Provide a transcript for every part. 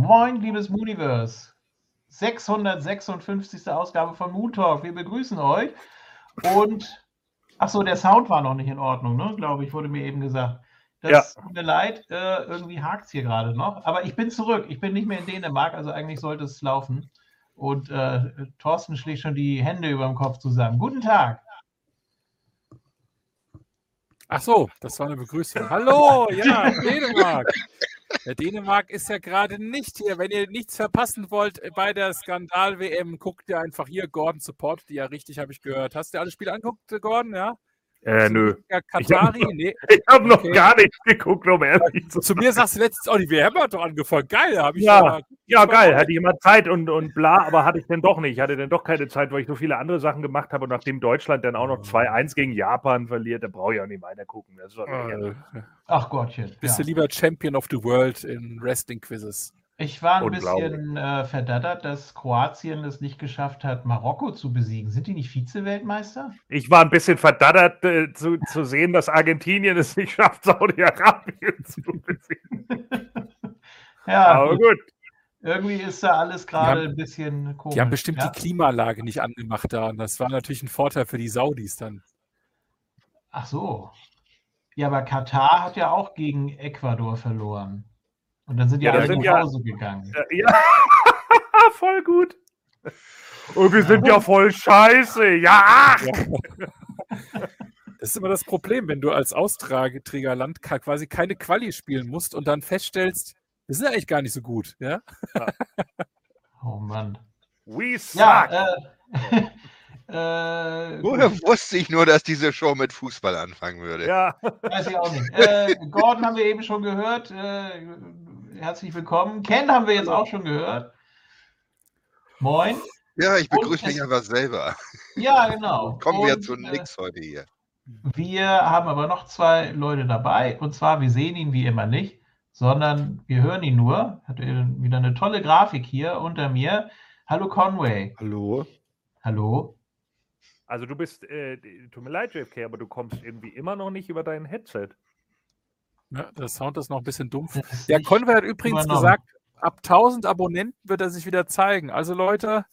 Moin, liebes Mooniverse. 656. Ausgabe von Moon Talk. Wir begrüßen euch. Und, ach so, der Sound war noch nicht in Ordnung, ne? glaube ich, wurde mir eben gesagt. Das ja. tut mir leid, äh, irgendwie hakt es hier gerade noch. Aber ich bin zurück. Ich bin nicht mehr in Dänemark, also eigentlich sollte es laufen. Und äh, Thorsten schlägt schon die Hände über dem Kopf zusammen. Guten Tag. Ach so, das war eine Begrüßung. Hallo, ja, Dänemark. Der Dänemark ist ja gerade nicht hier. Wenn ihr nichts verpassen wollt bei der Skandal-WM, guckt ihr einfach hier. Gordon supportet die ja richtig, habe ich gehört. Hast du alle Spiele angeguckt, Gordon? Ja? Äh, nö. Katari? Ich habe noch, nee. hab noch gar nichts geguckt, um ehrlich zu Zu mir sagst du letztens, oh, die WM hat doch angefangen. Geil, habe ich ja. Ja, ja geil. Hatte ich immer Zeit und, und bla, aber hatte ich denn doch nicht. Ich hatte dann doch keine Zeit, weil ich so viele andere Sachen gemacht habe und nachdem Deutschland dann auch noch 2-1 gegen Japan verliert, da brauche ich auch nicht weiter gucken. Äh. Ach Gottchen. Bist ja. du lieber Champion of the World in Wrestling-Quizzes? Ich war ein bisschen äh, verdattert, dass Kroatien es nicht geschafft hat, Marokko zu besiegen. Sind die nicht Vize-Weltmeister? Ich war ein bisschen verdattert äh, zu, zu sehen, dass Argentinien es nicht schafft, Saudi-Arabien zu besiegen. ja, aber gut. gut. Irgendwie ist da alles gerade ein bisschen komisch. Die haben bestimmt ja? die Klimaanlage nicht angemacht da. Und das war natürlich ein Vorteil für die Saudis dann. Ach so. Ja, aber Katar hat ja auch gegen Ecuador verloren. Und dann sind die ja, alle nach Hause ja, gegangen. Ja, voll gut. Und wir sind ja voll scheiße. Ja. Das ist immer das Problem, wenn du als Austragträgerland quasi keine Quali spielen musst und dann feststellst, wir sind eigentlich gar nicht so gut. Ja? Oh Mann. We suck. Ja, äh, äh, Woher wusste ich nur, dass diese Show mit Fußball anfangen würde? Ja. Weiß ich auch nicht. Äh, Gordon haben wir eben schon gehört. Herzlich willkommen. Ken haben wir jetzt auch schon gehört. Moin. Ja, ich begrüße mich einfach selber. Ja, genau. Kommen wir zu äh, nix heute hier. Wir haben aber noch zwei Leute dabei. Und zwar, wir sehen ihn wie immer nicht, sondern wir hören ihn nur. Hat wieder eine tolle Grafik hier unter mir. Hallo Conway. Hallo. Hallo. Also du bist, äh, tut mir leid, JFK, aber du kommst irgendwie immer noch nicht über dein Headset. Ja, der Sound ist noch ein bisschen dumpf. Der Conway hat übrigens gesagt, ab 1000 Abonnenten wird er sich wieder zeigen. Also Leute,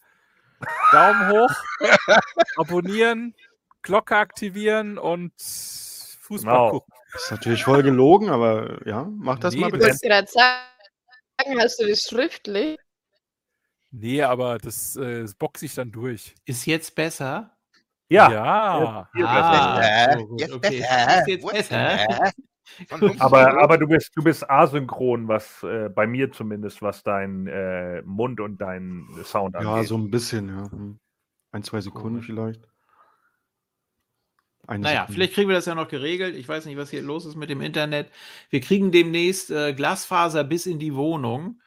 Daumen hoch, abonnieren, Glocke aktivieren und Fußball genau. gucken. Das ist natürlich voll gelogen, aber ja, mach das nee, mal bitte. Ich gerade sagen, hast du das schriftlich? Nee, aber das, äh, das boxe ich dann durch. Ist jetzt besser? Ja. Ja. Jetzt, ah, besser. Jetzt okay. Ist jetzt besser. Aber, aber du bist, du bist asynchron, was äh, bei mir zumindest, was dein äh, Mund und dein Sound angeht. Ja, so ein bisschen, ja. Hm. Ein, zwei Sekunden cool. vielleicht. Eine naja, Sekunde. vielleicht kriegen wir das ja noch geregelt. Ich weiß nicht, was hier los ist mit dem Internet. Wir kriegen demnächst äh, Glasfaser bis in die Wohnung,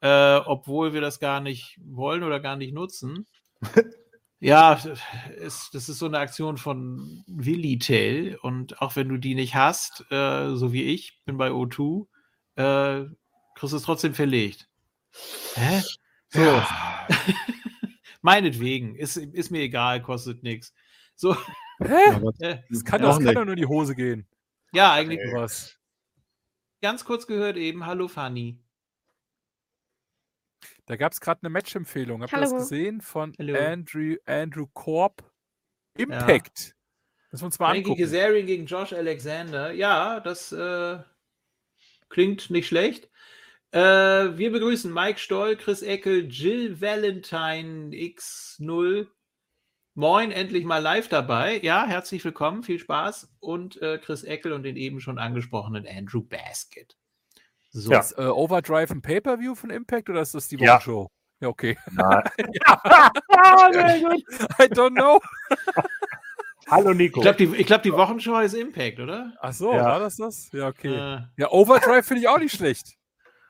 äh, obwohl wir das gar nicht wollen oder gar nicht nutzen. Ja, es, das ist so eine Aktion von Willitel und auch wenn du die nicht hast, äh, so wie ich, bin bei O2, äh, kriegst du es trotzdem verlegt. Hä? So. Ja. Meinetwegen, ist, ist mir egal, kostet nichts. So. Hä? Ja, das kann, ja. das kann doch nur in die Hose gehen. Ja, eigentlich okay. was. Ganz kurz gehört eben, hallo Fanny. Da gab es gerade eine Match-Empfehlung. Habt ihr das gesehen? Von Andrew, Andrew Korb. Impact. Ja. Müssen wir uns mal Frankie angucken. Kazarian gegen Josh Alexander. Ja, das äh, klingt nicht schlecht. Äh, wir begrüßen Mike Stoll, Chris Eckel, Jill Valentine X0. Moin, endlich mal live dabei. Ja, herzlich willkommen, viel Spaß. Und äh, Chris Eckel und den eben schon angesprochenen Andrew Basket. So. Ja. Ist, äh, Overdrive ein Pay-Per-View von Impact oder ist das die Wochenshow? Ja. ja, okay. I don't know. Hallo Nico. Ich glaube, die, glaub, die Wochenshow ist Impact, oder? Ach so, ja. war das das? Ja, okay. Äh, ja, Overdrive finde ich auch nicht schlecht.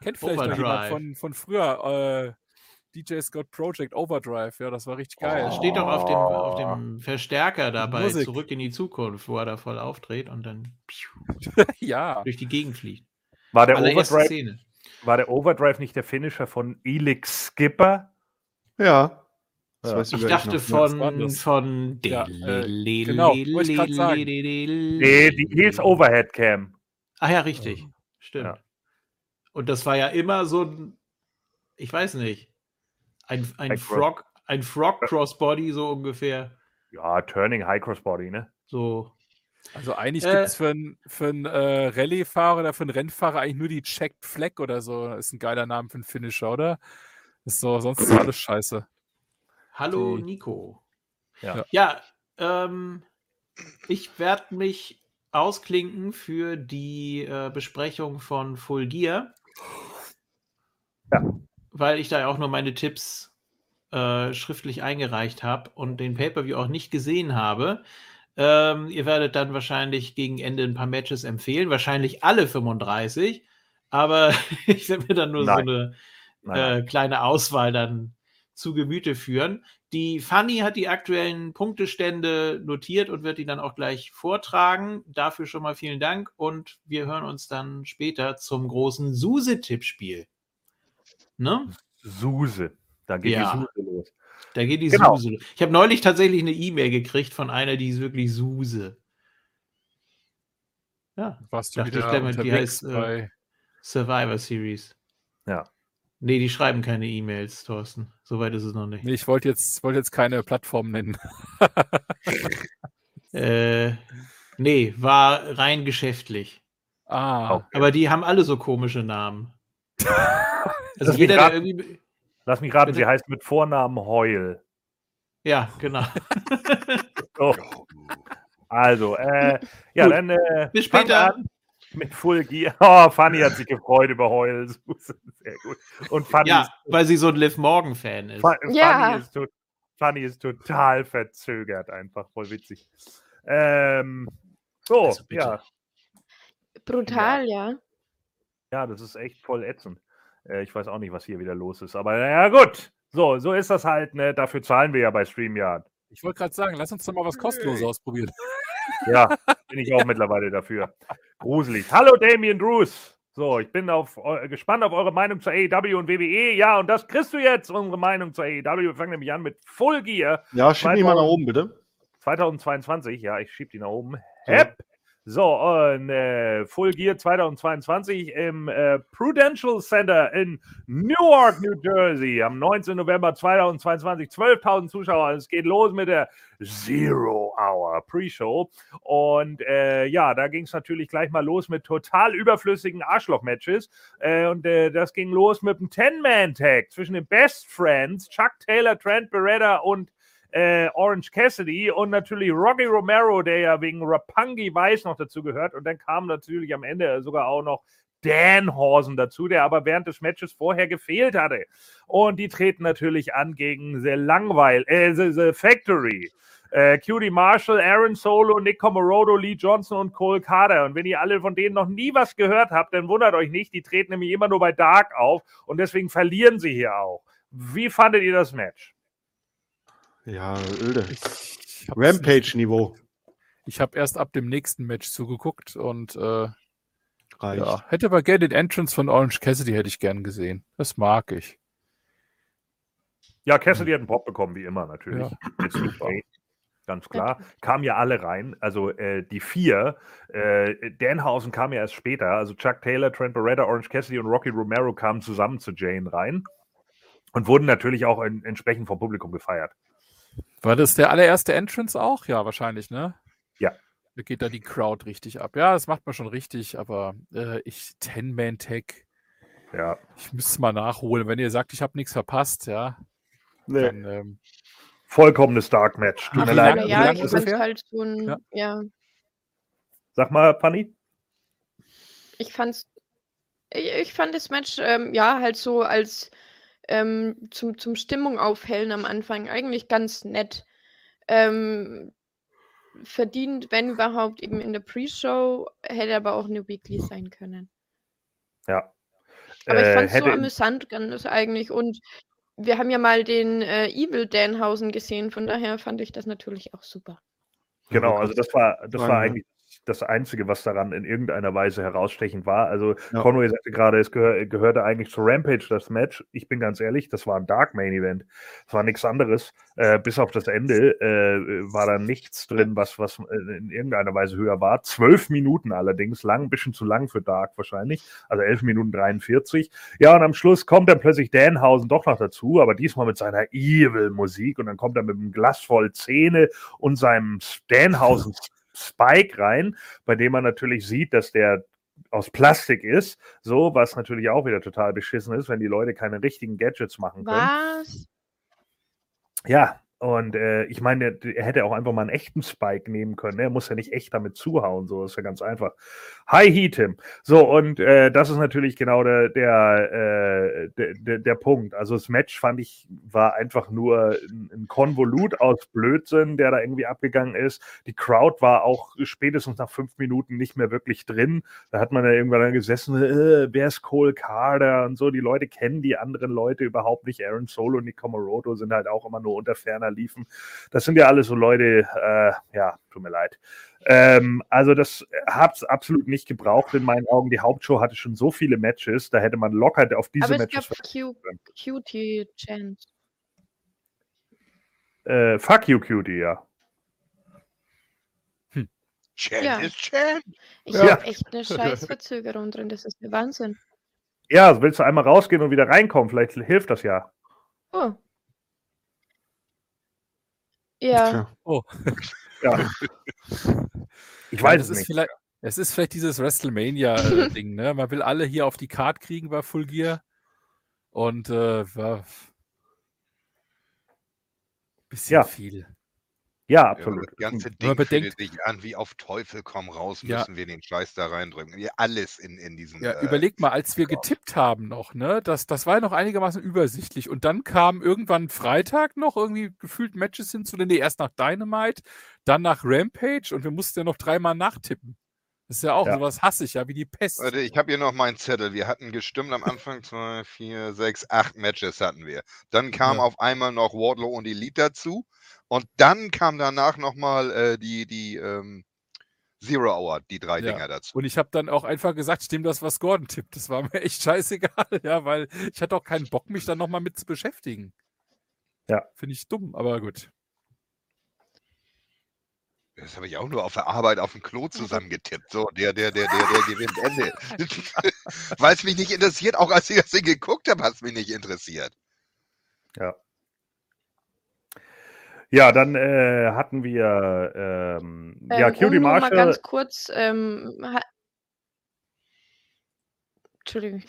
Kennt vielleicht noch jemand von, von früher. Äh, DJ Scott Project Overdrive, ja, das war richtig geil. Das steht doch auf dem, auf dem Verstärker dabei, Musik. zurück in die Zukunft, wo er da voll auftritt und dann ja. durch die Gegend fliegt. War der, Overdrive, war der Overdrive nicht der Finisher von Elix Skipper? Ja. ja. ich dachte von, von ja, äh, genau, wollte ich sagen. Nee, die hieß Overhead Cam. Ach ja, richtig. Stimmt. Ja. Und das war ja immer so ein ich weiß nicht, ein, ein Frog, ein Frog Crossbody so ungefähr. Ja, Turning High Crossbody, ne? So. Also eigentlich Äh. gibt es für einen für einen, äh, Rallye-Fahrer oder für einen Rennfahrer eigentlich nur die Checked Flag oder so. Ist ein geiler Name für einen Finisher, oder? Ist so, sonst ist alles scheiße. Hallo Die- Nico. Ja. Ja, ähm, ich werde mich ausklinken für die äh, Besprechung von Full Gear. Ja. Weil ich da ja auch nur meine Tipps äh, schriftlich eingereicht habe und den Pay-Per-View auch nicht gesehen habe. Ähm, ihr werdet dann wahrscheinlich gegen Ende ein paar Matches empfehlen, wahrscheinlich alle 35, aber ich werde mir dann nur so Nein. eine Nein, äh, kleine Auswahl dann zu Gemüte führen. Die Fanny hat die aktuellen Punktestände notiert und wird die dann auch gleich vortragen. Dafür schon mal vielen Dank und wir hören uns dann später zum großen Suse-Tippspiel. Ne? Suse. Da geht Ja. die Suse los. Da geht die Genau. Suse. Ich habe neulich tatsächlich eine E-Mail gekriegt von einer, die ist wirklich Suse. Ja, Warst du Dachte ich wieder gleich mal, die heißt, äh, bei Survivor Series. Ja. Nee, die schreiben keine E-Mails, Thorsten. Soweit ist es noch nicht. Nee, ich wollte jetzt, wollte jetzt keine Plattform nennen. Äh, nee, war rein geschäftlich. Ah, Okay. Aber die haben alle so komische Namen. Also jeder, der irgendwie. Lass mich raten, Bitte? sie heißt mit Vornamen Heul. Ja, genau. So. Also, äh, ja, Gut. dann äh, Bis später. an Mit Full Gear. Oh, Fanny hat sich gefreut über Heul. Sehr gut. Und Fanny, Ja, ist, weil sie so ein Liv Morgan-Fan ist. Fa- Ja. Fanny, ist, Fanny ist total verzögert, einfach voll witzig. Ähm, so, Also ja, Brutal, ja. ja, das ist echt voll ätzend. Äh, ich weiß auch nicht, was hier wieder los ist, aber naja, gut. So, so ist das halt, ne? Dafür zahlen wir ja bei StreamYard. ich wollte gerade sagen, lass uns doch mal was kostenloses ausprobieren. Ja, bin ich auch mittlerweile dafür. Gruselig. Hallo Damien Drews. So, ich bin auf, gespannt auf eure Meinung zur AEW und WWE. Ja, und das kriegst du jetzt, unsere Meinung zur AEW. Wir fangen nämlich an mit Full Gear Ja, schieb mich mal nach 2000 oben, bitte. 2022. Ja, ich schieb die nach oben. So. Hep. So, und äh, Full Gear 2022 im äh, Prudential Center in Newark, New Jersey am 19. November 2022. 12.000 Zuschauer. Es geht los mit der Zero Hour Pre-Show. Und äh, ja, da ging es natürlich gleich mal los mit total überflüssigen Arschloch-Matches. Äh, und äh, das ging los mit einem Ten-Man-Tag zwischen den Best Friends, Chuck Taylor, Trent Beretta und äh, Orange Cassidy und natürlich Rocky Romero, der ja wegen Rapangi Weiß noch dazu gehört. Und dann kam natürlich am Ende sogar auch noch Dan Horsen dazu, der aber während des Matches vorher gefehlt hatte. Und die treten natürlich an gegen The Langweil, äh, The, The Factory. Äh, QD Marshall, Aaron Solo, Nick Comorodo, Lee Johnson und Cole Carter. Und wenn ihr alle von denen noch nie was gehört habt, dann wundert euch nicht, die treten nämlich immer nur bei Dark auf und deswegen verlieren sie hier auch. Wie fandet ihr das Match? Ja, öde. Rampage-Niveau. Ich habe erst ab dem nächsten Match zugeguckt und äh, Reicht. ja, hätte aber gerne den Entrance von Orange Cassidy hätte ich gern gesehen. Das mag ich. Ja, Cassidy hat einen Pop bekommen, wie immer natürlich. Ja. Ganz klar. Kamen ja alle rein. Also äh, die vier. Äh, Danhausen kam ja erst später. Also Chuck Taylor, Trent Beretta, Orange Cassidy und Rocky Romero kamen zusammen zu Jane rein. Und wurden natürlich auch in, entsprechend vom Publikum gefeiert. War das der allererste Entrance auch? Ja, wahrscheinlich, ne? Ja. Da geht da die Crowd richtig ab. Ja, das macht man schon richtig, aber äh, ich, Ten-Man-Tag, Ja. ich müsste mal nachholen. Wenn ihr sagt, ich habe nichts verpasst, ja, Nee. dann ähm, Vollkommenes Dark-Match. Tut Wie mir leid. ja, ich fand ungefähr? halt so ein, Ja. ja. Sag mal, Fanny. ich fand's, ich, ich fand das Match, ähm, ja, halt so als ähm, zum, zum Stimmung aufhellen am Anfang eigentlich ganz nett. Ähm, verdient, wenn überhaupt, eben in der Pre-Show, hätte aber auch eine Weekly sein können. Ja. Aber ich Äh, fand es so amüsant ganz eigentlich und wir haben ja mal den äh, Evil Danhausen gesehen, von daher fand ich das natürlich auch super. Genau, also das war, das war Sagen, das Einzige, was daran in irgendeiner Weise herausstechend war. Also ja. Conway sagte gerade, es gehör, gehörte eigentlich zu Rampage, das Match. Ich bin ganz ehrlich, das war ein Dark Main Event. Es war nichts anderes. Äh, bis auf das Ende äh, war da nichts drin, was, was in irgendeiner Weise höher war. Zwölf Minuten allerdings, lang, ein bisschen zu lang für Dark wahrscheinlich. Also elf Minuten 43. Ja, und am Schluss kommt dann plötzlich Danhausen doch noch dazu, aber diesmal mit seiner Evil-Musik und dann kommt er mit einem Glas voll Zähne und seinem Danhausen Spike rein, bei dem man natürlich sieht, dass der aus Plastik ist, so, was natürlich auch wieder total beschissen ist, wenn die Leute keine richtigen Gadgets machen können. Was? Ja, und äh, ich meine, er hätte auch einfach mal einen echten Spike nehmen können. Ne? Er muss ja nicht echt damit zuhauen, so ist ja ganz einfach. Hi Heat him. So, und äh, das ist natürlich genau der, der, äh, der, der, Punkt. Also das Match fand ich, war einfach nur ein, ein, Konvolut aus Blödsinn, der da irgendwie abgegangen ist. Die Crowd war auch spätestens nach fünf Minuten nicht mehr wirklich drin. Da hat man ja irgendwann dann gesessen, äh, wer ist Cole Carter und so. Die Leute kennen die anderen Leute überhaupt nicht. Aaron Solo und Nick Comoroto sind halt auch immer nur unter ferner liefen. Das sind ja alles so Leute, äh, ja, tut mir leid. Ähm, also das hat es absolut nicht gebraucht in meinen Augen. Die Hauptshow hatte schon so viele Matches, da hätte man locker auf diese Aber Matches. Cutie Chance. Äh, fuck you, Cutie, ja. Hm. Chan ja. ist Chan. Ich ja. habe echt eine Scheißverzögerung drin, das ist der Wahnsinn. Ja, willst du einmal rausgehen und wieder reinkommen? Vielleicht hilft das ja. Oh. Ja. Oh. ja. Ich weiß es nicht. Vielleicht, es ist vielleicht dieses WrestleMania-Ding, ne? Man will alle hier auf die Card kriegen bei Full Gear. Und äh, war bisschen ja. viel. Ja, absolut. Ja, das ganze Ding bedenkt, fühlt sich an wie auf Teufel komm raus, müssen ja. wir den Scheiß da reindrücken. Ja, alles in, in diesem. Ja, äh, überleg mal, als wir getippt haben noch, ne, das, das war ja noch einigermaßen übersichtlich. Und dann kam irgendwann Freitag noch irgendwie gefühlt Matches hinzu, nee, erst nach Dynamite, dann nach Rampage und wir mussten ja noch dreimal nachtippen. Das ist ja auch ja. sowas hasse ich ja, wie die Pest. Warte, ich habe hier noch meinen Zettel. Wir hatten gestimmt am Anfang zwei, vier, sechs, acht Matches hatten wir. Dann kam ja. auf einmal noch Wardlow und Elite dazu. Und dann kam danach nochmal äh, die, die ähm, Zero Hour, die drei ja. Dinger dazu. Und ich habe dann auch einfach gesagt, stimmt das, was Gordon tippt. Das war mir echt scheißegal, ja, weil ich hatte auch keinen Bock, mich dann nochmal mit zu beschäftigen. Ja. Finde ich dumm, aber gut. Das habe ich auch nur auf der Arbeit auf dem Klo zusammengetippt. So, der, der, der, der, der gewinnt Ende. Weil es mich nicht interessiert, auch als ich das Ding geguckt habe, hat es mich nicht interessiert. Ja. Ja, dann äh, hatten wir ähm, ja, ähm, Cutie um Marshall. Mal ganz kurz. Ähm, Entschuldigung.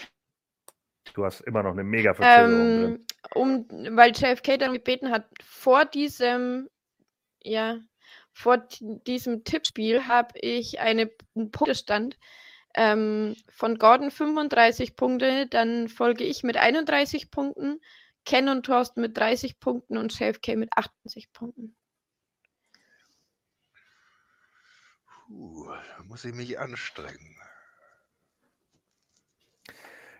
Du hast immer noch eine mega Verzögerung. Ähm, um, weil JFK dann gebeten hat, vor diesem, ja, vor diesem Tippspiel habe ich eine, einen Punktestand ähm, von Gordon 35 Punkte, dann folge ich mit 31 Punkten, Ken und Thorsten mit 30 Punkten und JFK mit 28 Punkten. Puh, da muss ich mich anstrengen.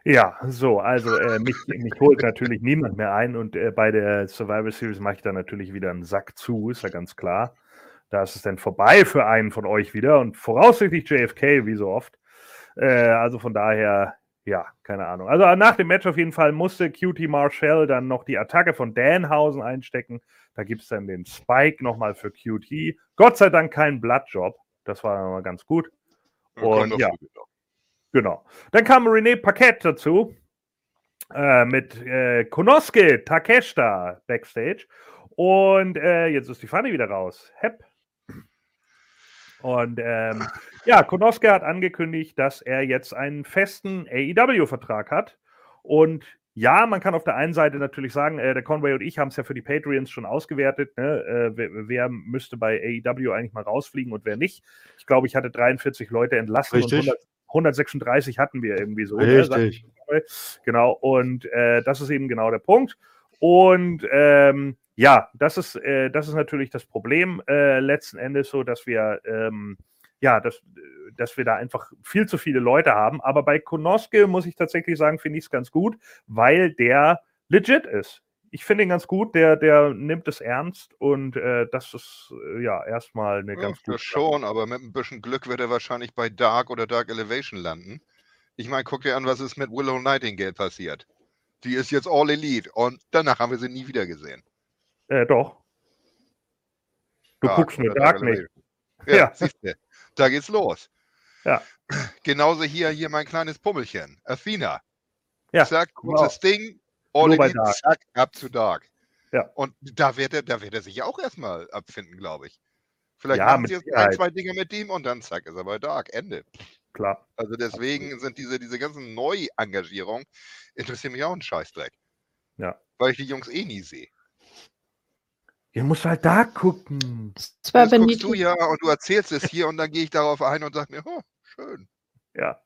Ja, so, also äh, mich, mich, holt natürlich niemand mehr ein und äh, bei der Survivor Series mache ich dann natürlich wieder einen Sack zu, ist ja ganz klar. Da ist es dann vorbei für einen von euch wieder und voraussichtlich JFK, wie so oft. Äh, also von daher, ja, keine Ahnung. Also nach dem Match auf jeden Fall musste QT Marshall dann noch die Attacke von Danhausen einstecken. Da gibt es dann den Spike nochmal für QT. Gott sei Dank kein Bloodjob. Das war mal ganz gut. Und ja, genau. Dann kam René Paquette dazu äh, mit äh, Konosuke Takeshita backstage. Und äh, jetzt ist die Pfanne wieder raus. Hepp. Und ähm, ja, Konoske hat angekündigt, dass er jetzt einen festen AEW-Vertrag hat. Und ja, man kann auf der einen Seite natürlich sagen, äh, der Conway und ich haben es ja für die Patreons schon ausgewertet. Ne? Äh, wer, wer, müsste bei AEW eigentlich mal rausfliegen und wer nicht? Ich glaube, ich hatte 43 Leute entlassen Richtig. und 100, 136 hatten wir irgendwie so. Ne? Richtig. Genau, und äh, das ist eben genau der Punkt. Und ähm, ja, das ist, äh, das ist natürlich das Problem äh, letzten Endes so, dass wir, ähm, ja, dass, dass wir da einfach viel zu viele Leute haben. Aber bei Konoske muss ich tatsächlich sagen, finde ich es ganz gut, weil der legit ist. ich finde ihn ganz gut. Der, der nimmt es ernst und äh, das ist äh, ja erstmal eine Ja, ganz gute das schon, aber mit ein bisschen Glück wird er wahrscheinlich bei Dark oder Dark Elevation landen. Ich meine, guck dir an, was ist mit Willow Nightingale passiert. Die ist jetzt All Elite und danach haben wir sie nie wieder gesehen. Äh, doch. Du Dark guckst mir Dark nicht. Ja, Ja. siehst du. Da geht's los. Ja. Genauso hier, hier mein kleines Pummelchen. Athena. Ja, Zack, genau. kurzes Ding. All Nur Elite, Dark. zack, ab zu Dark. Ja. Und da wird er, da wird er sich auch erstmal abfinden, glaube ich. Vielleicht Ja, machen sie jetzt ein, zwei Dinge mit ihm und dann zack, ist er bei Dark. Ende. Klar. Also deswegen sind diese, diese ganzen Neuengagierungen interessieren mich auch einen Scheißdreck. Ja. Weil ich die Jungs eh nie sehe. Ihr müsst halt da gucken. Das war Das guckst du ja und du erzählst es hier und dann gehe ich darauf ein und sage mir, oh, schön. Ja.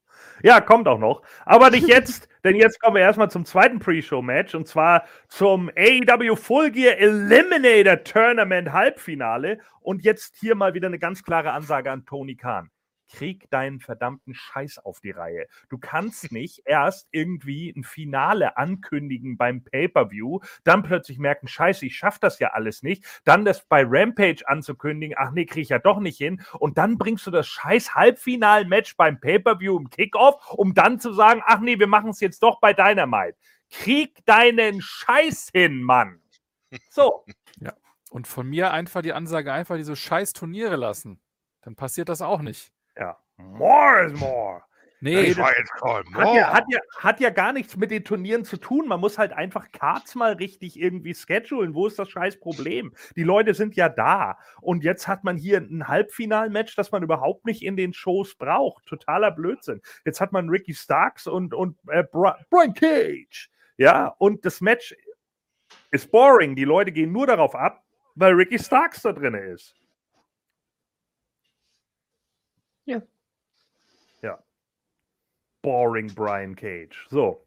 Ja, kommt auch noch. Aber nicht jetzt, denn jetzt kommen wir erstmal zum zweiten Pre-Show-Match und zwar zum AEW Full Gear Eliminator Tournament Halbfinale. Und jetzt hier mal wieder eine ganz klare Ansage an Tony Khan. Krieg deinen verdammten Scheiß auf die Reihe. Du kannst nicht erst irgendwie ein Finale ankündigen beim Pay-Per-View, dann plötzlich merken, scheiße, ich schaff das ja alles nicht, dann das bei Rampage anzukündigen, ach nee, krieg ich ja doch nicht hin und dann bringst du das scheiß Halbfinal-Match beim Pay-Per-View im Kickoff, um dann zu sagen, ach nee, wir machen es jetzt doch bei Dynamite. Krieg deinen Scheiß hin, Mann. So, Und von mir einfach die Ansage, einfach diese scheiß Turniere lassen. Dann passiert das auch nicht. Ja. More is more. Nee, das- war jetzt Call Hat ja, hat, ja, hat ja gar nichts mit den Turnieren zu tun. Man muss halt einfach Cards mal richtig irgendwie schedulen. Wo ist das scheiß Problem? Die Leute sind ja da. Und jetzt hat man hier ein Halbfinalmatch, das man überhaupt nicht in den Shows braucht. Totaler Blödsinn. Jetzt hat man Ricky Starks und, und äh, Bri Brian Cage. Ja, und das Match ist boring. Die Leute gehen nur darauf ab, weil Ricky Starks da drin ist. Ja. Ja. Boring Brian Cage. So.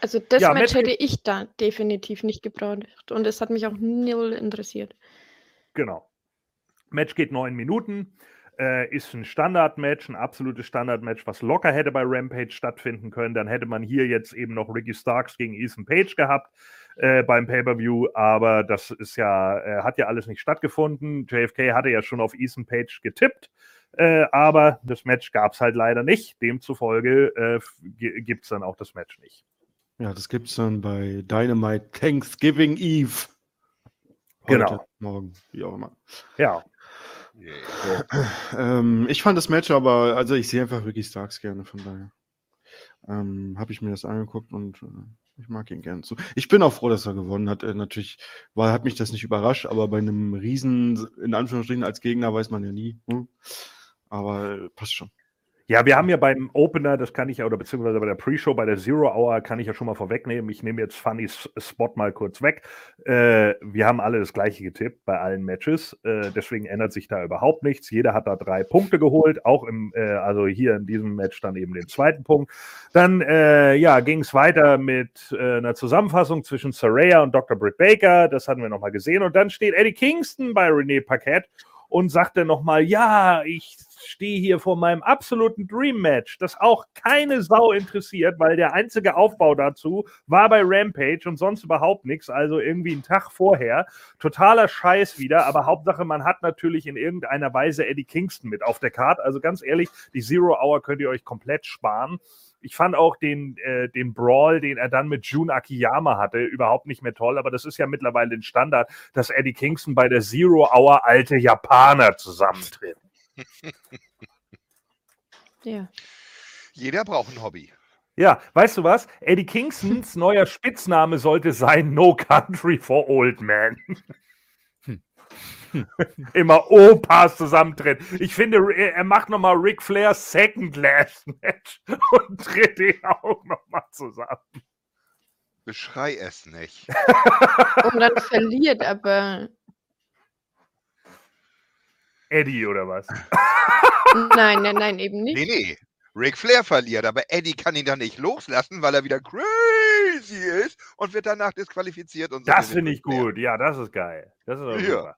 Also das Ja, Match Match- hätte ich da definitiv nicht gebraucht. Und es hat mich auch null interessiert. Genau. Match geht neun Minuten. Äh, ist ein Standardmatch, ein absolutes Standardmatch, was locker hätte bei Rampage stattfinden können. Dann hätte man hier jetzt eben noch Ricky Starks gegen Ethan Page gehabt äh, beim Pay-Per-View, aber das ist ja, äh, hat ja alles nicht stattgefunden. JFK hatte ja schon auf Ethan Page getippt, äh, aber das Match gab es halt leider nicht. Demzufolge äh, gibt es dann auch das Match nicht. Ja, das gibt's dann bei Dynamite Thanksgiving Eve. Genau. Morgen, wie auch immer. Ja, Ähm, ich fand das Match aber, also ich sehe einfach Ricky Starks gerne, von daher ähm, habe ich mir das angeguckt und äh, ich mag ihn gerne zu. Ich bin auch froh, dass er gewonnen hat. Äh, natürlich war, hat mich das nicht überrascht, aber bei einem Riesen, in Anführungsstrichen, als Gegner weiß man ja nie. Hm? Aber äh, passt schon. Ja, wir haben ja beim Opener, das kann ich ja, oder beziehungsweise bei der Pre-Show, bei der Zero Hour, kann ich ja schon mal vorwegnehmen. Ich nehme jetzt Funnys Spot mal kurz weg. Äh, wir haben alle das gleiche getippt bei allen Matches. Äh, deswegen ändert sich da überhaupt nichts. Jeder hat da drei Punkte geholt, auch im, äh, also hier in diesem Match dann eben den zweiten Punkt. Dann, äh, ja, ging es weiter mit äh, einer Zusammenfassung zwischen Saraya und Dr. Britt Baker. Das hatten wir nochmal gesehen. Und dann steht Eddie Kingston bei René Paquette und sagte nochmal, ja, ich stehe hier vor meinem absoluten Dream-Match, das auch keine Sau interessiert, weil der einzige Aufbau dazu war bei Rampage und sonst überhaupt nichts, also irgendwie einen Tag vorher. Totaler Scheiß wieder, aber Hauptsache, man hat natürlich in irgendeiner Weise Eddie Kingston mit auf der Karte. Also ganz ehrlich, die Zero Hour könnt ihr euch komplett sparen. Ich fand auch den, äh, den Brawl, den er dann mit Jun Akiyama hatte, überhaupt nicht mehr toll, aber das ist ja mittlerweile ein Standard, dass Eddie Kingston bei der Zero Hour alte Japaner zusammentritt. Ja. Jeder braucht ein Hobby. Ja, weißt du was? Eddie Kingstons neuer Spitzname sollte sein No Country for Old Men. Immer Opas zusammentritt. Ich finde, er er macht nochmal Ric Flairs Second Last Match und tritt ihn auch nochmal zusammen. Beschrei es nicht. Und dann verliert aber. Eddie oder was? Nein, nein, nein, eben nicht. Nee, nee. Ric Flair verliert, aber Eddie kann ihn dann nicht loslassen, weil er wieder crazy ist und wird danach disqualifiziert. Und so Das finde ich gut. Ja, das ist geil. Das ist Ja. super.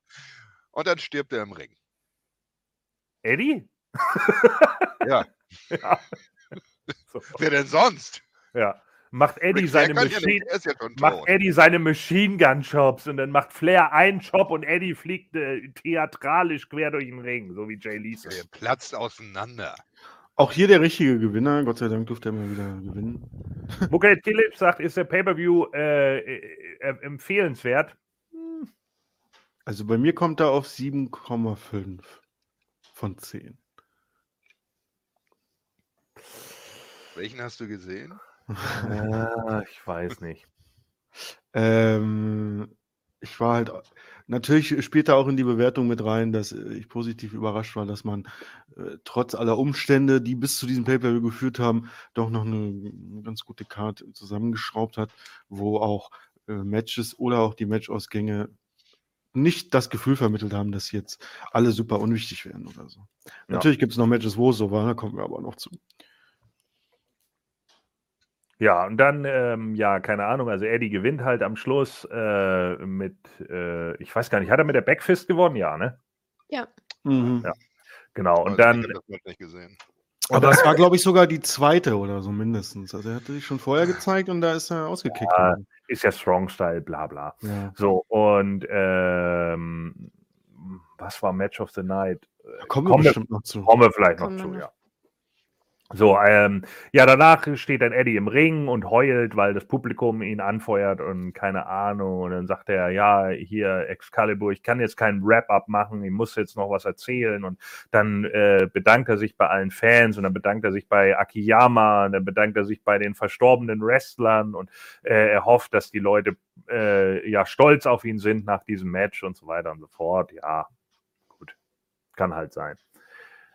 Und dann stirbt er im Ring. Eddie? Ja. ja. So. Wer denn sonst? Ja. Macht Eddie seine Machine, ja macht. Eddie seine Machine Gun Shops und dann macht Flair einen Job und Eddie fliegt äh, theatralisch quer durch den Ring, so wie Jay Lethal. Der platzt auseinander. Auch hier der richtige Gewinner. Gott sei Dank durfte er mal wieder gewinnen. Mukai Phillips sagt, ist der Pay-Per-View äh, äh, äh, empfehlenswert? Hm, Also bei mir kommt er auf 7,5 von 10. Welchen hast du gesehen? Ah, ich weiß nicht. Ähm, ich war halt, natürlich spielt da auch in die Bewertung mit rein, dass äh, ich positiv überrascht war, dass man äh, trotz aller Umstände, die bis zu diesem Pay-Per-View geführt haben, doch noch eine, eine ganz gute Karte zusammengeschraubt hat, wo auch äh, Matches oder auch die Matchausgänge nicht das Gefühl vermittelt haben, dass jetzt alle super unwichtig werden oder so. Ja. Natürlich gibt es noch Matches, wo es so war, da kommen wir aber noch zu. Ja, und dann, ähm, ja, keine Ahnung, also Eddie gewinnt halt am Schluss äh, mit, äh, ich weiß gar nicht, hat er mit der Backfist gewonnen? Ja, ne? Mhm. Ja. Genau, und Also, dann, Ich habe das nicht gesehen. Aber das war, glaube ich, sogar die zweite oder so mindestens. Also er hatte sich schon vorher gezeigt und da ist er ausgekickt. Ja. ist ja Strong-Style, bla bla. Ja. So, und ähm, was war Match of the Night? Da kommen wir Kommen wir- bestimmt noch zu. Kommen wir vielleicht noch zu, noch. ja. So, ähm, ja, danach steht dann Eddie im Ring und heult, weil das Publikum ihn anfeuert und keine Ahnung. Und dann sagt er, ja, hier Excalibur, ich kann jetzt keinen Wrap-up machen, ich muss jetzt noch was erzählen. Und dann äh, bedankt er sich bei allen Fans und dann bedankt er sich bei Akiyama und dann bedankt er sich bei den verstorbenen Wrestlern und äh, er hofft, dass die Leute äh, ja stolz auf ihn sind nach diesem Match und so weiter und so fort. Ja, gut, kann halt sein.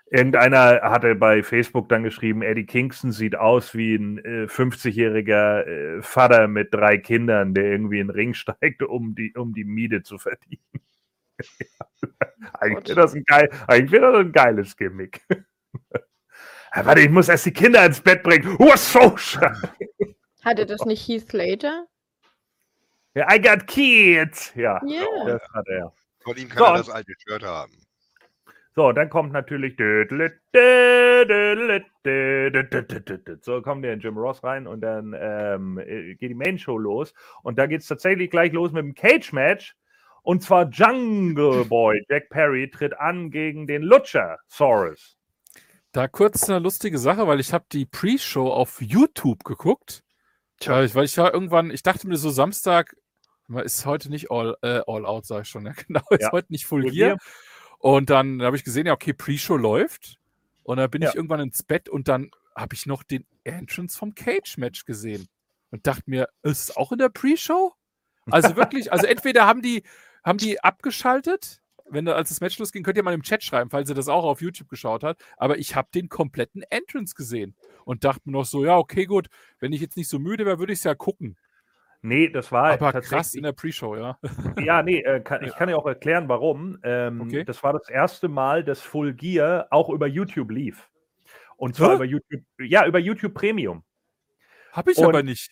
Irgendeiner hatte bei Facebook dann geschrieben, Eddie Kingston sieht aus wie ein äh, 50-jähriger äh, Vater mit drei Kindern, der irgendwie in den Ring steigt, um die, um die Miete zu verdienen. eigentlich wäre das, ein geil, eigentlich wär das ein geiles Gimmick. Ja, warte, ich muss erst die Kinder ins Bett bringen. Was so. Hatte das nicht Heath Slater? Ja, I got kids. Ja, Ja. das hat er. Von ihm kann So, er das alte Shirt haben. So, dann kommt natürlich. So kommt der Jim Ross rein und dann ähm, äh, geht die Main Show los. Und da geht es tatsächlich gleich los mit dem Cage-Match. Und zwar Jungle Boy Jack Perry tritt an gegen den Lutscher Saurus. Da kurz eine lustige Sache, weil ich habe die Pre-Show auf YouTube geguckt. Tja. Weil ich, weil ich war irgendwann, ich dachte mir so Samstag, ist heute nicht all, äh, all out, sag ich schon, ja genau, ist Ja. heute nicht Full, Full Gear. Und dann habe ich gesehen, ja, okay, Pre-Show läuft. Und dann bin Ja. ich irgendwann ins Bett und dann habe ich noch den Entrance vom Cage-Match gesehen. Und dachte mir, ist es auch in der Pre-Show? Also wirklich, also entweder haben die, haben die abgeschaltet, wenn als das Match losging, könnt ihr mal im Chat schreiben, falls ihr das auch auf YouTube geschaut habt. Aber ich habe den kompletten Entrance gesehen und dachte mir noch so, ja, okay, gut, wenn ich jetzt nicht so müde wäre, würde ich es ja gucken. Nee, das war Aber krass tatsächlich. in der Pre-Show, ja. Ja, nee, äh, kann, ich kann ja auch erklären, warum. Ähm, Okay. Das war das erste Mal, dass Full Gear auch über YouTube lief. Und zwar Hä? über YouTube, ja, über YouTube Premium. Habe ich Und- aber nicht.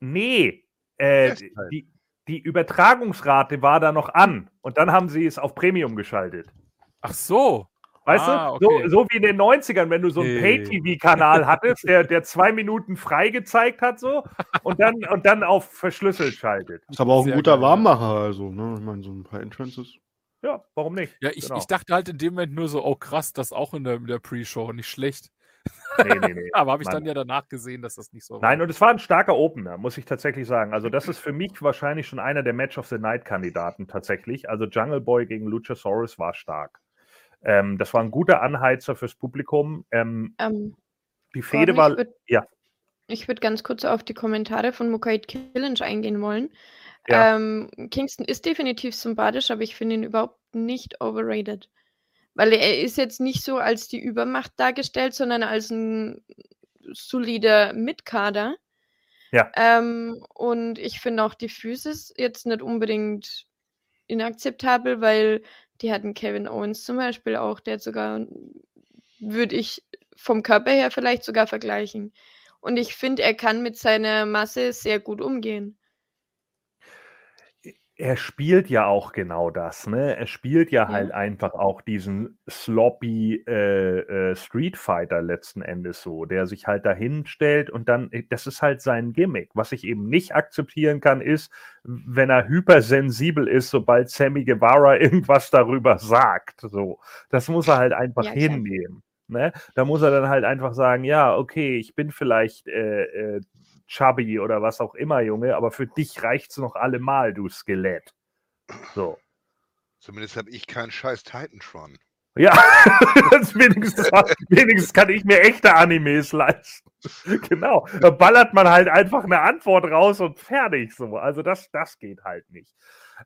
Nee, äh, die, die Übertragungsrate war da noch an und dann haben sie es auf Premium geschaltet. Ach so. Weißt Ah, du? okay. So, so wie in den 90ern, wenn du so einen Hey. Pay-TV-Kanal hattest, der, der zwei Minuten frei gezeigt hat, so und dann, und dann auf verschlüsselt schaltet. Ist aber auch ein Sehr guter geil. Warmmacher, also, ne? Ich meine, so ein paar Entrances. Ja, warum nicht? Ja, ich, Genau. ich dachte halt in dem Moment nur so, oh krass, das auch in der, in der Pre-Show, nicht schlecht. Nee, nee, nee. Aber habe ich Mann. dann ja danach gesehen, dass das nicht so Nein, und es war ein starker Opener, muss ich tatsächlich sagen. Also, das ist für mich wahrscheinlich schon einer der Match of the Night-Kandidaten tatsächlich. Also, Jungle Boy gegen Luchasaurus war stark. Ähm, das war ein guter Anheizer fürs Publikum. Ähm, Ähm, die Fehde war. ich würd, ja. Ich würde ganz kurz auf die Kommentare von Mukait Killinch eingehen wollen. Ja. Ähm, Kingston ist definitiv sympathisch, aber ich finde ihn überhaupt nicht overrated. Weil er ist jetzt nicht so als die Übermacht dargestellt, sondern als ein solider Mitkader. Ja. Ähm, und ich finde auch die Physis jetzt nicht unbedingt inakzeptabel, weil die hatten Kevin Owens zum Beispiel auch, der hat sogar, würde ich vom Körper her vielleicht sogar vergleichen. Und ich finde, er kann mit seiner Masse sehr gut umgehen. Er spielt ja auch genau das, ne? Er spielt ja, Ja. halt einfach auch diesen sloppy äh, äh, Street Fighter letzten Endes so, der sich halt dahin stellt und dann, äh, das ist halt sein Gimmick. Was ich eben nicht akzeptieren kann, ist, wenn er hypersensibel ist, sobald Sammy Guevara irgendwas darüber sagt. So, das muss er halt einfach Ja, hinnehmen. Ne? Da muss er dann halt einfach sagen, ja, okay, ich bin vielleicht äh, äh, chubby oder was auch immer, Junge, aber für dich reicht's noch allemal, du Skelett. So. Zumindest habe ich keinen scheiß Titantron. Ja, wenigstens, wenigstens kann ich mir echte Animes leisten. Genau. Da ballert man halt einfach eine Antwort raus und fertig so. Also das, das geht halt nicht.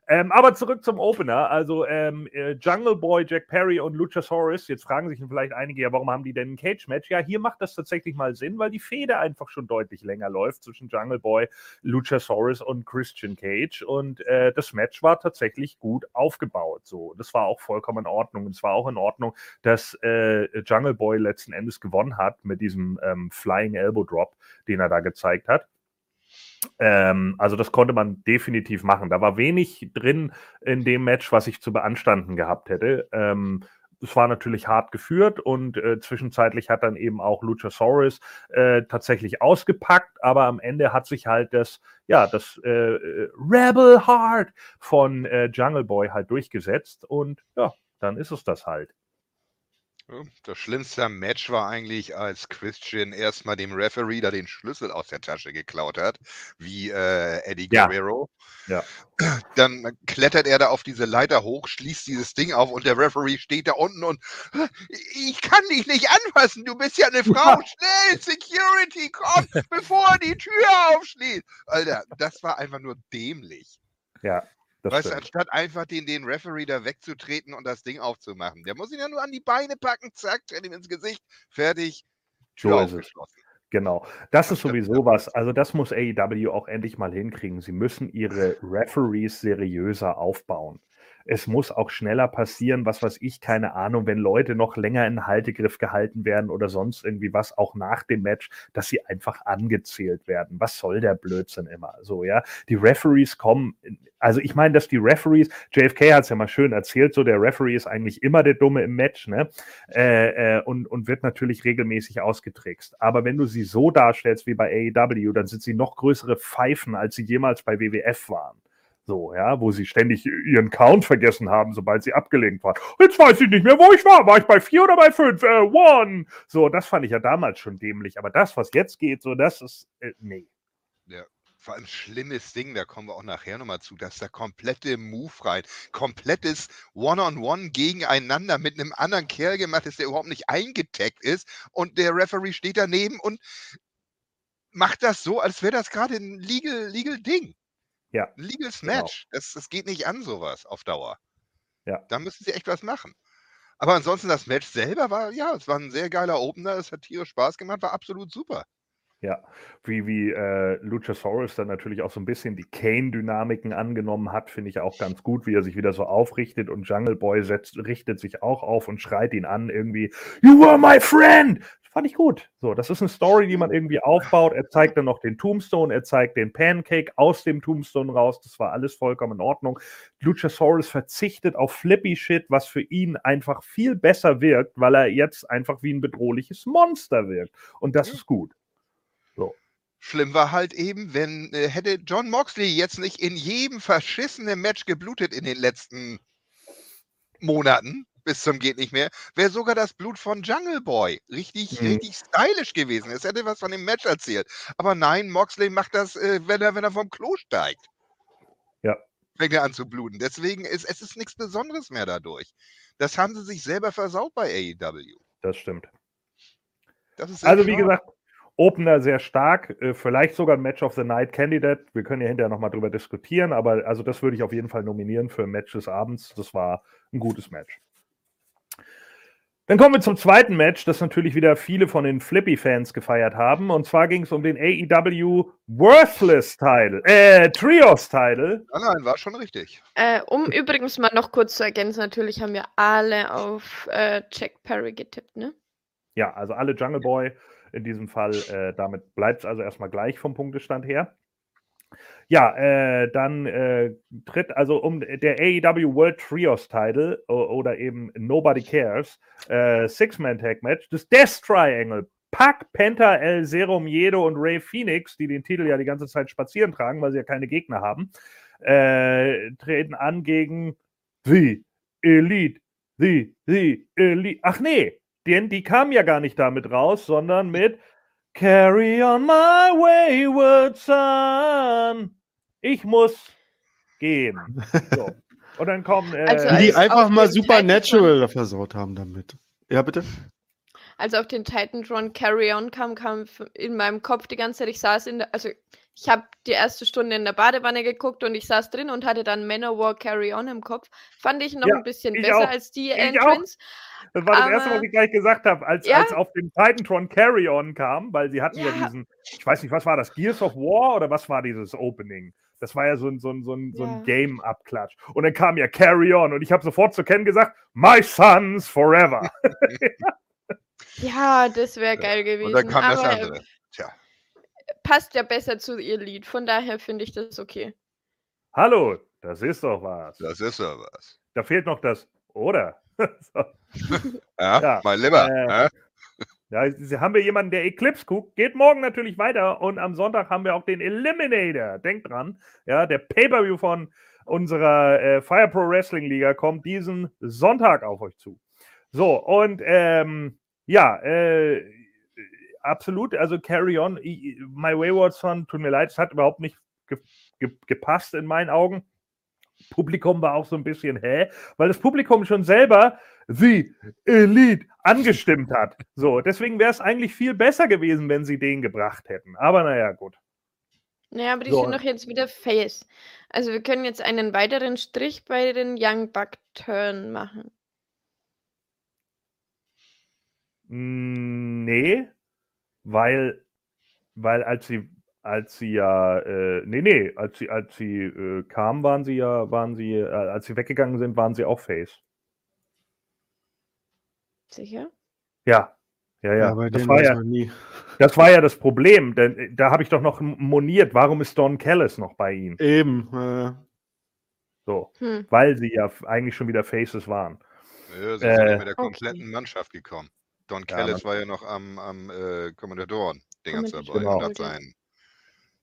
Ähm, aber zurück zum Opener. Also ähm, äh, Jungle Boy, Jack Perry und Luchasaurus. Jetzt fragen sich vielleicht einige, ja, warum haben die denn ein Cage-Match? Ja, hier macht das tatsächlich mal Sinn, weil die Fehde einfach schon deutlich länger läuft zwischen Jungle Boy, Luchasaurus und Christian Cage. Und äh, das Match war tatsächlich gut aufgebaut. So, das war auch vollkommen in Ordnung. Und es war auch in Ordnung, dass äh, Jungle Boy letzten Endes gewonnen hat mit diesem ähm, Flying Elbow Drop, den er da gezeigt hat. Ähm, also das konnte man definitiv machen. Da war wenig drin in dem Match, was ich zu beanstanden gehabt hätte. Ähm, es war natürlich hart geführt und äh, zwischenzeitlich hat dann eben auch Luchasaurus äh, tatsächlich ausgepackt, aber am Ende hat sich halt das, ja, das äh, äh, Rebel Heart von äh, Jungle Boy halt durchgesetzt und ja, dann ist es das halt. Das schlimmste am Match war eigentlich, als Christian erstmal dem Referee da den Schlüssel aus der Tasche geklaut hat, wie äh, Eddie Ja. Guerrero. Ja. Dann klettert er da auf diese Leiter hoch, schließt dieses Ding auf und der Referee steht da unten und ich kann dich nicht anfassen, du bist ja eine Frau. Schnell, Security, komm, bevor er die Tür aufschließt. Alter, das war einfach nur dämlich. Ja, das Weißt du, anstatt einfach den, den Referee da wegzutreten und das Ding aufzumachen. Der muss ihn ja nur an die Beine packen, zack, tritt ihm ins Gesicht, fertig, So ist es. Genau. Das ist sowieso was. Also das muss AEW auch endlich mal hinkriegen. Sie müssen ihre Referees seriöser aufbauen. Es muss auch schneller passieren, was weiß ich, keine Ahnung, wenn Leute noch länger in Haltegriff gehalten werden oder sonst irgendwie was, auch nach dem Match, dass sie einfach angezählt werden. Was soll der Blödsinn immer? So, ja. Die Referees kommen, also ich meine, dass die Referees, JFK hat es ja mal schön erzählt, so der Referee ist eigentlich immer der Dumme im Match, ne? äh, äh, und, und wird natürlich regelmäßig ausgetrickst. Aber wenn du sie so darstellst wie bei AEW, dann sind sie noch größere Pfeifen, als sie jemals bei WWF waren. So, ja, wo sie ständig ihren Count vergessen haben, sobald sie abgelenkt waren. Jetzt weiß ich nicht mehr, wo ich war. War ich bei vier oder bei fünf? Äh, one. So, das fand ich ja damals schon dämlich. Aber das, was jetzt geht, so, das ist, äh, nee. Vor allem schlimmes Ding, da kommen wir auch nachher nochmal zu, dass da komplette Move rein, komplettes One-on-One gegeneinander mit einem anderen Kerl gemacht ist, der überhaupt nicht eingetaggt ist und der Referee steht daneben und macht das so, als wäre das gerade ein legal, legal Ding. Ja, Ein legal genau. Match. Das, das geht nicht an, sowas auf Dauer. Ja. Da müssen sie echt was machen. Aber ansonsten, das Match selber war, ja, es war ein sehr geiler Opener, es hat tierisch Spaß gemacht, war absolut super. Ja, wie, wie äh, Luchasaurus dann natürlich auch so ein bisschen die Kane-Dynamiken angenommen hat, finde ich auch ganz gut, wie er sich wieder so aufrichtet und Jungle Boy setzt, richtet sich auch auf und schreit ihn an, irgendwie, You were my friend! Fand ich gut. So, das ist eine Story, die man irgendwie aufbaut. Er zeigt dann noch den Tombstone, er zeigt den Pancake aus dem Tombstone raus. Das war alles vollkommen in Ordnung. Luchasaurus verzichtet auf Flippy Shit, was für ihn einfach viel besser wirkt, weil er jetzt einfach wie ein bedrohliches Monster wirkt. Und das Ja. ist gut. Schlimm war halt eben, wenn äh, hätte John Moxley jetzt nicht in jedem verschissenen Match geblutet in den letzten Monaten, bis zum geht nicht mehr, wäre sogar das Blut von Jungle Boy richtig, Mhm. richtig stylisch gewesen. Es hätte was von dem Match erzählt. Aber nein, Moxley macht das, äh, wenn, er, wenn er vom Klo steigt. Ja. Fängt er an zu bluten. Deswegen ist es ist nichts Besonderes mehr dadurch. Das haben sie sich selber versaut bei AEW. Das stimmt. Das Also wie gesagt, Opener sehr stark, äh, vielleicht sogar ein Match of the Night Candidate. Wir können ja hinterher nochmal drüber diskutieren, aber also das würde ich auf jeden Fall nominieren für ein Match des Abends. Das war ein gutes Match. Dann kommen wir zum zweiten Match, das natürlich wieder viele von den Flippy-Fans gefeiert haben. Und zwar ging es um den AEW Worthless-Title, äh, Trios-Title. Nein, nein, war schon richtig. Äh, um übrigens mal noch kurz zu ergänzen, natürlich haben wir alle auf äh, Jack Perry getippt, ne? Ja, also alle Jungle Boy in diesem Fall. Äh, damit bleibt es also erstmal gleich vom Punktestand her. Ja, äh, dann äh, tritt also um der AEW World Trios Title oder eben Nobody Cares äh, Six-Man Tag Match das Death Triangle. Pac, Penta, El Zero Miedo und Ray Phoenix, die den Titel ja die ganze Zeit spazieren tragen, weil sie ja keine Gegner haben, äh, treten an gegen The Elite. The, The Elite. Ach nee, denn die kamen ja gar nicht damit raus, sondern mit Carry on my wayward son. Ich muss gehen. So. Und dann kommen. Äh, Also Die einfach mal den Supernatural versaut haben damit. Ja, bitte? Als auf den Titantron Carry On kam, kam in meinem Kopf die ganze Zeit, ich saß in der, also ich habe die erste Stunde in der Badewanne geguckt und ich saß drin und hatte dann Manowar Carry On im Kopf. Fand ich noch Ja, ein bisschen besser auch. als die Ich auch. Entrance. Das war das Erste, was Aber- ich gleich gesagt habe, als, Ja. als auf dem Titantron Carry-On kam, weil sie hatten ja. Ja. diesen, ich weiß nicht, was war das, Gears of War oder was war dieses Opening? Das war ja so ein, so ein, so ein, so ein Ja. Game-Abklatsch. Und dann kam ja Carry-On und ich habe sofort zu Ken gesagt, My sons forever. Ja, das wäre geil gewesen. Und dann kam das aber andere. Tja. passt ja besser zu ihr Lied. Von daher finde ich das okay. Hallo, das ist doch was. Das ist ja was. Da fehlt noch das, oder? so. Ja, Ja, mein Lieber. äh, sie haben wir jemanden, der Eclipse guckt, geht morgen natürlich weiter und am Sonntag haben wir auch den Eliminator. Denkt dran, ja, der Pay-Per-View von unserer äh, Fire Pro Wrestling Liga kommt diesen Sonntag auf euch zu. So, und ähm, ja, äh, absolut, also Carry On, My Wayward Son, tut mir leid, es hat überhaupt nicht ge ge gepasst in meinen Augen. Publikum war auch so ein bisschen, hä? Weil das Publikum schon selber The Elite angestimmt hat. So, deswegen wäre es eigentlich viel besser gewesen, wenn sie den gebracht hätten. Aber naja, gut. Naja, aber die So. sind doch jetzt wieder Face. Also wir können jetzt einen weiteren Strich bei den Young Buck Turn machen. Mm, Nee, weil, weil als sie, als sie ja, äh, nee, nee, als sie, als sie äh, kamen, waren sie ja, waren sie, äh, als sie weggegangen sind, waren sie auch Face. Sicher? Ja, ja, ja. bei das, war ja das war ja das Problem, denn äh, da habe ich doch noch moniert, warum ist Don Callis noch bei ihnen? Eben. Äh, So, Hm. weil sie ja eigentlich schon wieder Faces waren. Ja, sie sind ja Äh, nicht mit der okay. kompletten Mannschaft gekommen. Don Ja, Kellis man- war ja noch am, am äh, Kommandatoren-Dingens dabei Genau. und hat seinen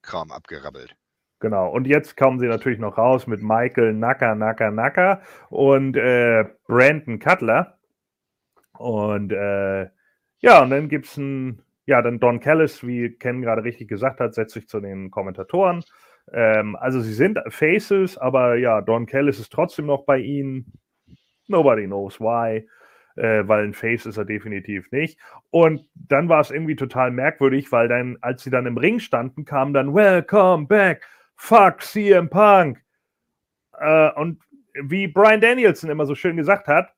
Kram abgerabbelt. Genau. Und jetzt kommen sie natürlich noch raus mit Michael Naka, Naka, Naka und äh, Brandon Cutler. Und äh, ja, und dann gibt es ein, ja, dann Don Callis, wie Ken gerade richtig gesagt hat, setzt sich zu den Kommentatoren. Ähm, also sie sind Faces, aber ja, Don Callis ist trotzdem noch bei ihnen. Nobody knows why. Äh, weil ein Face ist er definitiv nicht. Und dann war es irgendwie total merkwürdig, weil dann, als sie dann im Ring standen, kam dann Welcome back, fuck CM Punk. Äh, und wie Brian Danielson immer so schön gesagt hat,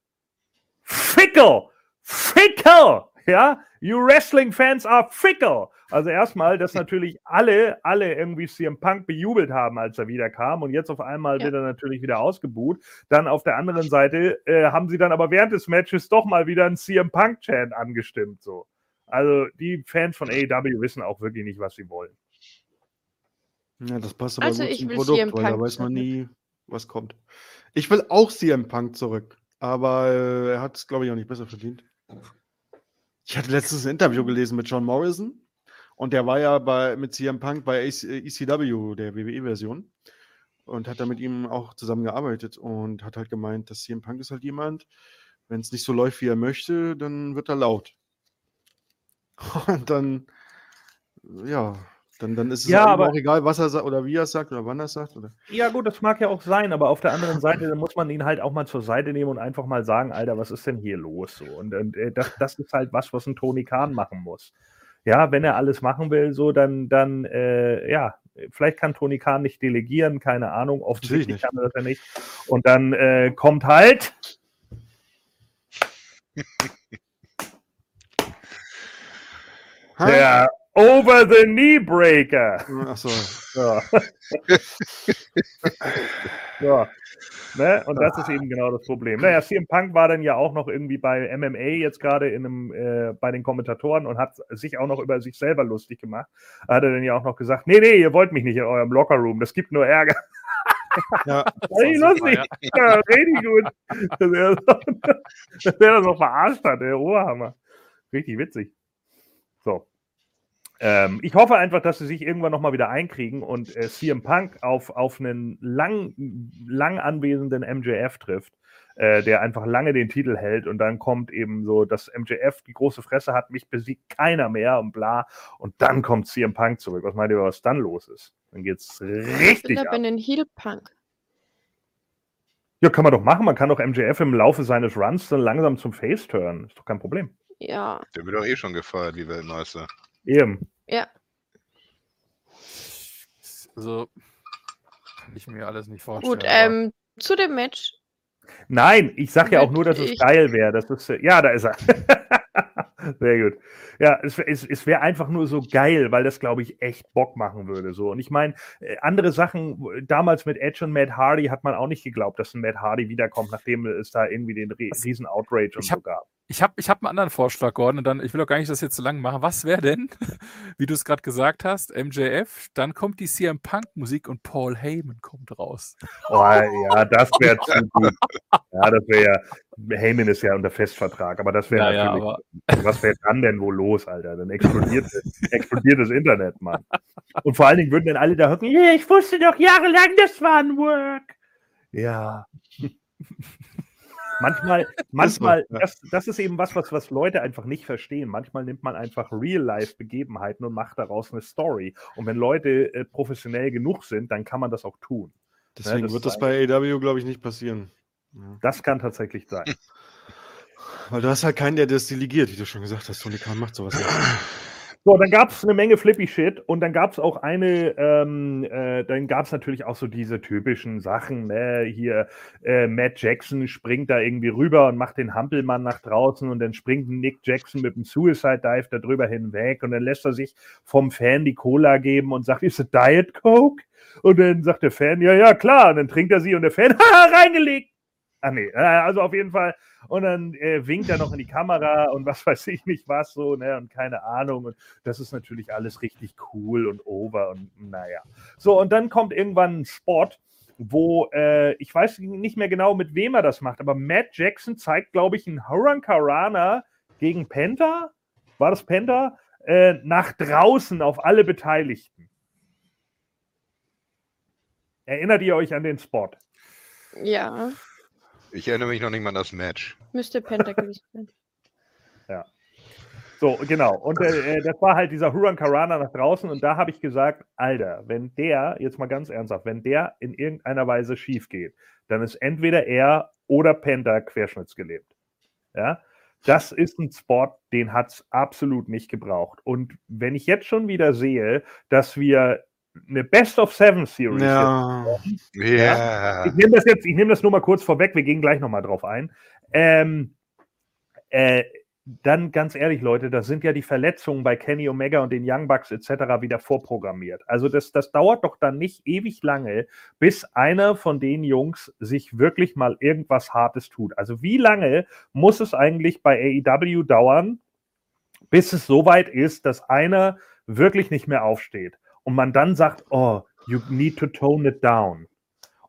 fickle, fickle, ja, you Wrestling Fans are fickle. Also erstmal, dass natürlich alle, alle irgendwie CM Punk bejubelt haben, als er wiederkam und jetzt auf einmal Ja. wird er natürlich wieder ausgebuht. Dann auf der anderen Seite äh, haben sie dann aber während des Matches doch mal wieder einen CM Punk Chant angestimmt, so. Also die Fans von AEW wissen auch wirklich nicht, was sie wollen. ja, das passt aber Also gut ich zum will Produkt, CM weil da Punk weiß man zurück. nie, was kommt. Ich will auch CM Punk zurück, aber äh, er hat es, glaube ich, auch nicht besser verdient. Ich hatte letztens ein Interview gelesen mit John Morrison und der war ja bei, mit CM Punk bei ECW, der WWE-Version, und hat da mit ihm auch zusammengearbeitet und hat halt gemeint, dass CM Punk ist halt jemand, wenn es nicht so läuft, wie er möchte, dann wird er laut. Und dann, ja, dann, dann ist es Ja, ja, aber- auch egal, was er sagt oder wie er es sagt oder wann er es sagt. Oder Ja, gut, das mag ja auch sein, aber auf der anderen Seite dann muss man ihn halt auch mal zur Seite nehmen und einfach mal sagen, Alter, was ist denn hier los? So, und, und äh, das, das ist halt was, was ein Tony Khan machen muss. Ja, wenn er alles machen will, so, dann, dann, äh, ja, vielleicht kann Tony Khan nicht delegieren, keine Ahnung, offensichtlich nicht. kann er das ja nicht. Und dann äh, kommt halt. Der Over-the-Knee-Breaker. Achso. Ja. ja. Ne? Und das ist eben genau das Problem. Naja, CM Punk war dann ja auch noch irgendwie bei MMA jetzt gerade in einem, äh, bei den Kommentatoren und hat sich auch noch über sich selber lustig gemacht. Hat er dann ja auch noch gesagt, nee, nee, ihr wollt mich nicht in eurem Lockerroom, das gibt nur Ärger. Ja, Richtig lustig. Ja, richtig gut. Dass er, dass er das noch verarscht hat, der Oberhammer. Richtig witzig. So. Ähm, ich hoffe einfach, dass sie sich irgendwann nochmal wieder einkriegen und äh, CM Punk auf, auf einen lang, lang anwesenden MJF trifft, äh, der einfach lange den Titel hält und dann kommt eben so, dass MJF die große Fresse hat, mich besiegt keiner mehr und bla. Und dann kommt CM Punk zurück. Was meint ihr, was dann los ist? Dann geht's richtig Ich ab. bin ein Heel Punk. Ja, kann man doch machen. Man kann doch MJF im Laufe seines Runs dann langsam zum Face turnen. Ist doch kein Problem. Ja, Der wird doch eh schon gefeiert, wie Weltmeister. Eben. ja. Also, kann ich mir alles nicht vorstellen. Gut, ähm, zu dem Match. Nein, ich sag ja auch nur, dass es ich- geil wäre. Das ist, äh, ja, da ist er. Sehr gut. Ja, es, es, es wäre einfach nur so geil, weil das, glaube ich, echt Bock machen würde. So. Und ich meine, äh, andere Sachen, damals mit Edge und Matt Hardy hat man auch nicht geglaubt, dass ein Matt Hardy wiederkommt, nachdem es da irgendwie den riesen Outrage und Ich so hab- gab. Ich habe ich hab einen anderen Vorschlag, Gordon, und dann, ich will auch gar nicht das jetzt so lang machen. Was wäre denn, wie du es gerade gesagt hast, MJF, dann kommt die CM Punk-Musik und Paul Heyman kommt raus. Oh, ja, das wäre zu gut. Ja, das wäre ja, Heyman ist ja unter Festvertrag, aber das wäre Ja, ja, natürlich, aber was wäre dann denn wohl los, Alter? Dann explodiert, explodiert das Internet, Mann. Und vor allen Dingen würden dann alle da hocken, ich wusste doch jahrelang, das war ein Work. Ja. Manchmal, manchmal, ja. das, das ist eben was, was, was Leute einfach nicht verstehen. Manchmal nimmt man einfach Real-Life-Begebenheiten und macht daraus eine Story. Und wenn Leute äh, professionell genug sind, dann kann man das auch tun. Deswegen das wird das bei AW, glaube ich, nicht passieren. Ja. Das kann tatsächlich sein. Weil du hast halt keinen, der das delegiert, wie du schon gesagt hast. Tony Khan macht sowas nicht. So, dann gab es eine Menge Flippy-Shit und dann gab es auch eine, ähm, äh, dann gab es natürlich auch so diese typischen Sachen, ne? Hier, äh, Matt Jackson springt da irgendwie rüber und macht den Hampelmann nach draußen und dann springt Nick Jackson mit dem Suicide Dive da drüber hinweg und dann lässt er sich vom Fan die Cola geben und sagt, ist es Diet Coke? Und dann sagt der Fan, ja, ja, klar. Und dann trinkt er sie und der Fan, haha, reingelegt. Ah, nee, äh, also auf jeden Fall. Und dann äh, winkt er noch in die Kamera und was weiß ich nicht was so, ne, und keine Ahnung. Und das ist natürlich alles richtig cool und over und naja. So, und dann kommt irgendwann ein Spot, wo äh, ich weiß nicht mehr genau, mit wem er das macht, aber Matt Jackson zeigt, glaube ich, einen Hurran Karana gegen Penta. War das Penta? Äh, nach draußen auf alle Beteiligten. Erinnert ihr euch an den Spot? Ja, Ich erinnere mich noch nicht mal an das Match. müsste Penta gewesen sein. So, genau. Und äh, äh, das war halt dieser Huron Karana nach draußen. Und da habe ich gesagt, Alter, wenn der, jetzt mal ganz ernsthaft, wenn der in irgendeiner Weise schief geht, dann ist entweder er oder Penta querschnittsgelebt. Ja, das ist ein Sport, den hat es absolut nicht gebraucht. Und wenn ich jetzt schon wieder sehe, dass wir eine Best of Seven Series Ja. Ja. ich nehme das jetzt, ich nehme das nur mal kurz vorweg, wir gehen gleich nochmal drauf ein. Ähm, äh, dann ganz ehrlich, Leute, da sind ja die Verletzungen bei Kenny Omega und den Young Bucks etc. wieder vorprogrammiert. Also das, das dauert doch dann nicht ewig lange, bis einer von den Jungs sich wirklich mal irgendwas Hartes tut. Also wie lange muss es eigentlich bei AEW dauern, bis es soweit ist, dass einer wirklich nicht mehr aufsteht und man dann sagt, oh, you need to tone it down.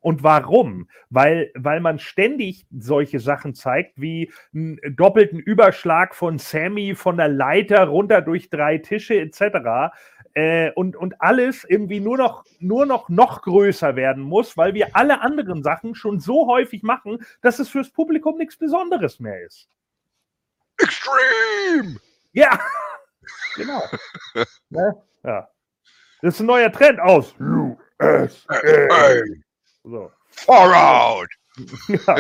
Und warum? Weil, weil man ständig solche Sachen zeigt, wie einen doppelten Überschlag von Sammy von der Leiter runter durch drei Tische etc. Äh, und, und alles irgendwie nur noch, nur noch noch größer werden muss, weil wir alle anderen Sachen schon so häufig machen, dass es fürs Publikum nichts Besonderes mehr ist. Extreme! Ja, genau. ne? Ja. Das ist ein neuer Trend aus USA. So. far out! Ja.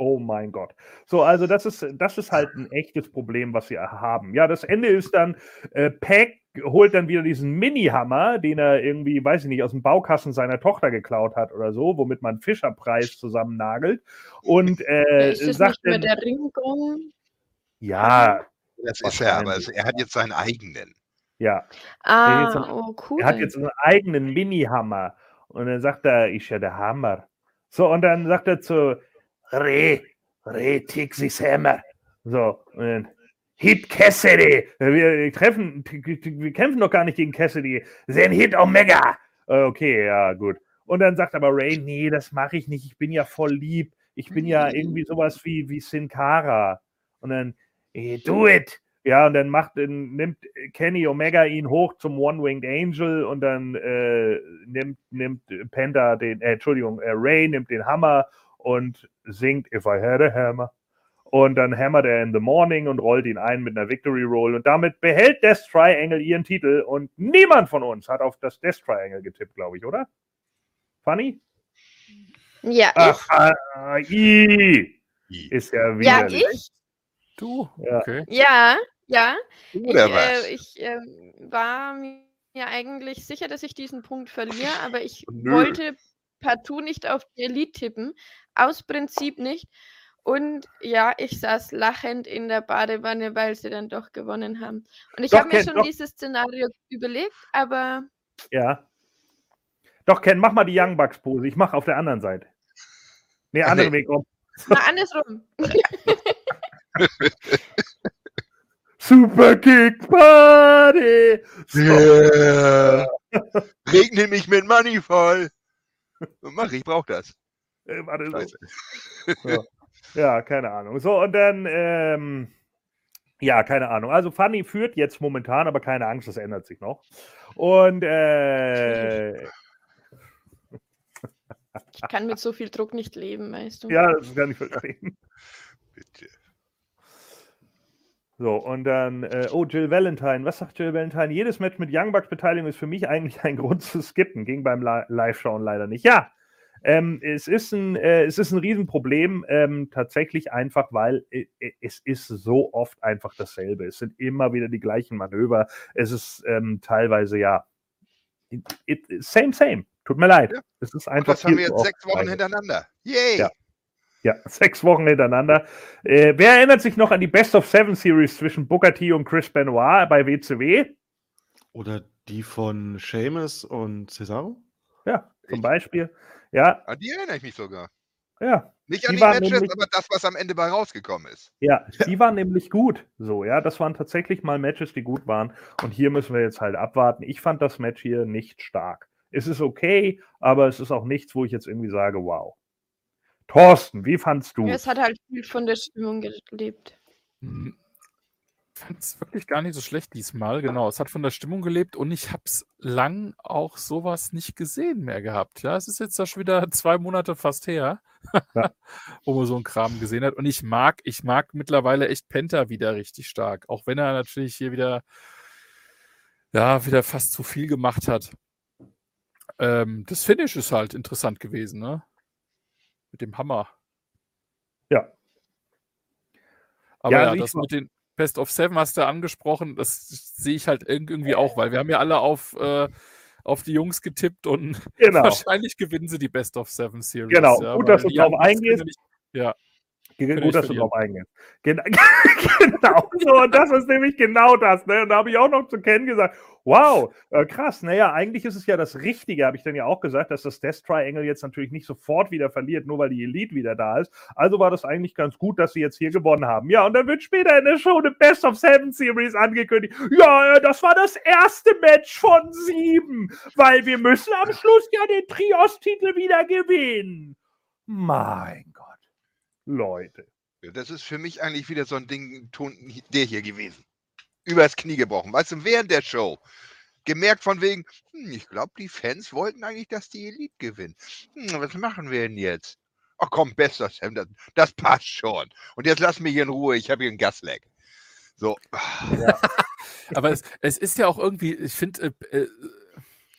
Oh mein Gott. So, also das ist, das ist halt ein echtes Problem, was wir haben. Ja, das Ende ist dann, äh, Peck holt dann wieder diesen Mini-Hammer, den er irgendwie, weiß ich nicht, aus dem Baukasten seiner Tochter geklaut hat oder so, womit man Fischerpreis zusammennagelt. Und äh, ist das sagt nicht mehr dann, der Ringgong? ja, Das ist er, aber er hat jetzt seinen eigenen. Ja. Ah, noch- oh cool. Er hat jetzt einen eigenen Mini-Hammer. Und dann sagt er, ist ja der Hammer. So, und dann sagt er zu Re, Re, Tixis Hammer. So, und dann, Hit Cassidy. Wir treffen, wir kämpfen doch gar nicht gegen Cassidy. Sein Hit Omega. Okay, ja, gut. Und dann sagt aber Ray, nee, das mache ich nicht. Ich bin ja voll lieb. Ich bin ja irgendwie sowas wie, wie Sin Cara. Und dann, hey, do it. Ja, und dann macht, nimmt Kenny Omega ihn hoch zum One-Winged Angel und dann äh, nimmt, nimmt Penta den, äh, Entschuldigung, äh, Ray nimmt den Hammer und singt If I Had a Hammer. Und dann hammert er in the morning und rollt ihn ein mit einer Victory Roll. Und damit behält Death Triangle ihren Titel. Und niemand von uns hat auf das Death Triangle getippt, glaube ich, oder? Funny? Ja, Ach, äh, i. Ist ja ich. Ja, ich. Du? Ja. Okay. Ja, ja. Ich, Oder was? äh, ich äh, war mir eigentlich sicher, dass ich diesen Punkt verliere, aber ich Nö. wollte partout nicht auf die Elite tippen. Aus Prinzip nicht. Und ja, ich saß lachend in der Badewanne, weil sie dann doch gewonnen haben. Und ich habe mir Ken, schon doch. dieses Szenario überlegt, aber Ja. Doch, Ken, mach mal die Young Bucks Pose. Ich mache auf der anderen Seite. Nee, Ach, anderen nee. Weg rum. mal andersrum. Super Kick Party! Yeah. Regne mich mit Money voll. Mach, ich brauch das. Äh, warte, so. Scheiße. Ja, keine Ahnung. So, und dann, ähm, ja, keine Ahnung. Also Fanny führt jetzt momentan, aber keine Angst, das ändert sich noch. Und äh, Ich kann mit so viel Druck nicht leben, weißt du. ja, das kann ich verstehen. Bitte. So, und dann, äh, oh, Jill Valentine. Was sagt Jill Valentine? Jedes Match mit Young Bucks Beteiligung ist für mich eigentlich ein Grund zu skippen. Ging beim Li Live-Schauen leider nicht. Ja, ähm, es, ist ein, äh, es ist ein Riesenproblem, ähm, tatsächlich einfach, weil äh, äh, es ist so oft einfach dasselbe. Es sind immer wieder die gleichen Manöver. Es ist ähm, teilweise, ja, it, it, same, same. Tut mir leid. Ja. Es ist Und einfach das haben wir jetzt sechs Wochen hintereinander. Yay! Ja. Ja, sechs Wochen hintereinander. Äh, wer erinnert sich noch an die Best of Seven Series zwischen Booker T und Chris Benoit bei WCW? Oder die von Seamus und Cesaro? Ja, zum Ich- Beispiel. Ja, An die erinnere ich mich sogar. ja, Nicht an Die die, waren Matches, nämlich- aber das, was am Ende bei rausgekommen ist. ja. Die waren nämlich gut. So, ja, das waren tatsächlich mal Matches, die gut waren. Und hier müssen wir jetzt halt abwarten. Ich fand das Match hier nicht stark. Es ist okay, aber es ist auch nichts, wo ich jetzt irgendwie sage, wow. Thorsten, wie fandst du? Es hat halt viel von der Stimmung gelebt. Hm. Ich fand es wirklich gar nicht so schlecht diesmal. Genau, es hat von der Stimmung gelebt und ich habe es lang auch sowas nicht gesehen mehr gehabt. Ja, es ist jetzt ja schon wieder zwei Monate fast her, Ja. wo man so einen Kram gesehen hat. Und ich mag, ich mag mittlerweile echt Penta wieder richtig stark. Auch wenn er natürlich hier wieder, ja, wieder fast zu viel gemacht hat. Ähm, das Finish ist halt interessant gewesen, ne? Mit dem Hammer. Ja. Aber Ja, ja, also das mit den Best of Seven hast du angesprochen, das sehe ich halt irg- irgendwie auch, weil wir haben ja alle auf, äh, auf die Jungs getippt und Genau. wahrscheinlich gewinnen sie die Best of Seven Series. Genau. ja, Gut, dass du Bucks eingehst. Ja, Gut, dass du drauf eingehst. Gen genau so, und das ist nämlich genau das. Ne? Und da habe ich auch noch zu Ken gesagt, wow, äh, krass. Naja, eigentlich ist es ja das Richtige, habe ich dann ja auch gesagt, dass das Death Triangle jetzt natürlich nicht sofort wieder verliert, nur weil die Elite wieder da ist. Also war das eigentlich ganz gut, dass sie jetzt hier gewonnen haben. Ja, und dann wird später in der Show eine Best of Seven Series angekündigt. Ja, äh, das war das erste Match von sieben, weil wir müssen am Schluss ja den Trios-Titel wieder gewinnen. Mein Gott. Leute. Ja, Das ist für mich eigentlich wieder so ein Ding, Ton, der hier gewesen. Übers Knie gebrochen. Weißt du, während der Show. Gemerkt von wegen, hm, ich glaube, die Fans wollten eigentlich, dass die Elite gewinnt. Hm, was machen wir denn jetzt? Ach komm, bester Sam, das, das passt schon. Und jetzt lass mich in Ruhe, ich habe hier einen Gasleck. So. aber es, es ist ja auch irgendwie, ich finde, äh,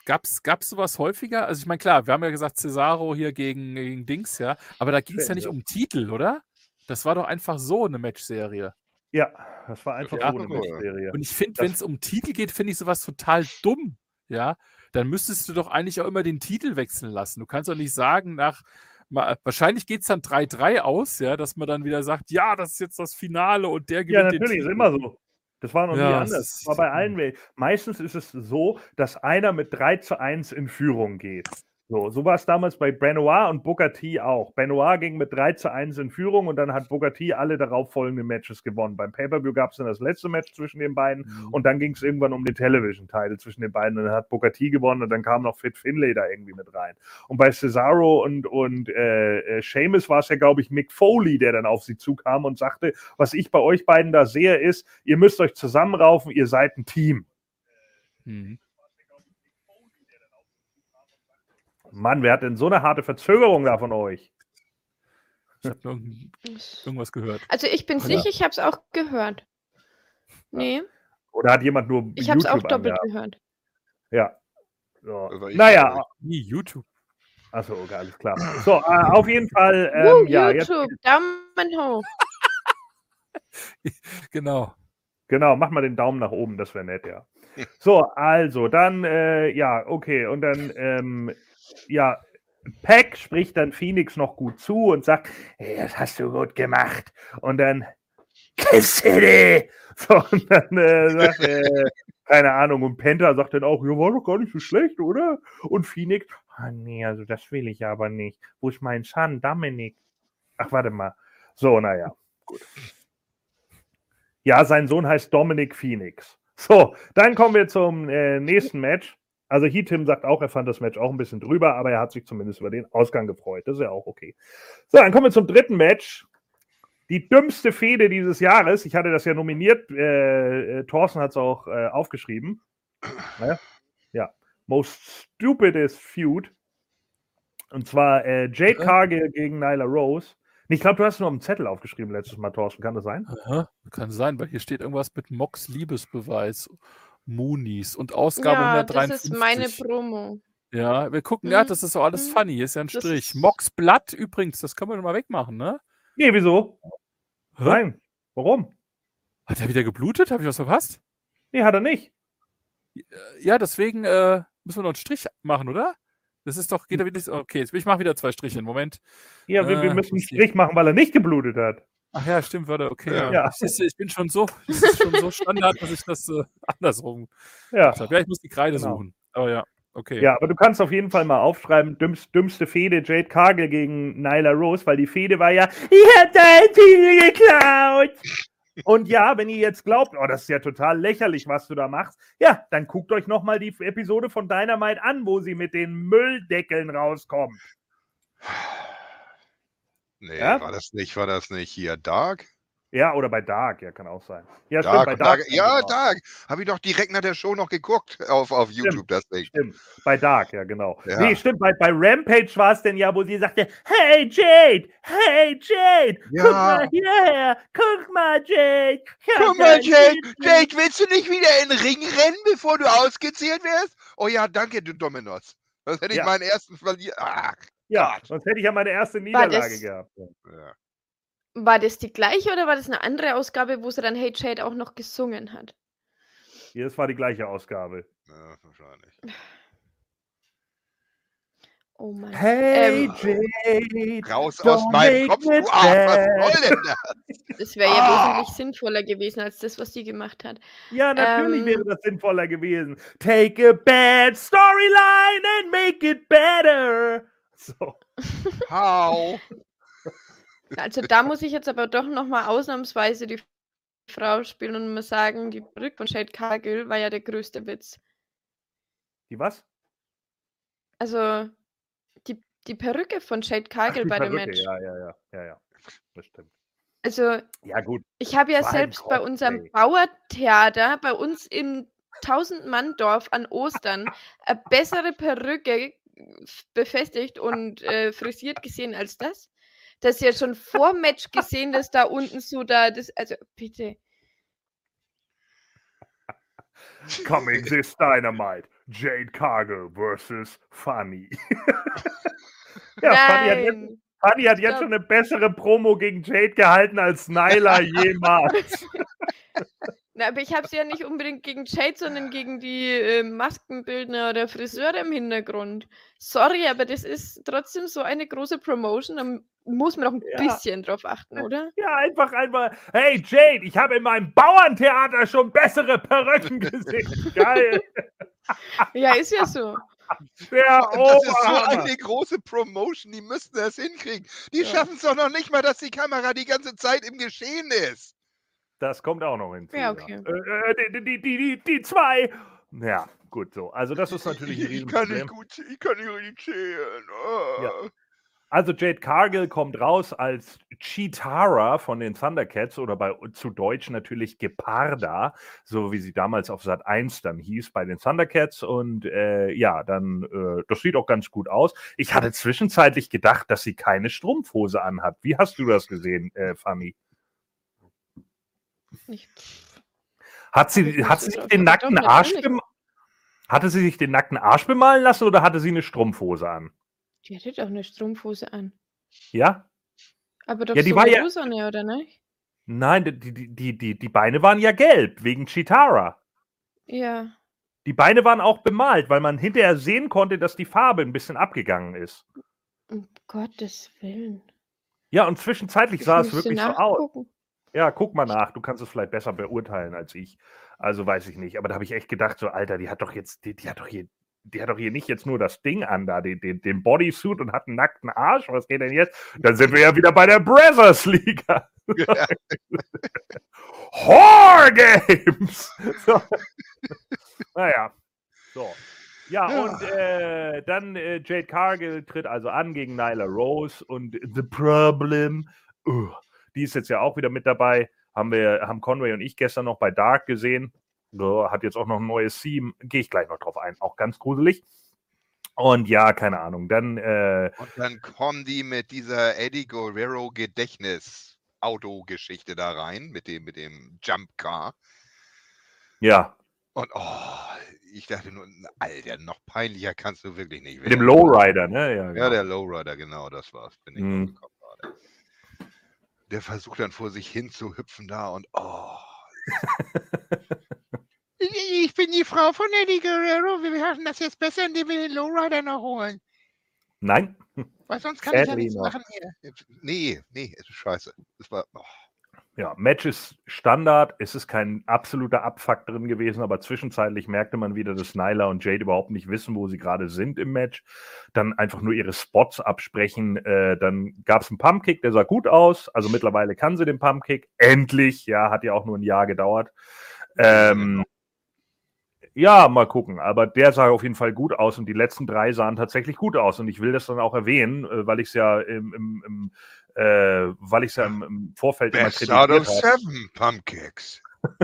äh, gab es sowas häufiger? Also ich meine, klar, wir haben ja gesagt, Cesaro hier gegen, gegen Dings, ja, aber da ging es ja nicht um Titel, oder? Das war doch einfach so eine Matchserie. Ja, das war einfach Ja. so eine Matchserie. Und ich finde, wenn es um Titel geht, finde ich sowas total dumm. Ja, dann müsstest du doch eigentlich auch immer den Titel wechseln lassen. Du kannst doch nicht sagen, nach wahrscheinlich geht es dann 3-3 aus, ja, dass man dann wieder sagt, ja, das ist jetzt das Finale und der gewinnt Ja, den natürlich, ist immer so. Das war noch nie Ja, anders. es Das war bei allen. Meistens ist es so, dass einer mit 3 zu 1 in Führung geht. So, so war es damals bei Benoit und Booker T auch. Benoit ging mit 3 zu 1 in Führung und dann hat Booker T alle darauffolgenden Matches gewonnen. Beim Pay-Per-View gab es dann das letzte Match zwischen den beiden Mhm. und dann ging es irgendwann um den Television-Title zwischen den beiden und dann hat Booker T gewonnen und dann kam noch Fit Finlay da irgendwie mit rein. Und bei Cesaro und, und äh, äh, Seamus war es ja, glaube ich, Mick Foley, der dann auf sie zukam und sagte, was ich bei euch beiden da sehe, ist, ihr müsst euch zusammenraufen, ihr seid ein Team. Mhm. Mann, wer hat denn so eine harte Verzögerung da von euch? Ich habe irgend, irgendwas gehört. Also ich bin Ja. sicher, ich habe es auch gehört. Nee, Oder hat jemand nur ich habe es auch doppelt angehabt? gehört. Ja. So. Naja, Nie YouTube. achso, okay, alles klar. So, äh, auf jeden Fall, Woo, ähm, ja, jetzt, YouTube, Daumen hoch. Genau. genau, mach mal den Daumen nach oben, das wäre nett, ja. So, also, dann, äh, ja, okay, und dann, ähm, ja, Peck spricht dann Phoenix noch gut zu und sagt, hey, das hast du gut gemacht. Und dann, Kiss City! So, und dann äh, sagt, äh, keine Ahnung, und Penta sagt dann auch, ja, war doch gar nicht so schlecht, oder? Und Phoenix, ah, nee, also das will ich aber nicht. Wo ist mein Son, Dominik? Ach, warte mal. So, naja, gut. Ja, sein Sohn heißt Dominic Phoenix. So, dann kommen wir zum äh, nächsten Match. Also Heatim sagt auch, er fand das Match auch ein bisschen drüber, aber er hat sich zumindest über den Ausgang gefreut. Das ist ja auch okay. So, dann kommen wir zum dritten Match. Die dümmste Fehde dieses Jahres. Ich hatte das ja nominiert. Äh, äh, Thorsten hat es auch äh, aufgeschrieben. Ne? Ja. Most stupidest feud. Und zwar äh, Jade Ja. Cargill gegen Nyla Rose. Ich glaube, du hast nur am Zettel aufgeschrieben letztes Mal, Thorsten. Kann das sein? Aha. Kann sein, weil hier steht irgendwas mit Mox Liebesbeweis, Moonies und Ausgabe Ja, das 153. ist meine Promo. Ja, wir gucken, ja, Mhm. das ist so alles Mhm. funny, hier ist ja ein Das Strich. Mox Blatt übrigens, das können wir mal wegmachen, ne? Nee, wieso? Hä? Nein. Warum? Hat er wieder geblutet? Habe ich was verpasst? Nee, hat er nicht. Ja, deswegen äh, müssen wir noch einen Strich machen, oder? Das ist doch, geht da wirklich. Okay, jetzt, ich mache wieder zwei Striche. Moment. Ja, wir, wir Ah, müssen einen. Strich machen, weil er nicht geblutet hat. Ach ja, stimmt, warte, okay. Ja. Ja. Du, ich bin schon so, das ist schon so Standard, dass ich das äh, andersrum Ja. habe. Ja, ich muss die Kreide Genau. suchen. Aber ja, okay. Ja, aber du kannst auf jeden Fall mal aufschreiben, dümmst, dümmste Fehde Jade Cargill gegen Nyla Rose, weil die Fehde war ja, ihr habt dein Titel geklaut. Und ja, wenn ihr jetzt glaubt, oh, das ist ja total lächerlich, was du da machst, ja, dann guckt euch nochmal die Episode von Dynamite an, wo sie mit den Mülldeckeln rauskommt. Nee, Ja? war das nicht, war das nicht hier Dark? Ja, oder bei Dark, ja, kann auch sein. Ja, Dark, bei Dark, Dark. ja. Dark. Habe ich doch direkt nach der Show noch geguckt auf, auf YouTube, das Ding. Stimmt, bei Dark, ja, genau. Ja. Nee, stimmt, bei, bei Rampage war es denn ja, wo sie sagte, hey Jade, hey Jade, guck Ja. mal hierher, guck mal Jade. ich Guck mal, Titel." Jake, willst du nicht wieder in den Ring rennen, bevor du ausgezählt wirst? Oh ja, danke, du Dominos. Das hätte ich Ja. meinen ersten verliert. Ach, Ja, Gott. sonst hätte ich ja meine erste Niederlage das- gehabt. ja. War das die gleiche oder war das eine andere Ausgabe, wo sie dann Hey Jade auch noch gesungen hat? Hier, das war die gleiche Ausgabe. ja, wahrscheinlich. Oh Mann. Hey Ähm, Jade. Raus aus meinem Kopf, du Arsch, was soll denn das? Das wäre ja Ah. wesentlich sinnvoller gewesen als das, was sie gemacht hat. Ja, natürlich Ähm. wäre das sinnvoller gewesen. Take a bad storyline and make it better. So. How? Also da muss ich jetzt aber doch nochmal ausnahmsweise die Frau spielen und mal sagen, die Brücke von Jade Cargill war ja der größte Witz. Die was? Also die, die Perücke von Ach, Cargill die bei dem Perücke, Match. Ja, ja, ja, ja, ja. Das stimmt. Also Ja, gut. ich habe ja war selbst bei Cosplay. unserem Bauertheater, bei uns im Tausend-Mann-Dorf an Ostern, eine bessere Perücke befestigt und äh, frisiert gesehen als das. Das ist ja schon vor Match gesehen, dass da unten so da, das, also bitte. Coming this Dynamite. Jade Cargill versus Funny. ja, Funny hat, jetzt. Funny hat jetzt schon eine bessere Promo gegen Jade gehalten als Nyla jemals. Na, aber ich habe sie ja nicht unbedingt gegen Jade, sondern gegen die äh, Maskenbildner oder Friseure im Hintergrund. Sorry, aber das ist trotzdem so eine große Promotion, da muss man doch ein Ja. bisschen drauf achten, oder? Ja, einfach, einfach. Hey Jade, ich habe in meinem Bauerntheater schon bessere Perücken gesehen. Geil. Ja, ist ja so. Der Das ist so eine große Promotion, die müssten das hinkriegen. Die Ja. schaffen es doch noch nicht mal, dass die Kamera die ganze Zeit im Geschehen ist. Das kommt auch noch hinzu. Ja, okay. Äh, äh, die, die, die, die, die zwei. Ja, gut so. Also das ist natürlich ein Ich kann Riesenproblem. nicht gut, ich kann nicht richtig zählen. Ah. Ja. Also Jade Cargill kommt raus als Cheetara von den Thundercats oder bei zu Deutsch natürlich Geparda, so wie sie damals auf Sat 1 dann hieß bei den Thundercats. Und äh, ja, dann, äh, das sieht auch ganz gut aus. Ich hatte zwischenzeitlich gedacht, dass sie keine Strumpfhose anhat. Wie hast du das gesehen, äh, Fanny? Nicht. Hat sie, hat sie sich den nackten Arsch hatte sie sich den nackten Arsch bemalen lassen oder hatte sie eine Strumpfhose an? Die hatte doch eine Strumpfhose an. Ja? Aber doch Ja, die so war ja- rosane, oder nicht? Nein, die, die, die, die, die Beine waren ja gelb, wegen Chitara. Ja. Die Beine waren auch bemalt, weil man hinterher sehen konnte, dass die Farbe ein bisschen abgegangen ist. Um Gottes Willen. Ja, und zwischenzeitlich Ich sah es wirklich so aus. Ja, guck mal nach. Du kannst es vielleicht besser beurteilen als ich. Also weiß ich nicht. Aber da habe ich echt gedacht, so, Alter, die hat doch jetzt, die, die hat doch hier, die hat doch hier nicht jetzt nur das Ding an, da, den, den, den Bodysuit und hat einen nackten Arsch. Was geht denn jetzt? Dann sind wir ja wieder bei der Brothers Liga. Horror Games! So. naja. So. Ja, Ja. und äh, dann äh, Jade Cargill tritt also an gegen Nyla Rose und The Problem, uh, die ist jetzt ja auch wieder mit dabei. Haben wir, haben Conway und ich gestern noch bei Dark gesehen. Ja, hat jetzt auch noch ein neues Theme. Gehe ich gleich noch drauf ein. Auch ganz gruselig. Und ja, keine Ahnung. Dann, äh, Und dann kommen die mit dieser Eddie Guerrero Gedächtnis Autogeschichte da rein, mit dem, mit dem Jump Car. ja, Und oh, ich dachte nur, Alter, noch peinlicher kannst du wirklich nicht mit dem werden. Lowrider, ne? Ja, Ja, genau. der Lowrider, genau, das war's. Bin ich Mhm. gekommen gerade. Der versucht dann vor sich hin zu hüpfen da und oh. ich, bin die Frau von Eddie Guerrero. Wir machen das jetzt besser, indem wir den Lowrider noch holen. Nein? Weil sonst kann ich ja Sadly nichts machen hier. Nee, nee, es ist scheiße. Das war. Oh. Ja, Match ist Standard. Es ist kein absoluter Abfuck drin gewesen, aber zwischenzeitlich merkte man wieder, dass Nyla und Jade überhaupt nicht wissen, wo sie gerade sind im Match. Dann einfach nur ihre Spots absprechen. Äh, dann gab es einen Pumpkick, der sah gut aus. Also mittlerweile kann sie den Pumpkick. Endlich. Ja, hat ja auch nur ein Jahr gedauert. Ähm, ja, mal gucken. Aber der sah auf jeden Fall gut aus und die letzten drei sahen tatsächlich gut aus. Und ich will das dann auch erwähnen, äh, weil ich es ja im, im, im äh, weil ich es ja im, im Vorfeld immer Best out of seven Pumpkicks.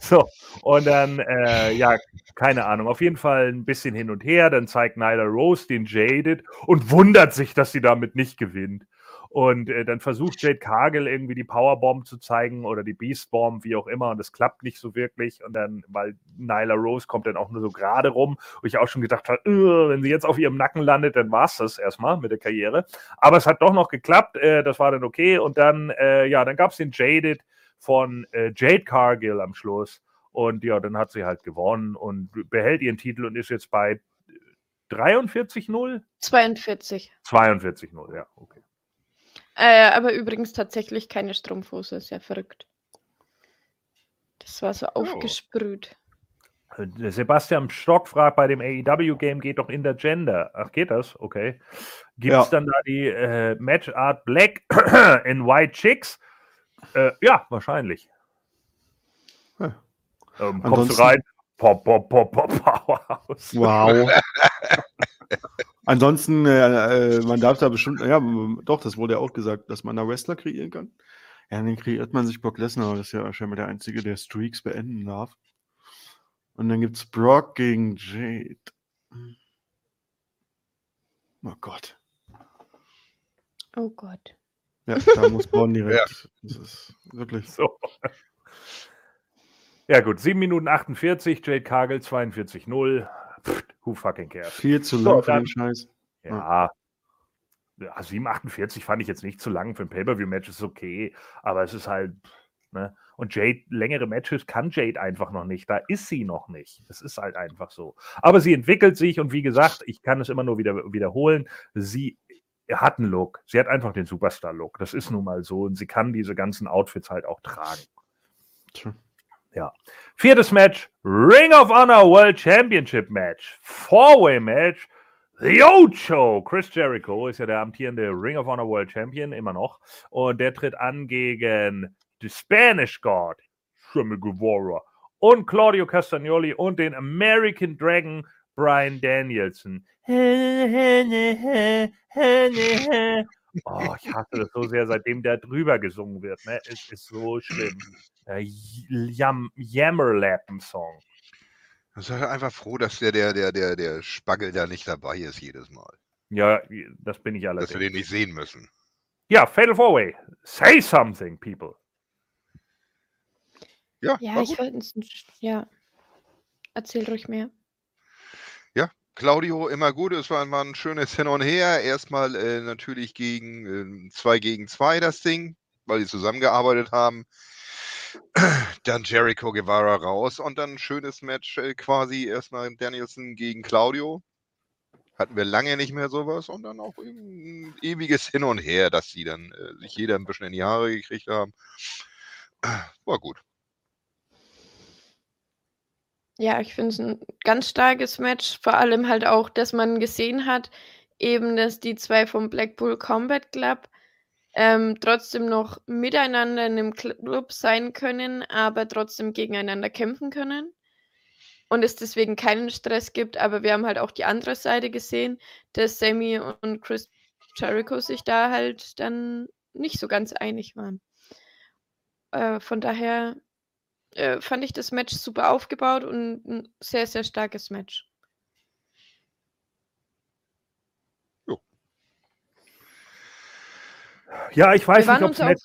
So, und dann, äh, ja, keine Ahnung, auf jeden Fall ein bisschen hin und her. Dann zeigt Nyla Rose den Jaded und wundert sich, dass sie damit nicht gewinnt. Und äh, dann versucht Jade Cargill irgendwie die Powerbomb zu zeigen oder die Beast Bomb, wie auch immer, und es klappt nicht so wirklich. Und dann, weil Nyla Rose kommt dann auch nur so gerade rum, wo ich auch schon gedacht habe, "Ugh, wenn sie jetzt auf ihrem Nacken landet, dann war es das erstmal mit der Karriere. Aber es hat doch noch geklappt, äh, das war dann okay. Und dann, äh, ja, dann gab es den Jaded von äh, Jade Cargill am Schluss. Und ja, dann hat sie halt gewonnen und behält ihren Titel und ist jetzt bei 43-0? 42. 42-0, ja, okay. Äh, aber übrigens tatsächlich keine Strumpfhose. Sehr verrückt. Das war so aufgesprüht. Äh, Sebastian Stock fragt bei dem AEW-Game, geht doch Intergender. Ach, geht das? Okay. Gibt es Ja. dann da die äh, Match Art Black in White Chicks? Äh, ja, wahrscheinlich. Ja. Ähm, kommst du rein? Pop, pop, pop, pop, Powerhouse. Wow. Ansonsten, äh, äh, man darf da bestimmt, ja, doch, das wurde ja auch gesagt, dass man da Wrestler kreieren kann. Ja, dann kreiert man sich Brock Lesnar, das ist ja scheinbar der Einzige, der Streaks beenden darf. Und dann gibt's Brock gegen Jade. Oh Gott. Oh Gott. Ja, da muss Braun direkt. Das ist wirklich. So. Ja, gut, 7 Minuten 48, Jade Cargill 42-0. Pff, Who fucking cares? Viel zu So, lang für dann- den Scheiß. Ja. ja 7,48 fand ich jetzt nicht zu lang für ein Pay-Per-View-Match, ist okay, aber es ist halt, ne? Und Jade, längere Matches kann Jade einfach noch nicht. Da ist sie noch nicht. Das ist halt einfach so. Aber sie entwickelt sich und wie gesagt, ich kann es immer nur wieder wiederholen. Sie hat einen Look. Sie hat einfach den Superstar-Look. Das ist nun mal so. Und sie kann diese ganzen Outfits halt auch tragen. Tja. Ja. Viertes Match, Ring of Honor World Championship Match. Four-Way Match. The Ocho, Chris Jericho ist ja der amtierende Ring of Honor World Champion, immer noch. Und der tritt an gegen The Spanish God, Sammy Guevara, und Claudio Castagnoli und den American Dragon Brian Danielson. Oh, ich hasse das so sehr, seitdem der drüber gesungen wird. Ne? Es ist so schlimm. Der Yam Yammerlappen-Song. Sei einfach froh, dass der, der, der, der, der Spagel da nicht dabei ist jedes Mal. Ja, das bin ich allerdings. Dass wir den nicht sehen müssen. Ja, Fatal Four Way. Say something, people. Ja, ja ich wollte ja. Erzähl ruhig mehr. Claudio immer gut. Es war, war ein schönes Hin und Her. Erstmal äh, natürlich gegen äh, zwei gegen zwei das Ding, weil sie zusammengearbeitet haben. Dann Jericho Guevara raus und dann ein schönes Match äh, quasi erstmal Danielson gegen Claudio. Hatten wir lange nicht mehr sowas und dann auch ein ewiges Hin und Her, dass sie dann äh, sich jeder ein bisschen in die Haare gekriegt haben. War gut. Ja, ich finde es ein ganz starkes Match, vor allem halt auch, dass man gesehen hat, eben, dass die zwei vom Blackpool Combat Club ähm, trotzdem noch miteinander in einem Club sein können, aber trotzdem gegeneinander kämpfen können und es deswegen keinen Stress gibt. Aber wir haben halt auch die andere Seite gesehen, dass Sammy und Chris Jericho sich da halt dann nicht so ganz einig waren. Äh, von daher äh, fand ich das Match super aufgebaut und ein sehr, sehr starkes Match. Ja, ich weiß nicht, ob es Match.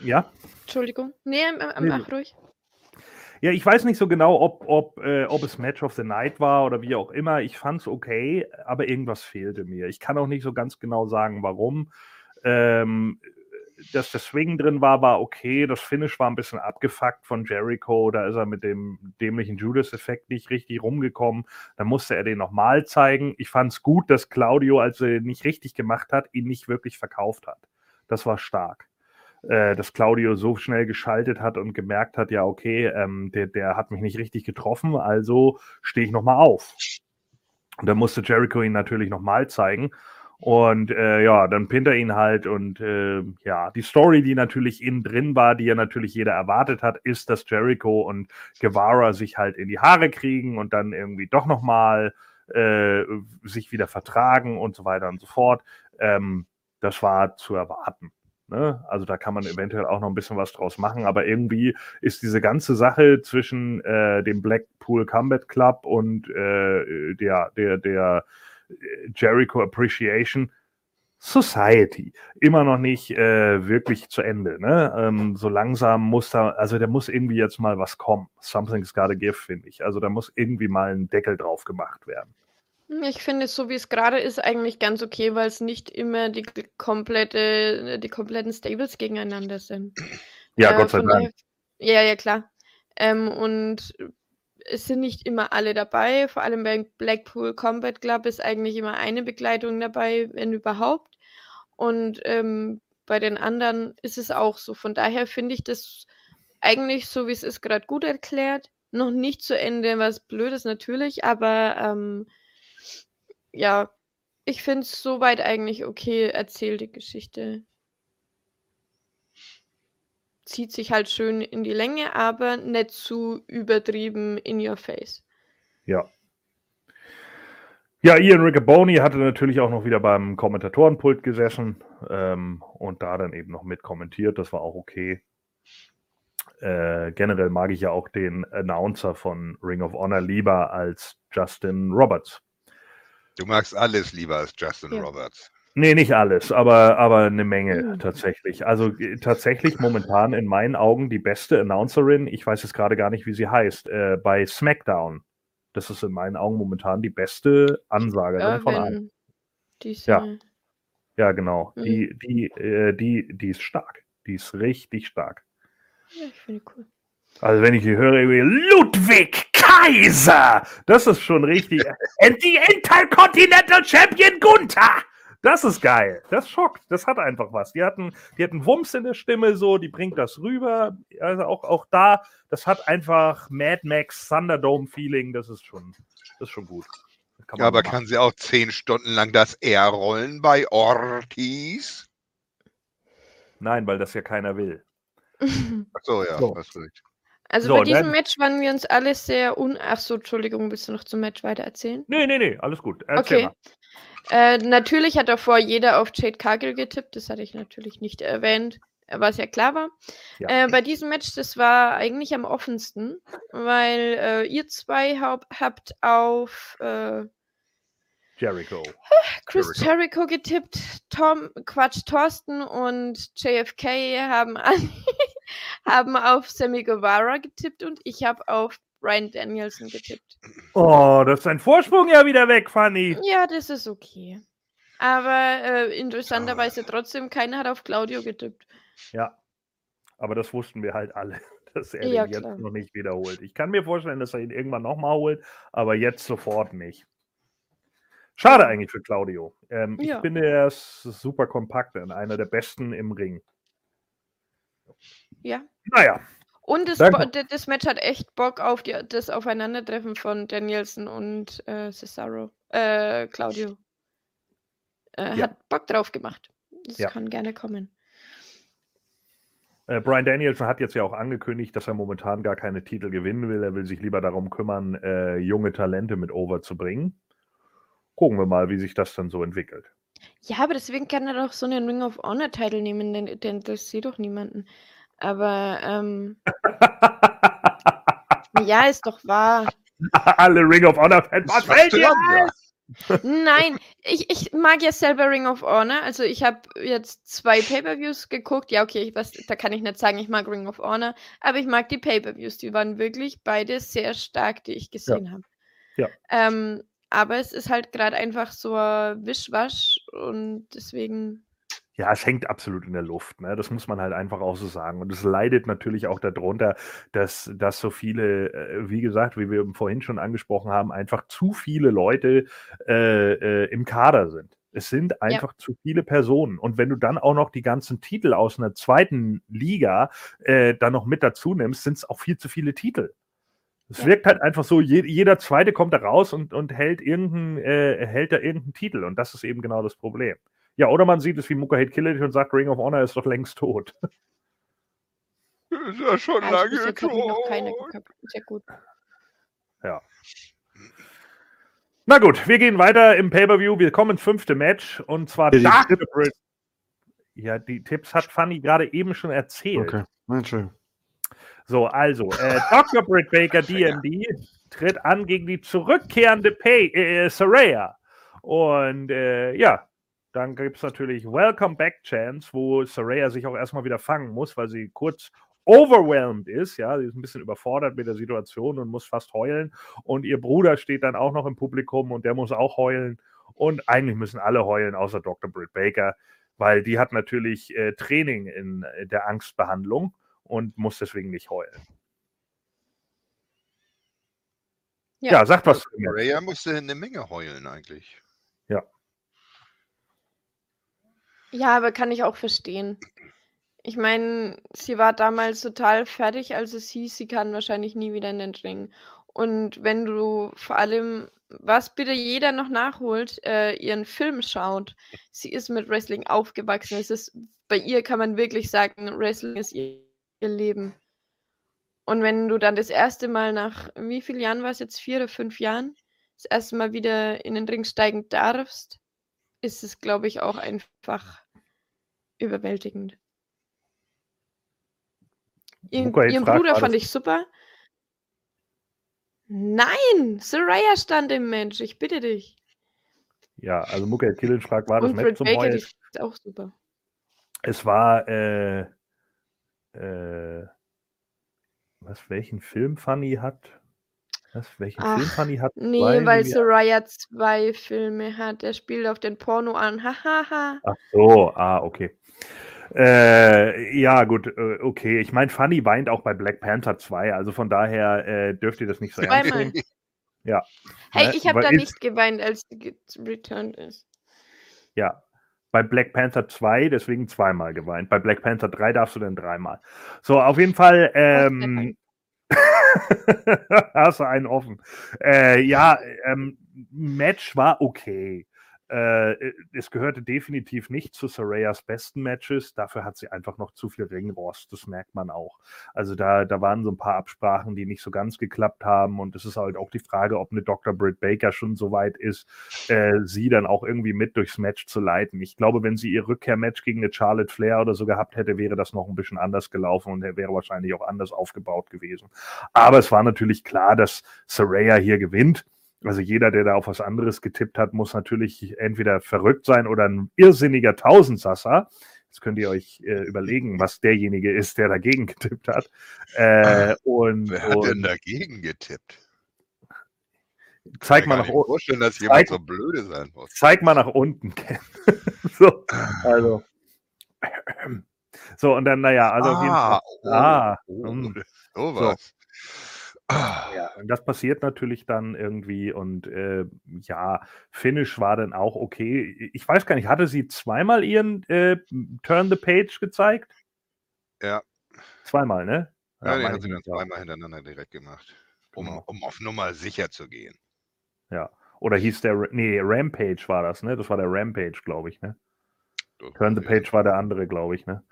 Ja? Entschuldigung. Nee, äh, nee, mach ruhig. Ja, ich weiß nicht so genau, ob, ob, äh, ob es Match of the Night war oder wie auch immer. Ich fand es okay, aber irgendwas fehlte mir. Ich kann auch nicht so ganz genau sagen, warum. Ähm, dass der Swing drin war, war okay. Das Finish war ein bisschen abgefuckt von Jericho. Da ist er mit dem dämlichen Judas-Effekt nicht richtig rumgekommen. Dann musste er den nochmal zeigen. Ich fand es gut, dass Claudio, als er nicht richtig gemacht hat, ihn nicht wirklich verkauft hat. Das war stark. Äh, dass Claudio so schnell geschaltet hat und gemerkt hat, ja, okay, ähm, der, der hat mich nicht richtig getroffen, also stehe ich nochmal auf. Und dann musste Jericho ihn natürlich nochmal zeigen. Und äh, ja, dann pinnt er ihn halt und äh, ja, die Story, die natürlich innen drin war, die ja natürlich jeder erwartet hat, ist, dass Jericho und Guevara sich halt in die Haare kriegen und dann irgendwie doch nochmal äh, sich wieder vertragen und so weiter und so fort. Ähm, das war zu erwarten. Ne? Also da kann man eventuell auch noch ein bisschen was draus machen, aber irgendwie ist diese ganze Sache zwischen äh, dem Blackpool Combat Club und äh, der, der, der Jericho Appreciation Society immer noch nicht äh, wirklich zu Ende. Ne? Ähm, so langsam muss da, also da muss irgendwie jetzt mal was kommen. Something's gotta give, finde ich. Also da muss irgendwie mal ein Deckel drauf gemacht werden. Ich finde, so wie es gerade ist, eigentlich ganz okay, weil es nicht immer die komplette, die kompletten Stables gegeneinander sind. Ja, äh, Gott sei Dank. Daher, ja, ja, klar. Ähm, und es sind nicht immer alle dabei. Vor allem beim Blackpool Combat Club ist eigentlich immer eine Begleitung dabei, wenn überhaupt. Und ähm, bei den anderen ist es auch so. Von daher finde ich das eigentlich, so wie es ist, gerade gut erklärt. Noch nicht zu Ende, was blöd ist natürlich, aber ähm, ja, ich finde es soweit eigentlich okay erzählte Geschichte zieht sich halt schön in die Länge, aber nicht zu übertrieben in your face. Ja. Ja, Ian Riccaboni hatte natürlich auch noch wieder beim Kommentatorenpult gesessen ähm, und da dann eben noch mit kommentiert. Das war auch okay. Äh, generell mag ich ja auch den Announcer von Ring of Honor lieber als Justin Roberts. Du magst alles lieber als Justin ja. Roberts. Nee, nicht alles, aber, aber eine Menge mhm. tatsächlich. Also äh, tatsächlich momentan in meinen Augen die beste Announcerin, ich weiß jetzt gerade gar nicht, wie sie heißt, äh, bei SmackDown. Das ist in meinen Augen momentan die beste Ansagerin von allen. Ja. ja, genau. Mhm. Die, die, äh, die, die ist stark. Die ist richtig stark. Ja, ich finde cool. Also wenn ich die höre, Ludwig Kaiser, das ist schon richtig. And the Intercontinental Champion Gunther. Das ist geil. Das schockt. Das hat einfach was. Die hatten, die hatten Wumms in der Stimme, so, die bringt das rüber. Also auch, auch da, das hat einfach Mad Max Thunderdome-Feeling. Das ist schon, das ist schon gut. Kann ja, aber machen. kann sie auch zehn Stunden lang das R rollen bei Ortiz? Nein, weil das ja keiner will. Ach so, ja, so. hast recht. Also so, bei diesem. Match waren wir uns alle sehr un... Ach so, Entschuldigung, willst du noch zum Match weiter erzählen? Nee, nee, nee, alles gut. Erzähl okay. Äh, natürlich hat davor jeder auf Jade Cargill getippt, das hatte ich natürlich nicht erwähnt, was ja klar war. Ja. Äh, bei diesem Match, das war eigentlich am offensten, weil äh, ihr zwei hab, habt auf äh, Jericho. Chris Jericho. Jericho getippt, Tom, Quatsch, Thorsten und JFK haben, an, haben auf Sammy Guevara getippt und ich habe auf Brian Danielson getippt. Oh, das ist ein Vorsprung ja wieder weg, Fanny. Ja, das ist okay. Aber äh, interessanterweise trotzdem, keiner hat auf Claudio getippt. Ja, aber das wussten wir halt alle, dass er ja, den jetzt klar. noch nicht wiederholt. Ich kann mir vorstellen, dass er ihn irgendwann nochmal holt, aber jetzt sofort nicht. Schade eigentlich für Claudio. Ähm, ja. Ich finde, er ist super kompakt und einer der besten im Ring. Ja. Naja. Und das, das Match hat echt Bock auf die, das Aufeinandertreffen von Danielson und äh, Cesaro. Äh, Claudio. Äh, ja. Hat Bock drauf gemacht. Das ja. kann gerne kommen. Äh, Brian Danielson hat jetzt ja auch angekündigt, dass er momentan gar keine Titel gewinnen will. Er will sich lieber darum kümmern, äh, junge Talente mit over zu bringen gucken wir mal, wie sich das dann so entwickelt. Ja, aber deswegen kann er doch so einen Ring of Honor Titel nehmen, denn, denn das sieht doch niemanden. Aber ähm, ja, ist doch wahr. Alle Ring of Honor Fans. Was fällt dir Nein, ich, ich mag ja selber Ring of Honor. Also ich habe jetzt zwei Pay-per-Views geguckt. Ja, okay, ich weiß, da kann ich nicht sagen, ich mag Ring of Honor, aber ich mag die Pay-per-Views. Die waren wirklich beide sehr stark, die ich gesehen ja. habe. Ja. Ähm, aber es ist halt gerade einfach so ein Wischwasch und deswegen. Ja, es hängt absolut in der Luft. Ne? Das muss man halt einfach auch so sagen. Und es leidet natürlich auch darunter, dass, dass so viele, äh, wie gesagt, wie wir vorhin schon angesprochen haben, einfach zu viele Leute äh, äh, im Kader sind. Es sind einfach ja. zu viele Personen. Und wenn du dann auch noch die ganzen Titel aus einer zweiten Liga äh, dann noch mit dazu nimmst, sind es auch viel zu viele Titel. Es ja. wirkt halt einfach so, je, jeder Zweite kommt da raus und, und hält, irgendein, äh, hält da irgendeinen Titel. Und das ist eben genau das Problem. Ja, oder man sieht es wie Muka Hate Killage und sagt, Ring of Honor ist doch längst tot. Ist ja schon also lange tot. Noch keine Sehr gut. Ja. Na gut, wir gehen weiter im Pay-Per-View. Wir kommen ins fünfte Match und zwar ja, Dark Ja, die Tipps hat Fanny gerade eben schon erzählt. Okay, Mensch. So, also, äh, Dr. Britt Baker DMD tritt an gegen die zurückkehrende Pay äh, Saraya. Und äh, ja, dann gibt es natürlich Welcome Back Chance, wo Saraya sich auch erstmal wieder fangen muss, weil sie kurz overwhelmed ist. Ja, sie ist ein bisschen überfordert mit der Situation und muss fast heulen. Und ihr Bruder steht dann auch noch im Publikum und der muss auch heulen. Und eigentlich müssen alle heulen, außer Dr. Britt Baker, weil die hat natürlich äh, Training in äh, der Angstbehandlung und muss deswegen nicht heulen. Ja, ja sagt was. Raya musste eine Menge heulen eigentlich. Ja. Ja, aber kann ich auch verstehen. Ich meine, sie war damals total fertig, als es hieß, sie kann wahrscheinlich nie wieder in den Ring. Und wenn du vor allem, was bitte jeder noch nachholt, äh, ihren Film schaut, sie ist mit Wrestling aufgewachsen. Es ist, bei ihr kann man wirklich sagen, Wrestling ist ihr ihr Leben. Und wenn du dann das erste Mal nach wie vielen Jahren war es jetzt? Vier oder fünf Jahren? Das erste Mal wieder in den Ring steigen darfst, ist es, glaube ich, auch einfach überwältigend. Ihren, ihren Bruder fand ich super. Nein, Soraya stand im Mensch, ich bitte dich. Ja, also Muka Killen fragt, war das Und Match zum Baker, die ist auch super. Es war äh, äh, was, welchen Film Funny hat? Was, welchen Ach, Film Funny hat? Nee, zwei, weil Soraya zwei Filme hat. Er spielt auf den Porno an. Hahaha. Ach so, ah, okay. Äh, ja, gut, äh, okay. Ich meine, Funny weint auch bei Black Panther 2, also von daher äh, dürft ihr das nicht so ernst nehmen. Ja. Hey, ne, ich habe da nicht geweint, als returned ist. Ja, Bei Black Panther 2 deswegen zweimal geweint. Bei Black Panther 3 darfst du dann dreimal. So, auf jeden Fall. Ähm, hast du einen offen. Äh, ja, ähm, Match war okay. Äh, es gehörte definitiv nicht zu Sarayas besten Matches. Dafür hat sie einfach noch zu viel Ringrost. Das merkt man auch. Also da, da waren so ein paar Absprachen, die nicht so ganz geklappt haben. Und es ist halt auch die Frage, ob eine Dr. Britt Baker schon so weit ist, äh, sie dann auch irgendwie mit durchs Match zu leiten. Ich glaube, wenn sie ihr Rückkehrmatch gegen eine Charlotte Flair oder so gehabt hätte, wäre das noch ein bisschen anders gelaufen und er wäre wahrscheinlich auch anders aufgebaut gewesen. Aber es war natürlich klar, dass Saraya hier gewinnt. Also jeder, der da auf was anderes getippt hat, muss natürlich entweder verrückt sein oder ein irrsinniger Tausendsasser. Jetzt könnt ihr euch äh, überlegen, was derjenige ist, der dagegen getippt hat. Äh, und, Wer hat und denn dagegen getippt? zeig Ich mal kann nach mir unten. vorstellen, dass jemand zeig- so blöde sein muss. Zeig mal nach unten, Ken. so, also. So, und dann, naja, also auf jeden Fall. oh, Ah, oh, hm. Sowas. Ah, Ja, und das passiert natürlich dann irgendwie und äh, ja, Finish war dann auch okay. Ich weiß gar nicht, hatte sie zweimal ihren äh, Turn the Page gezeigt? Ja. Zweimal, ne? Ja, den meine hat sie dann ja. zweimal hintereinander direkt gemacht. Um, Genau. um auf Nummer sicher zu gehen. Ja. Oder hieß der, nee, Rampage war das, ne? Das war der Rampage, glaube ich, ne? Turn the ja. Page war der andere, glaube ich, ne?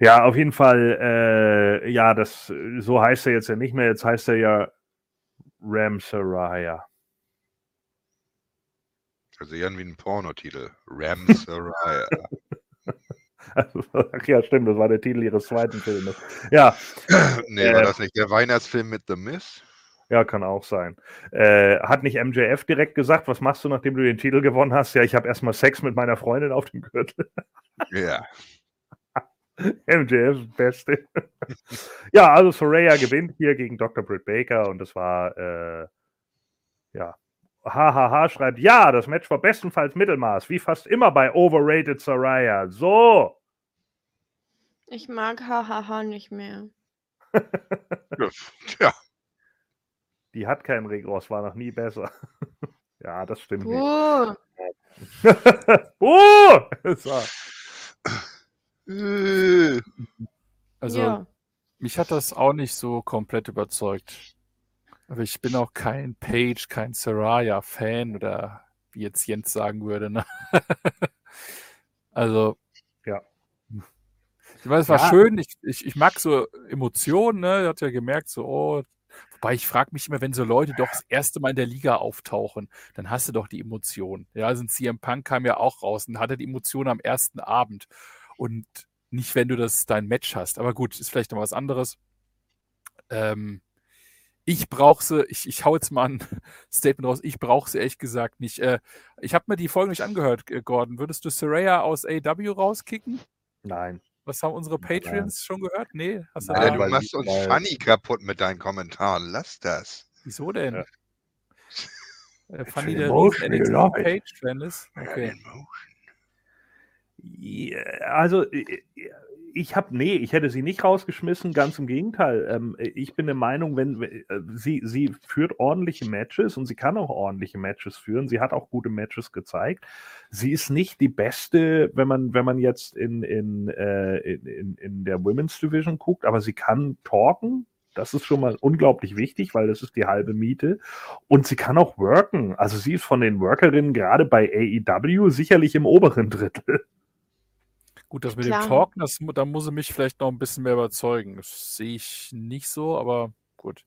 Ja, auf jeden Fall, äh, ja, das, so heißt er jetzt ja nicht mehr, jetzt heißt er ja Ram Saraya. Also ja, wie ein Pornotitel. Ram Saraya. Also, ach ja, stimmt, das war der Titel ihres zweiten Filmes. Ja, nee, war Äh, das nicht der Weihnachtsfilm mit The Miz? Ja, kann auch sein. Äh, hat nicht MJF direkt gesagt, was machst du, nachdem du den Titel gewonnen hast? Ja, ich habe erstmal Sex mit meiner Freundin auf dem Gürtel. Ja. MJF Beste. ja, also Soraya gewinnt hier gegen Dr. Britt Baker und das war, äh, ja. Hahaha schreibt, ja, das Match war bestenfalls Mittelmaß, wie fast immer bei Overrated Soraya. So. Ich mag Hahaha nicht mehr. Ja. Die hat keinen Regross, war noch nie besser. ja, das stimmt nicht. Puh. uh! so. Äh, Also ja. mich hat das auch nicht so komplett überzeugt. Aber ich bin auch kein Page, kein Saraya-Fan oder wie jetzt Jens sagen würde. Ne? also Ja. Ich weiß, es war Ja. schön. Ich, ich, ich mag so Emotionen. Ne? Er hat ja gemerkt, so, oh. Wobei ich frage mich immer, wenn so Leute doch das erste Mal in der Liga auftauchen, dann hast du doch die Emotionen. Ja, also ein CM Punk kam ja auch raus und hatte die Emotionen am ersten Abend. Und nicht, wenn du das dein Match hast. Aber gut, ist vielleicht noch was anderes. Ähm, ich brauche sie, ich, ich hau jetzt mal ein Statement raus, ich brauche sie ehrlich gesagt nicht. Äh, ich habe mir die Folge nicht angehört, Gordon. Würdest du Saraya aus AW rauskicken? Nein. Was haben unsere Nein. Patreons schon gehört? Nee, hast du Nein, du machst uns weil- Funny kaputt mit deinen Kommentaren. Lass das. Wieso denn? Ja. Äh, Fanny, the der it. Page-Fan ist? Okay. Also, äh, ich habe, nee, ich hätte sie nicht rausgeschmissen, ganz im Gegenteil. Ähm, ich bin der Meinung, wenn äh, sie, sie führt ordentliche Matches und sie kann auch ordentliche Matches führen. Sie hat auch gute Matches gezeigt. Sie ist nicht die beste, wenn man, wenn man jetzt in, in, äh, in, in der Women's Division guckt, aber sie kann talken. Das ist schon mal unglaublich wichtig, weil das ist die halbe Miete. Und sie kann auch worken. Also sie ist von den Workerinnen gerade bei AEW sicherlich im oberen Drittel. Gut, das mit Klar. dem Talken, das, da muss sie mich vielleicht noch ein bisschen mehr überzeugen. Das sehe ich nicht so, aber gut.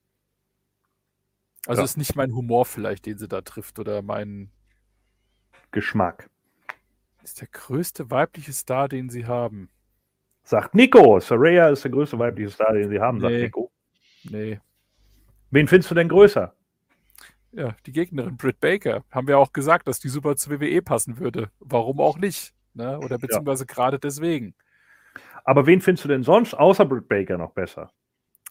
Also Ja. ist nicht mein Humor vielleicht, den sie da trifft, oder mein, Geschmack. ist der größte weibliche Star, den sie haben. Sagt Nico. Saraya ist der größte weibliche Star, den sie haben, sagt Nee. Nico. Nee. Wen findest du denn größer? Ja, die Gegnerin, Britt Baker. Haben wir auch gesagt, dass die super zu WWE passen würde. Warum auch nicht? Ne? Oder beziehungsweise gerade deswegen. Aber wen findest du denn sonst außer Britt Baker noch besser?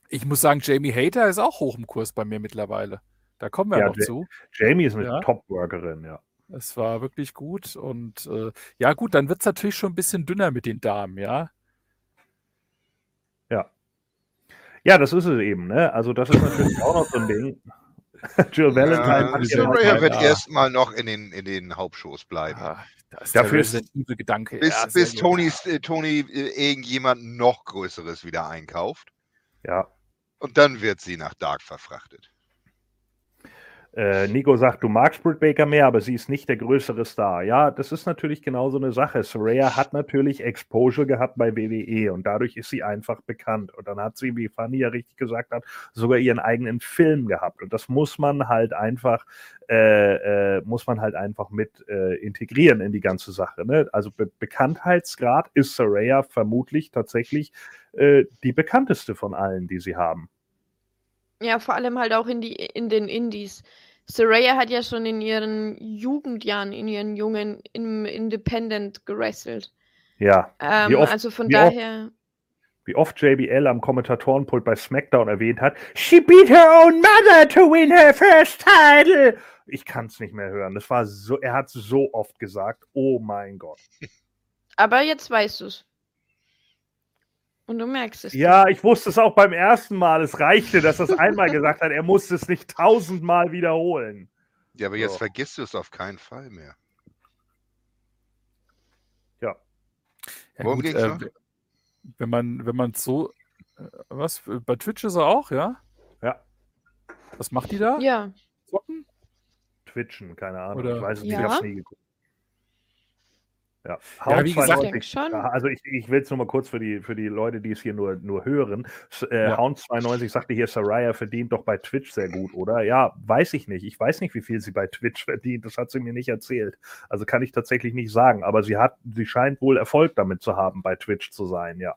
Ich muss sagen, Jamie Hater ist auch hoch im Kurs bei mir mittlerweile. Da kommen wir Ja, noch Ja- zu. Jamie ist eine Ja. Top-Workerin, ja. Es war wirklich gut. Und äh, ja, gut, dann wird es natürlich schon ein bisschen dünner mit den Damen, ja. Ja, das ist es eben, ne? Also, das ist natürlich auch noch so ein Ding. Jill Valentine. Ja, hat Soraya wird ja. erstmal noch in den, in den Hauptshows bleiben. Ah, ist Dafür der ist- Resident Evil Gedanke. Bis, ja, bis gut. Tony, äh, Tony äh, irgendjemand noch Größeres wieder einkauft. Ja. Und dann wird sie nach Dark verfrachtet. Äh, Nico sagt, du magst Britt Baker mehr, aber sie ist nicht der größere Star. Ja, das ist natürlich genau so eine Sache. Soraya hat natürlich Exposure gehabt bei WWE und dadurch ist sie einfach bekannt. Und dann hat sie, wie Fanny ja richtig gesagt hat, sogar ihren eigenen Film gehabt. Und das muss man halt einfach, äh, äh, muss man halt einfach mit äh, integrieren in die ganze Sache. Ne? Also Be Bekanntheitsgrad ist Soraya vermutlich tatsächlich äh, die bekannteste von allen, die sie haben. Ja, vor allem halt auch in, die, in den Indies. Soraya hat ja schon in ihren Jugendjahren, in ihren Jungen im Independent gewrestelt. Ja. Ähm, oft- also von wie oft- daher. wie oft JBL am Kommentatorenpult bei SmackDown erwähnt hat, she beat her own mother to win her first title. Ich kann es nicht mehr hören. Das war so, er hat es so oft gesagt. Oh mein Gott. Aber jetzt weißt du es. Und du merkst es. Ja, ich wusste es auch beim ersten Mal. Es reichte, dass er es einmal gesagt hat. Er musste es nicht tausendmal wiederholen. Ja, aber jetzt So. vergisst du es auf keinen Fall mehr. Ja, Worum gut, ging's äh, noch? wenn man, wenn man so, äh, was, bei Twitch ist er auch, ja? Ja. Was macht die da? Ja. Zocken? Twitchen, keine Ahnung. Oder- ich weiß es nicht, Ja. ich habe es nie geguckt. Ja, Ja, wie gesagt- schon. Also ich, ich will es nur mal kurz für die, für die Leute, die es hier nur, nur hören. Äh, Ja. Hound92 sagte hier, Saraya verdient doch bei Twitch sehr gut, oder? Ja, weiß ich nicht. Ich weiß nicht, wie viel sie bei Twitch verdient. Das hat sie mir nicht erzählt. Also kann ich tatsächlich nicht sagen. Aber sie hat, sie scheint wohl Erfolg damit zu haben, bei Twitch zu sein, ja.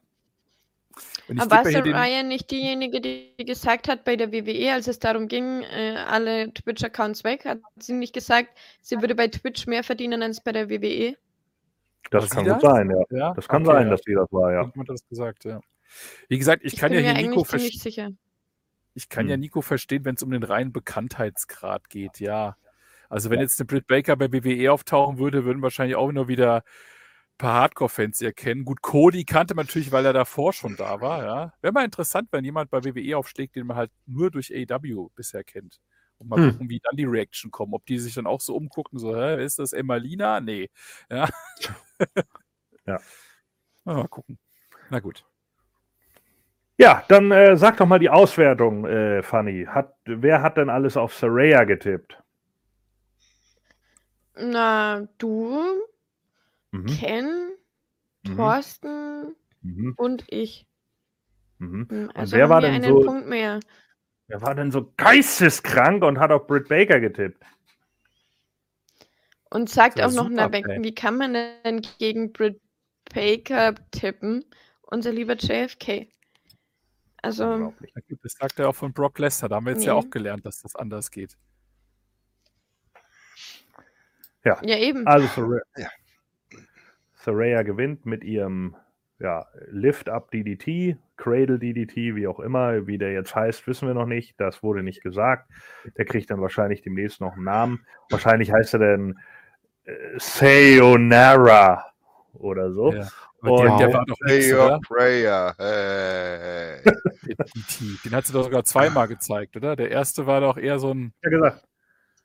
Aber war Soraya nicht diejenige, die gesagt hat bei der WWE, als es darum ging, äh, alle Twitch-Accounts weg, hat sie nicht gesagt, sie würde bei Twitch mehr verdienen als bei der? WWE? Das War kann gut das? sein, ja. Ja? Das kann Okay, sein, ja. dass sie das war, ja. Hat das gesagt, ja. Wie gesagt, ich, Ich, kann bin ja hier Nico verstehen. Ich kann ja Hm. Nico verstehen, wenn es um den reinen Bekanntheitsgrad geht, ja. Also wenn jetzt eine Britt Baker bei WWE auftauchen würde, würden wahrscheinlich auch nur wieder ein paar Hardcore-Fans sie erkennen. Gut, Cody kannte man natürlich, weil er davor schon da war, ja. Wäre mal interessant, wenn jemand bei WWE aufschlägt, den man halt nur durch AEW bisher kennt. Und mal Hm. gucken, wie dann die Reaction kommen. Ob die sich dann auch so umgucken, so, hä, ist das Emmalina? Nee. Ja. Ja. Mal gucken. Na gut. Ja, dann äh, sag doch mal die Auswertung, äh, Fanny. Hat, wer hat denn alles auf Saraya getippt? Na, du, Mhm. Ken, Mhm. Thorsten Mhm. und ich. Mhm. Hm, Also wer haben war wir denn einen so- Punkt mehr. Wer war denn so geisteskrank und hat auf Britt Baker getippt? Und sagt Ja, auch noch, na, super, wie kann man denn gegen Britt Baker tippen? Unser lieber JFK. Also, Das sagt er auch von Brock Lesnar. Da haben wir jetzt ja Nee. auch gelernt, dass das anders geht. ja eben. Also Saraya, Ja. Saraya gewinnt mit ihrem ja, Lift-Up DDT, Cradle DDT, wie auch immer, wie der jetzt heißt, wissen wir noch nicht. Das wurde nicht gesagt. Der kriegt dann wahrscheinlich demnächst noch einen Namen. Wahrscheinlich heißt er dann äh, Sayonara oder so. Ja. Aber der, Und- der war doch Say your oder? prayer. Hey. Definitiv. Den hat sie doch sogar zweimal gezeigt, oder? Der erste war doch eher so ein, Ja, gesagt.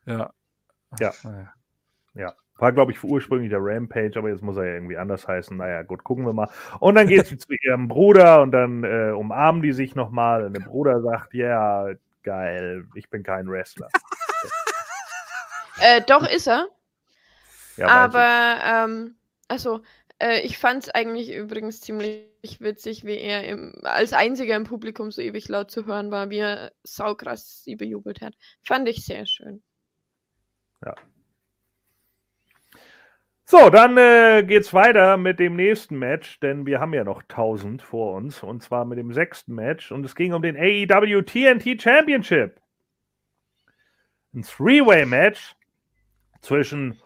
ja. Ja. Naja. War, glaube ich, ursprünglich der Rampage, aber jetzt muss er ja irgendwie anders heißen. Naja, gut, gucken wir mal. Und dann geht sie zu ihrem Bruder und dann äh, umarmen die sich nochmal. Und der Bruder sagt, ja, geil, ich bin kein Wrestler. Äh, doch ist er. Ja, aber, ähm, also, äh, ich fand es eigentlich übrigens ziemlich witzig, wie er im, als einziger im Publikum so ewig laut zu hören war, wie er saukrass sie bejubelt hat. Fand ich sehr schön. So, dann äh, geht's weiter mit dem nächsten Match, denn wir haben ja noch 1000 vor uns und zwar mit dem sechsten Match und es ging um den AEW TNT Championship. Ein Three-Way-Match zwischen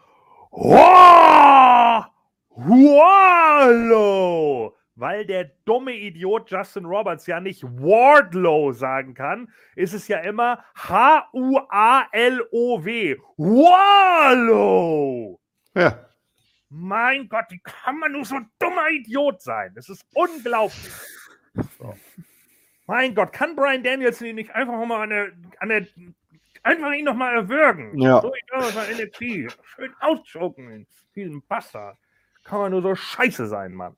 Wa- Warlow, weil der dumme Idiot Justin Roberts ja nicht Wardlow sagen kann, ist es ja immer H-U-A-L-O-W. Warlow! Ja. Mein Gott, wie kann man nur so ein dummer Idiot sein? Das ist unglaublich. So. Mein Gott, kann Brian Danielson ihn nicht einfach mal an der, an der Einfach ihn noch mal erwürgen. Ja. So, war NXT. Schön auschoken, diesen Bastard. Kann man nur so scheiße sein, Mann.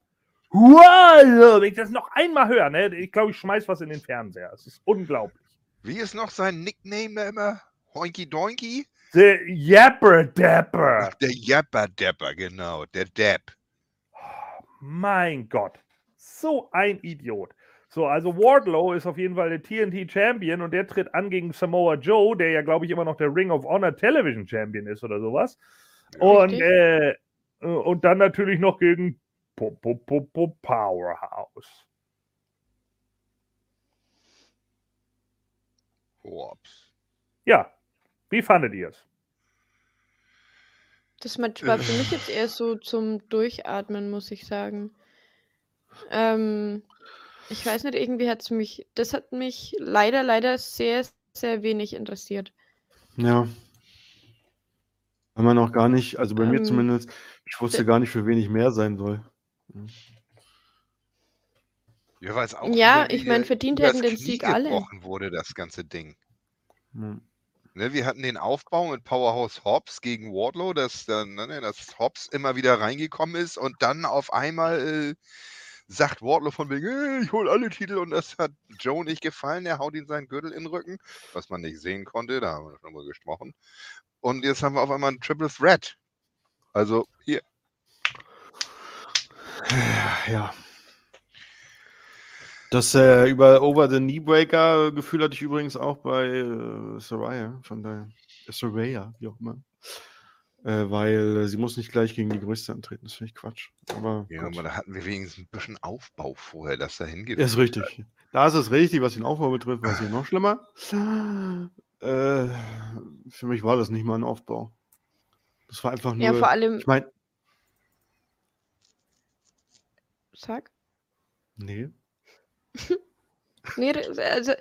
Wow, wenn ich das noch einmal höre, ne, ich glaube, ich schmeiß was in den Fernseher. Es ist unglaublich. Wie ist noch sein Nickname immer? Hoinky Doinky? Der Yapper Dapper. Der Japper Dapper, genau, der Depp. Mein Gott. So ein Idiot. So, also Wardlow ist auf jeden Fall der TNT Champion und der tritt an gegen Samoa Joe, der ja, glaube ich, immer noch der Ring of Honor Television Champion ist oder sowas. Und, Richtig. äh, und dann natürlich noch gegen Po- Po- Po- Po- Powerhouse. Ups. Ja, wie fandet ihr es? Das Match war für mich jetzt eher so zum Durchatmen, muss ich sagen. Ähm, ich weiß nicht, irgendwie hat es mich, das hat mich leider, leider sehr, sehr wenig interessiert. Ja. Weil man auch gar nicht, also bei mir Ähm, zumindest, ich wusste gar nicht, für wen ich mehr sein soll. Ja, weil es auch Ja, ich mein, wieder verdient hätten den Sieg alle. wurde, das ganze Ding. Ja. Ne, wir hatten den Aufbau mit Powerhouse Hobbs gegen Wardlow, dass dann, ne, dass Hobbs immer wieder reingekommen ist und dann auf einmal äh, sagt Wardlow von wegen, "Äh, ich hole alle Titel und das hat Joe nicht gefallen, er haut ihm seinen Gürtel in den Rücken, was man nicht sehen konnte, da haben wir schon mal gesprochen. Und jetzt haben wir auf einmal ein Triple Threat. Also hier, Ja. Das äh, über Over the Knee Breaker Gefühl hatte ich übrigens auch bei äh, Soraya, von daher. Äh, Soraya, wie auch immer. Äh, weil äh, sie muss nicht gleich gegen die Größte antreten. Das finde ich Quatsch. Aber ja, gut. aber da hatten wir wenigstens ein bisschen Aufbau vorher, dass da hingeht. Ja, ist richtig. Da ist es richtig, was den Aufbau betrifft, war es hier noch schlimmer. Äh, für mich war das nicht mal ein Aufbau. Das war einfach nur. Ja, vor allem, ich meine, sag. nee. Nee, also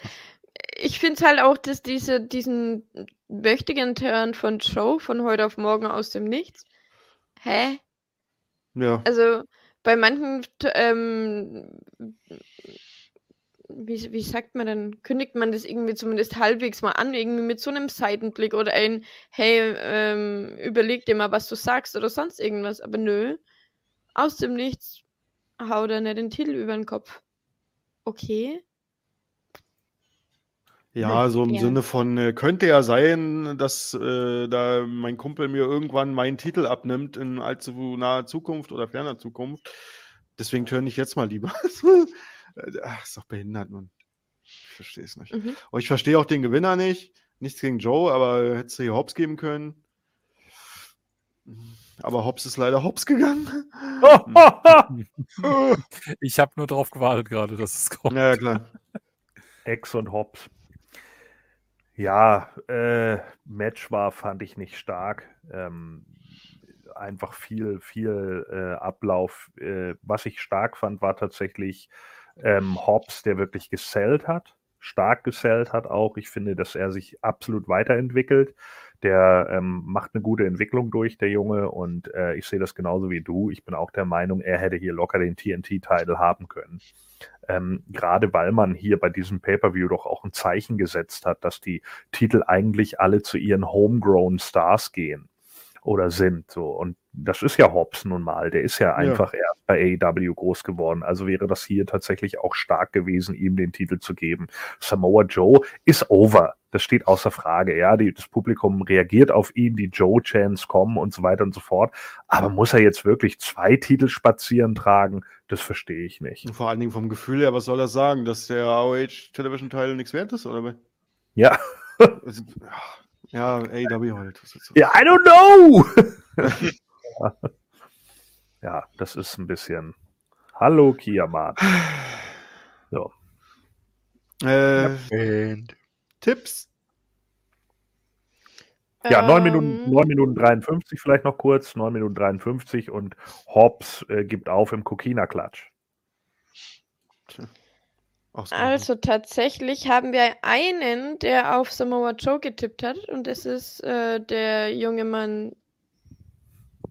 ich finde es halt auch, dass diese, diesen mächtigen Turn von Joe von heute auf morgen aus dem Nichts. Hä? Ja. Also bei manchen, ähm, wie, wie sagt man denn, kündigt man das irgendwie zumindest halbwegs mal an, irgendwie mit so einem Seitenblick oder ein, hey, ähm, überleg dir mal, was du sagst oder sonst irgendwas. Aber nö, aus dem Nichts haut er nicht den Titel über den Kopf. Okay. Ja, so im Ja. Sinne von, äh, könnte ja sein, dass äh, da mein Kumpel mir irgendwann meinen Titel abnimmt in allzu naher Zukunft oder ferner Zukunft. Deswegen turn ich jetzt mal lieber. Äh, Ach, ist doch behindert, Mann. Ich verstehe es nicht. Mhm. Und ich verstehe auch den Gewinner nicht. Nichts gegen Joe, aber hättest du hier Hobbs geben können. Aber Hobbs ist leider Hobbs gegangen. Ich habe nur drauf gewartet gerade, dass es kommt. Ja, klar. Ex und Hobbs. Ja, äh, Match war, fand ich nicht stark. Ähm, einfach viel, viel äh, Ablauf. Äh, was ich stark fand, war tatsächlich ähm, Hobbs, der wirklich gesellt hat, stark gesellt hat auch. Ich finde, dass er sich absolut weiterentwickelt. Der ähm, macht eine gute Entwicklung durch, der Junge, und äh, ich sehe das genauso wie du. Ich bin auch der Meinung, er hätte hier locker den TNT-Title haben können. Ähm, gerade weil man hier bei diesem Pay-per-View doch auch ein Zeichen gesetzt hat, dass die Titel eigentlich alle zu ihren Homegrown Stars gehen oder sind. So. Und das ist ja Hobbs nun mal. Der ist ja einfach erst bei AEW groß geworden. Also wäre das hier tatsächlich auch stark gewesen, ihm den Titel zu geben. Samoa Joe ist over. Das steht außer Frage. Ja, die, das Publikum reagiert auf ihn, die Joe-Chants kommen und so weiter und so fort. Aber muss er jetzt wirklich zwei Titel spazieren tragen? Das verstehe ich nicht. Und vor allen Dingen vom Gefühl her, was soll das sagen? Dass der AOH Television Teil nichts wert ist, oder? Ja. Ja, AEW halt. Ja, I don't know! ja, das ist ein bisschen. Hallo, Kiamat. So. Äh, And Tipps? Ja, 9 Ähm, Minuten, 9 Minuten 53 vielleicht noch kurz, 9 Minuten 53 und Hobbs äh, gibt auf im Kokina-Klatsch. Also tatsächlich haben wir einen, der auf Samoa Joe getippt hat und das ist äh, der junge Mann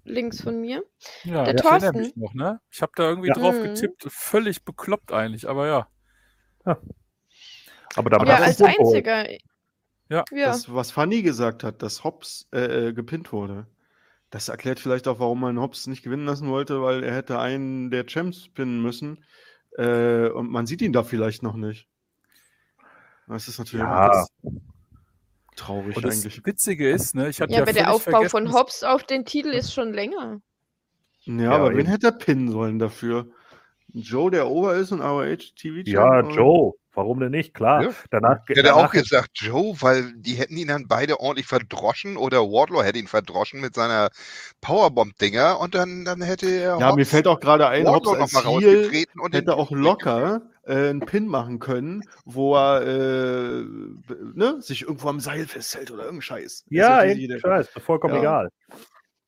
links von mir. Ja, Der ich erinnere Thorsten. mich noch, ne? Ich habe da irgendwie Ja. drauf Mhm. getippt. Völlig bekloppt eigentlich, aber ja. Aber damit ja, als einziger. Ja. Das, was Fanny gesagt hat, dass Hobbs äh, äh, gepinnt wurde. Das erklärt vielleicht auch, warum man Hobbs nicht gewinnen lassen wollte, weil er hätte einen der Champs pinnen müssen. Äh, und man sieht ihn da vielleicht noch nicht. Das ist natürlich Ja. Traurig Und das eigentlich. Witzige ist, ne, ich hatte Ja, ja aber der Aufbau vergessen, von Hobbs auf den Titel ist schon länger. Ja, aber wen hätte er pinnen sollen dafür? Joe, der Ober ist und ROH TV Ja? Joe. Warum denn nicht? Klar. Ja. Danach, Ich hätte danach auch gesagt, Joe, weil die hätten ihn dann beide ordentlich verdroschen oder Wardlow hätte ihn verdroschen mit seiner Powerbomb-Dinger und dann, dann hätte er Ja, mir fällt auch gerade ein, Hobbs als rausgetreten und hätte auch locker äh, einen Pin machen können, wo er äh, ne, sich irgendwo am Seil festhält oder irgendein Scheiß. Ja, der- scheiß, vollkommen Ja. egal.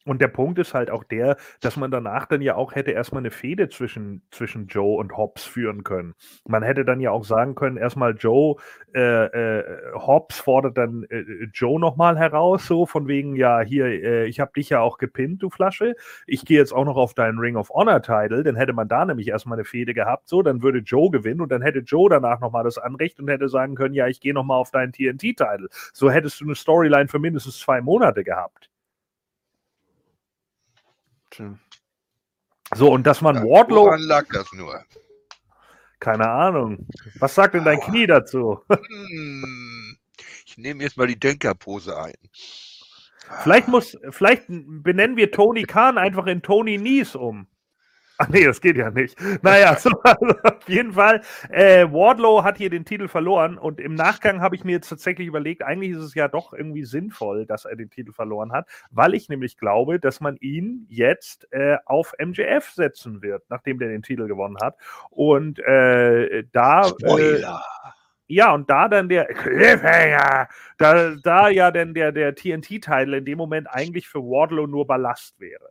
Und der Punkt ist halt auch der, dass man danach dann ja auch hätte erstmal eine Fehde zwischen, zwischen Joe und Hobbs führen können. Man hätte dann ja auch sagen können, erstmal Joe, äh, äh, Hobbs fordert dann äh, Joe nochmal heraus, so von wegen, ja, hier, äh, ich habe dich ja auch gepinnt, du Flasche. Ich gehe jetzt auch noch auf deinen Ring of Honor Title. Dann hätte man da nämlich erstmal eine Fehde gehabt, so, dann würde Joe gewinnen und dann hätte Joe danach nochmal das Anrecht und hätte sagen können, ja, ich gehe nochmal auf deinen TNT Title. So hättest du eine Storyline für mindestens zwei Monate gehabt. So, und dass man Ja, Wardlow, Woran lag das nur? keine Ahnung. Was sagt denn dein Aua. Knie dazu? Hm, ich nehme jetzt mal die Denkerpose ein. Vielleicht muss, vielleicht benennen wir Tony Khan einfach in Tony Nies um. Ach nee, das geht ja nicht. Naja, so, also auf jeden Fall. Äh, Wardlow hat hier den Titel verloren und im Nachgang habe ich mir jetzt tatsächlich überlegt, eigentlich ist es ja doch irgendwie sinnvoll, dass er den Titel verloren hat, weil ich nämlich glaube, dass man ihn jetzt äh, auf MJF setzen wird, nachdem der den Titel gewonnen hat. Und äh, da. Äh, Spoiler! ja, und da dann der Cliffhanger, da, da ja dann der, der TNT-Title in dem Moment eigentlich für Wardlow nur Ballast wäre.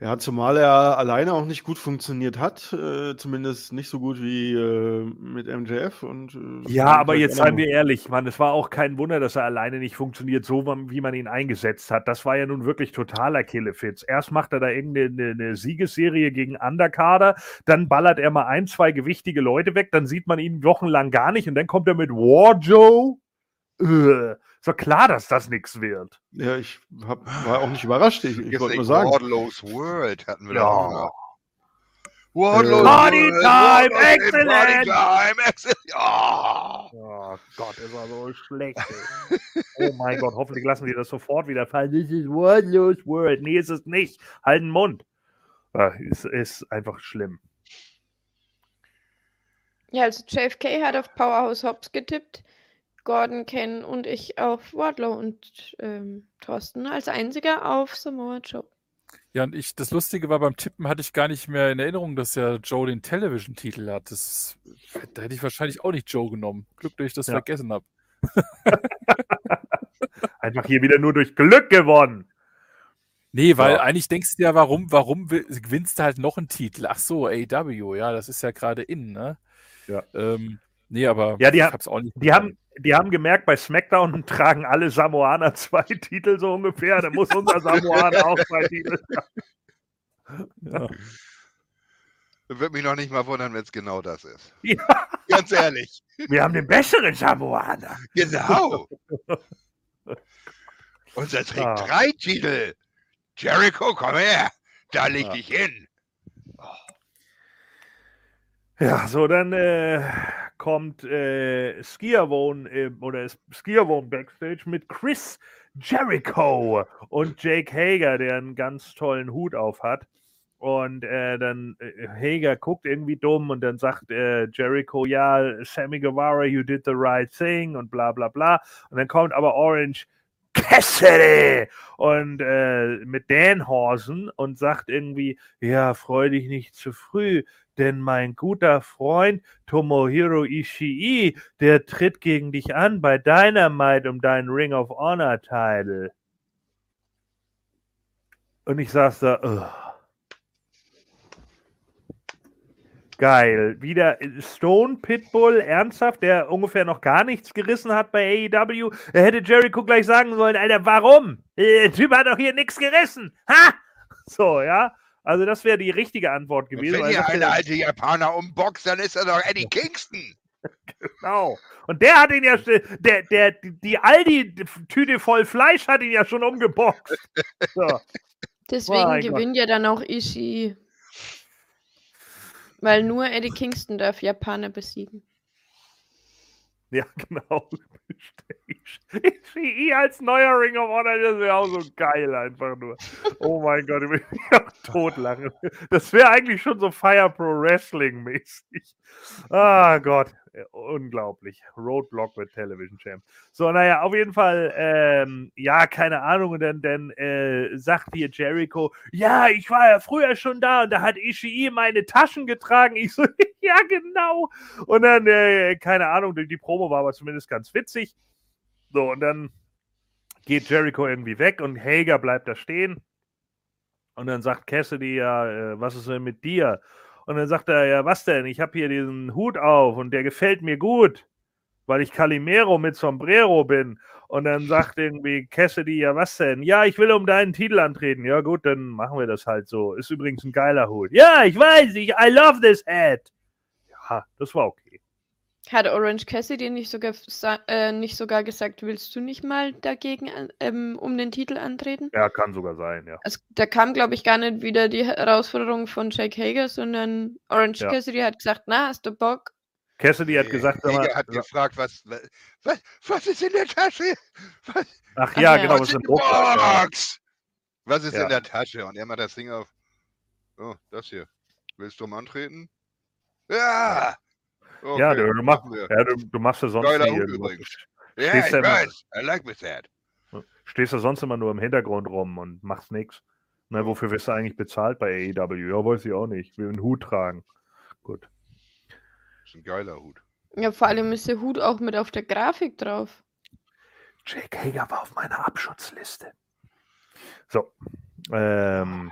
Ja, zumal er alleine auch nicht gut funktioniert hat, äh, zumindest nicht so gut wie äh, mit MJF und äh, Ja, aber jetzt seien wir ehrlich, Mann, es war auch kein Wunder, dass er alleine nicht funktioniert, so wie man ihn eingesetzt hat. Das war ja nun wirklich totaler Killefitz. Erst macht er da irgendeine eine, Siegesserie gegen Underkader, dann ballert er mal ein, zwei gewichtige Leute weg, dann sieht man ihn wochenlang gar nicht und dann kommt er mit War Joe. Äh, ist doch klar, dass das nichts wird. Ja, ich hab, war auch nicht überrascht. Ich, ich wollte nur sagen. Wardlow's World hatten wir Ja. da auch. Wardlow's Party World, time, Wardlow's excellent! Party time, excellent! Ja! Oh Gott, ist war so schlecht. Ey. oh mein Gott, hoffentlich lassen die das sofort wieder fallen. This is Wordless World. Nee, ist es nicht. Halt den Mund. Ah, ist, ist einfach schlimm. Ja, also JFK hat auf Powerhouse Hobbs getippt, Gordon, Ken und ich auf Wardlow und ähm, Thorsten als einziger auf Samoa Joe. Ja, und ich, das Lustige war, beim Tippen hatte ich gar nicht mehr in Erinnerung, dass ja Joe den Television-Titel hat. Das, da hätte ich wahrscheinlich auch nicht Joe genommen. Glück, dass ich das Ja. vergessen habe. Einfach hier wieder nur durch Glück gewonnen. Nee, weil Ja. eigentlich denkst du ja, warum, warum will- gewinnst du halt noch einen Titel? Ach so, AW, ja, das ist ja gerade in, ne? Ja. Ähm, nee, aber Ja, die ich ha- hab's auch nicht. Die haben, die haben gemerkt, bei SmackDown tragen alle Samoaner zwei Titel so ungefähr. Da muss unser Samoaner auch zwei Titel. Ja. Würde mich noch nicht mal wundern, wenn es genau das ist. Ja. Ganz ehrlich. Wir haben den besseren Samoaner. Genau. Unser trägt Ah. drei Titel. Jericho, komm her. Da leg Ja. dich hin. Ja, so dann äh, kommt äh, Skiavone äh, oder Skiavone backstage mit Chris Jericho und Jake Hager, der einen ganz tollen Hut auf hat. Und äh, dann äh, Hager guckt irgendwie dumm und dann sagt äh, Jericho, ja, Sammy Guevara, you did the right thing und bla bla bla. Und dann kommt aber Orange Cassidy und äh, mit Danhausen und sagt irgendwie, ja, freu dich nicht zu früh, denn mein guter Freund Tomohiro Ishii, der tritt gegen dich an bei Dynamite um deinen Ring of Honor Title. Und ich saß da, ugh. Geil. Wieder Stone Pitbull, ernsthaft, der ungefähr noch gar nichts gerissen hat bei AEW. Er hätte Jericho gleich sagen sollen, Alter, warum? Der Typ hat doch hier nichts gerissen. Ha! So, ja. Also das wäre die richtige Antwort Und gewesen. wenn das eine alte Japaner umboxt, dann ist er doch Eddie Kingston. genau. Und der hat ihn ja, der, der, die Aldi-Tüte voll Fleisch hat ihn ja schon umgeboxt. So. Deswegen Mein gewinnt ja dann auch Ishii. Weil nur Eddie Kingston darf Japaner besiegen. Ja, genau. Ishii als neuer Ring of Honor, das wäre auch so geil einfach nur. Oh mein Gott, ich will mich auch. Das wäre eigentlich schon so Fire Pro Wrestling mäßig. Ah Gott, unglaublich. Roadblock mit Television Champ. So, naja, auf jeden Fall, ähm, ja, keine Ahnung. Und dann, dann äh, sagt hier Jericho, ja, ich war ja früher schon da und da hat Ishii meine Taschen getragen. Ich so, ja, genau. Und dann, äh, keine Ahnung, die, die Promo war aber zumindest ganz witzig. So, und dann geht Jericho irgendwie weg und Hager bleibt da stehen. Und dann sagt Cassidy, ja, äh, was ist denn mit dir? Und dann sagt er, ja, was denn? Ich habe hier diesen Hut auf und der gefällt mir gut, weil ich Calimero mit Sombrero bin. Und dann sagt irgendwie Cassidy, ja, was denn? Ja, ich will um deinen Titel antreten. Ja, gut, dann machen wir das halt so. Ist übrigens ein geiler Hut. Ja, ich weiß, ich, I love this hat. Ja, das war okay. Hat Orange Cassidy nicht sogar, äh, nicht sogar gesagt, willst du nicht mal dagegen ähm, um den Titel antreten? Ja, kann sogar sein, ja. Also, da kam, glaube ich, gar nicht wieder die Herausforderung von Jake Hager, sondern Orange Ja. Cassidy hat gesagt, na, hast du Bock? Cassidy hat Nee, gesagt, sag mal, hat gefragt, was, was, was ist in der Tasche? Was, ach Ach ja, ja. genau, was das ist in ein der. Box? Was ist Ja. in der Tasche? Und er macht das Ding auf. Oh, das hier. Willst du mal antreten? Ja! Okay, Ja, du, du, mach, machen wir. ja du, du machst ja sonst Geiler irgendwo- übrigens. Ja, stehst ich ja immer-. I like with that. stehst du sonst immer nur im Hintergrund rum und machst nichts. Na, wofür wirst du eigentlich bezahlt bei AEW? Ja, weiß ich auch nicht. Ich will einen Hut tragen. Gut. ist ein geiler Hut. Ja, vor allem ist der Hut auch mit auf der Grafik drauf. Jake Hager war auf meiner Abschutzliste. So. Ähm.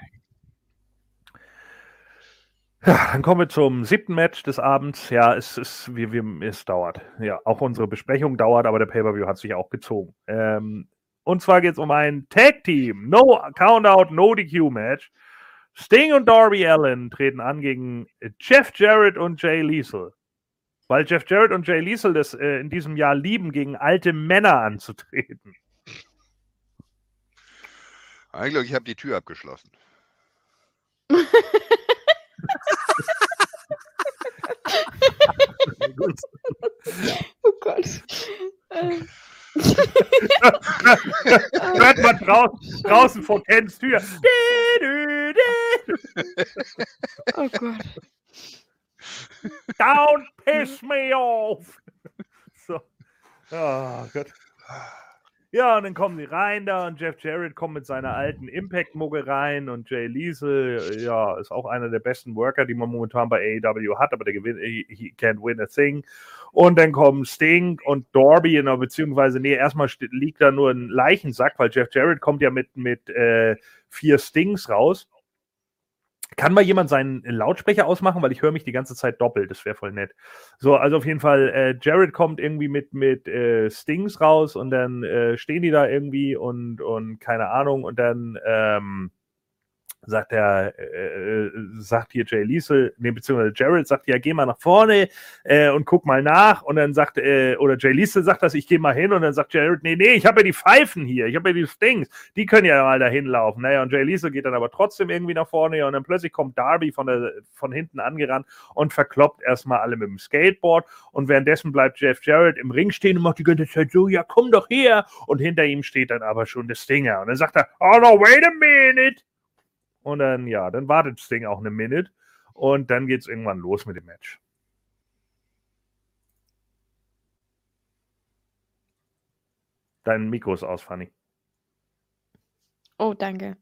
Ja, dann kommen wir zum siebten Match des Abends. Ja, es ist, wir, wir, es dauert. Ja, auch unsere Besprechung dauert, aber der Pay-Per-View hat sich auch gezogen. Ähm, und zwar geht es um ein Tag-Team. No Countout, No DQ-Match. Sting und Darby Allen treten an gegen Jeff Jarrett und Jay Liesel. Weil Jeff Jarrett und Jay Liesel das äh, in diesem Jahr lieben, gegen alte Männer anzutreten. Eigentlich, ich habe die Tür abgeschlossen. Oh Gott. Ähm. Hört man draußen, draußen vor Kens Tür. Oh Gott. Don't piss me off. So. Oh Gott. Ja, und dann kommen sie rein da und Jeff Jarrett kommt mit seiner alten Impact-Mugge rein und Jay Liesel, ja, ist auch einer der besten Worker, die man momentan bei AEW hat, aber der gewinnt, he, he can't win a thing. Und dann kommen Sting und Darby, in, beziehungsweise, nee, erstmal st- liegt da nur ein Leichensack, weil Jeff Jarrett kommt ja mit, mit äh, vier Stings raus. Kann mal jemand seinen Lautsprecher ausmachen, weil ich höre mich die ganze Zeit doppelt. Das wäre voll nett. So, also auf jeden Fall, äh, Jared kommt irgendwie mit, mit äh, Stings raus und dann äh, stehen die da irgendwie und, und keine Ahnung und dann ähm, sagt er, äh, äh, sagt hier Jay Liesel, nee, beziehungsweise Jared sagt, ja, geh mal nach vorne äh, und guck mal nach. Und dann sagt, äh, oder Jay Liesel sagt das, ich gehe mal hin. Und dann sagt Jared, nee, nee, ich habe ja die Pfeifen hier, ich habe ja die Stings, die können ja mal dahin laufen. Naja, und Jay Liesel geht dann aber trotzdem irgendwie nach vorne. Und dann plötzlich kommt Darby von, der, von hinten angerannt und verkloppt erstmal alle mit dem Skateboard. Und währenddessen bleibt Jeff Jarrett im Ring stehen und macht die ganze Zeit so, ja, komm doch her. Und hinter ihm steht dann aber schon der Stinger. Und dann sagt er, oh no, wait a minute und dann, ja, dann wartet Sting auch eine Minute und dann geht es irgendwann los mit dem Match. Dein Mikro ist aus, Fanny. Oh, danke.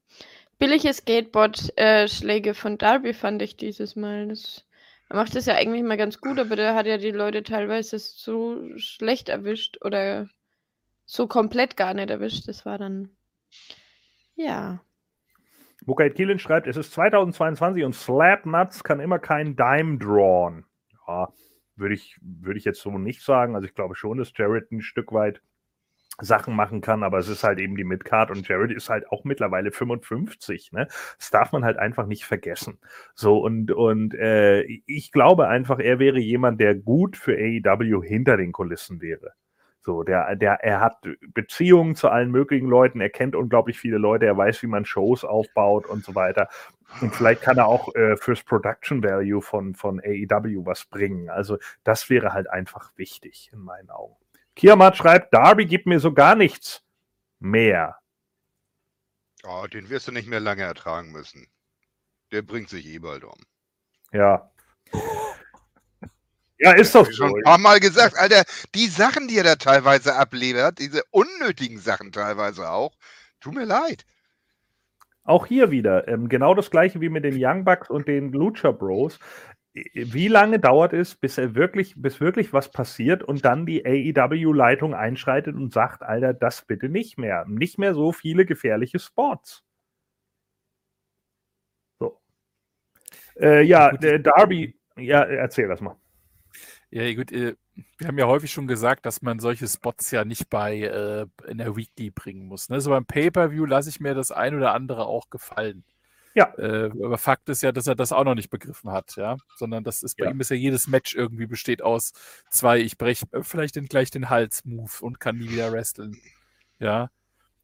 Billige Skateboard-Schläge von Darby fand ich dieses Mal. Das, er macht das ja eigentlich mal ganz gut, aber der hat ja die Leute teilweise so schlecht erwischt oder so komplett gar nicht erwischt. Das war dann. Ja. Bukait Kielin schreibt, es ist 2022 und Slapnuts kann immer kein Dime drawn. Ja, würde ich, würde ich jetzt so nicht sagen. Also ich glaube schon, dass Jared ein Stück weit Sachen machen kann, aber es ist halt eben die Midcard und Jared ist halt auch mittlerweile 55, ne? Das darf man halt einfach nicht vergessen. So und und äh, ich glaube einfach, er wäre jemand, der gut für AEW hinter den Kulissen wäre. So, der, der, er hat Beziehungen zu allen möglichen Leuten, er kennt unglaublich viele Leute, er weiß, wie man Shows aufbaut und so weiter. Und vielleicht kann er auch äh, fürs Production Value von, von AEW was bringen. Also, das wäre halt einfach wichtig in meinen Augen. Kiamat schreibt, Darby gibt mir so gar nichts mehr. Oh, den wirst du nicht mehr lange ertragen müssen. Der bringt sich eh bald um. Ja. Ja, ist doch so. Schon ein paar Mal gesagt, Alter, die Sachen, die er da teilweise abliefert, diese unnötigen Sachen teilweise auch, tut mir leid. Auch hier wieder, ähm, genau das gleiche wie mit den Young Bucks und den Lucha Bros wie lange dauert es, bis er wirklich, bis wirklich was passiert und dann die AEW-Leitung einschreitet und sagt, Alter, das bitte nicht mehr. Nicht mehr so viele gefährliche Spots. So. Äh, ja, der Darby, ja, erzähl das mal. Ja, gut, äh, wir haben ja häufig schon gesagt, dass man solche Spots ja nicht bei äh, in der Weekly bringen muss. Ne? So beim Pay-Per-View lasse ich mir das ein oder andere auch gefallen. Ja. Äh, aber Fakt ist ja, dass er das auch noch nicht begriffen hat, ja. Sondern das ist bei ja. ihm ist ja jedes Match irgendwie besteht aus zwei, ich breche äh, vielleicht den, gleich den Hals-Move und kann nie wieder wresteln. Ja.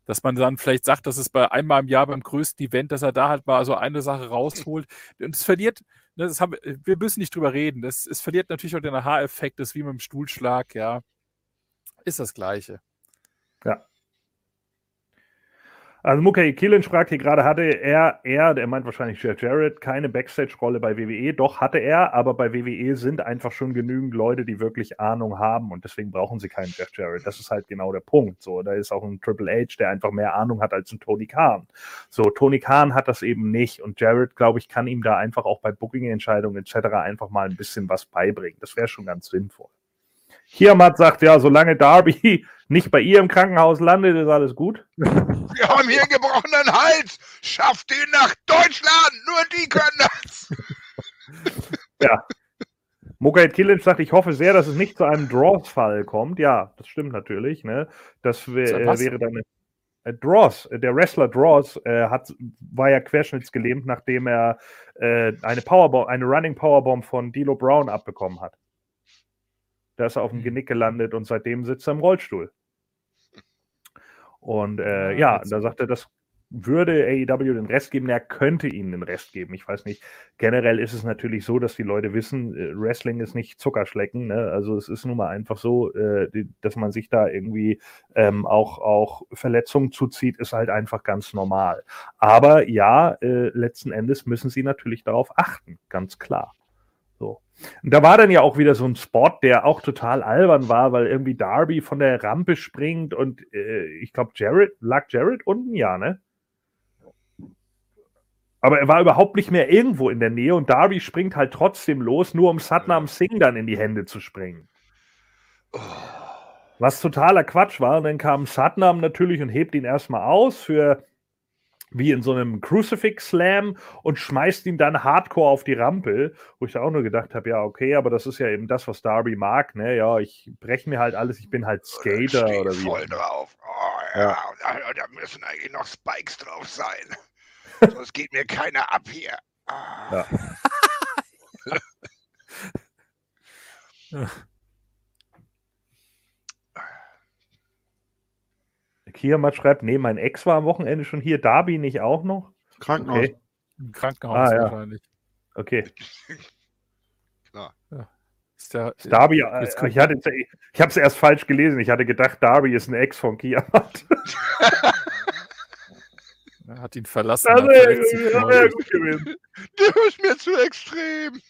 Dass man dann vielleicht sagt, dass es bei einmal im Jahr beim größten Event, dass er da halt mal so eine Sache rausholt. Und es verliert, das haben, wir müssen nicht drüber reden. Das, es verliert natürlich auch den Aha-Effekt, das ist wie mit dem Stuhlschlag, ja. Ist das Gleiche. Ja. Also Mukai Killen fragt hier gerade, hatte er, er, der meint wahrscheinlich Jarrett, keine Backstage-Rolle bei WWE? Doch, hatte er, aber bei WWE sind einfach schon genügend Leute, die wirklich Ahnung haben und deswegen brauchen sie keinen Jeff Jarrett. Das ist halt genau der Punkt. So, da ist auch ein Triple H, der einfach mehr Ahnung hat als ein Tony Khan. So, Tony Khan hat das eben nicht und Jarrett, glaube ich, kann ihm da einfach auch bei Booking-Entscheidungen etc. einfach mal ein bisschen was beibringen. Das wäre schon ganz sinnvoll. Kiamat sagt, ja, solange Darby nicht bei ihr im Krankenhaus landet, ist alles gut. Wir haben hier einen gebrochenen Hals. Schafft ihn nach Deutschland. Nur die können das. ja. Mogait Kilic sagt, ich hoffe sehr, dass es nicht zu einem Draws-Fall kommt. Ja, das stimmt natürlich. Ne? Das wär, äh, wäre dann äh, Draws. Der Wrestler Draws äh, hat, war ja querschnittsgelähmt, nachdem er äh, eine Powerbomb, eine Running Powerbomb von Dilo Brown abbekommen hat. Da ist er auf dem mhm. Genick gelandet und seitdem sitzt er im Rollstuhl. Und äh, ja, ja da sagt er, das würde AEW den Rest geben, er könnte ihnen den Rest geben. Ich weiß nicht. Generell ist es natürlich so, dass die Leute wissen, äh, Wrestling ist nicht Zuckerschlecken. Ne? Also es ist nun mal einfach so, äh, dass man sich da irgendwie ähm, auch, auch Verletzungen zuzieht, ist halt einfach ganz normal. Aber ja, äh, letzten Endes müssen sie natürlich darauf achten, ganz klar. Und da war dann ja auch wieder so ein Spot, der auch total albern war, weil irgendwie Darby von der Rampe springt und äh, ich glaube, Jared, lag Jared unten? Ja, ne? Aber er war überhaupt nicht mehr irgendwo in der Nähe und Darby springt halt trotzdem los, nur um Satnam Singh dann in die Hände zu springen. Was totaler Quatsch war. Und dann kam Satnam natürlich und hebt ihn erstmal aus für wie in so einem Crucifix Slam und schmeißt ihn dann hardcore auf die Rampe, wo ich da auch nur gedacht habe, ja, okay, aber das ist ja eben das, was Darby mag, ne? Ja, ich breche mir halt alles, ich bin halt oh, Skater oder wie. voll drauf. Oh, ja, ja. Da, müssen eigentlich noch Spikes drauf sein. Sonst geht mir keiner ab hier. Ah. Ja. Kiamat schreibt, nee, mein Ex war am Wochenende schon hier, Darby nicht auch noch? Krankenhaus. Okay. Im Krankenhaus ah, ja. wahrscheinlich. Okay. Klar. Ja. Ist der, Darby, äh, ich, hatte, ich habe es erst falsch gelesen. Ich hatte gedacht, Darby ist ein Ex von Kiamat. er hat ihn verlassen. Das wäre gut gewesen. Du bist mir zu extrem.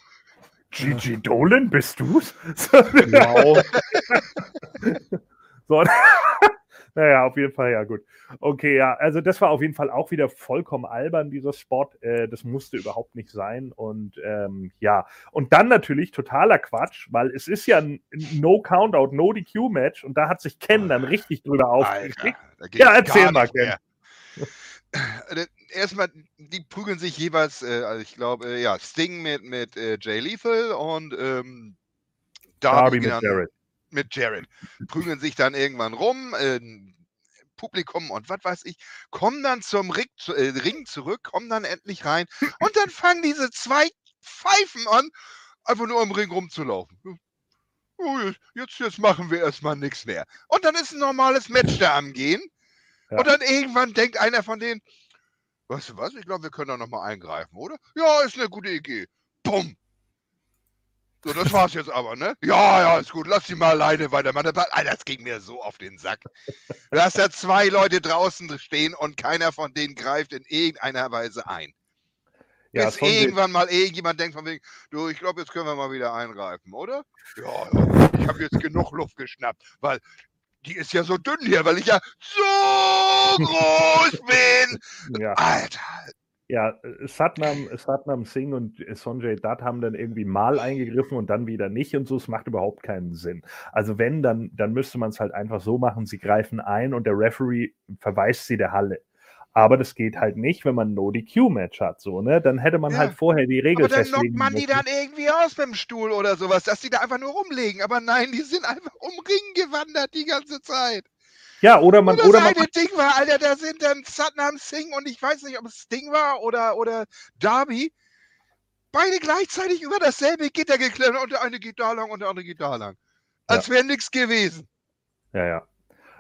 Gigi Dolan, bist du's? Wow. so, naja, auf jeden Fall, ja, gut. Okay, ja, also das war auf jeden Fall auch wieder vollkommen albern, dieser Spot. Äh, das musste überhaupt nicht sein. Und ähm, ja, und dann natürlich totaler Quatsch, weil es ist ja ein No-Countout, No-DQ-Match und da hat sich Ken dann richtig drüber aufgeregt. Ja, erzähl mal, Ken. Äh, erstmal, die prügeln sich jeweils, äh, also ich glaube, äh, ja, Sting mit, mit äh, Jay Lethal und ähm, Darby, Darby mit Jared mit Jared. Prügeln sich dann irgendwann rum. Äh, Publikum und was weiß ich, kommen dann zum Ring, äh, Ring zurück, kommen dann endlich rein und dann fangen diese zwei Pfeifen an, einfach nur im Ring rumzulaufen. Oh, jetzt, jetzt machen wir erstmal nichts mehr. Und dann ist ein normales Match da am Gehen. Ja. Und dann irgendwann denkt einer von denen, weißt du was, ich glaube, wir können da nochmal eingreifen, oder? Ja, ist eine gute Idee. Bumm. So, das war's jetzt aber, ne? Ja, ja, ist gut, lass sie mal alleine weitermachen. Alter, das ging mir so auf den Sack. Hast da zwei Leute draußen stehen und keiner von denen greift in irgendeiner Weise ein. Ja, Bis irgendwann mal irgendjemand denkt von wegen, du, ich glaube, jetzt können wir mal wieder eingreifen, oder? Ja, ja, ich habe jetzt genug Luft geschnappt, weil die ist ja so dünn hier, weil ich ja so groß bin. Ja. Alter. Ja, Satnam, Satnam Singh und Sonjay Dutt haben dann irgendwie mal eingegriffen und dann wieder nicht und so. Es macht überhaupt keinen Sinn. Also wenn, dann, dann müsste man es halt einfach so machen, sie greifen ein und der Referee verweist sie der Halle. Aber das geht halt nicht, wenn man ein No-DQ-Match hat, so, ne? Dann hätte man ja. halt vorher die Regel Aber dann knockt man die dann irgendwie aus mit dem Stuhl oder sowas, dass die da einfach nur rumlegen. Aber nein, die sind einfach um Ring gewandert die ganze Zeit. Ja, oder man. Oder, oder man Ding war, Alter, da sind dann Satnam Singh und ich weiß nicht, ob es Ding war oder, oder Darby. Beide gleichzeitig über dasselbe Gitter geklettert und der eine geht da lang und der andere geht da lang. Als ja. wäre nichts gewesen. Ja, ja.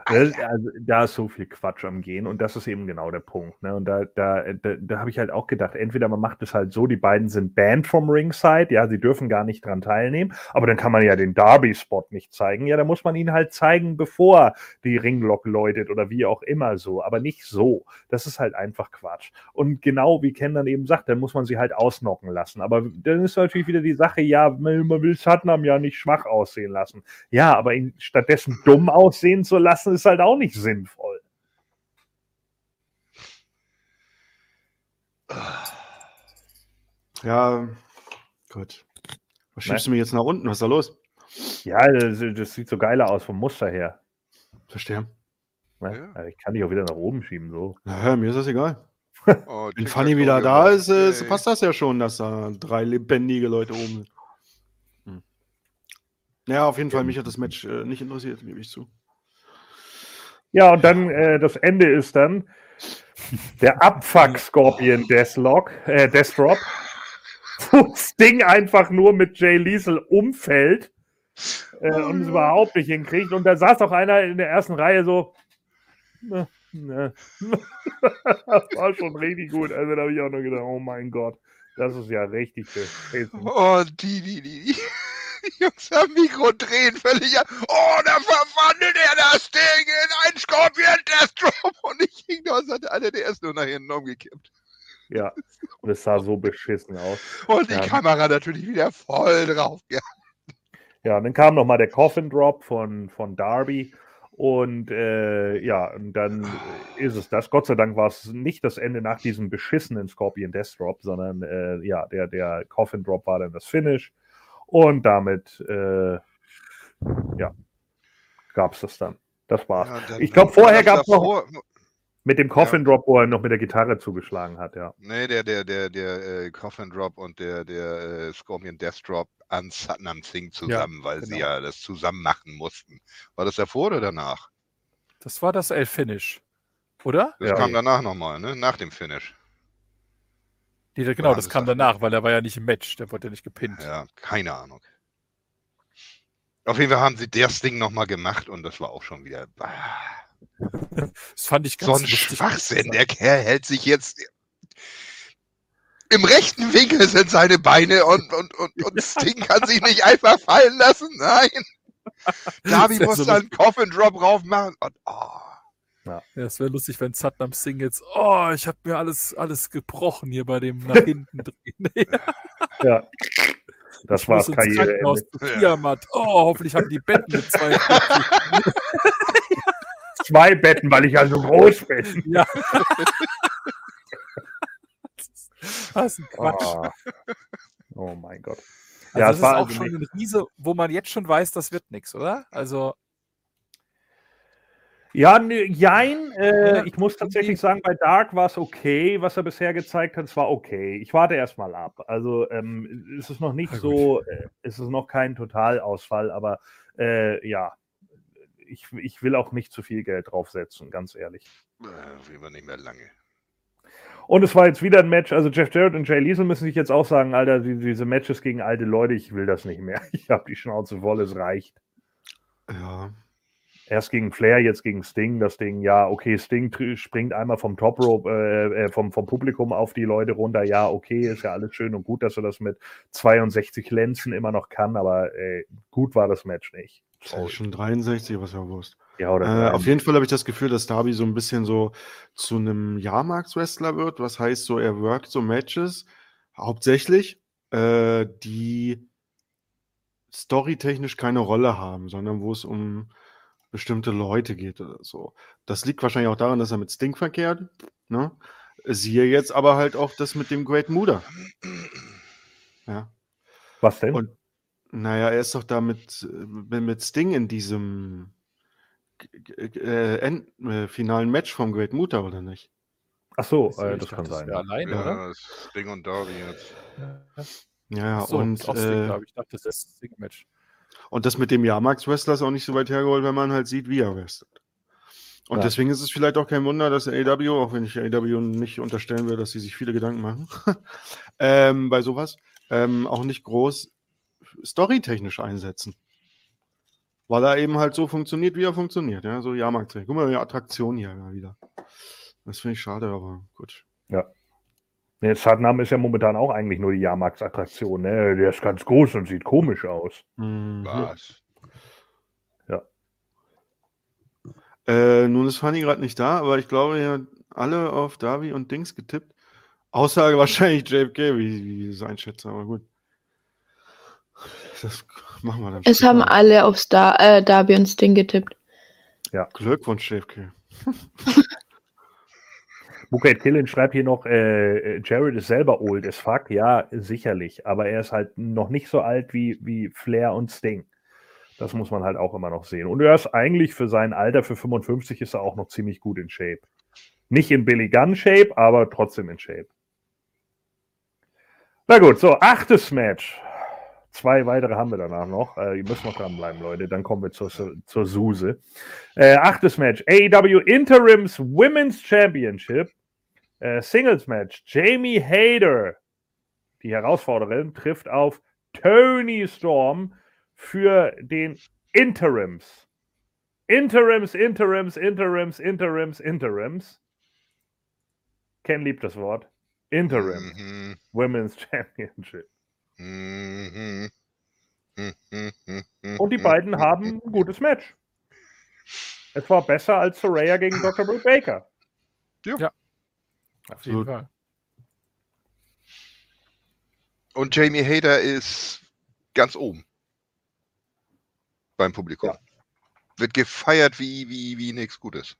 Das, also, da ist so viel Quatsch am Gehen und das ist eben genau der Punkt. Ne? Und da, da, da, da habe ich halt auch gedacht, entweder man macht es halt so, die beiden sind banned vom Ringside, ja, sie dürfen gar nicht dran teilnehmen, aber dann kann man ja den Derby-Spot nicht zeigen. Ja, da muss man ihn halt zeigen, bevor die Ringlock läutet oder wie auch immer so, aber nicht so. Das ist halt einfach Quatsch. Und genau wie Ken dann eben sagt, dann muss man sie halt ausnocken lassen. Aber dann ist natürlich wieder die Sache, ja, man will Satnam ja nicht schwach aussehen lassen. Ja, aber ihn stattdessen dumm aussehen zu lassen, ist halt auch nicht sinnvoll. Ja, gut. Was schiebst du mir jetzt nach unten? Was ist da los? Ja, das, das sieht so geiler aus vom Muster her. Verstehe. Ne? Ja. Ich kann dich auch wieder nach oben schieben. So. Ja, mir ist das egal. Oh, Wenn Fanny wieder da ist, äh, passt das ja schon, dass da drei lebendige Leute oben sind. Hm. Ja, auf jeden Fall, mich hat das Match äh, nicht interessiert, gebe ich zu. Ja, und dann äh, das Ende ist dann der Abfuck Scorpion Deathlock, äh, Deathdrop, wo das Ding einfach nur mit Jay Liesel umfällt äh, und es überhaupt nicht hinkriegt. Und da saß auch einer in der ersten Reihe so. Ne, ne. das war schon richtig gut. Also da habe ich auch nur gedacht, oh mein Gott, das ist ja richtig beschissen. Oh, die, die, die. Jungs am Mikro drehen völlig an. Oh, da verwandelt er das Ding in ein Scorpion Deathstroke. Und ich hing da und hatte einer, der ist nur nach hinten umgekippt. Ja, und es sah so beschissen aus. Und die ja. Kamera natürlich wieder voll drauf gehabt. Ja, und dann kam nochmal der Coffin Drop von, von Darby. Und äh, ja, und dann ist es das. Gott sei Dank war es nicht das Ende nach diesem beschissenen Scorpion Death Drop, sondern äh, ja, der, der Coffin Drop war dann das Finish. Und damit, äh, ja, gab es das dann. Das war's. Ja, dann, ich glaube, vorher gab es noch mit dem Coffin Drop, wo er noch mit der Gitarre zugeschlagen hat, ja. Nee, der, der, der, der äh, Coffin Drop und der, der äh, Scorpion Death Drop an Satnam Singh zusammen, ja, weil genau. sie ja das zusammen machen mussten. War das davor oder danach? Das war das L-Finish, oder? Das ja. kam danach nochmal, ne? Nach dem Finish. Nee, genau, das kam danach, weil er war ja nicht im Match, der wurde ja nicht gepinnt. Ja, keine Ahnung. Auf jeden Fall haben sie das Ding nochmal gemacht und das war auch schon wieder. Das fand ich ganz So ein Schwachsinn. Der Kerl hält sich jetzt im rechten Winkel sind seine Beine und, und, und, und Sting kann sich nicht einfach fallen lassen. Nein. Darby muss so dann Coffin Drop rauf machen und oh. Ja, es wäre lustig, wenn Satnam Singh jetzt, oh, ich habe mir alles, alles gebrochen hier bei dem nach hinten drehen. ja. Das war Karriere. Ja. Oh, hoffentlich haben die Betten mit zwei Zwei Betten, weil ich ja so groß bin. Ja. Was ein Quatsch. Oh, oh mein Gott. Also ja, das es war auch also schon eine Riese, wo man jetzt schon weiß, das wird nichts, oder? Also ja, ne, jein. Äh, ich muss tatsächlich sagen, bei Dark war es okay, was er bisher gezeigt hat. Es war okay. Ich warte erstmal ab. Also ähm, ist es noch nicht so, äh, ist es noch kein Totalausfall, aber äh, ja, ich, ich will auch nicht zu viel Geld draufsetzen, ganz ehrlich. Äh, will man nicht mehr lange. Und es war jetzt wieder ein Match. Also Jeff Jarrett und Jay Liesel müssen sich jetzt auch sagen, Alter, die, diese Matches gegen alte Leute, ich will das nicht mehr. Ich habe die Schnauze voll, es reicht. Ja. Erst gegen Flair, jetzt gegen Sting. Das Ding, ja, okay, Sting springt einmal vom Top Rope, äh, äh, vom, vom Publikum auf die Leute runter. Ja, okay, ist ja alles schön und gut, dass er das mit 62 Lenzen immer noch kann, aber äh, gut war das Match nicht. Ja schon 63, was ja Wurst. Ja, oder Äh, auf jeden Fall habe ich das Gefühl, dass Darby so ein bisschen so zu einem Jahrmarks-Wrestler wird. Was heißt so, er workt so Matches, hauptsächlich, äh, die storytechnisch keine Rolle haben, sondern wo es um bestimmte Leute geht oder so. Das liegt wahrscheinlich auch daran, dass er mit Sting verkehrt. Ne? Siehe jetzt aber halt auch das mit dem Great Muda. Ja. Was denn? Und naja, er ist doch da mit, äh, mit Sting in diesem äh, End, äh, finalen Match vom Great Muta, oder nicht? Ach so, äh, das kann sein. wäre alleine, oder? Ja, Sting und Darby jetzt. Ja, ja, so, und, Sting, äh, ich. ich dachte, das ist das Sting-Match. Und das mit dem Jahrmarks-Wrestler ist auch nicht so weit hergeholt, wenn man halt sieht, wie er wrestelt. Und Ja. deswegen ist es vielleicht auch kein Wunder, dass AW, auch wenn ich AW nicht unterstellen will, dass sie sich viele Gedanken machen, ähm, bei sowas, ähm, auch nicht groß storytechnisch einsetzen. Weil er eben halt so funktioniert, wie er funktioniert. Ja, so Jahrmarkt. Guck mal, die Attraktion hier wieder. Das finde ich schade, aber gut. Nee, Satnam ist ja momentan auch eigentlich nur die Jahrmarktsattraktion. Ne? Der ist ganz groß und sieht komisch aus. Mhm. Was? Äh, nun ist Fanny gerade nicht da, aber ich glaube, ja, alle auf Darby und Dings getippt. Außer wahrscheinlich JFK, wie, wie ich es einschätze, aber gut. Das machen wir dann. Es später. haben alle auf Star, äh, Darby und Sting getippt. Glückwunsch, JFK. Bukate Killen schreibt hier noch, äh, äh, Jared ist selber old as fuck. Ja, sicherlich. Aber er ist halt noch nicht so alt wie, wie Flair und Sting. Das muss man halt auch immer noch sehen. Und er ist eigentlich für sein Alter, für 55, ist er auch noch ziemlich gut in Shape. Nicht in Billy Gunn Shape, aber trotzdem in Shape. Na gut, so, achtes Match. Zwei weitere haben wir danach noch. Äh, ihr müsst noch dranbleiben, Leute. Dann kommen wir zur, zur Suse. Äh, achtes Match. AEW Interims Women's Championship. Äh, Singles Match. Jamie Hayter, die Herausforderin, trifft auf Tony Storm für den Interims. Interims, Interims, Interims, Interims, Interims. Ken liebt das Wort. Interim Mhm. Women's Championship. Mhm. Und die beiden haben ein gutes Match. Es war besser als Soraya gegen Dr. Britt Baker. Auf jeden Absolut. Fall. Und Jamie Hader ist ganz oben beim Publikum. Ja. Wird gefeiert wie, wie, wie nichts Gutes.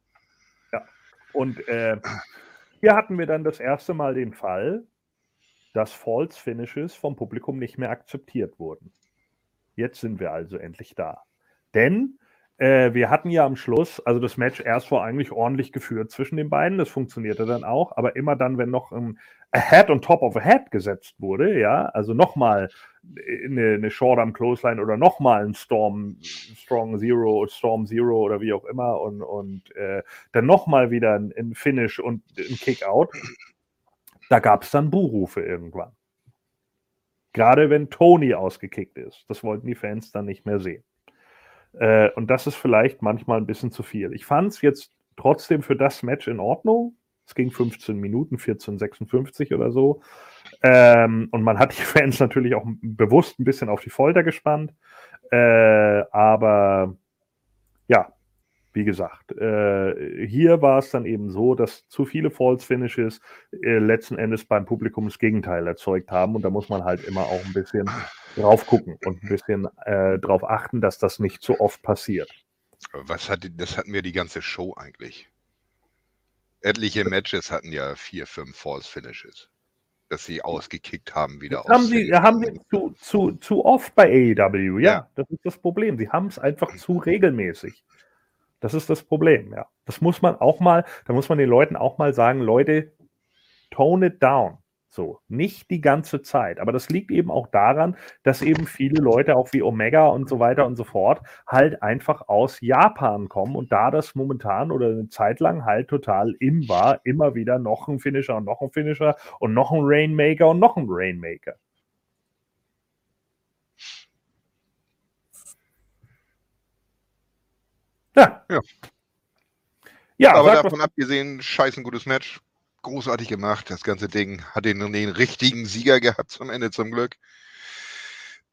Und äh, hier hatten wir dann das erste Mal den Fall, dass False Finishes vom Publikum nicht mehr akzeptiert wurden. Jetzt sind wir also endlich da. Denn äh, wir hatten ja am Schluss, also das Match erst war eigentlich ordentlich geführt zwischen den beiden, das funktionierte dann auch, aber immer dann, wenn noch ein Head on top of a Head gesetzt wurde, ja, also nochmal eine, eine Short am Clothesline oder nochmal ein Storm, Strong Zero, Storm Zero oder wie auch immer und, und äh, dann nochmal wieder ein, ein Finish und ein Kickout, da gab es dann Buhrufe irgendwann. Gerade wenn Tony ausgekickt ist. Das wollten die Fans dann nicht mehr sehen. Äh, und das ist vielleicht manchmal ein bisschen zu viel. Ich fand es jetzt trotzdem für das Match in Ordnung. Es ging 15 Minuten, 14,56 oder so. Ähm, und man hat die Fans natürlich auch bewusst ein bisschen auf die Folter gespannt. Äh, aber ja, wie gesagt, äh, hier war es dann eben so, dass zu viele False Finishes äh, letzten Endes beim Publikum das Gegenteil erzeugt haben. Und da muss man halt immer auch ein bisschen drauf gucken und ein bisschen äh, drauf achten, dass das nicht so oft passiert. Was hat, die- das hatten wir die ganze Show eigentlich. Etliche Matches hatten ja vier, fünf False Finishes. Dass sie ausgekickt haben wieder Das haben aus sie, Finish. haben sie zu, zu, zu oft bei AEW, ja, Ja. Das ist das Problem. Sie haben es einfach zu regelmäßig. Das ist das Problem, ja. Das muss man auch mal, da muss man den Leuten auch mal sagen, Leute, tone it down. So, nicht die ganze Zeit. Aber das liegt eben auch daran, dass eben viele Leute, auch wie Omega und so weiter und so fort, halt einfach aus Japan kommen und da das momentan oder eine Zeit lang halt total in war, immer wieder noch ein Finisher und noch ein Finisher und noch ein Rainmaker und noch ein Rainmaker. Ja. Ja. Ja, Aber davon abgesehen, scheiß ein gutes Match. Großartig gemacht. Das ganze Ding hat den, den richtigen Sieger gehabt zum Ende zum Glück.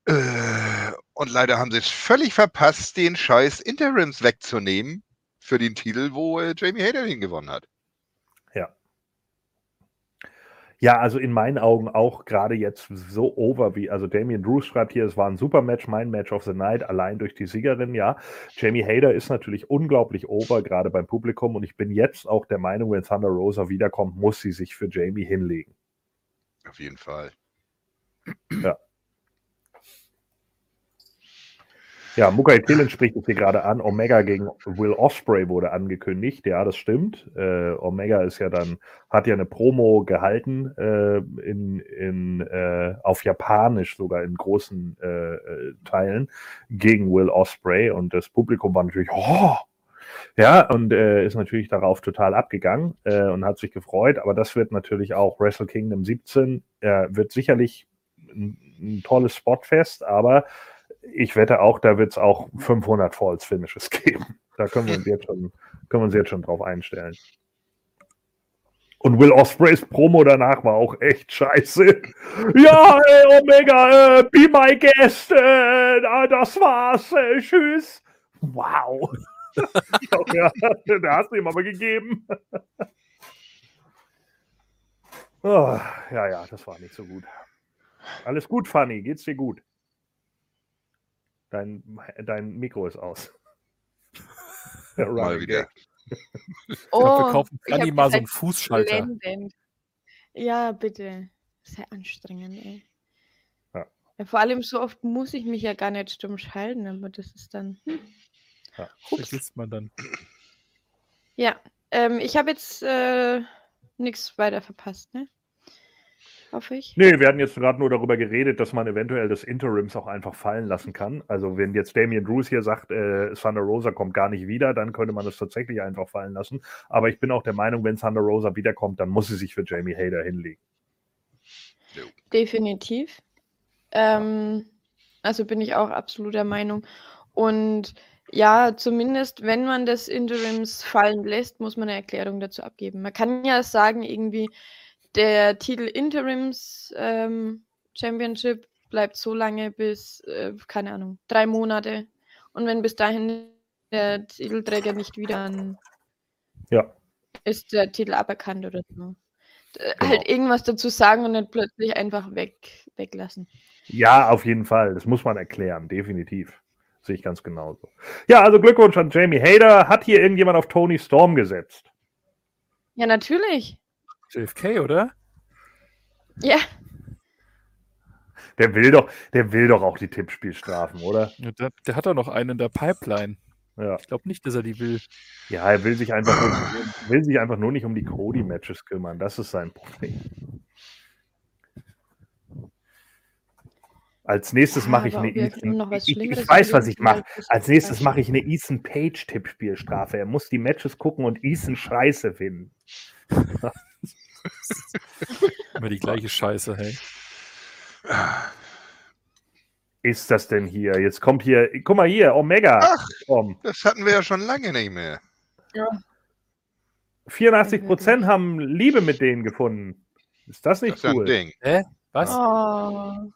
Äh, und leider haben sie es völlig verpasst, den scheiß Interims wegzunehmen für den Titel, wo äh, Jamie Hayter ihn gewonnen hat. Ja. Ja, also in meinen Augen auch gerade jetzt so over wie, also Damien Drews schreibt hier, es war ein super Match, mein Match of the Night, allein durch die Siegerin, ja. Jamie Hayter ist natürlich unglaublich over, gerade beim Publikum und ich bin jetzt auch der Meinung, wenn Thunder Rosa wiederkommt, muss sie sich für Jamie hinlegen. Auf jeden Fall. Ja. Ja, Mukai Tillen spricht es hier gerade an. Omega gegen Will Osprey wurde angekündigt. Ja, das stimmt. Äh, Omega ist ja dann, hat ja eine Promo gehalten äh, in, in, äh, auf Japanisch sogar in großen äh, äh, Teilen gegen Will Osprey und das Publikum war natürlich, oh, ja, und äh, ist natürlich darauf total abgegangen und hat sich gefreut. Aber das wird natürlich auch Wrestle Kingdom 17, äh, wird sicherlich ein, ein tolles Spotfest, aber ich wette auch, da wird es auch 500 Falls Finishes geben. Da können wir uns jetzt schon, können wir uns jetzt schon drauf einstellen. Und Will Ospreys Promo danach war auch echt scheiße. Ja, ey, Omega, äh, be my guest. Äh, das war's. Äh, tschüss. Wow. ja, da hast du ihm aber gegeben. oh, ja, ja, das war nicht so gut. Alles gut, Fanny. Geht's dir gut? Dein, dein Mikro ist aus. Ja, Mal wieder. Oh, ich glaub, wir kaufen Fanny mal so einen Fußschalter. Blendend. Ja, bitte. Sehr anstrengend, ey. Ja. Ja, vor allem so oft muss ich mich ja gar nicht stumm schalten, aber das ist dann. Hm. Ja. Vergisst man dann. Ja, ähm, ich habe jetzt äh, nichts weiter verpasst, ne? Hoffe ich. Nee, wir hatten jetzt gerade nur darüber geredet, dass man eventuell das Interims auch einfach fallen lassen kann. Also wenn jetzt Damien Drews hier sagt, äh, Thunder Rosa kommt gar nicht wieder, dann könnte man das tatsächlich einfach fallen lassen. Aber ich bin auch der Meinung, wenn Thunder Rosa wiederkommt, dann muss sie sich für Jamie Hader hinlegen. Definitiv. Ähm, also bin ich auch absolut der Meinung. Und ja, zumindest wenn man das Interims fallen lässt, muss man eine Erklärung dazu abgeben. Man kann ja sagen, irgendwie, der Titel Interims ähm, Championship bleibt so lange bis, äh, keine Ahnung, drei Monate. Und wenn bis dahin der Titelträger nicht wieder an, Ja, ist der Titel aberkannt oder so. D- Genau. Halt irgendwas dazu sagen und nicht plötzlich einfach weg, weglassen. ja, auf jeden Fall. Das muss man erklären, definitiv. Sehe ich ganz genauso. Ja, also Glückwunsch an Jamie Hader. Hat hier irgendjemand auf Tony Storm gesetzt? Ja, natürlich. JFK, oder? Ja, Der will doch, der will doch auch die Tippspielstrafen, oder? Ja, der, der hat doch noch einen in der Pipeline. Ja. Ich glaube nicht, dass er die will. Ja, er will sich einfach nur, will sich einfach nur nicht um die Cody-Matches kümmern. Das ist sein Problem. Als nächstes Ja, mache ich eine Ethan. noch was Ich, ich, weiß, was ich mache. Als nächstes mache ich eine Ethan Page Tippspielstrafe. Er muss die Matches gucken und Ethan Scheiße finden. Immer die gleiche Scheiße, hey. Ist das denn hier? Jetzt kommt hier, guck mal hier, Omega. Ach. Komm. Das hatten wir ja schon lange nicht mehr. 84 Prozent haben Liebe mit denen gefunden. Ist das Das nicht ist ja ein cool? Ding. Was? Oh.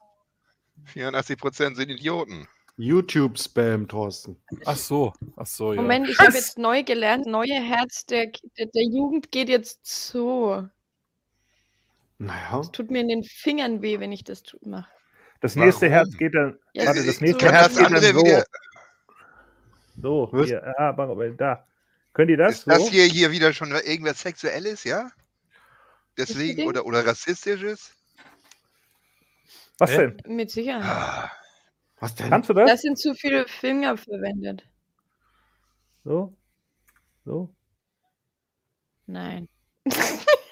84% sind Idioten. YouTube-Spam, Thorsten. Ach so, ach so, ja. Moment, ich habe jetzt neu gelernt, neue Herz der, der, der Jugend geht jetzt so. Naja. Es tut mir in den Fingern weh, wenn ich das mache. Das nächste Warum? Herz geht dann. Ja, warte, das nächste so- Herz das geht dann so. wieder- So, Was? hier, ah, aber da. Könnt ihr das Ist das so? hier, hier wieder schon irgendwas Sexuelles, ja? Deswegen oder, oder Rassistisches? Was Hä? denn? Mit Sicherheit. Ah, Was denn? Kannst du Da das? sind zu viele Finger verwendet. So? So?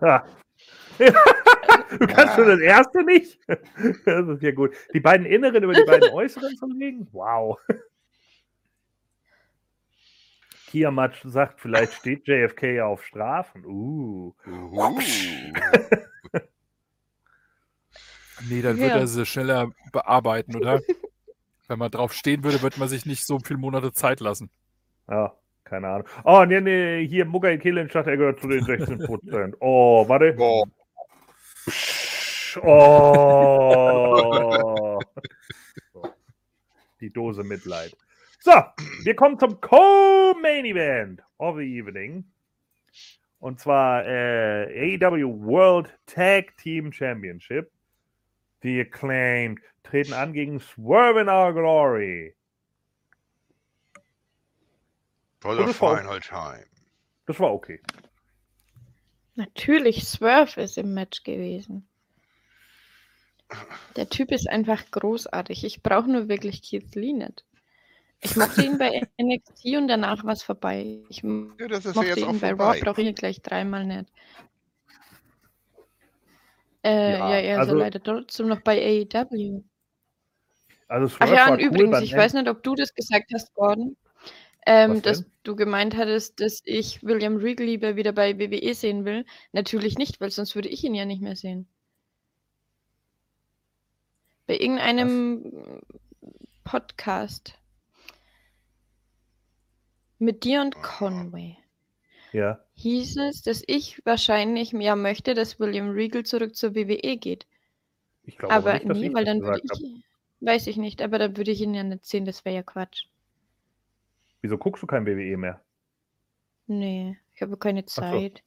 Ja. du kannst schon das erste nicht. Das ist ja gut. Die beiden inneren über die beiden äußeren zu legen? Wow. Kiamat sagt, vielleicht steht JFK auf Strafen. Uh. Uhu. Nee, dann Ja. würde er sie schneller bearbeiten, oder? Wenn man drauf stehen würde, würde man sich nicht so viele Monate Zeit lassen. Ja, keine Ahnung. Oh, nee, nee, hier Mugai Killen sagt, er gehört zu den 16%. Oh, warte. Boah. Oh. Die Dose Mitleid. So, wir kommen zum Co-Main Event of the Evening. Und zwar äh, AEW World Tag Team Championship. Die Acclaimed treten an gegen Swerve in Our Glory. Toller Gute Frau. Final Time. Das war okay. Natürlich, Swerve ist im Match gewesen. Der Typ ist einfach großartig. Ich brauche nur wirklich Keith Lee nicht. Ich mochte ihn bei NXT und danach war es vorbei. Ich Ja, das ist ja mochte jetzt auch ihn bei Raw, brauche ich ihn gleich dreimal nicht. Äh, Ja, ja, er ist also- ja leider trotzdem noch bei AEW. Also Ach ja, und cool übrigens, ich weiß nicht, ob du das gesagt hast, Gordon, ähm, dass du gemeint hattest, dass ich William Regal lieber wieder bei WWE sehen will. Natürlich nicht, weil sonst würde ich ihn ja nicht mehr sehen. Bei irgendeinem Podcast mit dir und Conway Ja. hieß es, dass ich wahrscheinlich ja möchte, dass William Regal zurück zur WWE geht. Ich glaube Aber nicht, dass nee, weil dann würde ich, weiß ich nicht, aber dann würde ich ihn ja nicht sehen, das wäre ja Quatsch. Wieso guckst du kein WWE mehr? Nee, ich habe keine so. Zeit.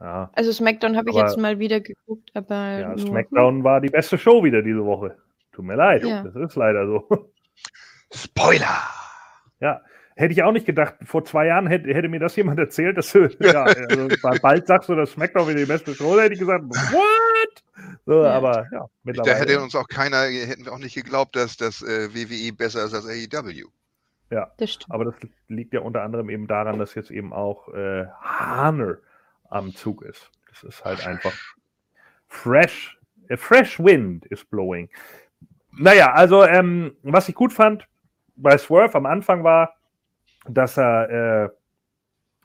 Ja, Also SmackDown habe ich jetzt mal wieder geguckt, aber ja nur- SmackDown war die beste Show wieder diese Woche. Tut mir leid, Ja. das ist leider so. Spoiler! Ja, hätte ich auch nicht gedacht. Vor zwei Jahren hätte, hätte mir das jemand erzählt, dass du, ja, also bald sagst du, dass SmackDown wieder die beste Show ist, hätte ich gesagt, what? So, Ja. aber ja, Da mittlerweile. hätte uns auch keiner, hätten wir auch nicht geglaubt, dass das äh, WWE besser ist als AEW. Das stimmt. aber das liegt ja unter anderem eben daran, dass jetzt eben auch äh, Haner am Zug ist. Das ist halt einfach fresh, a fresh wind is blowing. Naja, also ähm, was ich gut fand bei Swerve am Anfang war, dass er äh,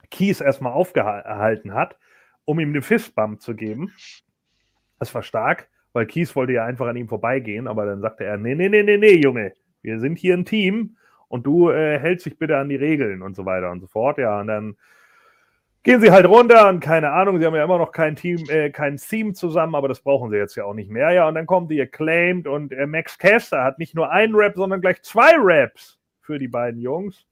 Keys erstmal aufgehalten hat, um ihm den Fistbump zu geben. Das war stark, weil Keys wollte ja einfach an ihm vorbeigehen, aber dann sagte er, nee, nee, nee, nee, nee, Junge, wir sind hier ein Team und du äh, hältst dich bitte an die Regeln und so weiter und so fort. Ja, und dann gehen sie halt runter und keine Ahnung, sie haben ja immer noch kein Team, äh, kein Team zusammen, aber das brauchen sie jetzt ja auch nicht mehr. Ja, und dann kommt die Acclaimed und äh, Max Caster hat nicht nur einen Rap, sondern gleich zwei Raps für die beiden Jungs.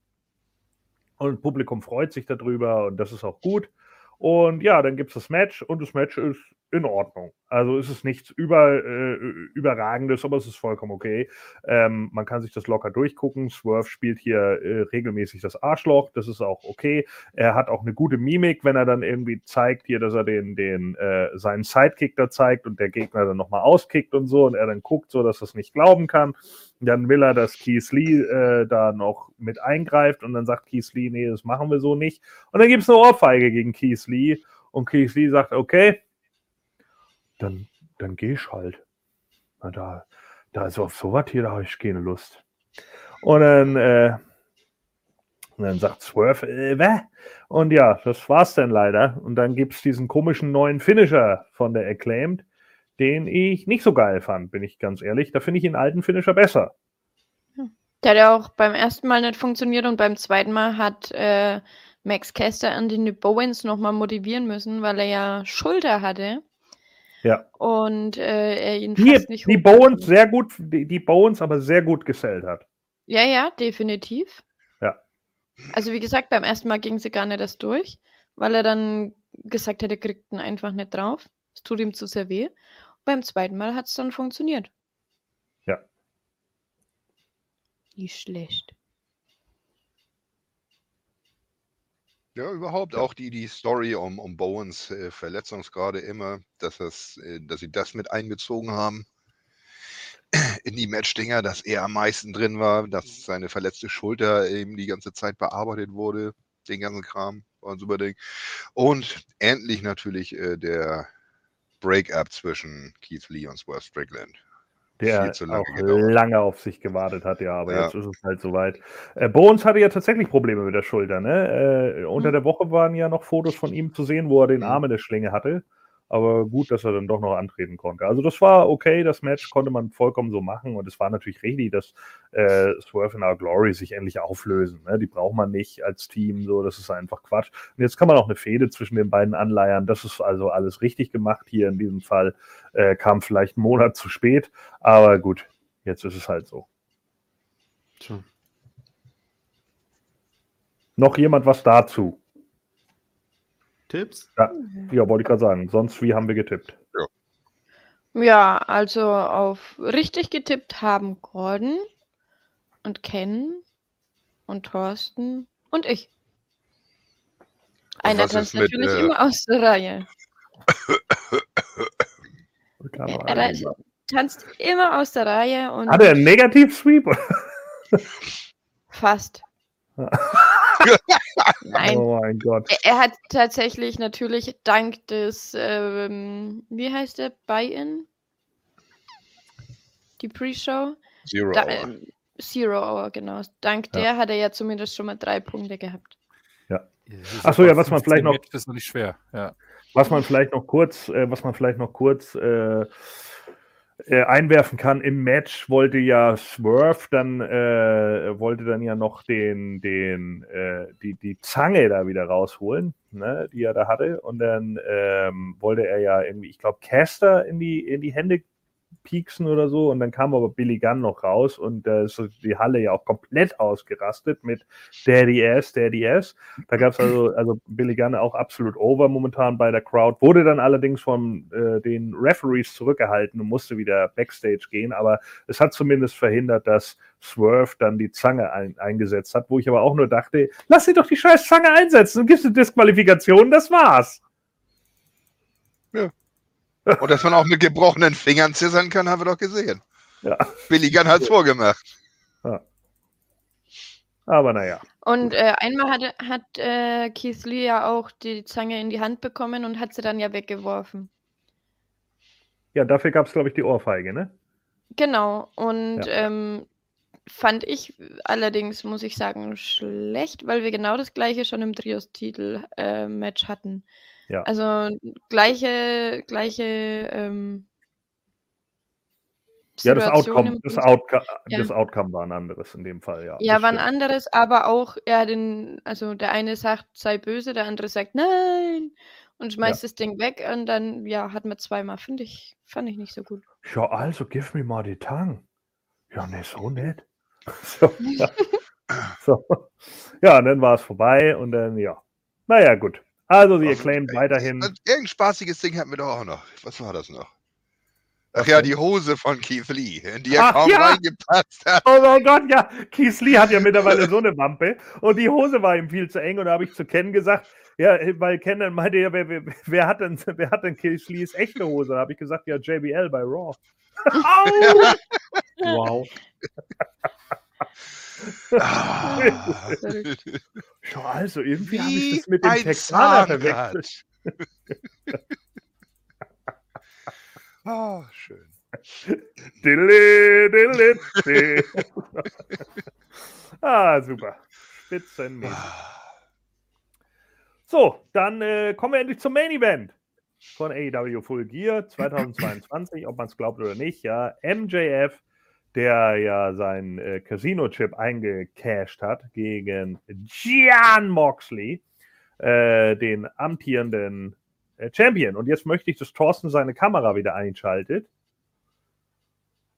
Und Publikum freut sich darüber und das ist auch gut. Und ja, dann gibt es das Match und das Match ist in Ordnung. Also ist es nichts über, äh, Überragendes, aber es ist vollkommen okay. Ähm, man kann sich das locker durchgucken. Swerve spielt hier äh, regelmäßig das Arschloch. Das ist auch okay. Er hat auch eine gute Mimik, wenn er dann irgendwie zeigt, hier, dass er den, den äh, seinen Sidekick da zeigt und der Gegner dann nochmal auskickt und so und er dann guckt, so dass er es nicht glauben kann. Dann will er, dass Keith Lee äh, da noch mit eingreift und dann sagt Keith Lee, nee, das machen wir so nicht. Und dann gibt es eine Ohrfeige gegen Keith Lee und Keith Lee sagt, okay, dann, dann geh ich halt. Na, da, da ist auf sowas hier, da habe ich keine Lust. Und dann, äh, und dann sagt Swerve, äh? Und ja, das war's dann leider. Und dann gibt es diesen komischen neuen Finisher von der Acclaimed, den ich nicht so geil fand, bin ich ganz ehrlich. Da finde ich den alten Finisher besser. Der hat ja auch beim ersten Mal nicht funktioniert und beim zweiten Mal hat äh, Max Caster Anthony Bowens nochmal motivieren müssen, weil er ja Schulter hatte. Ja. Und äh, er ihn Die, fast nicht die Bones sehr gut, die, die Bones aber sehr gut gesellt hat. Ja, ja, definitiv. Ja. Also wie gesagt, beim ersten Mal ging sie gar nicht erst durch, weil er dann gesagt hat, er kriegt ihn einfach nicht drauf. Es tut ihm zu sehr weh. Beim zweiten Mal hat es dann funktioniert. Ja. Nicht schlecht. Ja, überhaupt auch die, die Story um, um Bowens äh, Verletzungsgrade immer, dass, das, äh, dass sie das mit einbezogen haben in die Matchdinger, dass er am meisten drin war, dass seine verletzte Schulter eben die ganze Zeit bearbeitet wurde, den ganzen Kram. war ein super Ding. Und endlich natürlich äh, der Breakup zwischen Keith Lee und Swerve Strickland. Der lange auch gedauert. lange auf sich gewartet hat, ja, aber ja. jetzt ist es halt soweit. Äh, Bones hatte ja tatsächlich Probleme mit der Schulter, ne? Äh, unter mhm. der Woche waren ja noch Fotos von ihm zu sehen, wo er den mhm. Arm in der Schlinge hatte. Aber gut, dass er dann doch noch antreten konnte. Also das war okay, das Match konnte man vollkommen so machen. Und es war natürlich richtig, dass äh, Swerve in Our Glory sich endlich auflösen. Ne? Die braucht man nicht als Team, so, das ist einfach Quatsch. Und jetzt kann man auch eine Fehde zwischen den beiden anleiern. Das ist also alles richtig gemacht hier in diesem Fall. Äh, kam vielleicht einen Monat zu spät, aber gut, jetzt ist es halt so. Tja. Noch jemand was dazu? Tipps? Ja, ja wollte ich gerade sagen. Sonst, wie haben wir getippt? Ja. ja, also auf richtig getippt haben Gordon und Ken und Thorsten und ich. Einer tanzt natürlich mit, äh... immer aus der Reihe. er, er tanzt immer aus der Reihe und. Hat er einen Negativ-Sweep? Fast. Nein. Oh mein Gott. Er, er, hat tatsächlich natürlich dank des, ähm, wie heißt der, Buy-In? Die Pre-Show? Zero da, Hour. Äh, Zero Hour, genau. Dank ja. der hat er ja zumindest schon mal drei Punkte gehabt. Ja. Achso, ja, was man vielleicht noch. Das ist noch nicht schwer, ja. Was man vielleicht noch kurz, äh, was man vielleicht noch kurz äh, äh, einwerfen kann. Im Match wollte ja Swerve dann äh, wollte dann ja noch den den äh, die die Zange da wieder rausholen, ne, die er da hatte und dann ähm, wollte er ja irgendwie, ich glaube, Caster in die in die Hände pieksen oder so. Und dann kam aber Billy Gunn noch raus und da äh, ist die Halle ja auch komplett ausgerastet mit Daddy S, Daddy S. Da gab es also, also Billy Gunn auch absolut over momentan bei der Crowd. Wurde dann allerdings von äh, den Referees zurückgehalten und musste wieder Backstage gehen. Aber es hat zumindest verhindert, dass Swerve dann die Zange ein, eingesetzt hat, wo ich aber auch nur dachte, lass sie doch die scheiß Zange einsetzen und gibst eine Disqualifikation, das war's. Ja. Und dass man auch mit gebrochenen Fingern zittern kann, haben wir doch gesehen. Ja. Billy Gunn hat es vorgemacht. Ja. Aber naja. Und äh, einmal hat, hat äh, Keith Lee ja auch die Zange in die Hand bekommen und hat sie dann ja weggeworfen. Ja, dafür gab es, glaube ich, die Ohrfeige, ne? Genau. Und ja. ähm, fand ich allerdings, muss ich sagen, schlecht, weil wir genau das gleiche schon im Trios-Titel-Match äh, hatten. Ja. Also gleiche, gleiche ähm, ja, das Outcome, das, Outcome, ja. das Outcome war ein anderes in dem Fall, ja. Ja, war ein anderes, aber auch, ja, den, also der eine sagt, sei böse, der andere sagt, nein, und schmeißt ja. das Ding weg und dann, ja, hat man zweimal, finde ich, fand ich nicht so gut. Ja, also, give me mal die Tongue. Ja, ne, so nett. so, ja. so. ja, und dann war es vorbei und dann, ja. Naja, gut. Also sie acclaimed weiterhin. Irgendein spaßiges Ding hatten wir doch auch noch. Was war das noch? Ach ja, die Hose von Keith Lee, in die er Ach, kaum ja. reingepasst hat. Oh mein Gott, ja. Keith Lee hat ja mittlerweile so eine Wampe und die Hose war ihm viel zu eng und da habe ich zu Ken gesagt, ja, weil Ken dann meinte, ja, wer, wer, wer, hat denn, wer hat denn Keith Lees echte Hose? Da habe ich gesagt, ja, JBL bei Raw. wow. Ah. ja, also irgendwie habe ich das mit dem Texaner verwechselt. oh, schön. ah, super. Spitzenmäßig. So, dann äh, kommen wir endlich zum Main Event von AEW Full Gear 2022, ob man es glaubt oder nicht. Ja, MJF der ja seinen äh, Casino-Chip eingecashed hat gegen Gian Moxley, äh, den amtierenden äh, Champion. Und jetzt möchte ich, dass Thorsten seine Kamera wieder einschaltet.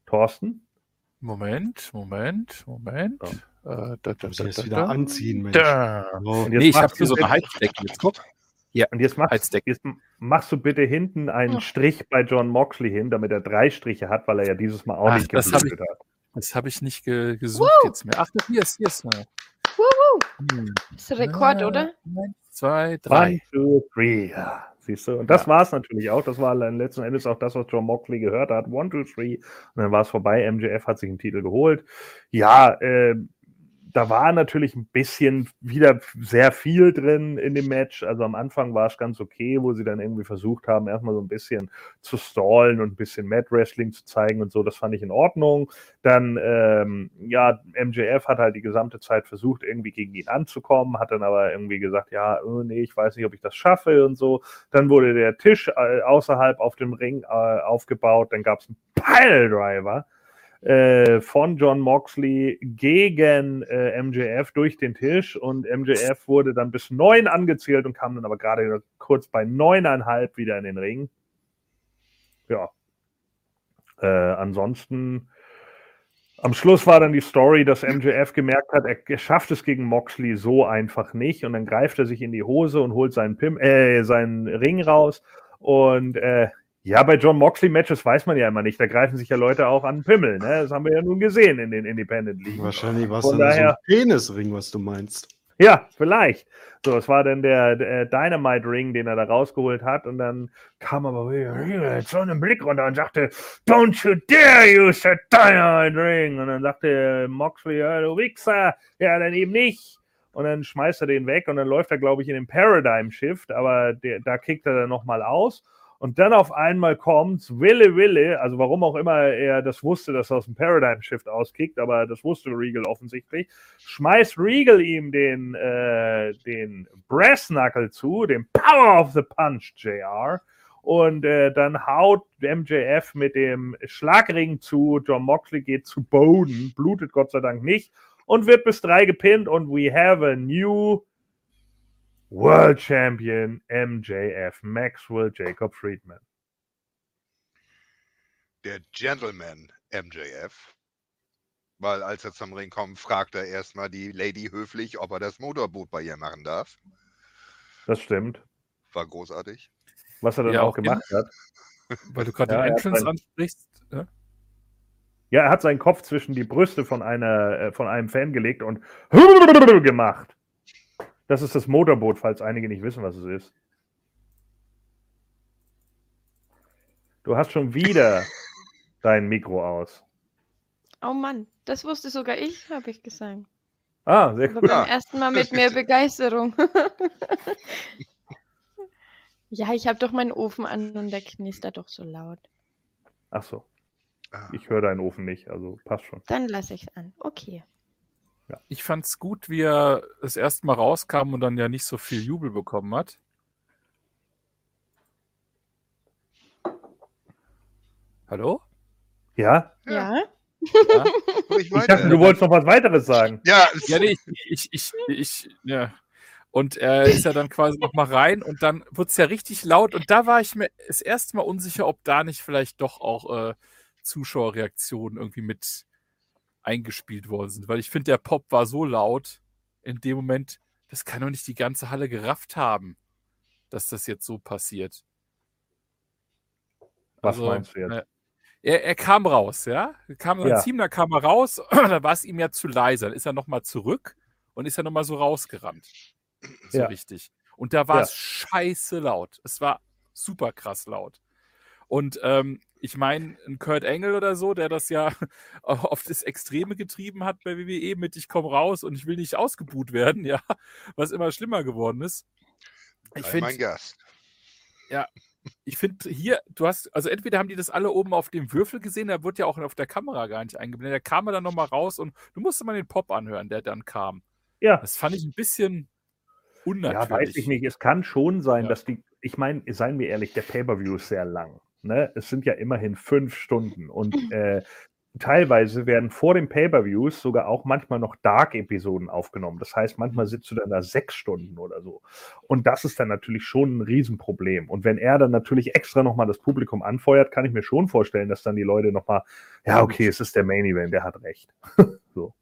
Thorsten? Moment, Moment, Moment. Oh. Äh, da, da, da, jetzt wieder anziehen, Mensch. Oh. Nee, ich habe hier so eine Heizdecke. Jetzt guck. Ja, und jetzt machst, jetzt machst, du bitte hinten einen oh. Strich bei John Moxley hin, damit er drei Striche hat, weil er ja dieses Mal auch Ach, nicht ich, hat. Das habe ich nicht ge gesucht Woo! jetzt mehr. Ach, hier ist, hier ist mal. Hm. Das ist ein Rekord, ja, oder? Eins, zwei, drei. One, two, three. Ja, siehst du? Und das ja. war es natürlich auch. Das war letzten Endes auch das, was John Moxley gehört hat. One, two, three. Und dann war es vorbei. MJF hat sich einen Titel geholt. Ja, äh, da war natürlich ein bisschen wieder sehr viel drin in dem Match. Also am Anfang war es ganz okay, wo sie dann irgendwie versucht haben, erstmal so ein bisschen zu stallen und ein bisschen Mad Wrestling zu zeigen und so. Das fand ich in Ordnung. Dann, ähm, ja, MJF hat halt die gesamte Zeit versucht, irgendwie gegen ihn anzukommen, hat dann aber irgendwie gesagt, ja, oh, nee, ich weiß nicht, ob ich das schaffe und so. Dann wurde der Tisch äh, außerhalb auf dem Ring äh, aufgebaut. Dann gab es einen Piledriver äh, von John Moxley gegen äh, MJF durch den Tisch und MJF wurde dann bis neun angezählt und kam dann aber gerade kurz bei neuneinhalb wieder in den Ring. Ja. Äh, ansonsten am Schluss war dann die Story, dass MJF gemerkt hat, er, schafft es gegen Moxley so einfach nicht und dann greift er sich in die Hose und holt seinen, Pim, äh, seinen Ring raus und äh, ja, bei John Moxley-Matches weiß man ja immer nicht. Da greifen sich ja Leute auch an Pimmel. Ne? Das haben wir ja nun gesehen in den Independent League. Wahrscheinlich war es dann daher, so ein Penisring, was du meinst. Ja, vielleicht. So, es war dann der, der Dynamite-Ring, den er da rausgeholt hat. Und dann kam aber so einen Blick runter und sagte, Don't you dare use the Dynamite-Ring. Und dann sagte Moxley, ja, du Wichser. Ja, dann eben nicht. Und dann schmeißt er den weg und dann läuft er, glaube ich, in den Paradigm-Shift. Aber der, da kickt er dann nochmal aus. Und dann auf einmal kommt Wille Wille, also warum auch immer er das wusste, dass er aus dem Paradigm Shift auskickt, aber das wusste Regal offensichtlich, schmeißt Regal ihm den, äh, den Brass Knuckle zu, den Power of the Punch, JR. Und äh, dann haut MJF mit dem Schlagring zu, John Moxley geht zu Boden, blutet Gott sei Dank nicht und wird bis drei gepinnt und we have a new World Champion MJF, Maxwell Jacob Friedman. Der Gentleman MJF. Weil als er zum Ring kommt, fragt er erstmal die Lady höflich, ob er das Motorboot bei ihr machen darf. Das stimmt. War großartig. Was er dann ja, auch gemacht in, hat. Weil du gerade ja, den Entrance sein, ansprichst. Ja? ja? er hat seinen Kopf zwischen die Brüste von, einer, äh, von einem Fan gelegt und gemacht. Das ist das Motorboot, falls einige nicht wissen, was es ist. Du hast schon wieder dein Mikro aus. Oh Mann, das wusste sogar ich, habe ich gesagt. Ah, sehr gut. Beim ersten Mal mit mehr Begeisterung. ja, ich habe doch meinen Ofen an und der knistert doch so laut. Ach so. Ah. Ich höre deinen Ofen nicht, also passt schon. Dann lasse ich es an. Okay. Ja. Ich fand es gut, wie er das erste Mal rauskam und dann ja nicht so viel Jubel bekommen hat. Hallo? Ja? Ja. ja. Ich, ich dachte, du wolltest noch was weiteres sagen. Ja, ja nee, ich, ich, ich, ich, ja. Und er ist ja dann quasi noch mal rein und dann wurde es ja richtig laut und da war ich mir das erste Mal unsicher, ob da nicht vielleicht doch auch äh, Zuschauerreaktionen irgendwie mit eingespielt worden sind. Weil ich finde, der Pop war so laut in dem Moment, das kann doch nicht die ganze Halle gerafft haben, dass das jetzt so passiert. Was also, meinst du jetzt? Er, er, kam raus, ja. Er kam ja. Team, da kam er raus, da war es ihm ja zu leise. Dann ist er nochmal zurück und ist ja nochmal so rausgerannt. So ja. richtig. Und da war ja. es scheiße laut. Es war super krass laut. Und ähm, ich meine, ein Kurt Engel oder so, der das ja auf das Extreme getrieben hat bei WWE mit ich komme raus und ich will nicht ausgebuht werden, ja, was immer schlimmer geworden ist. Ich finde, mein Gast. Ja, ich finde hier, du hast, also entweder haben die das alle oben auf dem Würfel gesehen, da wird ja auch auf der Kamera gar nicht eingeblendet. Da kam er dann nochmal raus und du musst mal den Pop anhören, der dann kam. Ja. Das fand ich ein bisschen unnatürlich. Ja, weiß ich nicht. Es kann schon sein, ja. dass die, ich meine, seien wir ehrlich, der Pay-Per-View ist sehr lang. Ne? Es sind ja immerhin fünf Stunden und äh, teilweise werden vor den Pay-per-Views sogar auch manchmal noch Dark-Episoden aufgenommen. Das heißt, manchmal sitzt du dann da sechs Stunden oder so. Und das ist dann natürlich schon ein Riesenproblem. Und wenn er dann natürlich extra nochmal das Publikum anfeuert, kann ich mir schon vorstellen, dass dann die Leute nochmal, ja, okay, es ist der Main Event, der hat recht. so.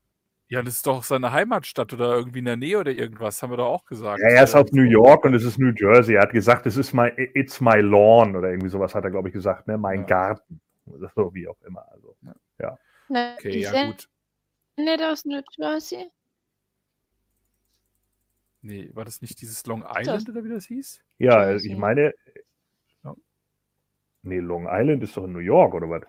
Ja, das ist doch seine Heimatstadt oder irgendwie in der Nähe oder irgendwas, haben wir doch auch gesagt. Ja, er ist aus New York und es ist New Jersey. Er hat gesagt, es ist my, it's my lawn oder irgendwie sowas hat er, glaube ich, gesagt, ne? Mein ja. Garten. So wie auch immer. Also, ja. Na, okay, ja, gut. Nicht aus New Jersey? Nee, war das nicht dieses Long Island oder wie das hieß? Ja, ich meine. Nee, Long Island ist doch in New York, oder was?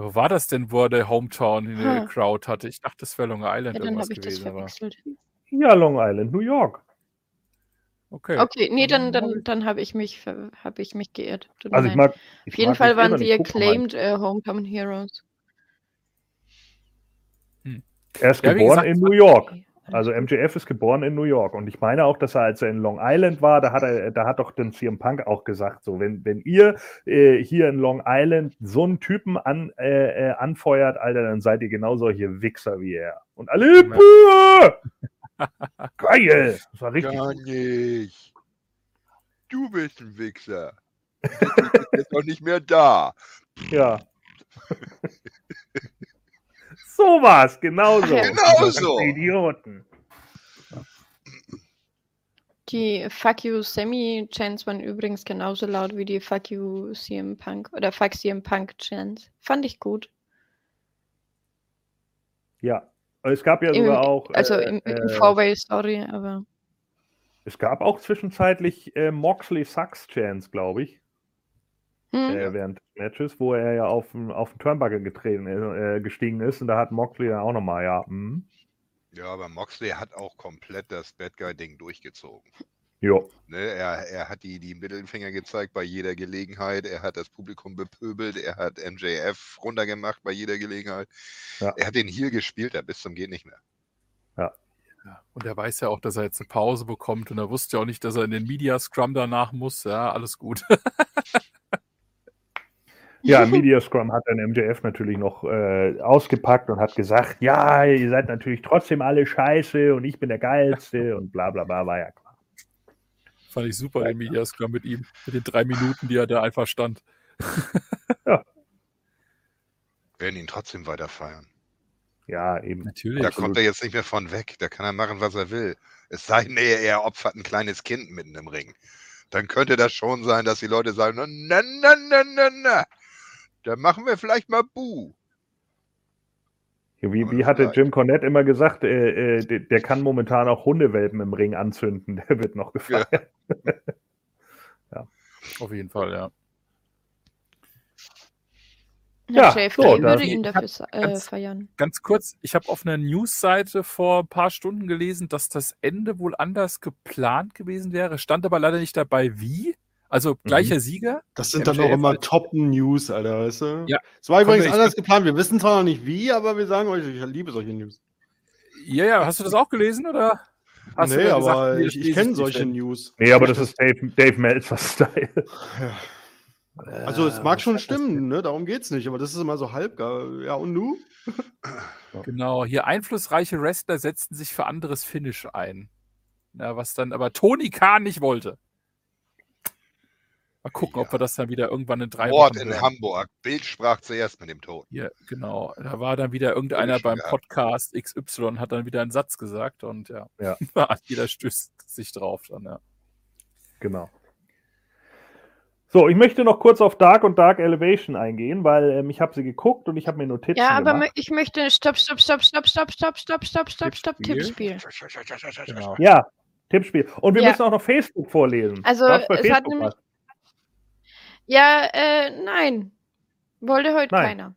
Wo war das denn, wo er der Hometown in der. Crowd hatte? Ich dachte, das wäre Long Island Ja, dann irgendwas habe ich das gewesen. Aber verwechselt. Ja, Long Island, New York. okay. Okay, nee, dann, Dann dann, habe ich, mich hab ich mich geirrt. Tut Also ich mag. ich Auf jeden mag Fall waren sie acclaimed äh, Homecoming Heroes. Er ist Ja, geboren gesagt, in New York. Okay. Also MJF ist geboren in New York und ich meine auch, dass er, als er in Long Island war, da hat er, da hat doch den CM Punk auch gesagt, so wenn, wenn ihr äh, hier in Long Island so einen Typen an, äh, äh, anfeuert, Alter, dann seid ihr genau solche Wichser wie er. Und alle! Geil! Das war richtig. Gar nicht. Du bist ein Wichser. Du bist jetzt doch nicht mehr da. Ja. so war's, genau so. Genau so. Idioten. Die Fuck You Sammy Chants waren übrigens genauso laut wie die Fuck You CM Punk oder Fuck CM Punk Chants. Fand ich gut. Ja. Es gab ja Im, sogar auch. also äh, im, im äh, Four-Way Story, aber Es gab auch zwischenzeitlich äh, Moxley Sucks Chance, glaube ich, hm, äh, während des Matches, wo er ja auf den auf den Turnbuckle getreten, äh, gestiegen ist. Und da hat Moxley dann auch nochmal, ja, hm, Ja, aber Moxley hat auch komplett das Bad Guy-Ding durchgezogen. jo. Ne, er, er hat die, die Mittelfinger gezeigt bei jeder Gelegenheit. Er hat das Publikum bepöbelt. Er hat MJF runtergemacht bei jeder Gelegenheit. Ja. Er hat den Heel gespielt, da bis zum geht nicht mehr. Ja. Und er weiß ja auch, dass er jetzt eine Pause bekommt und er wusste ja auch nicht, dass er in den Media Scrum danach muss. Ja, alles gut. Ja, Media Scrum hat dann MJF natürlich noch äh, ausgepackt und hat gesagt, ja, ihr seid natürlich trotzdem alle scheiße und ich bin der Geilste und bla bla bla, war ja klar. Fand ich super, den Media Scrum mit ihm. Mit den drei Minuten, die er da einfach stand. Werden ihn trotzdem weiter feiern. Ja, eben. Natürlich. Da kommt er jetzt nicht mehr von weg. Da kann er machen, was er will. Es sei denn, er er opfert ein kleines Kind mitten im Ring. Dann könnte das schon sein, dass die Leute sagen, na, na, na, na, na, na. Dann machen wir vielleicht mal Buh. Ja, Wie, wie hatte. Jim Cornette immer gesagt, äh, äh, der, der kann momentan auch Hundewelpen im Ring anzünden. Der wird noch gefeiert. Auf jeden Fall, ja. Ja, JFK so, da- würde ihn dafür äh, ganz- feiern. Ganz kurz, ich habe auf einer Newsseite vor ein paar Stunden gelesen, dass das Ende wohl anders geplant gewesen wäre. Stand aber leider nicht dabei, wie. Also gleicher Sieger. Das sind dann auch MJF immer als- Top-News, Alter, weißt du? Ja. Es war übrigens anders geplant. Wir wissen zwar noch nicht wie, aber wir sagen euch, ich liebe solche News. Ja, ja, hast du das auch gelesen oder? Hast nee, aber gesagt, ich, ich kenne nicht, solche denn- News. Nee, aber das ist Dave, Dave Meltzer-Style. Also es Äh, mag was schon stimmen, ne? darum geht's nicht, aber das ist immer so halb. Ja, und du? Genau, hier einflussreiche Wrestler setzten sich für anderes Finish ein. Ja, was dann aber Tony Khan nicht wollte. Mal gucken, ob Ja. wir das dann wieder irgendwann in drei Mord Wochen in hören. Hamburg. Bild sprach zuerst mit dem Tod. Hier, genau. Da war dann wieder irgendeiner beim gehabt. Podcast XY, hat dann wieder einen Satz gesagt und ja, Ja. jeder stößt sich drauf dann, ja. Genau. So, ich möchte noch kurz auf Dark und Dark Elevation eingehen, weil ähm, ich habe sie geguckt und ich habe mir Notizen Ja, aber gemacht. ich möchte Stopp, Stopp, Stopp, Stopp, Stopp, Stopp, Stopp, Stopp, Stopp, Stopp, Tippspiel. Tippspiel. Genau. Ja, Tippspiel. Und wir Ja. müssen auch noch Facebook vorlesen. Also, es hat Facebook nämlich- was? Ja, äh, nein. Wollte heute Nein. keiner.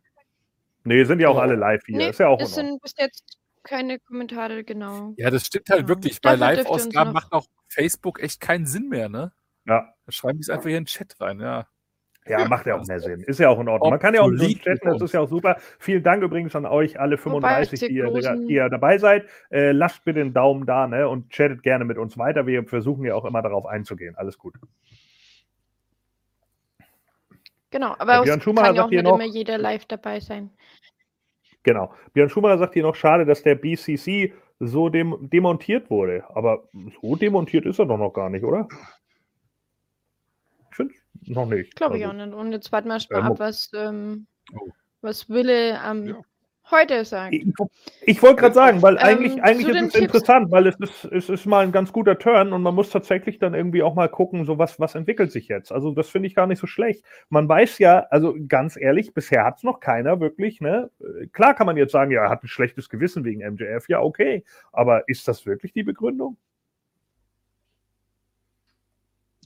Nee, sind ja auch Oh. alle live hier. Nee, ist ja auch es sind bis jetzt keine Kommentare, genau. Ja, das stimmt halt Ja. wirklich. Bei Live-Ausgaben macht auch Facebook echt keinen Sinn mehr, ne? Ja. Da schreiben die es einfach hier in den Chat rein, ja. Ja, macht ja auch mehr Sinn. Ist ja auch in Ordnung. Man kann ja auch so chatten, das ist ja auch super. Vielen Dank übrigens an euch alle 35, die ihr, die ihr dabei seid. Äh, lasst bitte einen Daumen da ne, und chattet gerne mit uns weiter. Wir versuchen ja auch immer darauf einzugehen. Alles gut. Genau, Ja, aber Björn es Schumacher kann ja auch sagt hier nicht noch- immer jeder live dabei sein. Genau. Björn Schumacher sagt hier noch, schade, dass der BCC so dem demontiert wurde. Aber so demontiert ist er doch noch gar nicht, oder? Ich finde noch nicht. Glaube ich Also, auch nicht. Und jetzt warten wir mal Ähm, ab, was, ähm, Oh. was Wille am Ja. Heute sagt. Ich, ich wollte gerade sagen, weil Ähm, eigentlich, eigentlich zu ist es Tipps. interessant, weil es ist, es ist mal ein ganz guter Turn und man muss tatsächlich dann irgendwie auch mal gucken, so was, was entwickelt sich jetzt. Also das finde ich gar nicht so schlecht. Man weiß ja, also ganz ehrlich, bisher hat es noch keiner wirklich, ne? Äh, Klar kann man jetzt sagen, ja, er hat ein schlechtes Gewissen wegen MJF, ja, okay. Aber ist das wirklich die Begründung?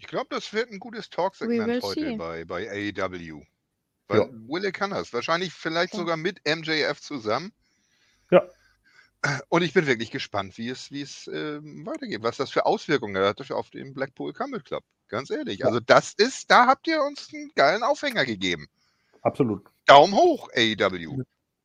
Ich glaube, das wird ein gutes Talksegment heute see. bei, bei AEW. Weil Ja. Wille kann das. Wahrscheinlich vielleicht Ja. sogar mit MJF zusammen. Ja. Und ich bin wirklich gespannt, wie es, wie es ähm, weitergeht, was das für Auswirkungen hat auf den Blackpool Combat Club. Ganz ehrlich. Also das ist, da habt ihr uns einen geilen Aufhänger gegeben. Absolut. Daumen hoch, AEW.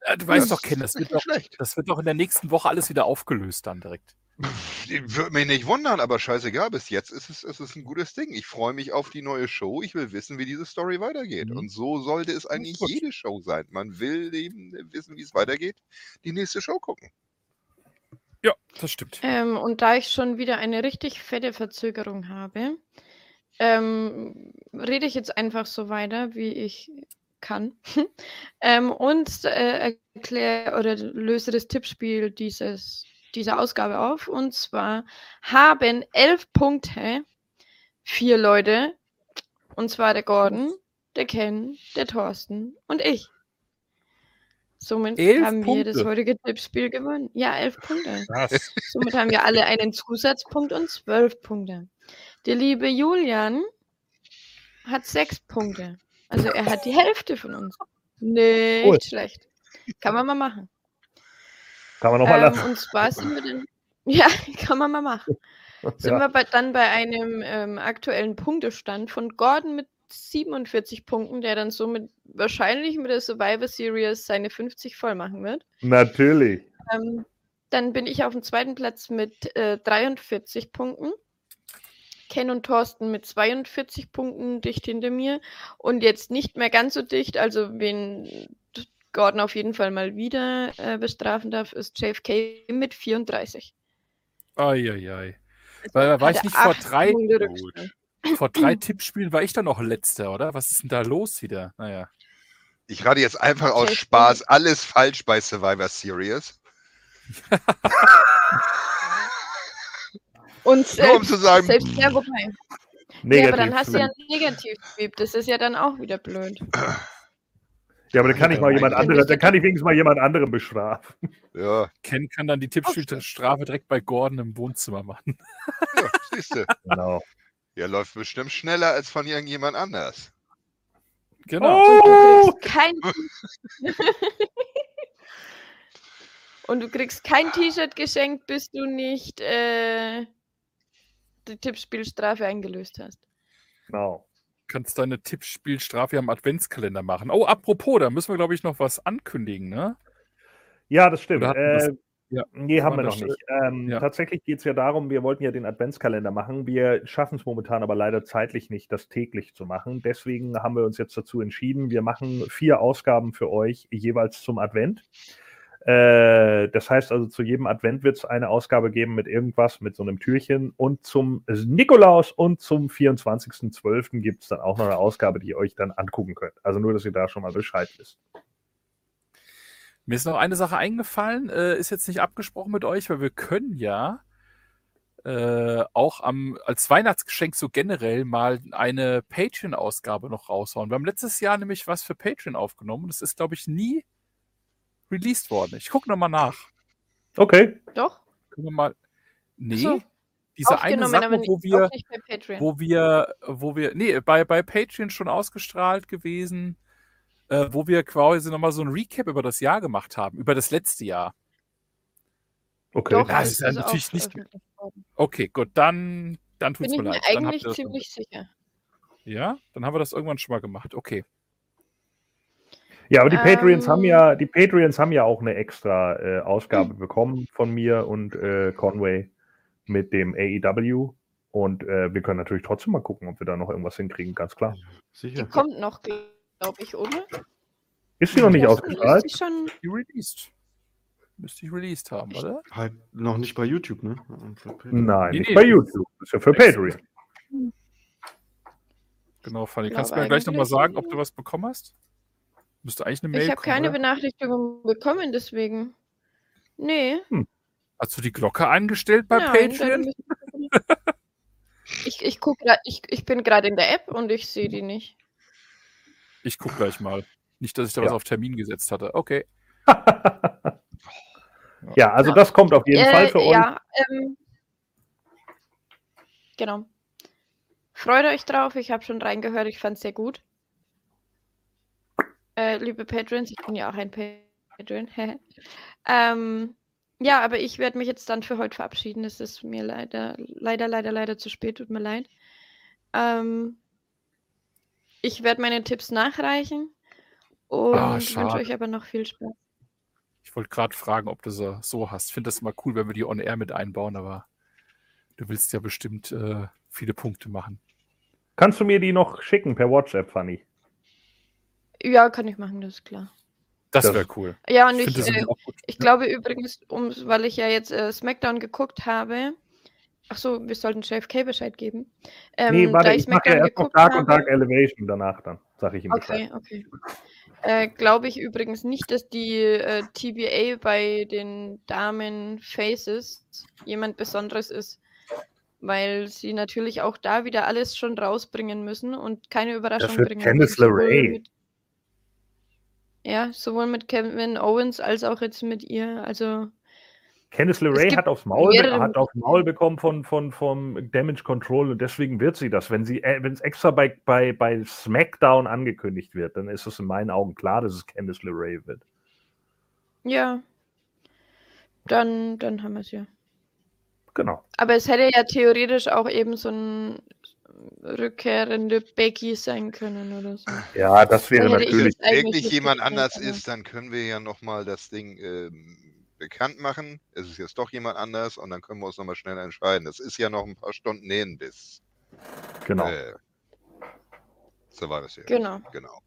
Ja, du weißt Das doch, Ken, das wird, doch, schlecht. das wird doch in der nächsten Woche alles wieder aufgelöst dann direkt. Würde mich nicht wundern, aber scheißegal, bis jetzt ist es, es ist ein gutes Ding. Ich freue mich auf die neue Show. Ich will wissen, wie diese Story weitergeht. Mhm. Und so sollte es eigentlich gut. jede Show sein. Man will eben wissen, wie es weitergeht, die nächste Show gucken. Ja, das stimmt. Ähm, und da ich schon wieder eine richtig fette Verzögerung habe, ähm, rede ich jetzt einfach so weiter, wie ich kann. ähm, und äh, erkläre oder löse das Tippspiel dieses, dieser Ausgabe auf. Und zwar haben elf Punkte vier Leute. Und zwar der Gordon, der Ken, der Thorsten und ich. Somit Elf haben wir das Punkte? heutige Tippspiel gewonnen. Ja, elf Punkte. Krass. Somit haben wir alle einen Zusatzpunkt und zwölf Punkte. Der liebe Julian hat sechs Punkte. Also er hat die Hälfte von uns. Nicht Cool. schlecht. Kann man mal machen. Kann man nochmal Ähm, lassen. und zwar sind wir dann. Ja, kann man mal machen. Sind Ja. wir bei, dann bei einem ähm, aktuellen Punktestand von Gordon mit 47 Punkten, der dann somit wahrscheinlich mit der Survivor Series seine 50 voll machen wird. Natürlich. Ähm, dann bin ich auf dem zweiten Platz mit äh, 43 Punkten. Ken und Thorsten mit 42 Punkten dicht hinter mir. Und jetzt nicht mehr ganz so dicht. Also, wen Gordon auf jeden Fall mal wieder äh, bestrafen darf, ist JFK mit 34. Eieiei. Weil, war ich nicht vor drei, vor drei Tippspielen war ich dann noch letzter, oder? Was ist denn da los wieder? Naja. Ich rate jetzt einfach aus Spaß alles falsch bei Survivor Series. Und Nur um selbst, zu sagen, selbst ja, wobei. Ja, Negativ. aber dann hast du ja einen Negativ-Sweep. Das ist ja dann auch wieder blöd. ja, aber dann kann ich mal jemand anderes, dann kann ich wenigstens mal jemand anderen bestrafen. ja, Ken kann dann die Tippspielstrafe direkt bei Gordon im Wohnzimmer machen. ja siehst du. Genau. Der läuft bestimmt schneller als von irgendjemand anders. Genau. Oh! Du kein Und du kriegst kein T-Shirt geschenkt, bis du nicht äh, die Tippspielstrafe eingelöst hast. Genau. Kannst deine Tippspielstrafe am Adventskalender machen. Oh, apropos, da müssen wir, glaube ich, noch was ankündigen, ne? Ja, das stimmt. Wir das- Äh, ja, nee, haben wir noch nicht. Ähm, ja. Tatsächlich geht es ja darum, wir wollten ja den Adventskalender machen. Wir schaffen es momentan aber leider zeitlich nicht, das täglich zu machen. Deswegen haben wir uns jetzt dazu entschieden, wir machen vier Ausgaben für euch jeweils zum Advent. Äh, das heißt also, zu jedem Advent wird es eine Ausgabe geben mit irgendwas, mit so einem Türchen. Und zum Nikolaus und zum 24.12. gibt es dann auch noch eine Ausgabe, die ihr euch dann angucken könnt. Also nur, dass ihr da schon mal Bescheid wisst. Mir ist noch eine Sache eingefallen, äh, ist jetzt nicht abgesprochen mit euch, weil wir können ja äh, auch am, als Weihnachtsgeschenk so generell mal eine Patreon-Ausgabe noch raushauen. Wir haben letztes Jahr nämlich was für Patreon aufgenommen. Das ist, glaube ich, nie released worden. Ich gucke nochmal nach. Okay. Doch? Können wir mal. Nee, so. diese eine Sache, wo wir, wo wir, wo wir, nee, bei, bei Patreon schon ausgestrahlt gewesen, äh, wo wir quasi nochmal so ein Recap über das Jahr gemacht haben, über das letzte Jahr. Okay. Doch, Ja, es ist ja natürlich nicht-. Okay, gut, dann, dann tut's Bin ich mir mir leid. Dann habt eigentlich ihr das ziemlich sicher. Ja, dann haben wir das irgendwann schon mal gemacht. Okay. Ja, aber die Patreons haben ja, die Patreons haben ja auch eine extra äh, Ausgabe bekommen von mir und äh, Conway mit dem AEW. Und äh, wir können natürlich trotzdem mal gucken, ob wir da noch irgendwas hinkriegen, ganz klar. Sicher. Die kommt noch, glaube ich, oder? Ist sie noch nicht ausgestrahlt? Ist schon Die released. Müsste ich released haben, oder? Halt noch nicht bei YouTube, ne? Nein, Nee, nicht nee. bei YouTube. Das ist ja für Patreon. Genau, Fanny. Kannst du mir gleich nochmal sagen, ob du was bekommen hast? Müsste eigentlich eine Mail Ich habe keine oder? Benachrichtigung bekommen, deswegen. Nee. Hast du die Glocke eingestellt bei nein, Patreon? Ich, ich, guck grad, ich, ich bin gerade in der App und ich sehe die nicht. Ich guck gleich mal. Nicht, dass ich da was Ja. auf Termin gesetzt hatte. Okay. ja, also das kommt auf jeden Fall für euch. Äh, Ja, ähm, genau. Freut euch drauf, ich habe schon reingehört, ich fand es sehr gut. Äh, liebe Patrons. Ich bin ja auch ein Patron. ähm, ja, aber ich werde mich jetzt dann für heute verabschieden. Es ist mir leider, leider, leider, leider zu spät. Tut mir leid. Ähm, ich werde meine Tipps nachreichen und Ah, wünsche euch aber noch viel Spaß. Ich wollte gerade fragen, ob du sie so hast. Ich finde das mal cool, wenn wir die on air mit einbauen, aber du willst ja bestimmt äh, viele Punkte machen. Kannst du mir die noch schicken per WhatsApp, Fanny? Ja, kann ich machen, das ist klar. Das Das- wäre cool. Ja, und Ich ich, äh, ich glaube übrigens, um, weil ich ja jetzt äh, SmackDown geguckt habe. Ach so, wir sollten JFK Bescheid geben. Ähm, nee, warte, da ich mache ja erst noch Dark und habe- Dark Elevation danach dann, sage ich ihm Bescheid. Okay, okay. Äh, Glaube ich übrigens nicht, dass die äh, TBA bei den Damen Faces jemand Besonderes ist, weil sie natürlich auch da wieder alles schon rausbringen müssen und keine Überraschung wird bringen. Candice LeRae. Ja, sowohl mit Kevin Owens als auch jetzt mit ihr. Also Candice LeRae hat aufs Maul, hat aufs Maul bekommen von, von, vom Damage Control und deswegen wird sie das. Wenn sie, äh, wenn es extra bei, bei, bei SmackDown angekündigt wird, dann ist es in meinen Augen klar, dass es Candice LeRae wird. ja, dann, dann haben wir es ja. Genau. Aber es hätte ja theoretisch auch eben so ein rückkehrende Becky sein können oder so. Ja, das wäre natürlich. eigentlich wirklich jemand anders aber- ist, dann können wir ja nochmal das Ding ähm, bekannt machen. Es ist jetzt doch jemand anders und dann können wir uns nochmal schnell entscheiden. Es ist ja noch ein paar Stunden hin bis Genau. äh, Survivor Series. Genau. Genau.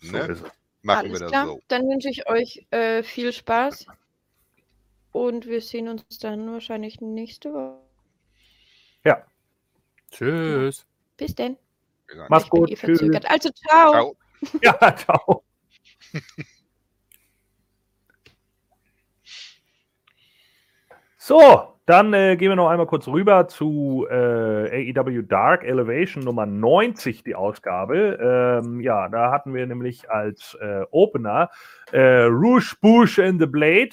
So Ne? es. Machen Alles wir das klar. so. Dann wünsche ich euch äh, viel Spaß. Und wir sehen uns dann wahrscheinlich nächste Woche. Tschüss. Bis denn. Mach's gut. eh Tschüss. verzögert. Also ciao. Ciao. Ja, ciao. So, dann äh, gehen wir noch einmal kurz rüber zu äh, AEW Dark Elevation Nummer 90, die Ausgabe. Ähm, ja, da hatten wir nämlich als äh, Opener äh, Rouge Bouche in the Blade.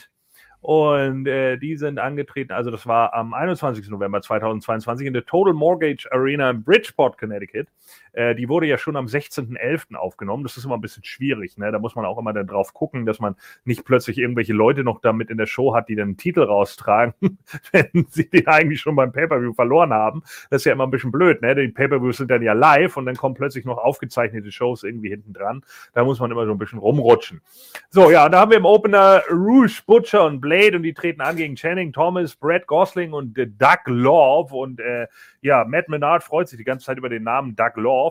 Und äh, die sind angetreten, also das war am 21. November 2022 in der Total Mortgage Arena in Bridgeport, Connecticut. Äh, die wurde ja schon am 16.11. aufgenommen. Das ist immer ein bisschen schwierig. Ne? Da muss man auch immer dann drauf gucken, dass man nicht plötzlich irgendwelche Leute noch damit in der Show hat, die den Titel raustragen, wenn sie den eigentlich schon beim Pay-Per-View verloren haben. Das ist ja immer ein bisschen blöd. Ne? Die Pay-Per-Views sind dann ja live und dann kommen plötzlich noch aufgezeichnete Shows irgendwie hinten dran. Da muss man immer so ein bisschen rumrutschen. So, ja, da haben wir im Opener Rouge, Butcher und Blade und die treten an gegen Channing Thomas, Brett Gosling und äh, Doug Love. Und äh, ja, Matt Menard freut sich die ganze Zeit über den Namen Doug Love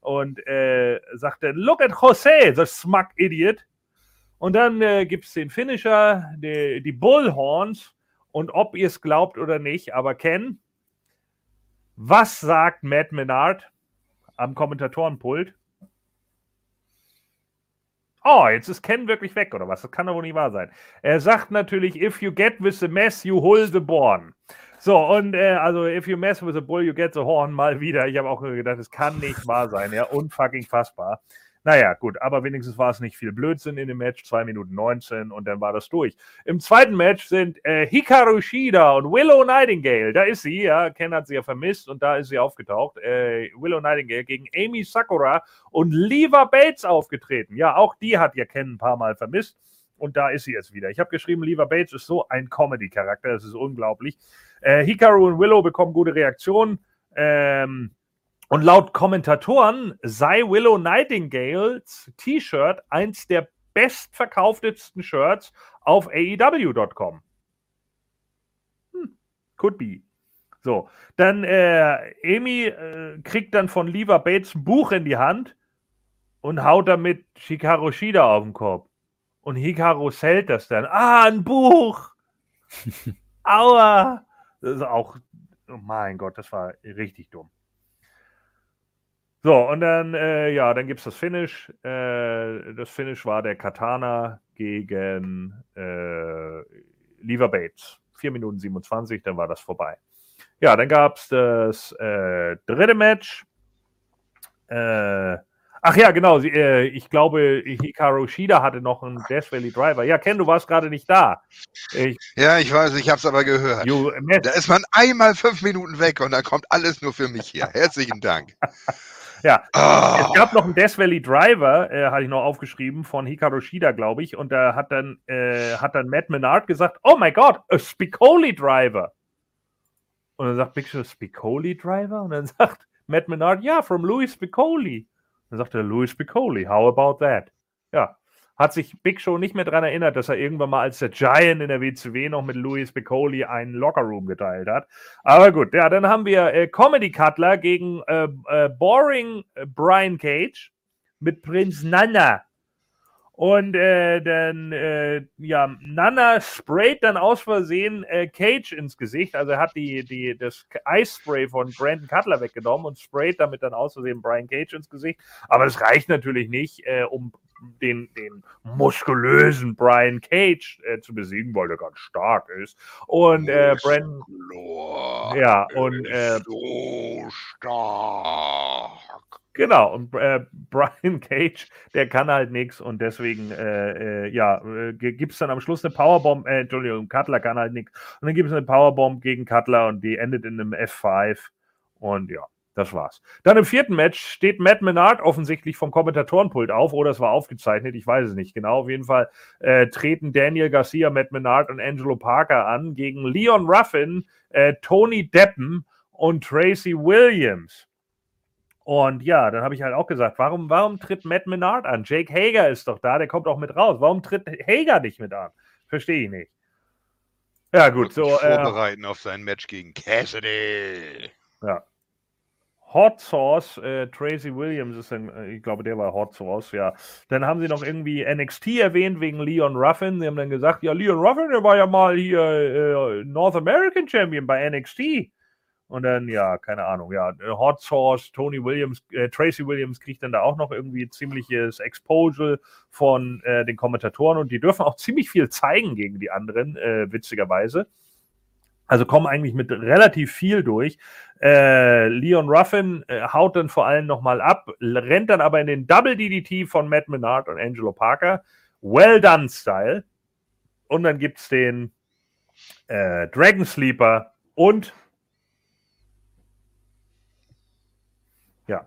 und äh, sagte, look at Jose, the smug idiot. Und dann äh, gibt es den Finisher, die, die Bullhorns. Und ob ihr es glaubt oder nicht, aber Ken, was sagt Matt Menard am Kommentatorenpult? Oh, jetzt ist Ken wirklich weg, oder was? Das kann doch wohl nicht wahr sein. Er sagt natürlich, if you get with the mess, you hull the born. So, und äh, also, if you mess with a bull, you get the horn mal wieder. Ich habe auch gedacht, es kann nicht wahr sein. Ja, unfucking fassbar. Naja, gut, aber wenigstens war es nicht viel Blödsinn in dem Match. 2 Minuten 19 und dann war das durch. Im zweiten Match sind äh, Hikaru Shida und Willow Nightingale. Da ist sie, ja. Ken hat sie ja vermisst und da ist sie aufgetaucht. Äh, Willow Nightingale gegen Amy Sakura und Leva Bates aufgetreten. Ja, auch die hat ja Ken ein paar Mal vermisst. Und da ist sie jetzt wieder. Ich habe geschrieben, Leva Bates ist so ein Comedy-Charakter. Das ist unglaublich. Äh, Hikaru und Willow bekommen gute Reaktionen. Ähm, und laut Kommentatoren sei Willow Nightingales T-Shirt eins der bestverkauftesten Shirts auf AEW.com. Hm, could be. So, dann äh, Amy äh, kriegt dann von Leva Bates ein Buch in die Hand und haut damit Hikaru Shida auf den Kopf. Und Hikaru hält das dann. Ah, ein Buch! Aua! Das ist auch, oh mein Gott, das war richtig dumm. So, und dann, äh, ja, dann gibt es das Finish. Äh, das Finish war der Katana gegen äh, Lever Bates. 4 Minuten 27, dann war das vorbei. Ja, dann gab es das äh, dritte Match. Äh, ach ja, genau. Äh, ich glaube, Hikaru Shida hatte noch einen Death Valley Driver. Ja, Ken, du warst gerade nicht da. Ich, Ja, ich weiß, ich habe es aber gehört. you, Da ist man einmal fünf Minuten weg und dann kommt alles nur für mich hier. Herzlichen Dank. Ja, Ah. es gab noch einen Death Valley Driver, äh, hatte ich noch aufgeschrieben, von Hikaru Shida, glaube ich. Und da hat dann, äh, hat dann Matt Menard gesagt, oh my God, a Spicoli Driver. Und dann sagt Big Show, Spicoli Driver? Und dann sagt Matt Menard, ja, from Louis Spicoli. Dann sagt er, Louis Spicoli, how about that? Ja, hat sich Big Show nicht mehr daran erinnert, dass er irgendwann mal als der Giant in der WCW noch mit Louis Spicoli einen Lockerroom geteilt hat. Aber gut, ja, dann haben wir äh, Comedy Cutler gegen äh, äh, Boring äh, Brian Cage mit Prinz Nana. Und äh, dann, äh, ja, Nana sprayt dann aus Versehen äh, Cage ins Gesicht. Also er hat die, die, das Eisspray von Brandon Cutler weggenommen und sprayt damit dann aus Versehen Brian Cage ins Gesicht. Aber das reicht natürlich nicht, äh, um den, den muskulösen Brian Cage äh, zu besiegen, weil er ganz stark ist. Und äh, Brandon, ja, und äh, so stark. Genau, und äh, Brian Cage, der kann halt nichts und deswegen, äh, äh, ja, äh, gibt es dann am Schluss eine Powerbomb, äh, Entschuldigung, Cutler kann halt nichts. Und dann gibt es eine Powerbomb gegen Cutler und die endet in einem F5 und ja, das war's. Dann im vierten Match steht Matt Menard offensichtlich vom Kommentatorenpult auf oder es war aufgezeichnet, ich weiß es nicht genau. Auf jeden Fall äh, treten Daniel Garcia, Matt Menard und Angelo Parker an gegen Leon Ruffin, äh, Tony Deppen und Tracy Williams. Und ja, dann habe ich halt auch gesagt, warum, warum tritt Matt Menard an? Jake Hager ist doch da, der kommt auch mit raus. Warum tritt Hager nicht mit an? Verstehe ich nicht. Ja, gut, so. Äh, vorbereiten auf sein Match gegen Cassidy. ja. Hot Sauce, äh, Tracy Williams ist dann, äh, ich glaube, der war Hot Sauce, ja. Dann haben sie noch irgendwie NXT erwähnt wegen Leon Ruffin. Sie haben dann gesagt, ja, Leon Ruffin, der war ja mal hier äh, North American Champion bei NXT. Und dann, ja, keine Ahnung, ja, Hot Sauce, Tony Williams, äh, Tracy Williams kriegt dann da auch noch irgendwie ziemliches Exposure von äh, den Kommentatoren und die dürfen auch ziemlich viel zeigen gegen die anderen, äh, witzigerweise. Also kommen eigentlich mit relativ viel durch. Äh, Leon Ruffin äh, haut dann vor allem nochmal ab, rennt dann aber in den Double DDT von Matt Menard und Angelo Parker. Well done Style. Und dann gibt es den äh, Dragon Sleeper und ja.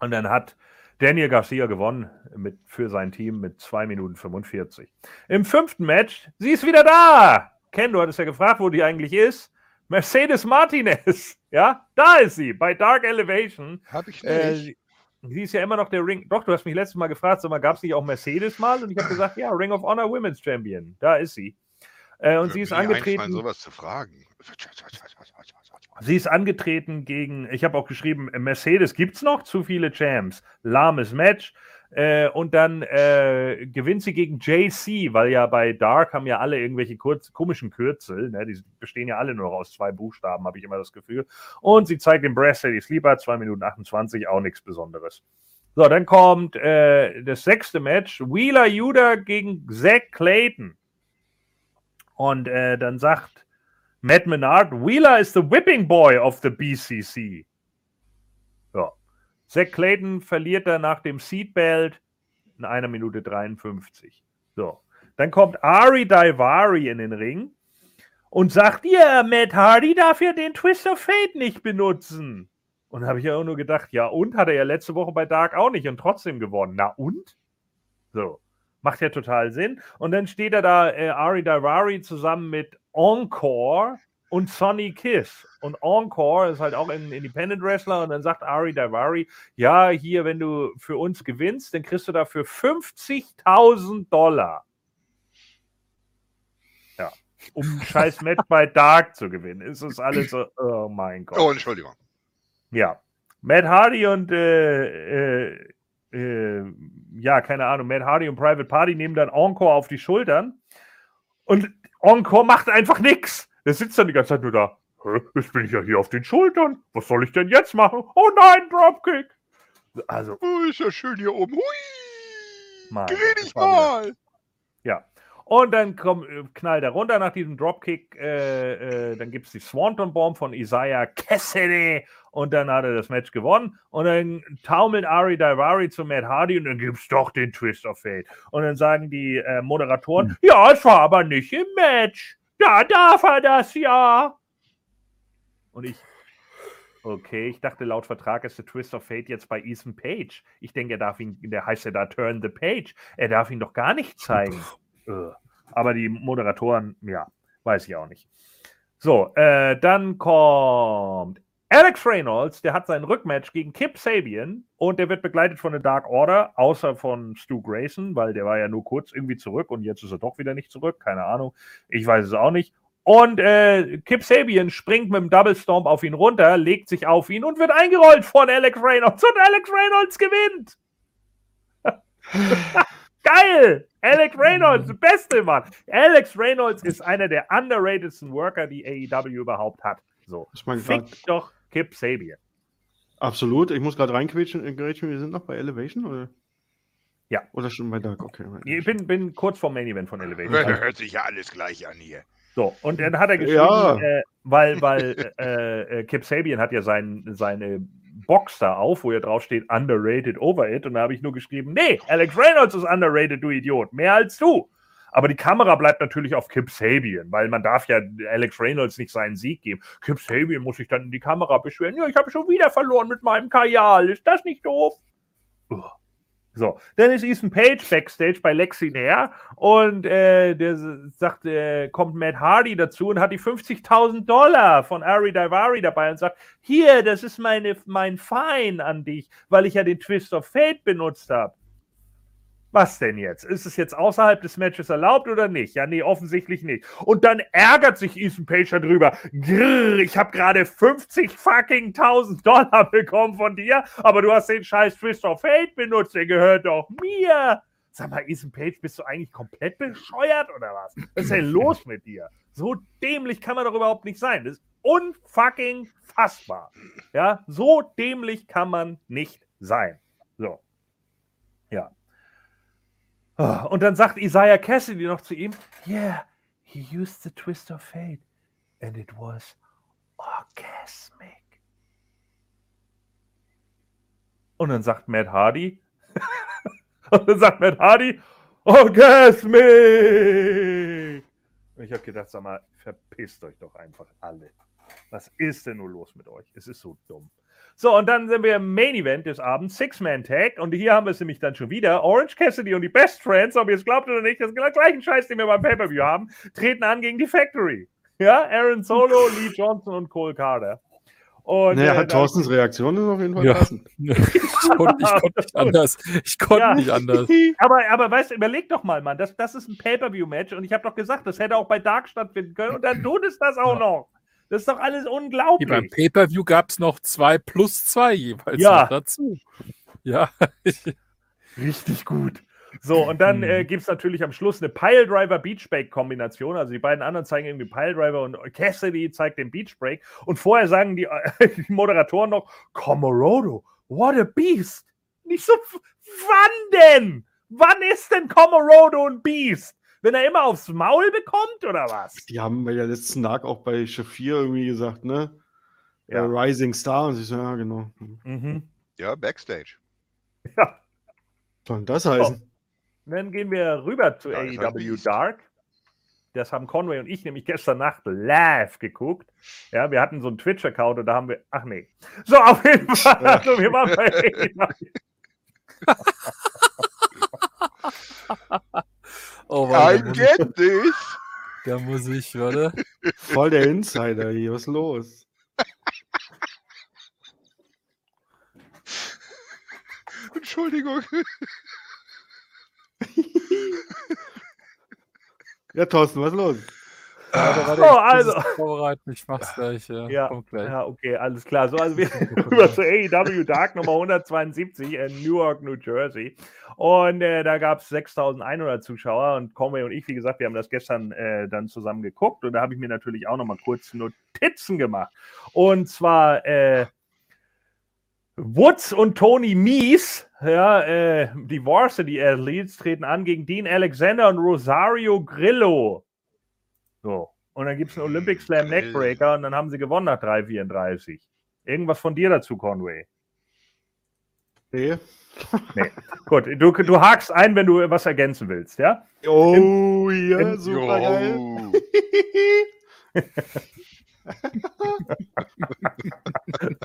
Und dann hat Daniel Garcia gewonnen mit, für sein Team mit 2 Minuten 45. Im fünften Match, sie ist wieder da. Ken, du hattest ja gefragt, wo die eigentlich ist. Mercedes Martinez. Ja, da ist sie, bei Dark Elevation. Hab ich nicht. Äh, sie- ist ja immer noch der Ring. Doch, du hast mich letztes Mal gefragt, sag mal, gab es nicht auch Mercedes mal? Und ich habe gesagt, ja, Ring of Honor Women's Champion. Da ist sie. Äh, und Würde sie ist angetreten. sowas zu fragen. Sie ist angetreten gegen, ich habe auch geschrieben, Mercedes gibt es noch, zu viele Champs. Lahmes Match. Äh, und dann äh, gewinnt sie gegen JC, weil ja bei Dark haben ja alle irgendwelche kurz, komischen Kürzel. Ne? Die bestehen ja alle nur aus zwei Buchstaben, habe ich immer das Gefühl. Und sie zeigt den Brass City Sleeper, 2 Minuten 28, auch nichts Besonderes. So, dann kommt äh, das sechste Match: Wheeler Yuda gegen Zack Clayton. Und äh, dann sagt Matt Menard, Wheeler is the whipping boy of the BCC. Ja. Zack Clayton verliert er nach dem Seatbelt in einer Minute 53. So. Dann kommt Ari Daivari in den Ring und sagt, ja, Matt Hardy darf ja den Twist of Fate nicht benutzen. Und habe ich ja auch nur gedacht, ja, und hat er ja letzte Woche bei Dark auch nicht und trotzdem gewonnen. Na und? So. Macht ja total Sinn. Und dann steht er da, äh, Ari Daivari zusammen mit Encore und Sonny Kiss. Und Encore ist halt auch ein Independent Wrestler. Und dann sagt Ari Daivari, ja, hier, wenn du für uns gewinnst, dann kriegst du dafür 50.000 Dollar. Ja, um ein scheiß Match bei Dark zu gewinnen. Ist es alles so, oh mein Gott. Oh, Entschuldigung. Ja. Matt Hardy und äh, äh, äh, ja, keine Ahnung, Matt Hardy und Private Party nehmen dann Encore auf die Schultern und Encore macht einfach nichts. Der sitzt dann die ganze Zeit nur da. "Hä, Jetzt bin ich ja hier auf den Schultern. Was soll ich denn jetzt machen? Oh nein, Dropkick. Also, Oh, ist ja schön hier oben. Hui! Mein Dreh dich mal! Ja. Und dann komm, äh, knallt er runter nach diesem Dropkick. Äh, äh, dann gibt es die Swanton Bomb von Isaiah Cassidy. Und dann hat er das Match gewonnen. Und dann taumelt Ari Daivari zu Matt Hardy und dann gibt es doch den Twist of Fate. Und dann sagen die äh, Moderatoren: Ja, es war aber nicht im Match. Da darf er das ja. Und ich. Okay, ich dachte, laut Vertrag ist der Twist of Fate jetzt bei Ethan Page. Ich denke, er darf ihn, der heißt ja da Turn the Page. Er darf ihn doch gar nicht zeigen. Äh, Aber die Moderatoren, ja, weiß ich auch nicht. So, äh, dann kommt Alex Reynolds, der hat sein Rückmatch gegen Kip Sabian und der wird begleitet von der Dark Order, außer von Stu Grayson, weil der war ja nur kurz irgendwie zurück und jetzt ist er doch wieder nicht zurück. Keine Ahnung. Ich weiß es auch nicht. Und äh, Kip Sabian springt mit dem Double Stomp auf ihn runter, legt sich auf ihn und wird eingerollt von Alex Reynolds. Und Alex Reynolds gewinnt. Geil! Alex Reynolds, der beste Mann. Alex Reynolds ist einer der underratedsten Worker, die AEW überhaupt hat. So. Ich mein, Fick grad- doch Kip Sabian. Absolut. Ich muss gerade reinquetschen. äh. Wir sind noch bei Elevation, oder? Ja. Oder schon bei Dark, okay. Ich bin, bin kurz vor Main Event von Elevation. Hört sich ja alles gleich an hier. So, und dann hat er geschrieben, Ja. äh, weil, weil äh, äh, Kip Sabian hat ja sein, seine Box da auf, wo ja drauf steht, underrated over it. Und da habe ich nur geschrieben, nee, Alex Reynolds ist underrated, du Idiot, mehr als du. Aber die Kamera bleibt natürlich auf Kip Sabian, weil man darf ja Alex Reynolds nicht seinen Sieg geben. Kip Sabian muss sich dann in die Kamera beschweren. Ja, ich habe schon wieder verloren mit meinem Kajal. Ist das nicht doof? Ugh. So, dann ist Ethan Page backstage bei Lexi Nair und äh, der sagt, äh, kommt Matt Hardy dazu und hat die 50.000 Dollar von Ari Daivari dabei und sagt, hier, das ist meine, mein Fein an dich, weil ich ja den Twist of Fate benutzt habe. Was denn jetzt? Ist es jetzt außerhalb des Matches erlaubt oder nicht? Ja, nee, offensichtlich nicht. Und dann ärgert sich Ethan Page darüber. Grrr, ich habe gerade 50 fucking 1000 Dollar bekommen von dir, aber du hast den scheiß Twist of Fate benutzt, der gehört doch mir. Sag mal, Ethan Page, bist du eigentlich komplett bescheuert oder was? Was ist denn los mit dir? So dämlich kann man doch überhaupt nicht sein. Das ist unfucking fassbar. Ja, so dämlich kann man nicht sein. So. Ah, Und dann sagt Isaiah Cassidy noch zu ihm, yeah, he used the twist of fate and it was orgasmic. Und dann sagt Matt Hardy, und dann sagt Matt Hardy, orgasmic. Und ich habe gedacht, sag mal, verpisst euch doch einfach alle. Was ist denn nur los mit euch? Es ist so dumm. So, und dann sind wir im Main Event des Abends, Six-Man-Tag. Und hier haben wir es nämlich dann schon wieder. Orange Cassidy und die Best Friends, ob ihr es glaubt oder nicht, das ist der gleichen Scheiß, den wir beim Pay-Per-View haben, treten an gegen die Factory. Ja, Aaron Solo, Lee Johnson und Cole Carter. Und, Naja, äh, hat Thorstens Reaktion ist auf jeden Fall Ja. passend. ich konnte ich konnte nicht anders. Ich konnte Ja. nicht anders. Aber, aber weißt du, überleg doch mal, Mann, das, das ist ein Pay-Per-View-Match und ich habe doch gesagt, das hätte auch bei Dark stattfinden können und dann tut es das auch Ja. noch. Das ist doch alles Hier beim unglaublich. Pay-Per-View gab es noch zwei plus zwei jeweils Ja. noch dazu. Ja, Richtig gut. So, und dann äh, gibt es natürlich am Schluss eine Piledriver-Beachbreak-Kombination. Also die beiden anderen zeigen irgendwie Piledriver und Cassidy zeigt den Beachbreak. Und vorher sagen die, die Moderatoren noch, Komorodo, what a beast. Nicht so, wann denn? Wann ist denn Komorodo ein Beast? Wenn er immer aufs Maul bekommt oder was? Die haben bei der letzten Tag auch bei Shafir irgendwie gesagt, ne? Ja. Rising Star. Und ich so, ja, genau. Mhm. Ja, Backstage. Ja. Was soll das heißen? Dann gehen wir rüber zu Ja, das heißt AEW Beast. Dark. Das haben Conway und ich nämlich gestern Nacht live geguckt. Ja, wir hatten so einen Twitch-Account und da haben wir. Ach nee. So, auf jeden Fall. Also, wir waren bei AEW. oh, warte, I get this. da muss ich, warte. Voll der Insider hier. Was ist los? Entschuldigung. Ja, Thorsten, was ist los? Warte, warte, muss also. es vorbereiten. Ich mach's gleich. Ja, Ja, gleich. Ja, okay, alles klar. So, also wir rüber zu AEW Dark Nummer 172 in Newark, New Jersey. Und äh, da gab es 6100 Zuschauer und Conway und ich, wie gesagt, wir haben das gestern äh, dann zusammen geguckt und da habe ich mir natürlich auch nochmal kurz Notizen gemacht. Und zwar äh, Woods und Tony Mies, ja, äh, die Varsity Athletes treten an gegen Dean Alexander und Rosario Grillo. So. Und dann gibt es einen Olympic Slam. Neckbreaker und dann haben sie gewonnen nach 3,34. Irgendwas von dir dazu, Conway. Nee. Gut, du, du hakst ein, wenn du was ergänzen willst, ja? Oh, ja, in- super geil.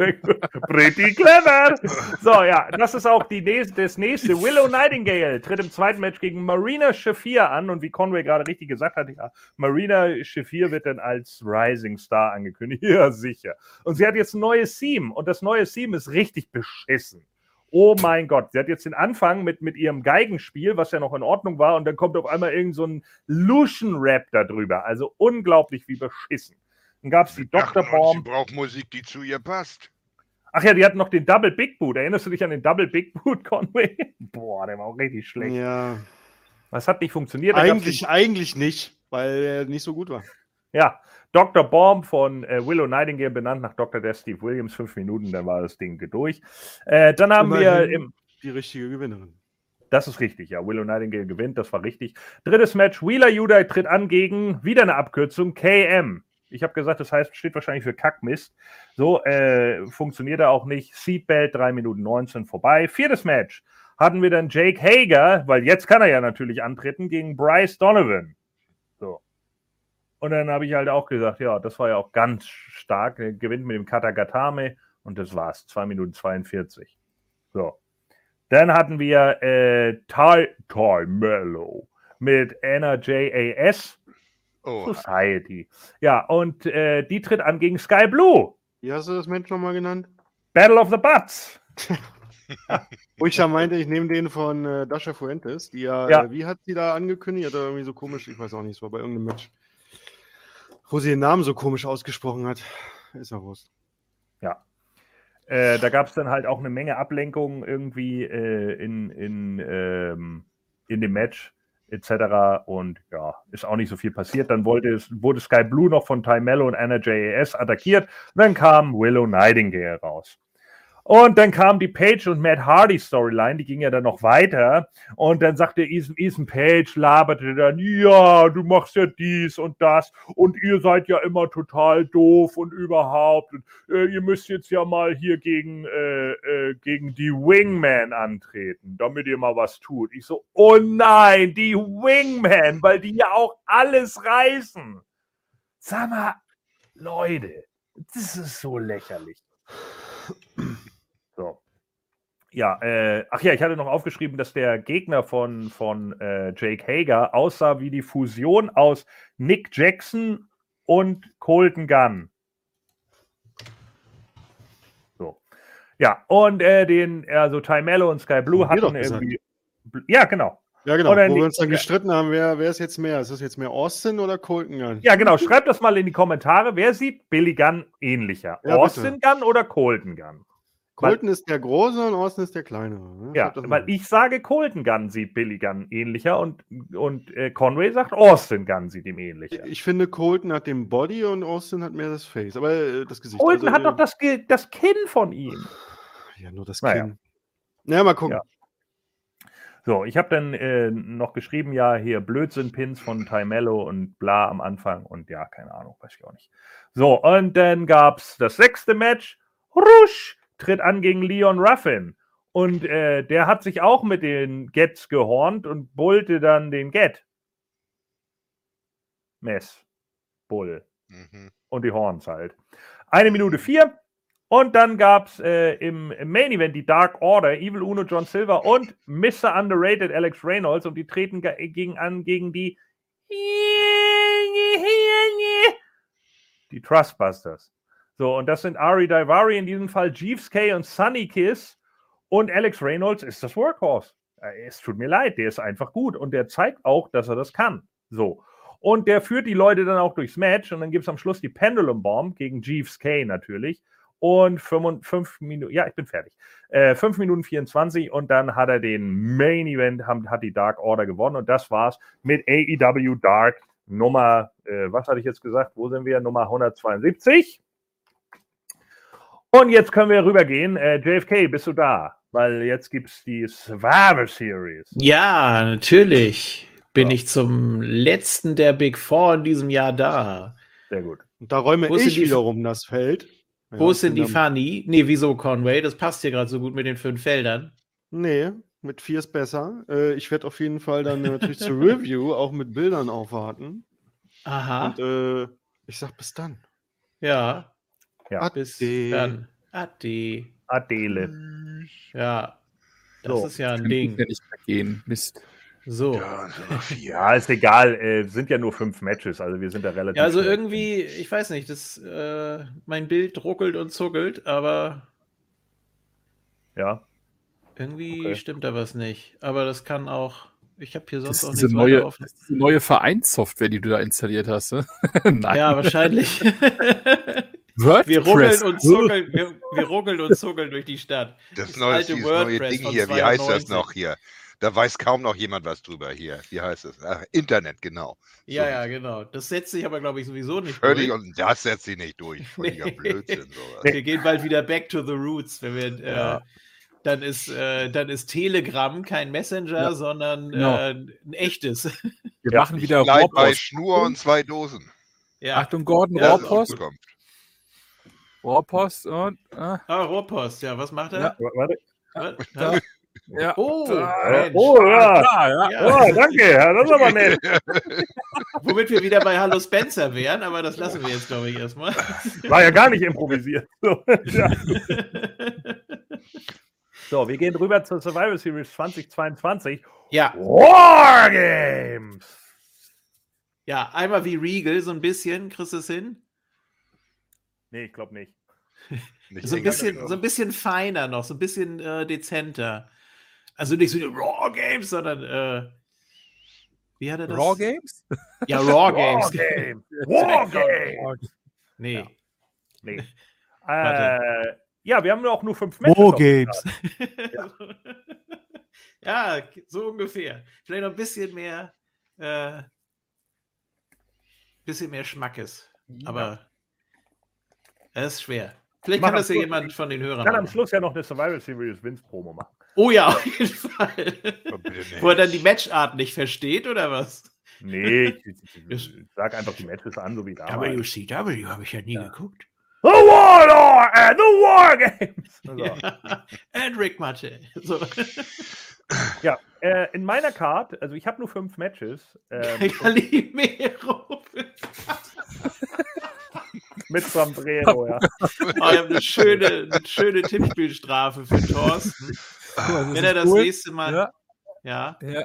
Pretty clever. So, ja, das ist auch die nächste, das nächste. Willow Nightingale tritt im zweiten Match gegen Marina Shafir an. Und wie Conway gerade richtig gesagt hat, ja, Marina Shafir wird dann als Rising Star angekündigt. Ja, sicher. Und sie hat jetzt ein neues Theme. Und das neue Theme ist richtig beschissen. Oh mein Gott, sie hat jetzt den Anfang mit, mit ihrem Geigenspiel, was ja noch in Ordnung war, und dann kommt auf einmal irgend so Lucian-Rap darüber. Also unglaublich wie beschissen. Dann gab es die Dr. Bomb. Sie braucht Musik, die zu ihr passt. Ach ja, die hatten noch den Double Big Boot. Erinnerst du dich an den Double Big Boot, Conway? Boah, der war auch richtig schlecht. Ja. Was hat nicht funktioniert? Eigentlich, eigentlich nicht, weil er nicht so gut war. Ja, Dr. Bomb von äh, Willow Nightingale, benannt nach Dr. Death Steve Williams, fünf Minuten, dann war das Ding durch. Äh, dann haben Immerhin wir im, die richtige Gewinnerin. Das ist richtig, ja. Willow Nightingale gewinnt, das war richtig. Drittes Match, Wheeler Judah tritt an gegen, wieder eine Abkürzung, KM. Ich habe gesagt, das heißt, steht wahrscheinlich für Kackmist. So äh, funktioniert er auch nicht. Seatbelt, 3 Minuten 19 vorbei. Viertes Match hatten wir dann Jake Hager, weil jetzt kann er ja natürlich antreten, gegen Bryce Donovan. So. Und dann habe ich halt auch gesagt, ja, das war ja auch ganz stark. Er gewinnt mit dem Katagatame und das war's. 2 Minuten 42. So. Dann hatten wir äh, Ty, Ty Mello mit NRJAS Oh, Society. Ja, und äh, die tritt an gegen Sky Blue. Wie hast du das Mensch nochmal genannt? Battle of the Butts. Wo ich ja meinte, ich nehme den von äh, Dasha Fuentes, die ja, Ja. Äh, wie hat sie da angekündigt? Hat er irgendwie so komisch, ich weiß auch nicht, es war bei irgendeinem Match, wo sie den Namen so komisch ausgesprochen hat. Ist ja Wurst. Ja. Äh, da gab es dann halt auch eine Menge Ablenkungen irgendwie äh, in, in, ähm, in dem Match etc. Und ja, ist auch nicht so viel passiert. Dann wollte es, wurde Sky Blue noch von Ty Mello und Anna JAS attackiert. Dann kam Willow Nightingale raus. Und dann kam die Page und Matt Hardy Storyline, die ging ja dann noch weiter. Und dann sagte Ethan, Ethan Page, laberte dann, ja, du machst ja dies und das und ihr seid ja immer total doof und überhaupt. Und, äh, ihr müsst jetzt ja mal hier gegen, äh, äh, gegen die Wingman antreten, damit ihr mal was tut. Ich so, oh nein, die Wingman, weil die ja auch alles reißen. Sag mal, Leute, das ist so lächerlich. So. Ja, äh, ach ja, ich hatte noch aufgeschrieben, dass der Gegner von, von äh, Jake Hager aussah wie die Fusion aus Nick Jackson und Colton Gunn. So. Ja, und äh, den, also Ty Mello und Sky Blue hatten irgendwie. Ja, genau. Ja, genau. Oder Wo wir uns dann gestritten haben, wer, wer ist jetzt mehr? Ist das jetzt mehr Austin oder Colton Gunn? Ja, genau. Schreibt das mal in die Kommentare. Wer sieht Billy Gunn ähnlicher? Ja, Austin Gunn oder Colton Gunn? Colton ist der Große und Austin ist der Kleinere. ne? Ja, das weil ich sage, Colton Gunn sieht Billy Gunn ähnlicher und, und äh, Conway sagt, Austin Gunn sieht ihm ähnlicher. Ich finde, Colton hat den Body und Austin hat mehr das Face, aber äh, das Gesicht. Colton Also, hat äh, doch das, Ge- das Kinn von ihm. Ja, nur das Naja. Kinn. Ja, mal gucken. Ja. So, ich habe dann äh, noch geschrieben, ja, hier Blödsinn-Pins von Ty Mello und bla am Anfang und ja, keine Ahnung, weiß ich auch nicht. So, und dann gab es das sechste Match. Rush tritt an gegen Leon Ruffin. Und äh, der hat sich auch mit den Gets gehornt und bullte dann den Get. Mess. Bull mhm. und die Horns halt. Eine Minute vier. Und dann gab es äh, im, im Main Event die Dark Order, Evil Uno, John Silver und Mr. Underrated Alex Reynolds und die treten ge- gegen an gegen die die Trustbusters. So, und das sind Ari Daivari, in diesem Fall Jeeves K und Sunny Kiss und Alex Reynolds ist das Workhorse. Äh, Es tut mir leid, der ist einfach gut und der zeigt auch, dass er das kann. So. Und der führt die Leute dann auch durchs Match und dann gibt es am Schluss die Pendulum Bomb gegen Jeeves K natürlich. Und 5 Minuten, ja, ich bin fertig. 5 Minuten 24 und dann hat er den Main Event, hat die Dark Order gewonnen und das war's mit AEW Dark Nummer, äh, was hatte ich jetzt gesagt? Wo sind wir? Nummer 172. Und jetzt können wir rübergehen. Äh, JFK, bist du da? Weil jetzt gibt es die Survivor Series. Ja, natürlich bin Ja. ich zum letzten der Big Four in diesem Jahr da. Sehr gut. Und da räume ich die- wiederum das Feld. Wo Ja, ist denn die Fanny? Nee, wieso Conway? Das passt hier gerade so gut mit den fünf Feldern. Nee, mit vier ist besser. Äh, ich werde auf jeden Fall dann natürlich zur Review auch mit Bildern aufwarten. Aha. Und äh, ich sag bis dann. Ja. Ja. Bis Ade. dann. Ade. Adele. Ja. Das So. ist ja ein Ding. nicht gehen. Mist. So. Ja. Ja, ist egal. Äh, sind ja nur fünf Matches, also wir sind da relativ. Ja, also irgendwie, ich weiß nicht, das, äh, mein Bild ruckelt und zuckelt, aber Ja. irgendwie Okay. stimmt da was nicht. Aber das kann auch, ich habe hier Das sonst ist auch diese nichts neue, offen. das ist diese neue Vereinssoftware, die du da installiert hast. Ne? Nein. Ja, wahrscheinlich. WordPress. wir ruckeln und zuckeln, wir, wir ruckeln und zuckeln durch die Stadt. Das, Das neue, alte dieses neue WordPress Ding hier, wie heißt das 92. noch hier? Da weiß kaum noch jemand was drüber hier. Wie heißt es? Internet, genau. Ja, So. ja, genau. Das setzt sich aber, glaube ich, sowieso nicht Völlig, durch. und das setzt sie nicht durch. Völliger Nee. Blödsinn, sowas. Wir gehen bald wieder back to the roots, wenn wir Ja. äh, dann ist, äh, dann ist Telegram kein Messenger, Ja, sondern genau. äh, ein echtes. Wir Ja, machen wieder Bleib bei Rohrpost. Schnur und zwei Dosen. Ja. Achtung, Gordon, Ja, Rohrpost. Rohrpost und. Ah, Ah, Rohrpost, ja, was macht er? Ja. Warte. Was? da. Ja. Ja. Oh, Da. Oh ja. Ah, ja. Ja. Oh, danke, ja, das ist aber nett. Womit wir wieder bei Hallo Spencer wären, aber das lassen wir jetzt, glaube ich, erstmal. War ja gar nicht improvisiert. So, ja. so, wir gehen rüber zur Survival Series 2022. ja, Wargames! ja, einmal wie Regal, so ein bisschen, kriegst du es hin? Nee, ich glaube nicht. Nicht So ein, bisschen, so ein bisschen feiner noch, so ein bisschen äh, dezenter. Also nicht so Raw Games, sondern äh, wie hat er das? Raw Games? Ja, Raw Games. Wargames! Wargames! Nee. Nee. Warte. Äh, ja, wir haben auch nur fünf Matches. auf dem Start. ja, so ungefähr. Vielleicht noch ein bisschen mehr, äh, bisschen mehr Schmackes. Aber es ist schwer. Vielleicht Mach kann das ja Schluss- jemand von den Hörern kann am. Schluss ja noch eine Survival Series Wins Promo machen. Oh ja, auf jeden Fall. Wo er dann die Matchart nicht versteht, oder was? Nee, ich, ich, ich sag einfach die Matches an, so wie damals. WCW habe ich ja nie geguckt. The Warlord and the Wargames! So. Ja. And Rick Matte. So. Ja, äh, in meiner Card, also ich habe nur fünf Matches ähm, Calimero. Mit Sombrero, ja. Oh, ich habe eine schöne, eine schöne Tippspielstrafe für Thorsten. Wenn er das nächste Mal. Ja. Ja. Ja.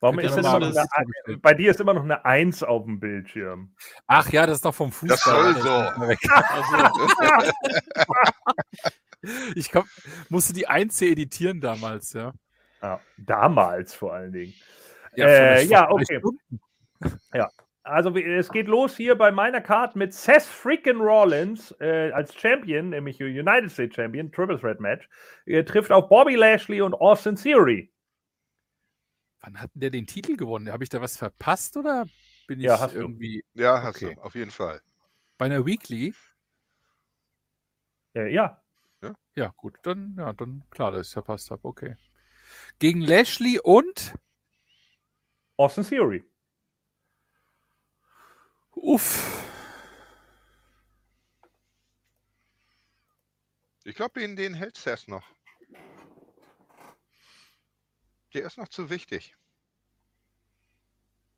Warum ist immer noch Nummer- eine, bei dir ist immer noch eine Eins auf dem Bildschirm? Ach ja, das ist doch vom Fußball. Das soll so. Also, Ich komm, musste die 1 hier editieren damals, ja. Ja, damals vor allen Dingen. Ja, Äh, ja, okay. Also es geht los hier bei meiner Card mit Seth freaking Rollins äh, als Champion, nämlich United States Champion, Triple Threat Match. Er trifft auf Bobby Lashley und Austin Theory. Wann hat denn der den Titel gewonnen? Habe ich da was verpasst oder bin ich Ja, du. irgendwie Ja, hast Okay. du, auf jeden Fall. bei einer Weekly? Äh, ja, Ja, gut, dann, ja, dann klar, dass ich es verpasst habe. Okay. Gegen Lashley und Austin Theory. Uff. Ich glaube, in den hält Seth noch. Der ist noch zu wichtig.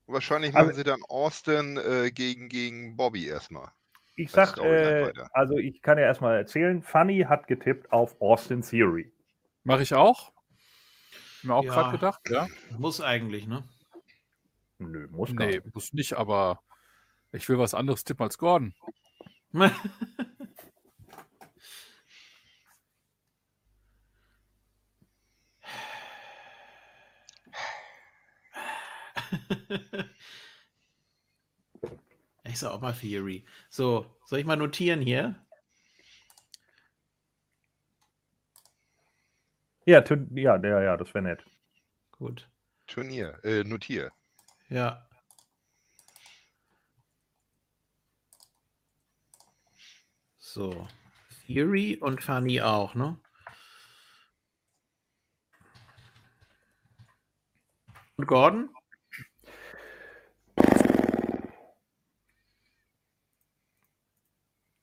Wahrscheinlich machen Aber- sie dann Austin äh, gegen, gegen Bobby erstmal. Ich sag, äh, weiter. also ich kann ja erstmal erzählen, Funny hat getippt auf Austin Theory. Mache ich auch? Mir auch Ja. gerade gedacht, ja. muss eigentlich, ne? Nö, muss gar Nee, nicht. muss nicht, aber ich will was anderes tippen als Gordon. Ich sag auch mal Theory. So, soll ich mal notieren hier? Ja, ja, ja, ja, das wäre nett. Gut. Turnier, äh, notier. Ja. So. Theory und Funny auch, ne? Und Gordon?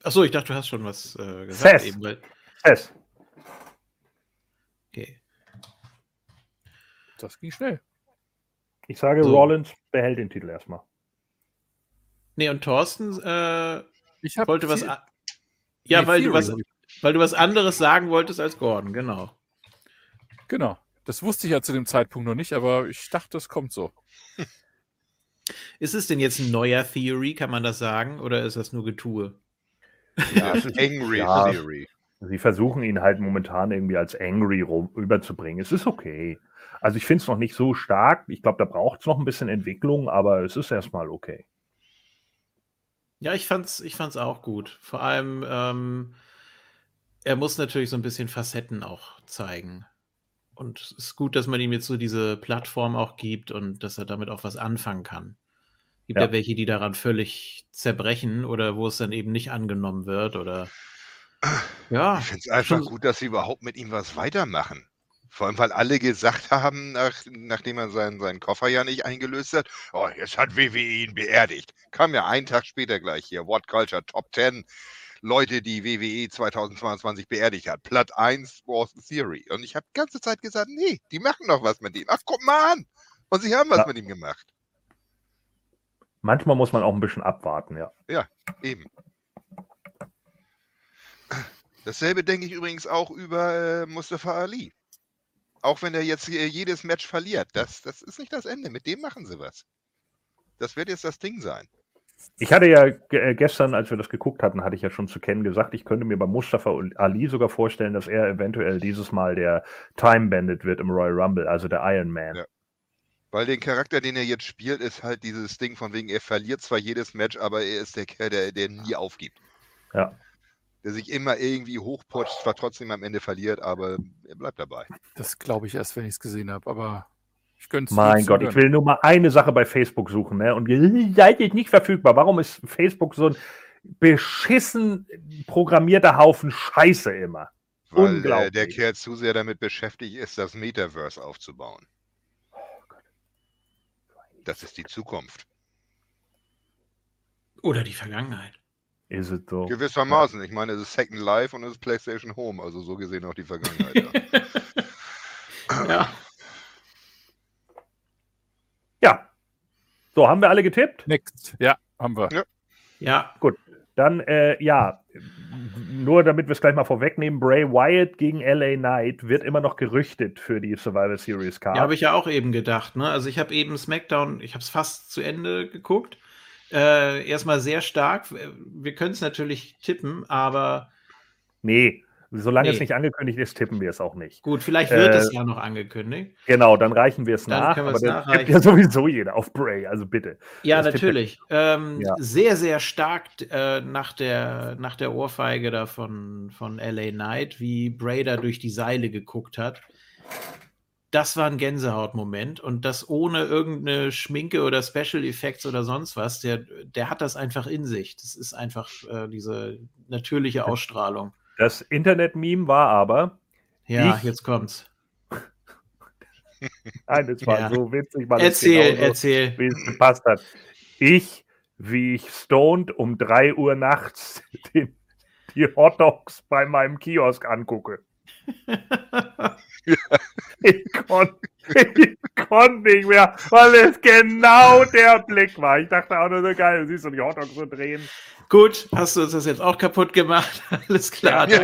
Achso, ich dachte, du hast schon was äh, gesagt Seth. eben. Weil, Seth. okay. Das ging schnell. Ich sage, So. Rollins behält den Titel erstmal. Nee, und Thorsten, äh, ich wollte was. Ja, nee, weil, du was, weil du was anderes sagen wolltest als Gordon, genau. Genau. Das wusste ich ja zu dem Zeitpunkt noch nicht, aber ich dachte, es kommt so. Ist es denn jetzt ein neuer Theory, kann man das sagen, oder ist das nur Getue? Ja, es ist Angry ja, Theory. Sie versuchen ihn halt momentan irgendwie als Angry rüberzubringen. Es ist okay. Also ich finde es noch nicht so stark. Ich glaube, da braucht es noch ein bisschen Entwicklung, aber es ist erstmal okay. Ja, ich fand's, ich fand's auch gut. Vor allem, ähm, er muss natürlich so ein bisschen Facetten auch zeigen. Und es ist gut, dass man ihm jetzt so diese Plattform auch gibt und dass er damit auch was anfangen kann. Gibt ja, ja welche, die daran völlig zerbrechen oder wo es dann eben nicht angenommen wird oder ja. Ich finde es einfach gut, dass sie überhaupt mit ihm was weitermachen. Vor allem, weil alle gesagt haben, nach, nachdem er seinen, seinen Koffer ja nicht eingelöst hat, oh, jetzt hat WWE ihn beerdigt. Kam ja einen Tag später gleich hier, What Culture Top 10. Leute, die WWE 2022 beerdigt hat. Platt 1 was Theory. Und ich habe die ganze Zeit gesagt, nee, die machen doch was mit ihm. Ach, guck mal an. Und sie haben was ja. mit ihm gemacht. Manchmal muss man auch ein bisschen abwarten, ja. Ja, eben. Dasselbe denke ich übrigens auch über äh, Mustafa Ali. Auch wenn er jetzt äh, jedes Match verliert. Das, das ist nicht das Ende. Mit dem machen sie was. Das wird jetzt das Ding sein. Ich hatte ja äh, gestern, als wir das geguckt hatten, hatte ich ja schon zu Ken gesagt, ich könnte mir bei Mustafa Ali sogar vorstellen, dass er eventuell dieses Mal der Time Bandit wird im Royal Rumble, also der Iron Man. Ja. Weil den Charakter, den er jetzt spielt, ist halt dieses Ding von wegen, er verliert zwar jedes Match, aber er ist der Kerl, der, der nie aufgibt. Ja. Der sich immer irgendwie hochputscht, zwar trotzdem am Ende verliert, aber er bleibt dabei. Das glaube ich erst, wenn ich es gesehen habe, aber ich könnte Mein Gott, ich will nur mal eine Sache bei Facebook suchen, ne? Und ihr seid jetzt nicht verfügbar. Warum ist Facebook so ein beschissen programmierter Haufen Scheiße immer? Weil äh, Unglaublich. der Kerl zu sehr damit beschäftigt ist, das Metaverse aufzubauen. Das ist die Zukunft. Oder die Vergangenheit. Ist es so? Gewissermaßen. Ich meine, es ist Second Life und es ist PlayStation Home, also so gesehen auch die Vergangenheit. ja. ja. Ja. So, haben wir alle getippt? Next. Ja, haben wir. Ja. ja. Gut. Dann, äh, ja, nur damit wir es gleich mal vorwegnehmen, Bray Wyatt gegen LA Knight wird immer noch gerüchtet für die Survivor Series Card. Ja, habe ich ja auch eben gedacht. Ne? Also ich habe eben SmackDown, ich habe es fast zu Ende geguckt. Äh, erstmal sehr stark. Wir können es natürlich tippen, aber. Nee, Solange nee. es nicht angekündigt ist, tippen wir es auch nicht. Gut, vielleicht wird äh, es ja noch angekündigt. Genau, dann reichen wir es nach. aber das tippt ja sowieso jeder auf Bray, also bitte. Ja, das natürlich. Ähm, ja. Sehr, sehr stark äh, nach, der, nach der Ohrfeige da von, von LA Knight, wie Bray da durch die Seile geguckt hat. Das war ein Gänsehautmoment und das ohne irgendeine Schminke oder Special Effects oder sonst was. Der, der hat das einfach in sich. Das ist einfach äh, diese natürliche Ausstrahlung. Das Internet-Meme war aber. Ja, ich, jetzt kommt's. Nein, das war ja. so witzig, weil erzähl, genau erzähl. wie es gepasst hat. Ich, wie ich stoned um 3 Uhr nachts den, die Hotdogs bei meinem Kiosk angucke. ich konnte konnt nicht mehr, weil es genau der Blick war. Ich dachte auch nur so geil, du siehst so die Hotdogs so drehen. Gut, hast du uns das jetzt auch kaputt gemacht? Alles klar. Ja,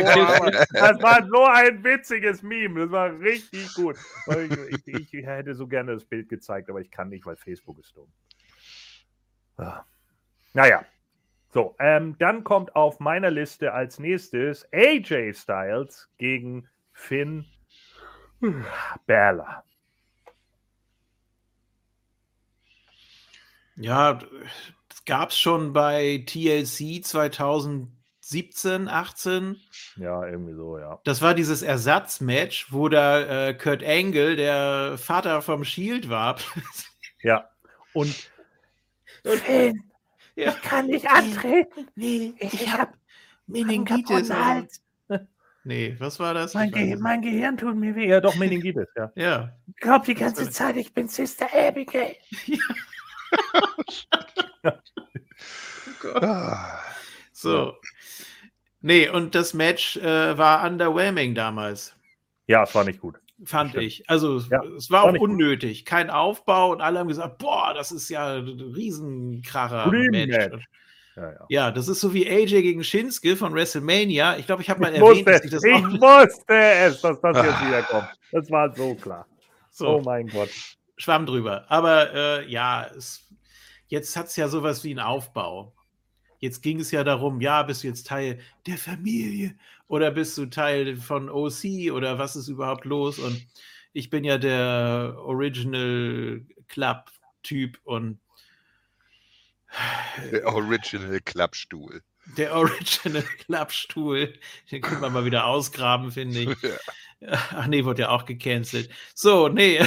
das war so ein witziges Meme. Das war richtig gut. Ich, ich, ich, hätte so gerne das Bild gezeigt, aber ich kann nicht, weil Facebook ist dumm. Ah. Naja. So, ähm, dann kommt auf meiner Liste als nächstes AJ Styles gegen Finn Balor. Ja, gab es schon bei TLC 2017, 18. Ja, irgendwie so, ja. Das war dieses Ersatzmatch, wo da äh, Kurt Angle, der Vater vom Shield war. ja. Und, und Finn, ja. ich kann nicht antreten. Nee, ich, ich habe Meningitis. Nee, was war das? Mein, Ge mein, Gehirn tut mir weh. Ja, doch, Meningitis, ja. ja. Ich glaube die ganze Zeit, ich bin Sister Abigail. Ja. oh so. Nee, und das Match äh, war underwhelming damals. Ja, es war nicht gut. Fand Stimmt. ich. Also ja, es war, war auch unnötig. Gut. Kein Aufbau und alle haben gesagt, boah, das ist ja ein Riesenkracher Match. Match. Ja, ja. Ja, das ist so wie AJ gegen Shinsuke von WrestleMania. Ich glaube, ich habe mal Ich erwähnt, wusste, dass ich das ich wusste es, dass das jetzt wieder kommt. Das war so klar. so Oh mein Gott. schwamm drüber. Aber äh, ja, es, jetzt hat es ja sowas wie einen Aufbau. Jetzt ging es ja darum, ja, bist du jetzt Teil der Familie oder bist du Teil von OC oder was ist überhaupt los? Und ich bin ja der Original Club-Typ und Der Original Klappstuhl. der Original Klappstuhl. Den können wir mal wieder ausgraben, finde ich. Ach nee, wurde ja auch gecancelt. So, nee.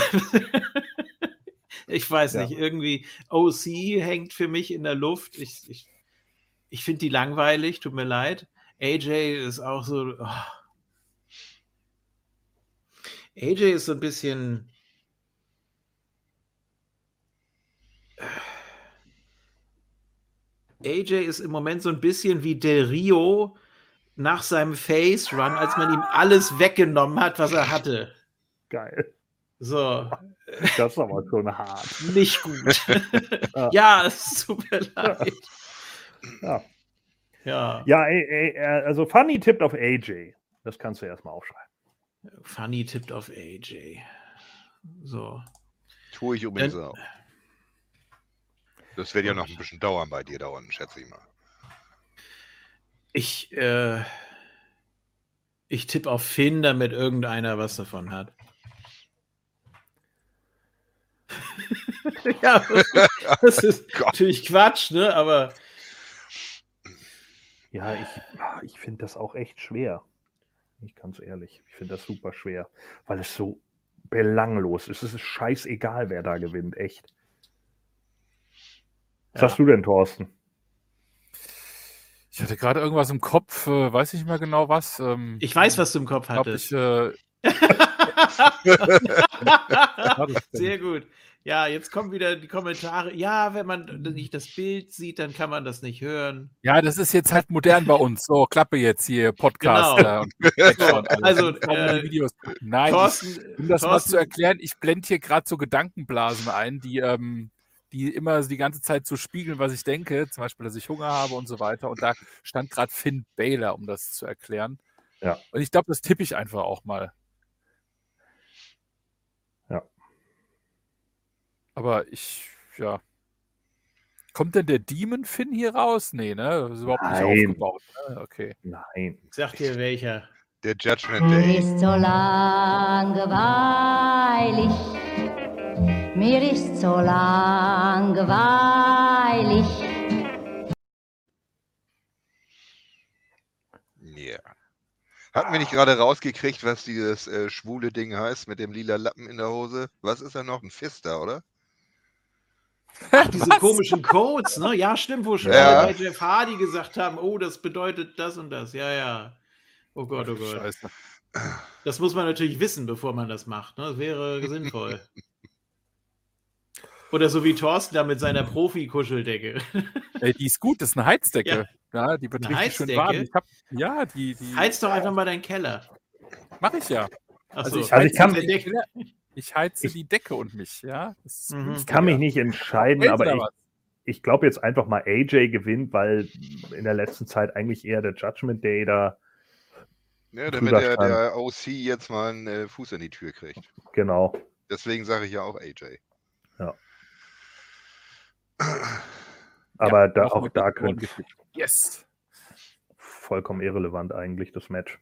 ich weiß Ja. nicht, irgendwie OC hängt für mich in der Luft. Ich, ich, ich finde die langweilig, tut mir leid. AJ ist auch so. Oh. AJ ist so ein bisschen. AJ ist im Moment so ein bisschen wie Del Rio nach seinem Face Run, als man ihm alles weggenommen hat, was er hatte. Geil. So, Das ist aber schon hart. nicht gut. Ja. ja, es tut mir leid. Ja, Ja, ja ey, ey, äh, also Funny tippt auf AJ. Das kannst du erstmal aufschreiben. Funny tippt auf AJ. So. Tue ich übrigens auch. Das wird ja noch ein bisschen dauern bei dir dauern, schätze ich mal. Ich, äh, ich tippe auf Finn, damit irgendeiner was davon hat. ja, das ist Gott. natürlich Quatsch, ne? Aber Ja, ich, ich finde das auch echt schwer. Ich ganz ehrlich. Ich finde das super schwer, weil es so belanglos ist. Es ist scheißegal, wer da gewinnt, echt. Was Ja. hast du denn, Thorsten? Ich hatte gerade irgendwas im Kopf, äh, weiß nicht mehr genau was. Ähm, ich weiß, was du im Kopf hattest. ich, äh, Sehr gut. Ja, jetzt kommen wieder die Kommentare. Ja, wenn man nicht das Bild sieht, dann kann man das nicht hören. ja, das ist jetzt halt modern bei uns. So, Klappe jetzt hier, Podcast. Genau. äh, also, äh, Videos. Nein, Thorsten, um das mal Thorsten- zu erklären, ich blende hier gerade so Gedankenblasen ein, die, ähm, die immer die ganze Zeit so spiegeln, was ich denke. Zum Beispiel, dass ich Hunger habe und so weiter. Und da stand gerade Finn Baylor, um das zu erklären. Ja. Und ich glaube, das tippe ich einfach auch mal. Ja. Aber ich, ja. Kommt denn der Demon Finn hier raus? Nee, ne? Das ist überhaupt Nein. nicht aufgebaut. Ne? Okay. Nein. Sag dir welcher. Der Judgment Day. ist so langweilig, mir ist so langweilig. Ja. Hatten wir nicht gerade rausgekriegt, was dieses äh, schwule Ding heißt mit dem lila Lappen in der Hose? Was ist da noch? Ein Fister, oder? Ach, diese komischen Codes, ne? Ja, stimmt, wo schon Ja. alle bei Jeff Hardy gesagt haben, oh, das bedeutet das und das. Ja, ja. Oh Gott, oh Gott. Scheiße. Das muss man natürlich wissen, bevor man das macht. Ne? Das wäre sinnvoll. Oder so wie Thorsten da mit seiner Profi-Kuscheldecke. Ey, die ist gut, das ist eine Heizdecke. Ja, die wird Eine richtig schön Heizdecke? warm. Ich hab, ja, die, die Heiz doch einfach mal deinen Keller. mache ich ja. Achso. ich, Also ich heize kann- die Decke, ich heize Ich- die Decke und mich, ja. Mhm. Ich kann mich nicht entscheiden, aber ich, ich glaube jetzt einfach mal AJ gewinnt, weil in der letzten Zeit eigentlich eher der Judgment Day da, Ja, damit der, der OC jetzt mal einen äh, Fuß in die Tür kriegt. genau. Deswegen sage ich ja auch AJ. Aber da, Noch auch da könnte. Yes. vollkommen irrelevant eigentlich das Match.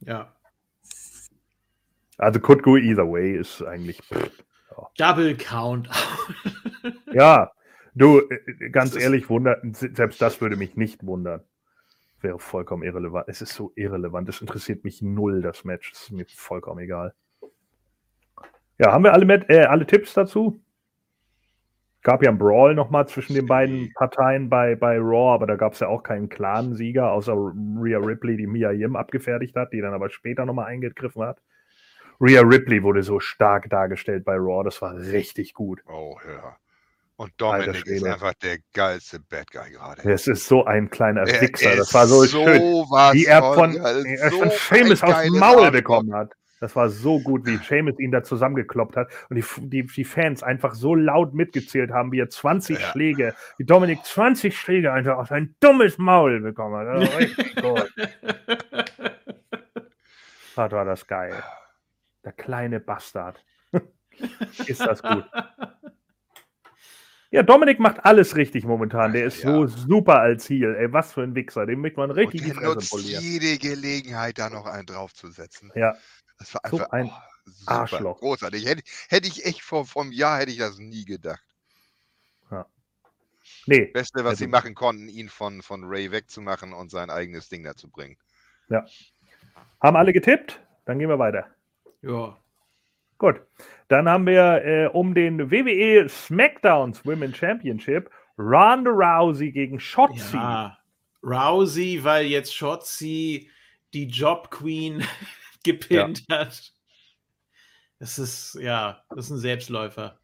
Ja. Also could go either way ist eigentlich. Pff. Double Count. Ja, du, äh, ganz ehrlich, wunder, selbst das würde mich nicht wundern. Wäre vollkommen irrelevant. Es ist so irrelevant. Es interessiert mich null, das Match. Es ist mir vollkommen egal. Ja, haben wir alle, Met äh, alle Tipps dazu? Gab ja einen Brawl nochmal zwischen den beiden Parteien bei, bei Raw, aber da gab es ja auch keinen klaren Sieger, außer Rhea Ripley, die Mia Yim abgefertigt hat, die dann aber später nochmal eingegriffen hat. Rhea Ripley wurde so stark dargestellt bei Raw, das war richtig gut. Oh, ja. Und Alter Dominik ist einfach der geilste Bad Guy gerade. Es ist so ein kleiner Er Wichser, das war so schön. sowas Wie er von er so von Seamus aufs Maul bekommen hat. Das war so gut, wie Seamus ihn da zusammengekloppt hat und die, die, die Fans einfach so laut mitgezählt haben, wie er 20 Ja. Schläge, wie Dominik 20 Schläge einfach auf sein dummes Maul bekommen hat. Das war gut. Das war das geil. Der kleine Bastard. ist das gut. Ja, Dominik macht alles richtig momentan. Der ist Ja. so super als Heel. Ey, was für ein Wichser. Dem möchte man Und richtig die der nutzt polieren. jede Gelegenheit, da noch einen draufzusetzen. Ja, Das war So einfach ein oh, super, Arschloch. großartig. Hätte, hätte ich echt vor vom Jahr hätte ich das nie gedacht. nee, Beste, was Ja, sie machen konnten, ihn von, von Ray wegzumachen und sein eigenes Ding dazu bringen. haben alle getippt? Dann gehen wir weiter. Ja. Gut. Dann haben wir äh, um den WWE SmackDowns Women Championship Ronda Rousey gegen Shotzi. ja. Rousey, weil jetzt Shotzi die Job Queen gepinnt hat. Das ist, ja, das ist ein Selbstläufer.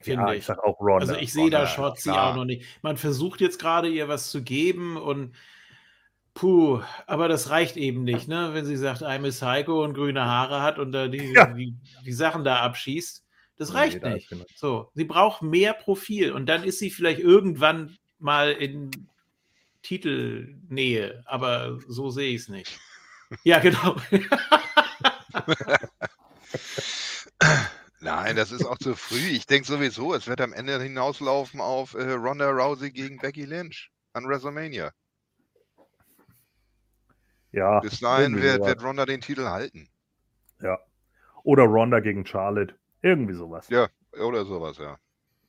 Finde Ja, ich. ich sag auch Ronda. Also ich sehe da Shotzi auch noch nicht. Man versucht jetzt gerade ihr was zu geben und puh, aber das reicht eben nicht, ne? Wenn sie sagt, I'm a Psycho und grüne Haare hat und da die, Ja. die, die Sachen da abschießt. Das reicht da nicht. genug. So, sie braucht mehr Profil und dann ist sie vielleicht irgendwann mal in Titelnähe, aber so sehe ich es nicht. Ja, genau. Nein, das ist auch zu früh. Ich denke sowieso, es wird am Ende hinauslaufen auf äh, Ronda Rousey gegen Becky Lynch an WrestleMania. Ja. Bis dahin wird, sowas. wird Ronda den Titel halten. ja. Oder Ronda gegen Charlotte. Irgendwie sowas. Ja, oder sowas, ja.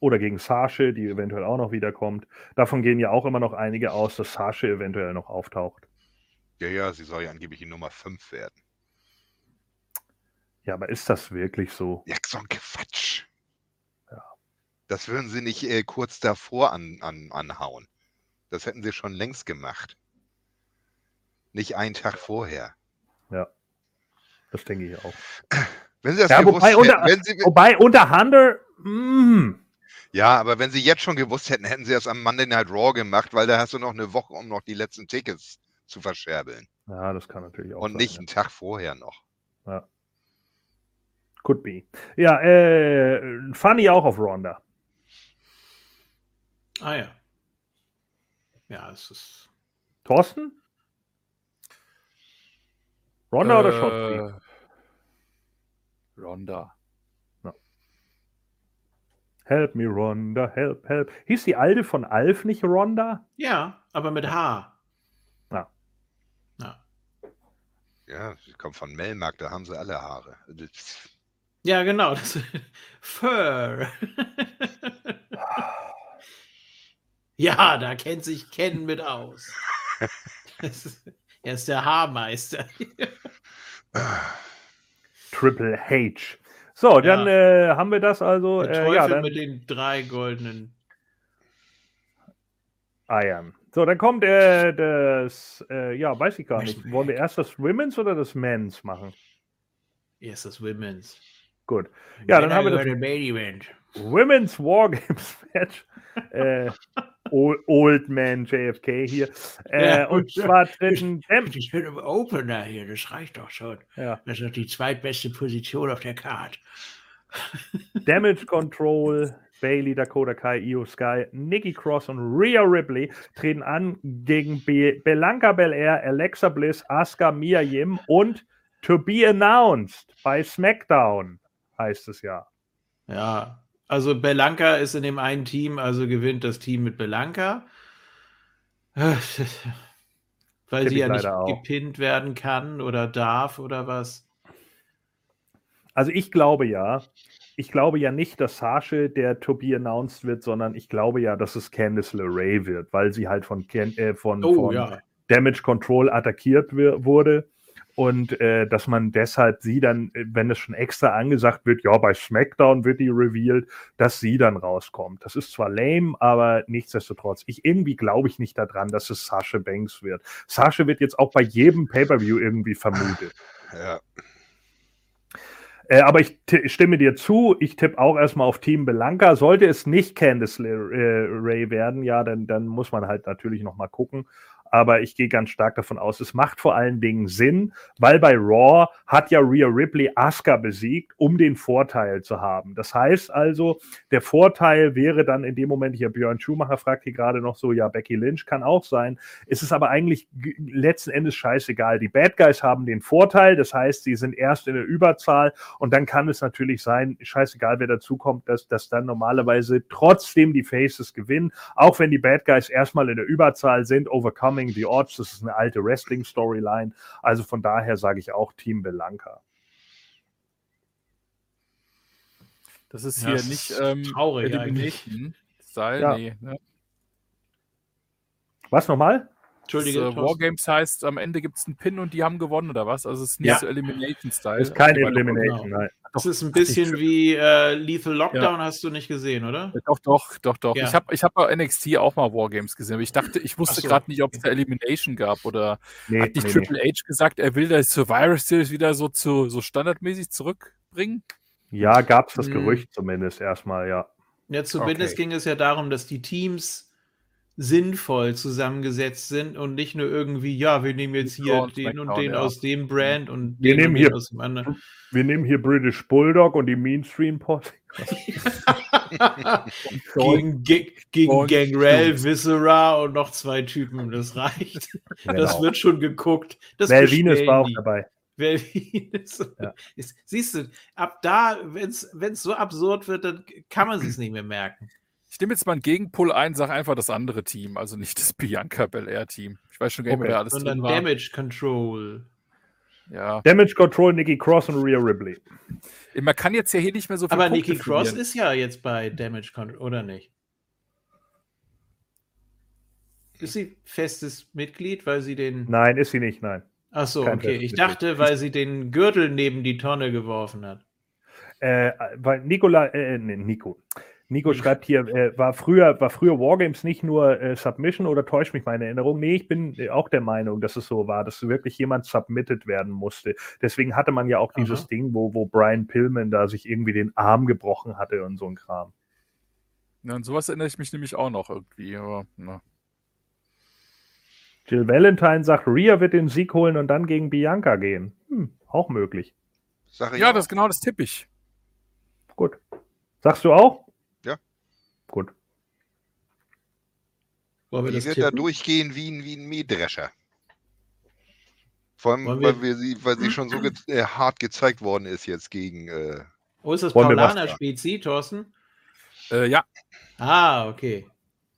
Oder gegen Sasha, die eventuell auch noch wiederkommt. Davon gehen ja auch immer noch einige aus, dass Sasha eventuell noch auftaucht. Ja, ja, sie soll ja angeblich die Nummer 5 werden. Ja, aber ist das wirklich so? Ja, so ein Quatsch. Ja. Das würden sie nicht äh, kurz davor an, an, anhauen. Das hätten sie schon längst gemacht. Nicht einen Tag vorher. Das denke ich auch. Wenn sie das Ja, gewusst wobei hätten, unter- wenn sie, Wobei unter Hunter, mm, ja, aber wenn sie jetzt schon gewusst hätten, hätten sie das am Monday Night Raw gemacht, weil da hast du noch eine Woche, um noch die letzten Tickets zu verscherbeln. ja, das kann natürlich auch Und sein, nicht ja. einen Tag vorher noch. Could be. Ja, äh, Funny auch auf Ronda. ah ja. Ja, es ist. Thorsten? Ronda oder Shotzi? Äh, Ronda. Help me, Ronda, help, help. Hieß die alte von Alf nicht Ronda? Ja, aber mit H. Ja. Ja, Ja, sie kommt von Melmark, da haben sie alle Haare. Ja genau. Das, Fur. ja, da kennt sich Ken mit aus. Ist, er ist der Haarmeister. Triple H. So, dann äh, haben wir das also. Der Äh, Teufel ja, dann mit den drei goldenen. Eiern. So, dann kommt äh, das, äh, ja, weiß ich gar nicht. Wollen wir erst das Women's oder das Men's machen? Erst das Women's. Gut. Ja, dann haben wir das Main Event. Women's Wargames Match. äh, Old, Old Man JFK hier. Äh, Ja, und zwar treten Dam Ich bin im Opener hier, das reicht doch schon. ja, Das ist doch die zweitbeste Position auf der Karte. Damage Control, Bailey, Dakota Kai, Io Sky, Nikki Cross und Rhea Ripley treten an gegen Be Belanca Belair, Alexa Bliss, Asuka, Mia Yim und To Be Announced bei SmackDown heißt es ja. Ja, also Belanca ist in dem einen Team, also gewinnt das Team mit Belanca. Weil sie ja nicht auch. gepinnt werden kann oder darf oder was. Also ich glaube ja, ich glaube ja nicht, dass Sasha der To Be Announced wird, sondern ich glaube ja, dass es Candice LeRae wird, weil sie halt von, Ken äh, von, Oh von ja. Damage Control attackiert wurde und äh, dass man deshalb sie dann, äh, wenn es schon extra angesagt wird, ja, bei SmackDown wird die revealed, dass sie dann rauskommt. Das ist zwar lame, aber nichtsdestotrotz, ich irgendwie glaube ich nicht daran, dass es Sasha Banks wird. Sasha wird jetzt auch bei jedem Pay-Per-View irgendwie vermutet. Ja, Äh, aber ich ti- stimme dir zu, ich tippe auch erstmal auf Team Belanca. Sollte es nicht Candice äh, Ray werden, ja, dann, dann muss man halt natürlich nochmal gucken. Aber ich gehe ganz stark davon aus, es macht vor allen Dingen Sinn, weil bei Raw hat ja Rhea Ripley Asuka besiegt, um den Vorteil zu haben. Das heißt also, der Vorteil wäre dann in dem Moment, hier Björn Schumacher fragt hier gerade noch so, ja, Becky Lynch kann auch sein. Es ist aber eigentlich letzten Endes scheißegal. Die Bad Guys haben den Vorteil, das heißt, sie sind erst in der Überzahl und dann kann es natürlich sein, scheißegal, wer dazukommt, dass, dass dann normalerweise trotzdem die Faces gewinnen, auch wenn die Bad Guys erstmal in der Überzahl sind, overcoming the odds, das ist eine alte Wrestling-Storyline. Also von daher sage ich auch Team Belanca. Das ist Ja, hier das nicht ist ähm, traurig Elimination Style, Ja. nee. Ne? Was nochmal? Entschuldige, Das, äh. Wargames heißt, am Ende gibt es einen Pin und die haben gewonnen oder was? Also es ist nicht Ja. so Elimination Style. Ist kein Elimination, nein. Das ist ein bisschen wie äh, Lethal Lockdown, hast du nicht gesehen, oder? Doch, doch, doch, doch. Ja. Ich habe ich hab bei NXT auch mal Wargames gesehen, aber ich dachte, ich wusste so, gerade nicht, ob es da Elimination gab oder Nee, hat nicht nee, Triple H gesagt, er will das Survivor Series wieder so zu so standardmäßig zurückbringen? Ja, gab es das Hm. Gerücht zumindest erstmal, ja. Ja, zumindest Okay. ging es ja darum, dass die Teams sinnvoll zusammengesetzt sind und nicht nur irgendwie, ja, wir nehmen jetzt hier und den und den ja. aus dem Brand und Wir den nehmen und den hier- aus dem anderen. Wir nehmen hier British Bulldog und die Mainstream Posse. gegen Ge gegen und Gangrel. Viscera und noch zwei Typen. Das reicht. Das Genau. wird schon geguckt. Das Mel Venus bestellen war auch dabei. Wer Venus. Ja. Ist, siehst du, ab da, wenn es so absurd wird, dann kann man sich nicht mehr merken. Ich nehme jetzt mal einen Gegenpol ein, sage einfach das andere Team, also nicht das Bianca Belair Team. Ich weiß schon gar nicht mehr, Okay. wer alles Sondern drin war. Damage Control. Ja. Damage Control, Nikki Cross und Rhea Ripley. Man kann jetzt ja hier nicht mehr so viel Aber Punkte Nikki Cross ist ja jetzt bei Damage Control, oder nicht? Ist sie festes Mitglied, weil sie den. Nein, ist sie nicht, nein. Ach so, kein okay. Ich dachte, weil sie den Gürtel neben die Tonne geworfen hat. Äh, weil Nicola, äh, nee, Nico. Nico schreibt hier, äh, war, früher, war früher Wargames nicht nur äh, Submission oder täuscht mich meine Erinnerung? Nee, ich bin äh, auch der Meinung, dass es so war, dass wirklich jemand submitted werden musste. Deswegen hatte man ja auch dieses Aha. Ding, wo, wo Brian Pillman da sich irgendwie den Arm gebrochen hatte und so ein Kram. Ja, an sowas erinnere ich mich nämlich auch noch irgendwie. Aber, na. Jill Valentine sagt, Rhea wird den Sieg holen und dann gegen Bianca gehen. Hm, auch möglich. Sag ich Ja, auch. das genau das tippe ich. Gut. Sagst du auch? Ja. Gut. Wollen wir Die das wird da tippen? durchgehen wie ein, wie ein Mähdrescher. Vor allem, Wollen weil, wir- wir sie, weil sie schon so ge äh, hart gezeigt worden ist jetzt gegen. Äh, Oh, ist das Wollen wir was Paulaner sagen? Spezi, Thorsten? Äh, ja, Ah, okay.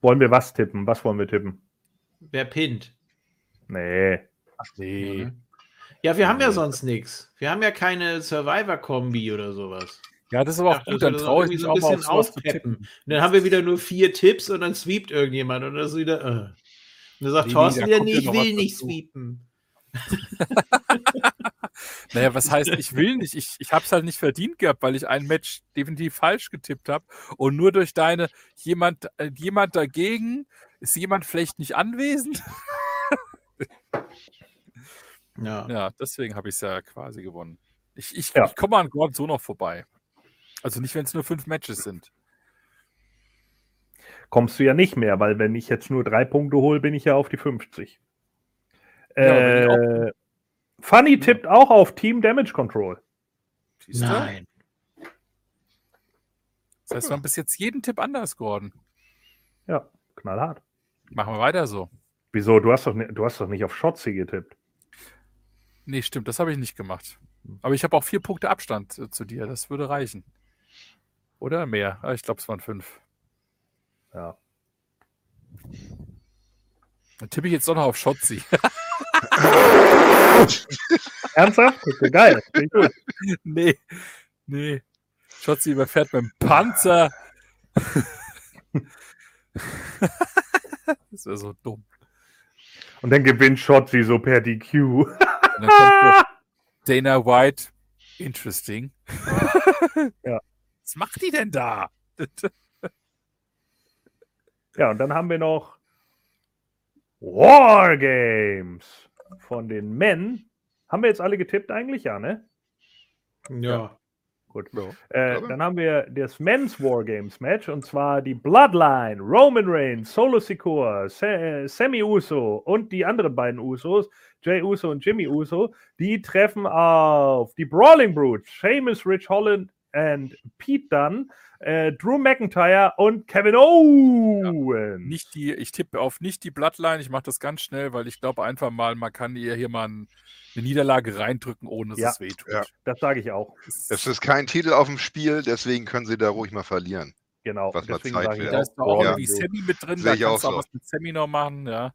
Wollen wir was tippen? Was wollen wir tippen? Wer pinnt? Nee. nee. Ja, wir haben ja sonst nichts. Wir haben ja keine Survivor-Kombi oder sowas. Ja, das ist aber auch dachte, gut, das dann traue ich mich so ein mal auf bisschen zu aufpeppen. Und dann haben wir wieder nur vier Tipps und dann sweept irgendjemand und das ist wieder. Äh. Und dann sagt Nee, Thorsten wieder, nee, ich will nicht dazu. sweepen. Naja, was heißt, ich will nicht? Ich, ich habe es halt nicht verdient gehabt, weil ich ein Match definitiv falsch getippt habe. Und nur durch deine, jemand, äh, jemand dagegen, ist jemand vielleicht nicht anwesend? Ja. Ja, deswegen habe ich es ja quasi gewonnen. Ich, ich, Ja. ich komme an Gordon so noch vorbei. Also nicht, wenn es nur fünf Matches sind. Kommst du ja nicht mehr, weil wenn ich jetzt nur drei Punkte hole, bin ich ja auf die 50. Ja, äh, Funny tippt auch auf Team Damage Control. Siehst du? Nein. Das heißt, wir haben bis jetzt jeden Tipp anders, Gordon. Ja, knallhart. Machen wir weiter so. Wieso? Du hast doch, du hast doch nicht auf Shotzi getippt. Nee, stimmt, das habe ich nicht gemacht. Aber ich habe auch vier Punkte Abstand äh, zu dir. Das würde reichen. Oder mehr? Ah, Ich glaube, es waren fünf. Ja. Dann tippe ich jetzt doch noch auf Schotzi. Ernsthaft? Geil. Gut. nee, nee. Schotzi überfährt mit dem Panzer. das wäre so dumm. Und dann gewinnt Shotzi so per DQ. Und dann kommt Dana White. Interesting. Ja. Was macht die denn da? Ja, und dann haben wir noch Wargames von den Men. Haben wir jetzt alle getippt eigentlich? Ja, ne? Ja. Gut. Ja. Äh, dann haben wir das Men's Wargames Match und zwar die Bloodline, Roman Reigns, Solo Sikoa, Sa äh, Sammy Uso und die anderen beiden Usos, Jay Uso und Jimmy Uso, die treffen auf die Brawling Brute, Sheamus, Rich Holland und Pete Dunne, äh, Drew McIntyre und Kevin Owens. Nicht die, ich tippe auf nicht die Bloodline, ich mache das ganz schnell, weil ich glaube einfach mal, man kann ihr hier mal ein, eine Niederlage reindrücken, ohne dass Ja. es wehtut. Ja. Das sage ich auch. Das- Es ist kein Titel auf dem Spiel, deswegen können sie da ruhig mal verlieren. Genau. Was mal Deswegen Zeit sage ich. Da auch ist doch auch irgendwie. Sammy mit drin, Sehe da ich kannst du auch auch so. was mit Sammy noch machen, ja.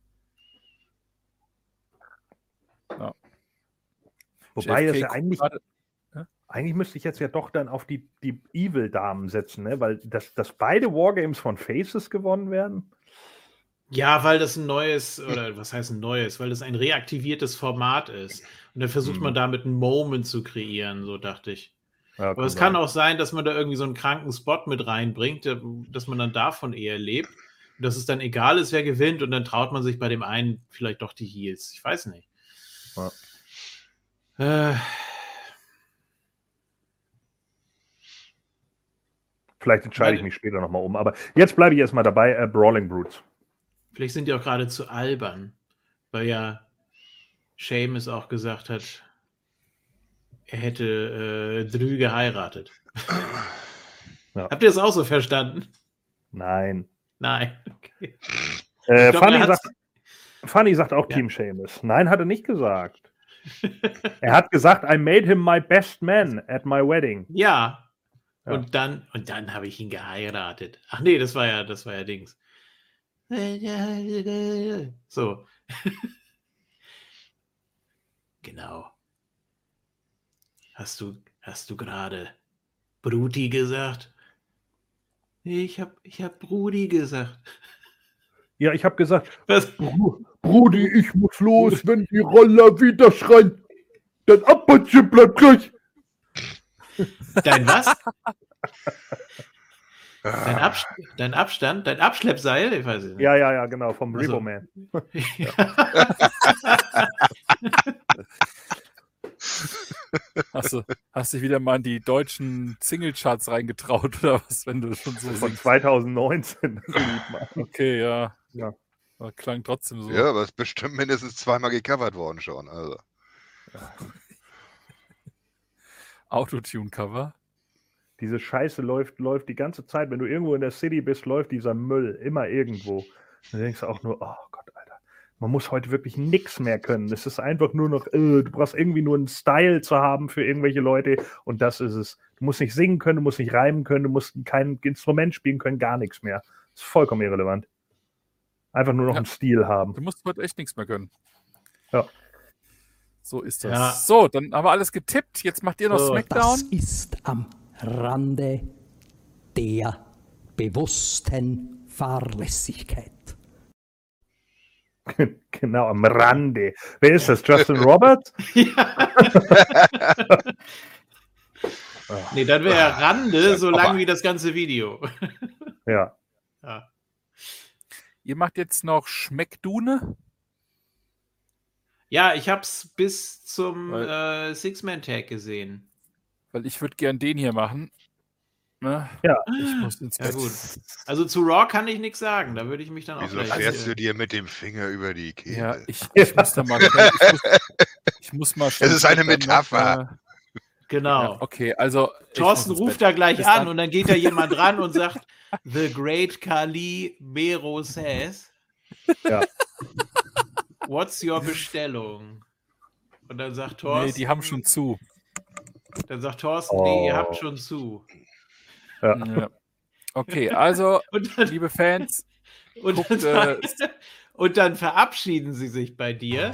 Wobei es JFK ja eigentlich gerade- Eigentlich müsste ich jetzt ja doch dann auf die, die Evil-Damen setzen, ne? weil dass, dass beide Wargames von Faces gewonnen werden. Ja, weil das ein neues, oder was heißt ein neues, weil das ein reaktiviertes Format ist. Und dann versucht Mhm. man damit einen Moment zu kreieren, so dachte ich. Ja, Aber es kann auch sein, dass man da irgendwie so einen kranken Spot mit reinbringt, dass man dann davon eher lebt. Und dass es dann egal ist, wer gewinnt. Und dann traut man sich bei dem einen vielleicht doch die Heels. Ich weiß nicht. Äh, Vielleicht entscheide ich mich später nochmal um. Aber jetzt bleibe ich erstmal dabei: äh, Brawling Brutes. vielleicht sind die auch gerade zu albern. Weil ja Seamus auch gesagt hat, er hätte äh, Drü geheiratet. Ja. Habt ihr das auch so verstanden? Nein. Nein. Okay. Äh, glaub, sagt, Funny sagt auch Ja. Team Seamus. Nein, hat er nicht gesagt. Er hat gesagt, I made him my best man at my wedding. Ja. Ja. Und dann, und dann habe ich ihn geheiratet. Ach nee, das war ja, das war ja Dings. So. genau. Hast du, hast du gerade Bruti gesagt? Ich hab, ich hab Brudi gesagt. Ja, ich habe gesagt, Was? Bru- Brudi, ich muss los, wenn die Roller wieder schreien. Dein Abpatsche bleibt gleich. Dein was? Dein, Abst dein Abstand? Dein Abschleppseil? Ich weiß es nicht. Ja, ja, ja, genau, vom Ach so. Rebo Man. Hast du hast dich wieder mal in die deutschen Singlecharts reingetraut oder was, wenn du schon so Von singst? 2019. das Lied, Mann. Okay, ja. Ja. Aber klang trotzdem so. Ja, aber es ist bestimmt mindestens zweimal gecovert worden schon. Also. Autotune-Cover. Diese Scheiße läuft, läuft die ganze Zeit. Wenn du irgendwo in der City bist, läuft dieser Müll immer irgendwo. Dann denkst du auch nur, oh Gott, Alter. Man muss heute wirklich nichts mehr können. Es ist einfach nur noch, äh, du brauchst irgendwie nur einen Style zu haben für irgendwelche Leute und das ist es. Du musst nicht singen können, du musst nicht reimen können, du musst kein Instrument spielen können, gar nichts mehr. Das ist vollkommen irrelevant. Einfach nur noch Ja. einen Stil haben. Du musst heute echt nichts mehr können. Ja. So ist das. Ja. So, dann haben wir alles getippt. Jetzt macht ihr noch So, Das Smackdown. ist am Rande der bewussten Fahrlässigkeit. genau, am Rande. Wer ist das? Justin Roberts? Nee, dann wäre er Rande, so lang wie das ganze Video. Ja. Ja. Ihr macht jetzt noch Schmeckdune. Ja, ich hab's bis zum äh, Six-Man-Tag gesehen. Weil ich würde gern den hier machen. Ne? Ja. Ich muss ins Ja, Bett. gut. Also zu Raw kann ich nichts sagen. Da würde ich mich dann auch Wieso gleich. fährst äh, du dir mit dem Finger über die Kehle? Ja, ich, ich muss da mal. Ich muss, ich muss mal schnell Es ist eine Metapher. Genau. Ja, okay, also. Thorsten ruft Bett. da gleich Bis an dann. und dann geht da jemand ran und sagt, The Great Kali Mero says. Ja. What's your Bestellung? Und dann sagt Thorsten. Nee, die haben schon zu. Dann sagt Thorsten, nee, ihr Oh. habt schon zu. Ja. Ja. Okay, also, Und dann, liebe Fans, und, guckt, dann, äh, und dann verabschieden sie sich bei dir.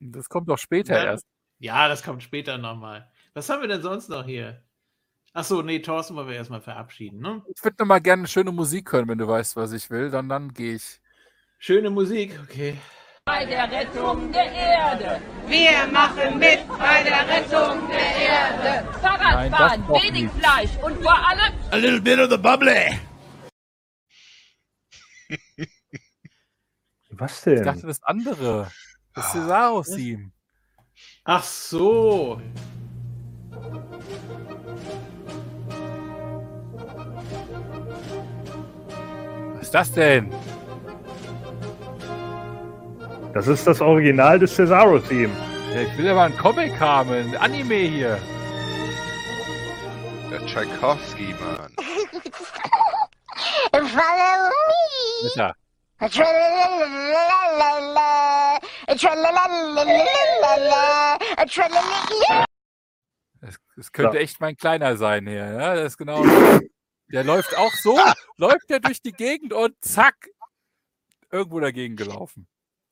das kommt doch später Ja. erst. Ja, das kommt später nochmal. Was haben wir denn sonst noch hier? Achso, nee, Thorsten wollen wir erstmal verabschieden, ne? Ich würde noch mal gerne schöne Musik hören, wenn du weißt, was ich will. Dann, dann gehe ich. Schöne Musik, okay. bei der Rettung der Erde. Wir machen mit bei der Rettung der Erde. Fahrradfahren, wenig nicht. Fleisch und vor allem A little bit of the bubbly. Was Ich denn? dachte, das andere. Das Cesaro-Theme. Ach so. Ist das denn? Das ist das Original des Cesaro-Theme. Ja, ich will aber einen Comic haben, ein Anime hier. Der Tchaikovsky, Mann. Follow me. Das, das könnte Ja. echt mein Kleiner sein hier. Ja, das ist genau. Der läuft auch so, läuft der durch die Gegend und zack, irgendwo dagegen gelaufen.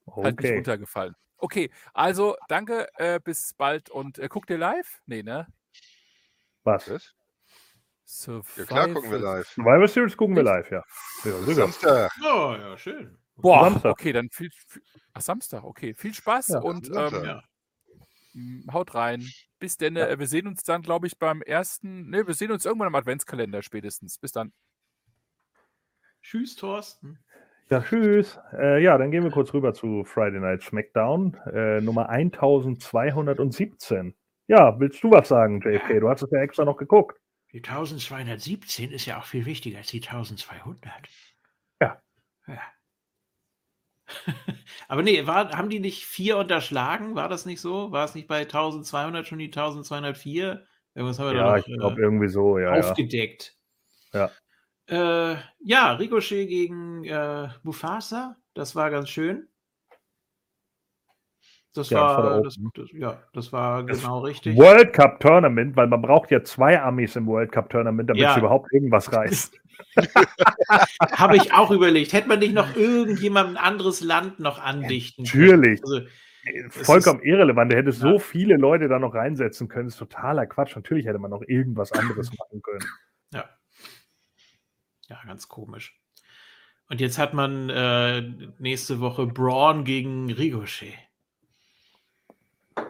Halt nicht Okay. runtergefallen. Okay, also danke, äh, bis bald und äh, guckt ihr live? Nee, ne? Was? Was? Survival. Ja, klar gucken wir live. Survivor Series gucken wir live, ja. ja. Samstag. Oh, ja, schön. Boah, Samstag. okay, dann viel, viel Ach, Samstag, okay. Viel Spaß Ja, und ähm, Ja. M, haut rein. Bis denn, äh, wir sehen uns dann, glaube ich, beim ersten, ne, wir sehen uns irgendwann im Adventskalender spätestens. Bis dann. Tschüss, Thorsten. Ja, tschüss. Äh, ja, dann gehen wir kurz rüber zu Friday Night SmackDown, äh, Nummer 1217. Ja, willst du was sagen, JFK? Du hast es ja extra noch geguckt. Die 1217 ist ja auch viel wichtiger als die 1200. Ja. ja. Aber nee, war, haben die nicht vier unterschlagen? War das nicht so? War es nicht bei 1200 schon die 1204? Irgendwas haben wir Ja, da ich noch glaube äh, irgendwie so, ja. ja. aufgedeckt. Ja. Äh, ja, Ricochet gegen äh, Mufasa, das war ganz schön. Das Ja, war das, das, ja, das war Das genau richtig. World Cup Tournament, weil man braucht ja zwei Amis im World Cup Tournament, damit Ja. es überhaupt irgendwas reißt. Habe ich auch überlegt. Hätte man nicht noch irgendjemand ein anderes Land noch andichten Natürlich. können? Also, Vollkommen irrelevant. Du hättest Ja. so viele Leute da noch reinsetzen können. Das ist totaler Quatsch. Natürlich hätte man noch irgendwas anderes machen können. ja. Ja, ganz komisch. Und jetzt hat man äh, nächste Woche Braun gegen Ricochet.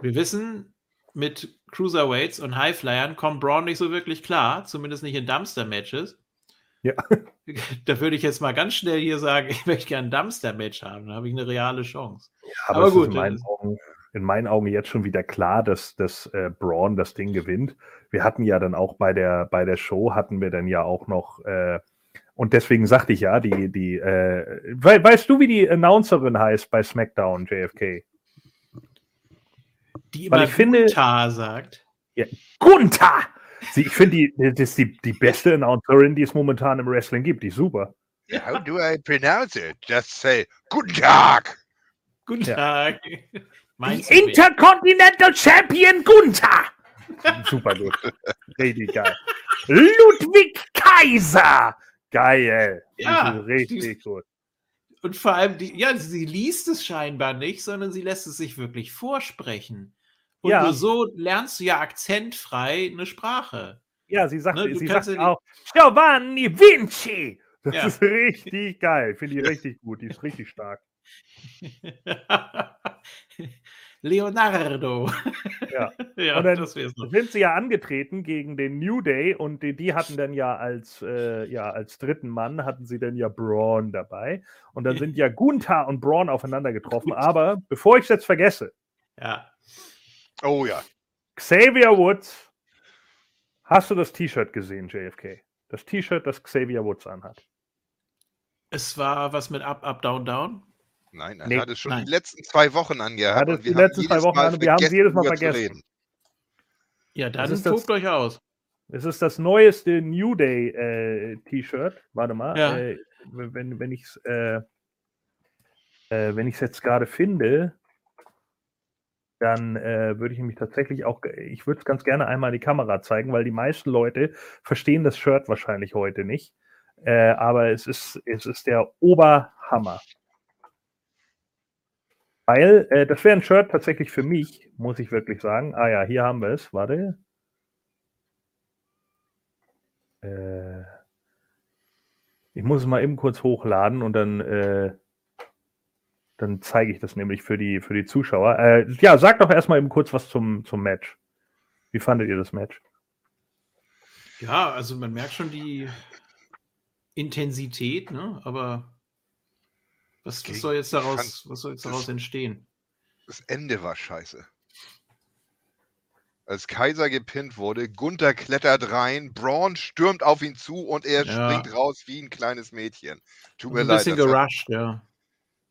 Wir wissen, mit Cruiserweights und Highflyern kommt Braun nicht so wirklich klar, zumindest nicht in Dumpster-Matches. Ja. Da würde ich jetzt mal ganz schnell hier sagen, ich möchte gerne ein Dumpster-Match haben, dann habe ich eine reale Chance. Aber, Aber es gut, ist in meinen, Augen, in meinen Augen jetzt schon wieder klar, dass, dass äh, Braun das Ding gewinnt. Wir hatten ja dann auch bei der, bei der Show, hatten wir dann ja auch noch, äh, und deswegen sagte ich ja, die, die, äh, we weißt du, wie die Announcerin heißt bei SmackDown, JFK? Die Weil immer ich finde- Gunther sagt. Gunther! Sie, ich finde, die, das ist die, die beste Announcerin, die es momentan im Wrestling gibt. Die ist super. How do I pronounce it? Just say, Guten Tag! Guten Ja. Tag. Die du wen? Intercontinental Champion Gunther! Super gut. Richtig geil. Ludwig Kaiser! Geil. Ja, Die richtig gut. Und vor allem, die, ja, sie liest es scheinbar nicht, sondern sie lässt es sich wirklich vorsprechen. Und Ja. nur so lernst du ja akzentfrei eine Sprache. Ja, sie sagt, Ne, sie sagt auch Giovanni Vinci. Das Ja. ist richtig geil. Finde ich richtig gut. Die ist richtig stark. Leonardo. Ja. ja, Und dann das sind sie ja angetreten gegen den New Day und die, die hatten dann ja als, äh, ja als dritten Mann hatten sie dann ja Braun dabei. Und dann sind ja Gunther und Braun aufeinander getroffen. Aber bevor ich es jetzt vergesse, Ja. Oh ja. Xavier Woods, hast du das T-Shirt gesehen, JFK? Das T-Shirt, das Xavier Woods anhat. Es war was mit Up, Up, Down, Down. Nein, er Nee, hat es schon nein. die letzten zwei Wochen angehabt. Hat es und die wir haben letzten zwei Wochen an wir haben es jedes Mal vergessen. reden. Ja, dann Das ist das- tobt euch aus. Es ist das neueste New Day äh, T-Shirt. Warte mal, Ja. äh, wenn, wenn ich es äh, äh, wenn ich es jetzt gerade finde, dann äh, würde ich mich tatsächlich auch, ich würde es ganz gerne einmal in die Kamera zeigen, weil die meisten Leute verstehen das Shirt wahrscheinlich heute nicht. Äh, aber es ist, es ist der Oberhammer. Weil, äh, das wäre ein Shirt tatsächlich für mich, muss ich wirklich sagen. Ah ja, hier haben wir es. Warte. Äh, ich muss es mal eben kurz hochladen und dann, äh, dann zeige ich das nämlich für die, für die Zuschauer. Äh, ja, sag doch erstmal eben kurz was zum, zum Match. Wie fandet ihr das Match? Ja, also man merkt schon die Intensität, ne? Aber was, was soll jetzt daraus, was soll jetzt das- daraus entstehen? Das Ende war scheiße. als Kaiser gepinnt wurde, Gunther klettert rein, Braun stürmt auf ihn zu und er Ja. springt raus wie ein kleines Mädchen. Tut mir Ein leid. bisschen Das hat, gerusht, ja.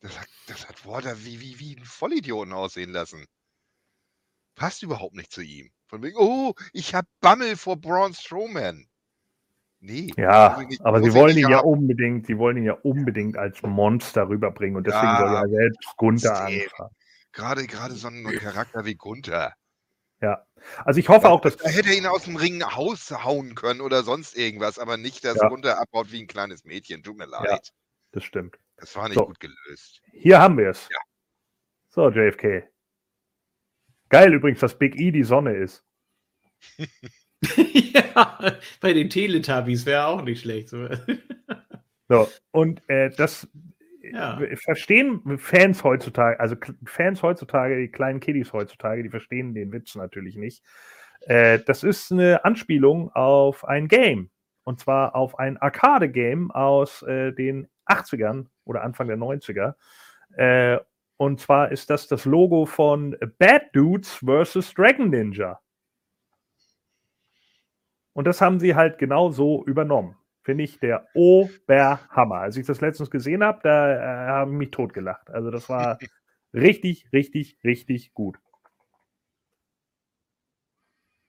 Das, hat, das hat Walter wie, wie, wie ein Vollidioten aussehen lassen. Passt überhaupt nicht zu ihm. Von wegen, oh, ich hab Bammel vor Braun Strowman. Nee. Ja, nicht- aber sie wollen ihn ja unbedingt, sie wollen ihn ja unbedingt als Monster rüberbringen und deswegen soll Ja, ja selbst Gunther anfangen. Gerade, gerade so ein Charakter wie Gunther. Ja. Also ich hoffe auch, dass Da hätte er ihn aus dem Ring haushauen können oder sonst irgendwas, aber nicht, dass Ja. Gunther abbaut wie ein kleines Mädchen. Tut mir leid. Ja. das stimmt. Das war nicht So. gut gelöst. Hier haben wir es. Ja. So, JFK. Geil übrigens, dass Big E die Sonne ist. ja, bei den Teletubbies wäre auch nicht schlecht. So. Und äh, das Ja. verstehen Fans heutzutage, also Fans heutzutage, die kleinen Kiddies heutzutage, die verstehen den Witz natürlich nicht. Äh, das ist eine Anspielung auf ein Game. Und zwar auf ein Arcade-Game aus äh, den 80ern oder Anfang der 90er. Äh, und zwar ist das das Logo von Bad Dudes vs. Dragon Ninja. Und das haben sie halt genau so übernommen. Finde ich der Oberhammer. Als ich das letztens gesehen habe, da äh, habe ich mich totgelacht. Also das war richtig, richtig, richtig gut.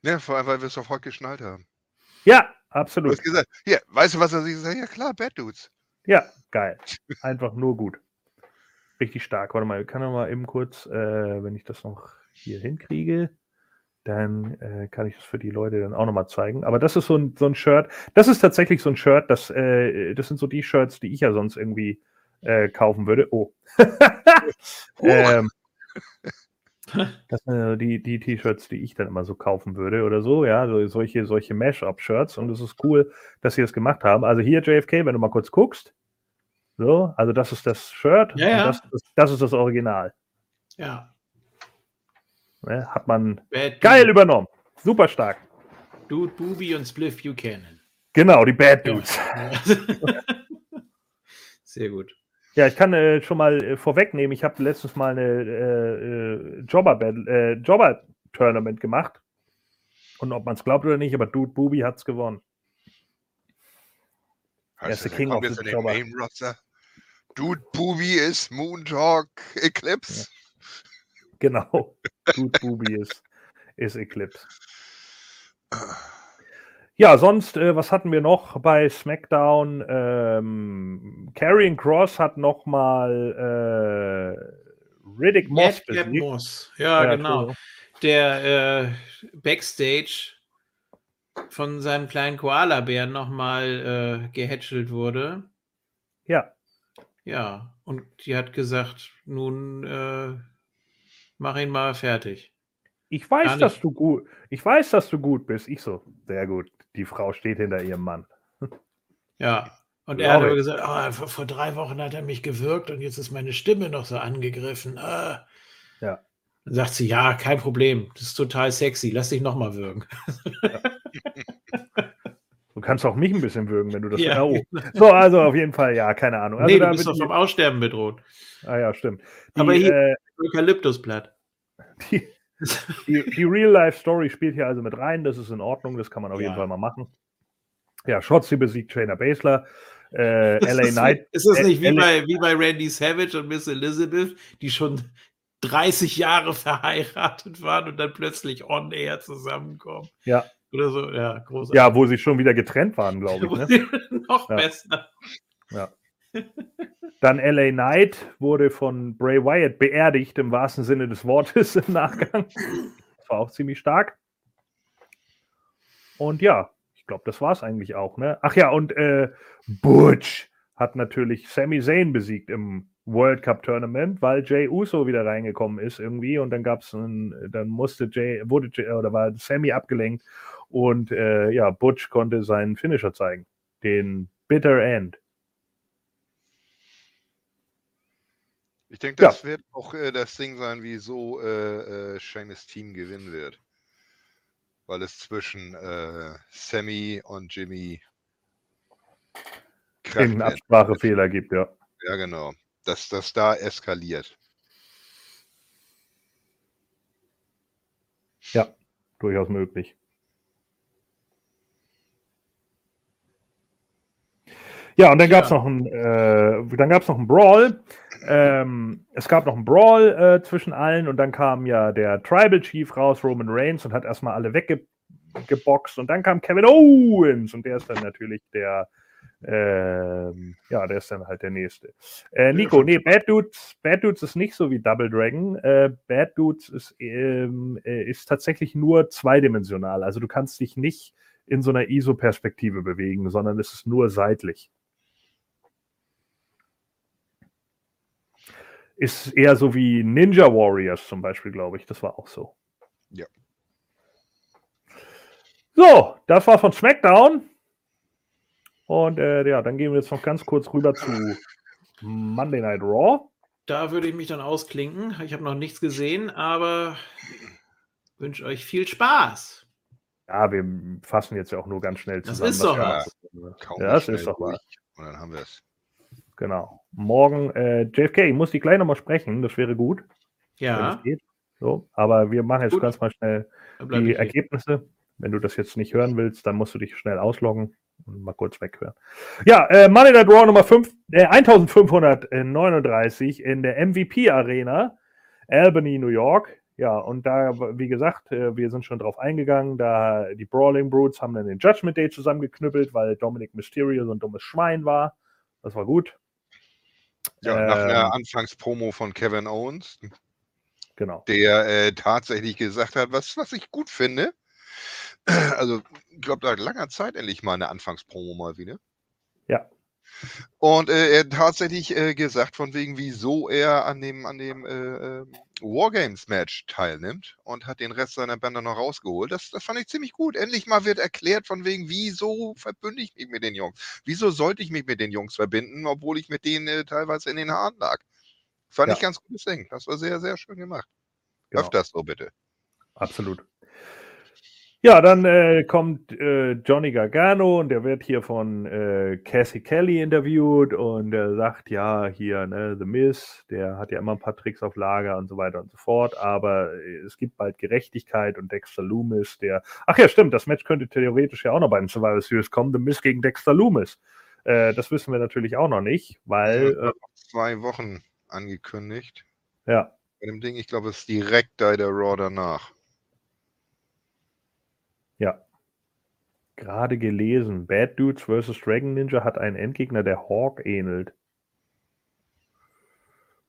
Ja, vor allem, weil wir es sofort geschnallt haben. Ja, Du absolut. hast gesagt, hier, weißt du, was er sich sagt? Ja, klar, Bad Dudes. Ja, geil. Einfach nur gut. Richtig stark. Warte mal, ich kann noch mal eben kurz, äh, wenn ich das noch hier hinkriege, dann äh, kann ich das für die Leute dann auch noch mal zeigen. Aber das ist so ein, so ein Shirt. Das ist tatsächlich so ein Shirt, das, äh, das sind so die Shirts, die ich ja sonst irgendwie äh, kaufen würde. Oh. ähm, das sind ja die, die T-Shirts, die ich dann immer so kaufen würde oder so, ja, so, solche, solche Mash-up-Shirts. Und es ist cool, dass sie das gemacht haben. Also hier, JFK, wenn du mal kurz guckst. So, also das ist das Shirt. Ja, und ja. Das, das, ist das Original. Ja. Ne? Hat man Bad geil Dude, übernommen. Super stark. Dude, Booby und Spliff Buchanan. Genau, die Bad Ja. Dudes. Sehr gut. Ja, ich kann äh, schon mal äh, vorwegnehmen, ich habe letztens mal eine äh, äh, Jobber, Battle- äh, Jobber Tournament gemacht. Und ob man es glaubt oder nicht, aber Dude Booby hat es gewonnen. Er das, King of the Jobber. Dude Booby ist Moon Talk Eclipse. Genau. Dude Booby ist, ist Eclipse. Ja, sonst, äh, was hatten wir noch bei SmackDown? Ähm, Karrion Cross hat noch mal äh, Riddick Moss Madcap besiegt. Moss. Ja, Ja, genau. Der äh, Backstage von seinem kleinen Koala-Bären nochmal äh, gehätschelt wurde. Ja, Ja, und die hat gesagt, nun äh, mach ihn mal fertig. ich weiß, dass du gut, ich weiß, dass du gut bist. Ich so, sehr gut. Die Frau steht hinter ihrem Mann. Ja. Und er hat aber gesagt, ah, vor, vor drei Wochen hat er mich gewürgt und jetzt ist meine Stimme noch so angegriffen. Ah. Ja. Dann sagt sie, ja, kein Problem, das ist total sexy, lass dich nochmal würgen. Du kannst auch mich ein bisschen würgen, wenn du das. Ja, oh. genau. So, also auf jeden Fall, ja, keine Ahnung. Also nee, da du bist doch vom Aussterben bedroht. Ah ja, stimmt. Die, Aber hier- äh, Eukalyptusblatt. die, die, die Real-Life-Story spielt hier also mit rein. Das ist in Ordnung. Das kann man auf jeden Ja. Fall mal machen. Ja, Shotzi besiegt Trainer Basler. Äh, LA Knight. Ist das nicht wie LA bei, wie bei Randy Savage und Miss Elizabeth, die schon 30 Jahre verheiratet waren und dann plötzlich on air zusammenkommen? Ja. Oder so, ja, großartig. Ja, wo sie schon wieder getrennt waren, glaube ich. Ne? Noch Ja. besser. Dann LA Knight wurde von Bray Wyatt beerdigt, im wahrsten Sinne des Wortes im Nachgang. Das war auch ziemlich stark. Und ja, ich glaube, das war es eigentlich auch. Ne? Ach ja, und äh, Butch hat natürlich Sami Zayn besiegt im World Cup Tournament, weil Jay Uso wieder reingekommen ist irgendwie und dann gab es dann musste Jay, wurde Jay, oder war Sammy abgelenkt und äh, ja, Butch konnte seinen Finisher zeigen, den Bitter End. Ich denke, Ja. das wird auch äh, das Ding sein, wieso äh, äh, Seamus Team gewinnen wird. Weil es zwischen äh, Sammy und Jimmy werden. Absprachefehler gibt, ja. Ja, genau. Dass das da eskaliert. durchaus möglich. Ja, und dann gab es Ja. noch ein, äh, dann gab's noch einen Brawl. Ähm, es gab noch einen Brawl äh, zwischen allen und dann kam ja der Tribal Chief raus, Roman Reigns, und hat erstmal alle weggeboxt. Und dann kam Kevin Owens und der ist dann natürlich der, ähm, ja, der ist dann halt der nächste. Äh, Nico, nee, Bad Dudes, Bad Dudes ist nicht so wie Double Dragon. Äh, Bad Dudes ist, ähm, äh, ist tatsächlich nur zweidimensional. Also du kannst dich nicht in so einer ISO-Perspektive bewegen, sondern es ist nur seitlich. Ist eher so wie Ninja Warriors zum Beispiel, glaube ich. Das war auch so. Ja. So, das war von SmackDown. Und äh, ja, dann gehen wir jetzt noch ganz kurz rüber zu Monday Night Raw. Da würde ich mich dann ausklinken. Ich habe noch nichts gesehen, aber wünsche euch viel Spaß. Ja, wir fassen jetzt ja auch nur ganz schnell Das zusammen. ist was doch was. Ja, das ist doch was. Und dann haben wir es. Genau. Morgen, äh, JFK, ich muss die gleich nochmal sprechen, das wäre gut, Ja, es geht. So, aber wir machen jetzt Gut. ganz mal schnell die. Ergebnisse. Wenn du das jetzt nicht hören willst, dann musst du dich schnell ausloggen und mal kurz weghören. Ja, äh, Money Night Raw Nummer 5, äh, 1539 in der MVP Arena, Albany, New York. Ja, und da, wie gesagt, äh, wir sind schon drauf eingegangen, da die Brawling Brutes haben dann den Judgment Day zusammengeknüppelt, weil Dominic Mysterio so ein dummes Schwein war. Das war gut. Ja, nach einer Ähm, Anfangspromo von Kevin Owens, Genau. der äh, tatsächlich gesagt hat, was, was ich gut finde. Also, ich glaube, seit langer Zeit endlich mal eine Anfangspromo mal wieder. Ja. Und äh, er hat tatsächlich äh, gesagt, von wegen, wieso er an dem, an dem äh, äh, Wargames-Match teilnimmt und hat den Rest seiner Bänder noch rausgeholt. Das, das fand ich ziemlich gut. Endlich mal wird erklärt, von wegen, wieso verbünde ich mich mit den Jungs? Wieso sollte ich mich mit den Jungs verbinden, obwohl ich mit denen äh, teilweise in den Haaren lag? Fand Ja. ich ganz gutes Ding. Das war sehr, sehr schön gemacht. Genau. Öfters so bitte. Absolut. Ja, dann äh, kommt äh, Johnny Gargano und der wird hier von äh, Cassie Kelly interviewt und er sagt, ja, hier, ne, The Miz, der hat ja immer ein paar Tricks auf Lager und so weiter und so fort, aber äh, es gibt bald Gerechtigkeit und Dexter Loomis, der, ach ja, stimmt, das Match könnte theoretisch ja auch noch bei den Survivor Series kommen, The Miz gegen Dexter Loomis. Äh, das wissen wir natürlich auch noch nicht, weil, Ja, äh, Zwei Wochen angekündigt. ja, Bei dem Ding, ich glaube, es ist direkt da der Raw danach. Ja. Gerade gelesen. Bad Dudes vs. Dragon Ninja hat einen Endgegner, der Hawk ähnelt.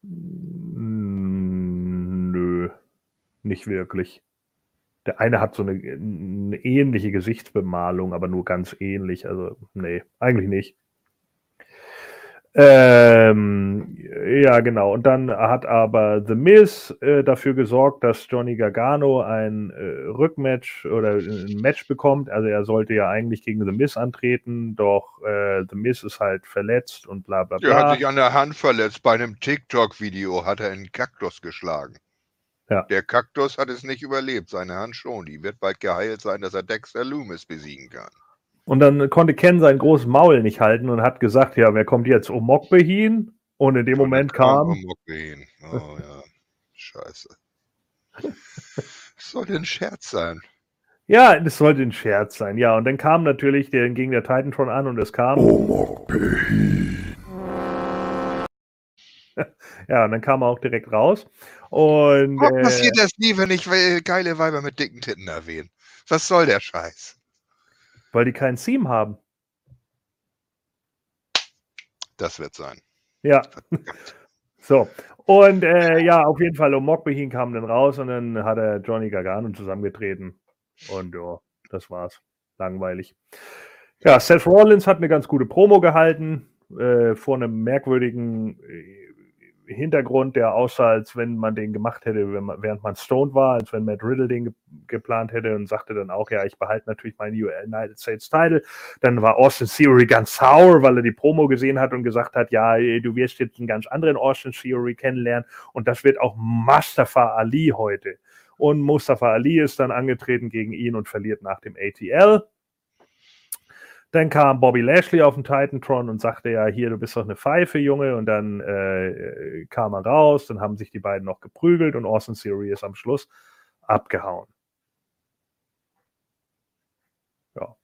Mm, Nö, nicht wirklich. Der eine hat so eine, eine ähnliche Gesichtsbemalung, aber nur ganz ähnlich. Also, nee, eigentlich nicht. Ähm, ja, genau. Und dann hat aber The Miz äh, dafür gesorgt, dass Johnny Gargano ein äh, Rückmatch oder ein Match bekommt. Also er sollte ja eigentlich gegen The Miz antreten, doch äh, The Miz ist halt verletzt und bla bla Der hat bla. sich an der Hand verletzt. Bei einem TikTok-Video hat er einen Kaktus geschlagen. Ja. Der Kaktus hat es nicht überlebt, seine Hand schon. Die wird bald geheilt sein, dass er Dexter Loomis besiegen kann. Und dann konnte Ken sein großes Maul nicht halten und hat gesagt, ja, wer kommt jetzt? Omokbe hin? Und in dem Moment kam, Omokbe Oh ja, scheiße. Sollte ein Scherz sein. ja, das sollte ein Scherz sein. Ja, und dann kam natürlich, der ging der Titantron an und es kam. ja, und dann kam er auch direkt raus. Und Warum äh, passiert das nie, wenn ich äh, geile Weiber mit dicken Titten erwähne? Was soll der Scheiß? Weil die kein Theme haben. Das wird sein. Ja. So. Und äh, ja, auf jeden Fall, Omokbehin kam dann raus und dann hat er Johnny Gargano zusammengetreten. Und ja, das war's. Langweilig. Ja, Seth Rollins hat eine ganz gute Promo gehalten, äh, vor einem merkwürdigen äh, Hintergrund, der aussah, als wenn man den gemacht hätte, man, während man stoned war, als wenn Matt Riddle den ge geplant hätte und sagte dann auch, ja, ich behalte natürlich meinen United States Title. Dann war Austin Theory ganz sauer, weil er die Promo gesehen hat und gesagt hat, ja, du wirst jetzt einen ganz anderen Austin Theory kennenlernen und das wird auch Mustafa Ali heute. Und Mustafa Ali ist dann angetreten gegen ihn und verliert nach dem ATL. Dann kam Bobby Lashley auf den Titantron und sagte ja, hier, du bist doch eine Pfeife, Junge. Und dann äh, äh, kam er raus, dann haben sich die beiden noch geprügelt und Austin Theory ist am Schluss abgehauen. Ja.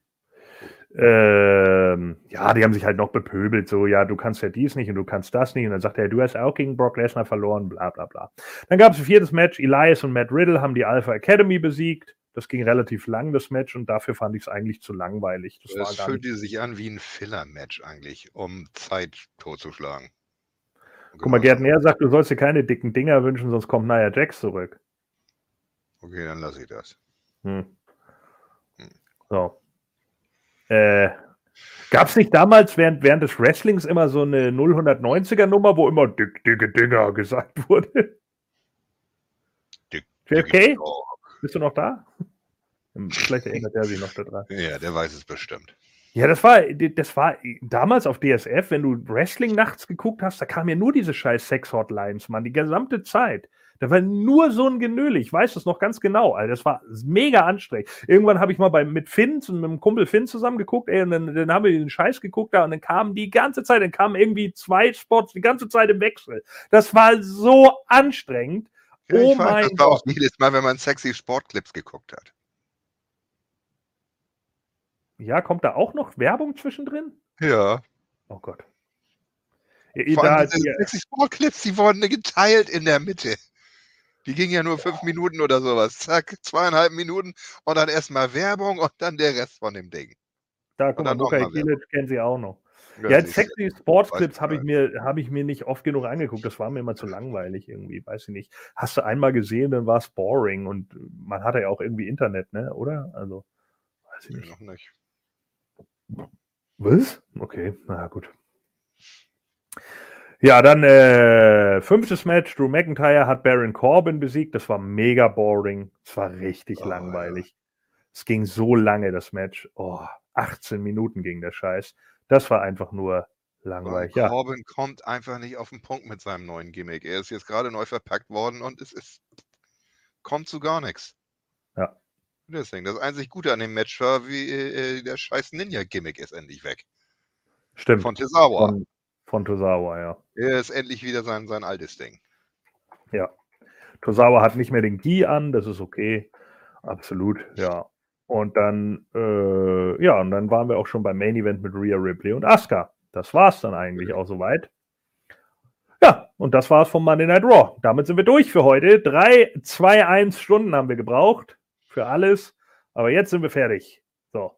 Ähm, ja, die haben sich halt noch bepöbelt, so, ja, du kannst ja dies nicht und du kannst das nicht. Und dann sagte er, du hast auch gegen Brock Lesnar verloren, bla bla bla. Dann gab es ein viertes Match, Elias und Matt Riddle haben die Alpha Academy besiegt. Das ging relativ lang, das Match, und dafür fand ich es eigentlich zu langweilig. Das, Das fühlte sich an wie ein Filler-Match eigentlich, um Zeit totzuschlagen. Guck mal, Gerd Näher sagt, du sollst dir keine dicken Dinger wünschen, sonst kommt Nia Jax zurück. Okay, dann lasse ich das. Hm. So. Äh, Gab es nicht damals während, während des Wrestlings immer so eine 090er Nummer, wo immer dick, dicke Dinger gesagt wurde? Dick, JFK? Bist du noch da? Vielleicht erinnert er sich noch daran. Ja, der weiß es bestimmt. Ja, das war, das war damals auf DSF, wenn du Wrestling nachts geguckt hast, da kamen ja nur diese scheiß Sex-Hotlines, Mann, die gesamte Zeit. Da war nur so ein Genöle. Ich weiß das noch ganz genau. Alter. Das war mega anstrengend. Irgendwann habe ich mal bei, mit Finn, mit dem Kumpel Finn zusammen geguckt, ey, und dann, dann haben wir den Scheiß geguckt da und dann kamen die ganze Zeit, dann kamen irgendwie zwei Spots die ganze Zeit im Wechsel. Das war so anstrengend. Ja, oh ich weiß, mein das war auch Gott. jedes Mal, wenn man sexy Sportclips geguckt hat. Ja, kommt da auch noch Werbung zwischendrin? Ja. Oh Gott. Ja, Vor allem diese ja, sexy Sportclips, die wurden geteilt in der Mitte. Die gingen ja nur fünf Minuten oder sowas. Zack, zweieinhalb Minuten und dann erstmal Werbung und dann der Rest von dem Ding. da noch Luca. Ikilic kennen sie auch noch. Ja, Ja, sexy Sportsclips habe ich, mir, hab ich mir nicht oft genug angeguckt. Das war mir immer zu langweilig irgendwie, weiß ich nicht. Hast du einmal gesehen, dann war es boring und man hatte ja auch irgendwie Internet, ne? Oder? Also, weiß ich nicht. noch nicht. Was? Okay, na gut. Ja, dann äh, fünftes Match. Drew McIntyre hat Baron Corbin besiegt. Das war mega boring. Es war richtig Oh, langweilig. Es ging so lange, das Match. Oh, 18 Minuten ging der Scheiß. Das war einfach nur langweilig. Ja, Corbin kommt einfach nicht auf den Punkt mit seinem neuen Gimmick. Er ist jetzt gerade neu verpackt worden und es ist kommt zu gar nichts. Ja. Deswegen, das einzig Gute an dem Match war, wie äh, der scheiß Ninja-Gimmick ist endlich weg. stimmt. Von Tesawa. Von, von Tosawa, ja. Er ist endlich wieder sein, sein altes Ding. Ja. Tosawa hat nicht mehr den Gi an, das ist okay. Absolut, ja. Und dann, äh, ja, und dann waren wir auch schon beim Main Event mit Rhea Ripley und Asuka. Das war's dann eigentlich auch soweit. Ja, und das war's vom Monday Night Raw. Damit sind wir durch für heute. Drei, zwei, eins Stunden haben wir gebraucht für alles. Aber jetzt sind wir fertig. So.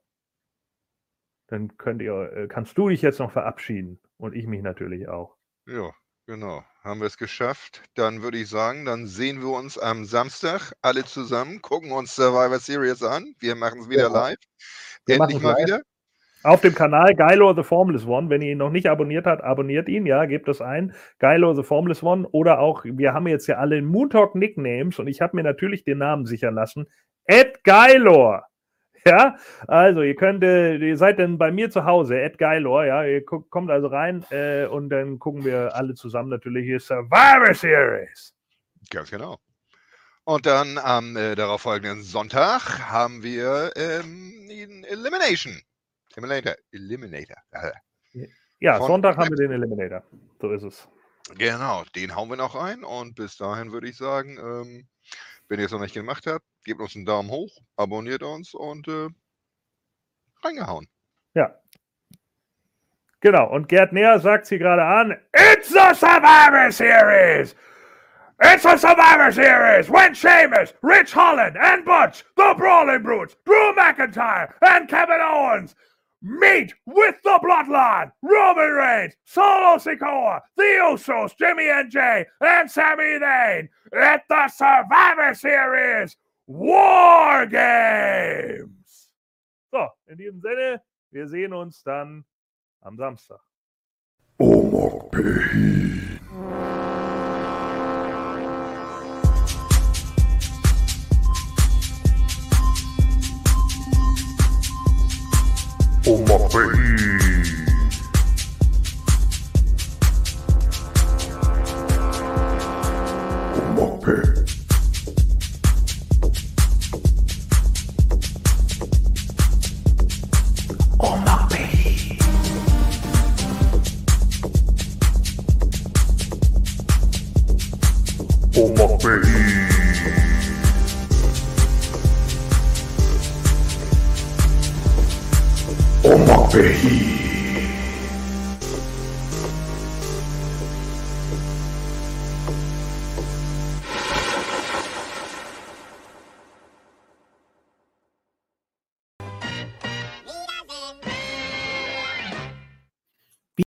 Dann könnt ihr, äh, kannst du dich jetzt noch verabschieden. Und ich mich natürlich auch. Ja, genau. Haben wir es geschafft. Dann würde ich sagen, dann sehen wir uns am Samstag alle zusammen, gucken uns Survivor Series an. Wir machen es wieder Ja. live. Wir Endlich mal live. wieder. Auf dem Kanal Geilo the Formless One. Wenn ihr ihn noch nicht abonniert habt, abonniert ihn, ja, gebt das ein. Geilo the Formless One. Oder auch, wir haben jetzt ja alle Moon Talk Nicknames und ich habe mir natürlich den Namen sichern lassen. Ed Geilor. Ja, also ihr könnt, äh, ihr seid dann bei mir zu Hause, Ed Geilor, ja, ihr kommt also rein äh, und dann gucken wir alle zusammen natürlich hier Survivor Series. Ganz genau. Und dann am äh, darauf folgenden Sonntag haben wir ähm, den Elimination. Eliminator. Eliminator. Ja, Von- Sonntag haben wir den Eliminator. So ist es. Genau, den hauen wir noch rein. Und bis dahin würde ich sagen, ähm, wenn ihr es noch nicht gemacht habt, gebt uns einen Daumen hoch, abonniert uns und äh, reingehauen. Ja. Genau, und Gerd Näher sagt sie gerade an: It's the Survivor Series! It's the Survivor Series when Sheamus, Rich Holland, and Butch, the Brawling Brutes, Drew McIntyre, and Kevin Owens meet with the Bloodline, Roman Reigns, Solo Sikoa, The Usos, Jimmy and Jay, and Sami Zayn at the Survivor Series War Games. So, in diesem Sinne, wir sehen uns dann am Samstag. Oh my face.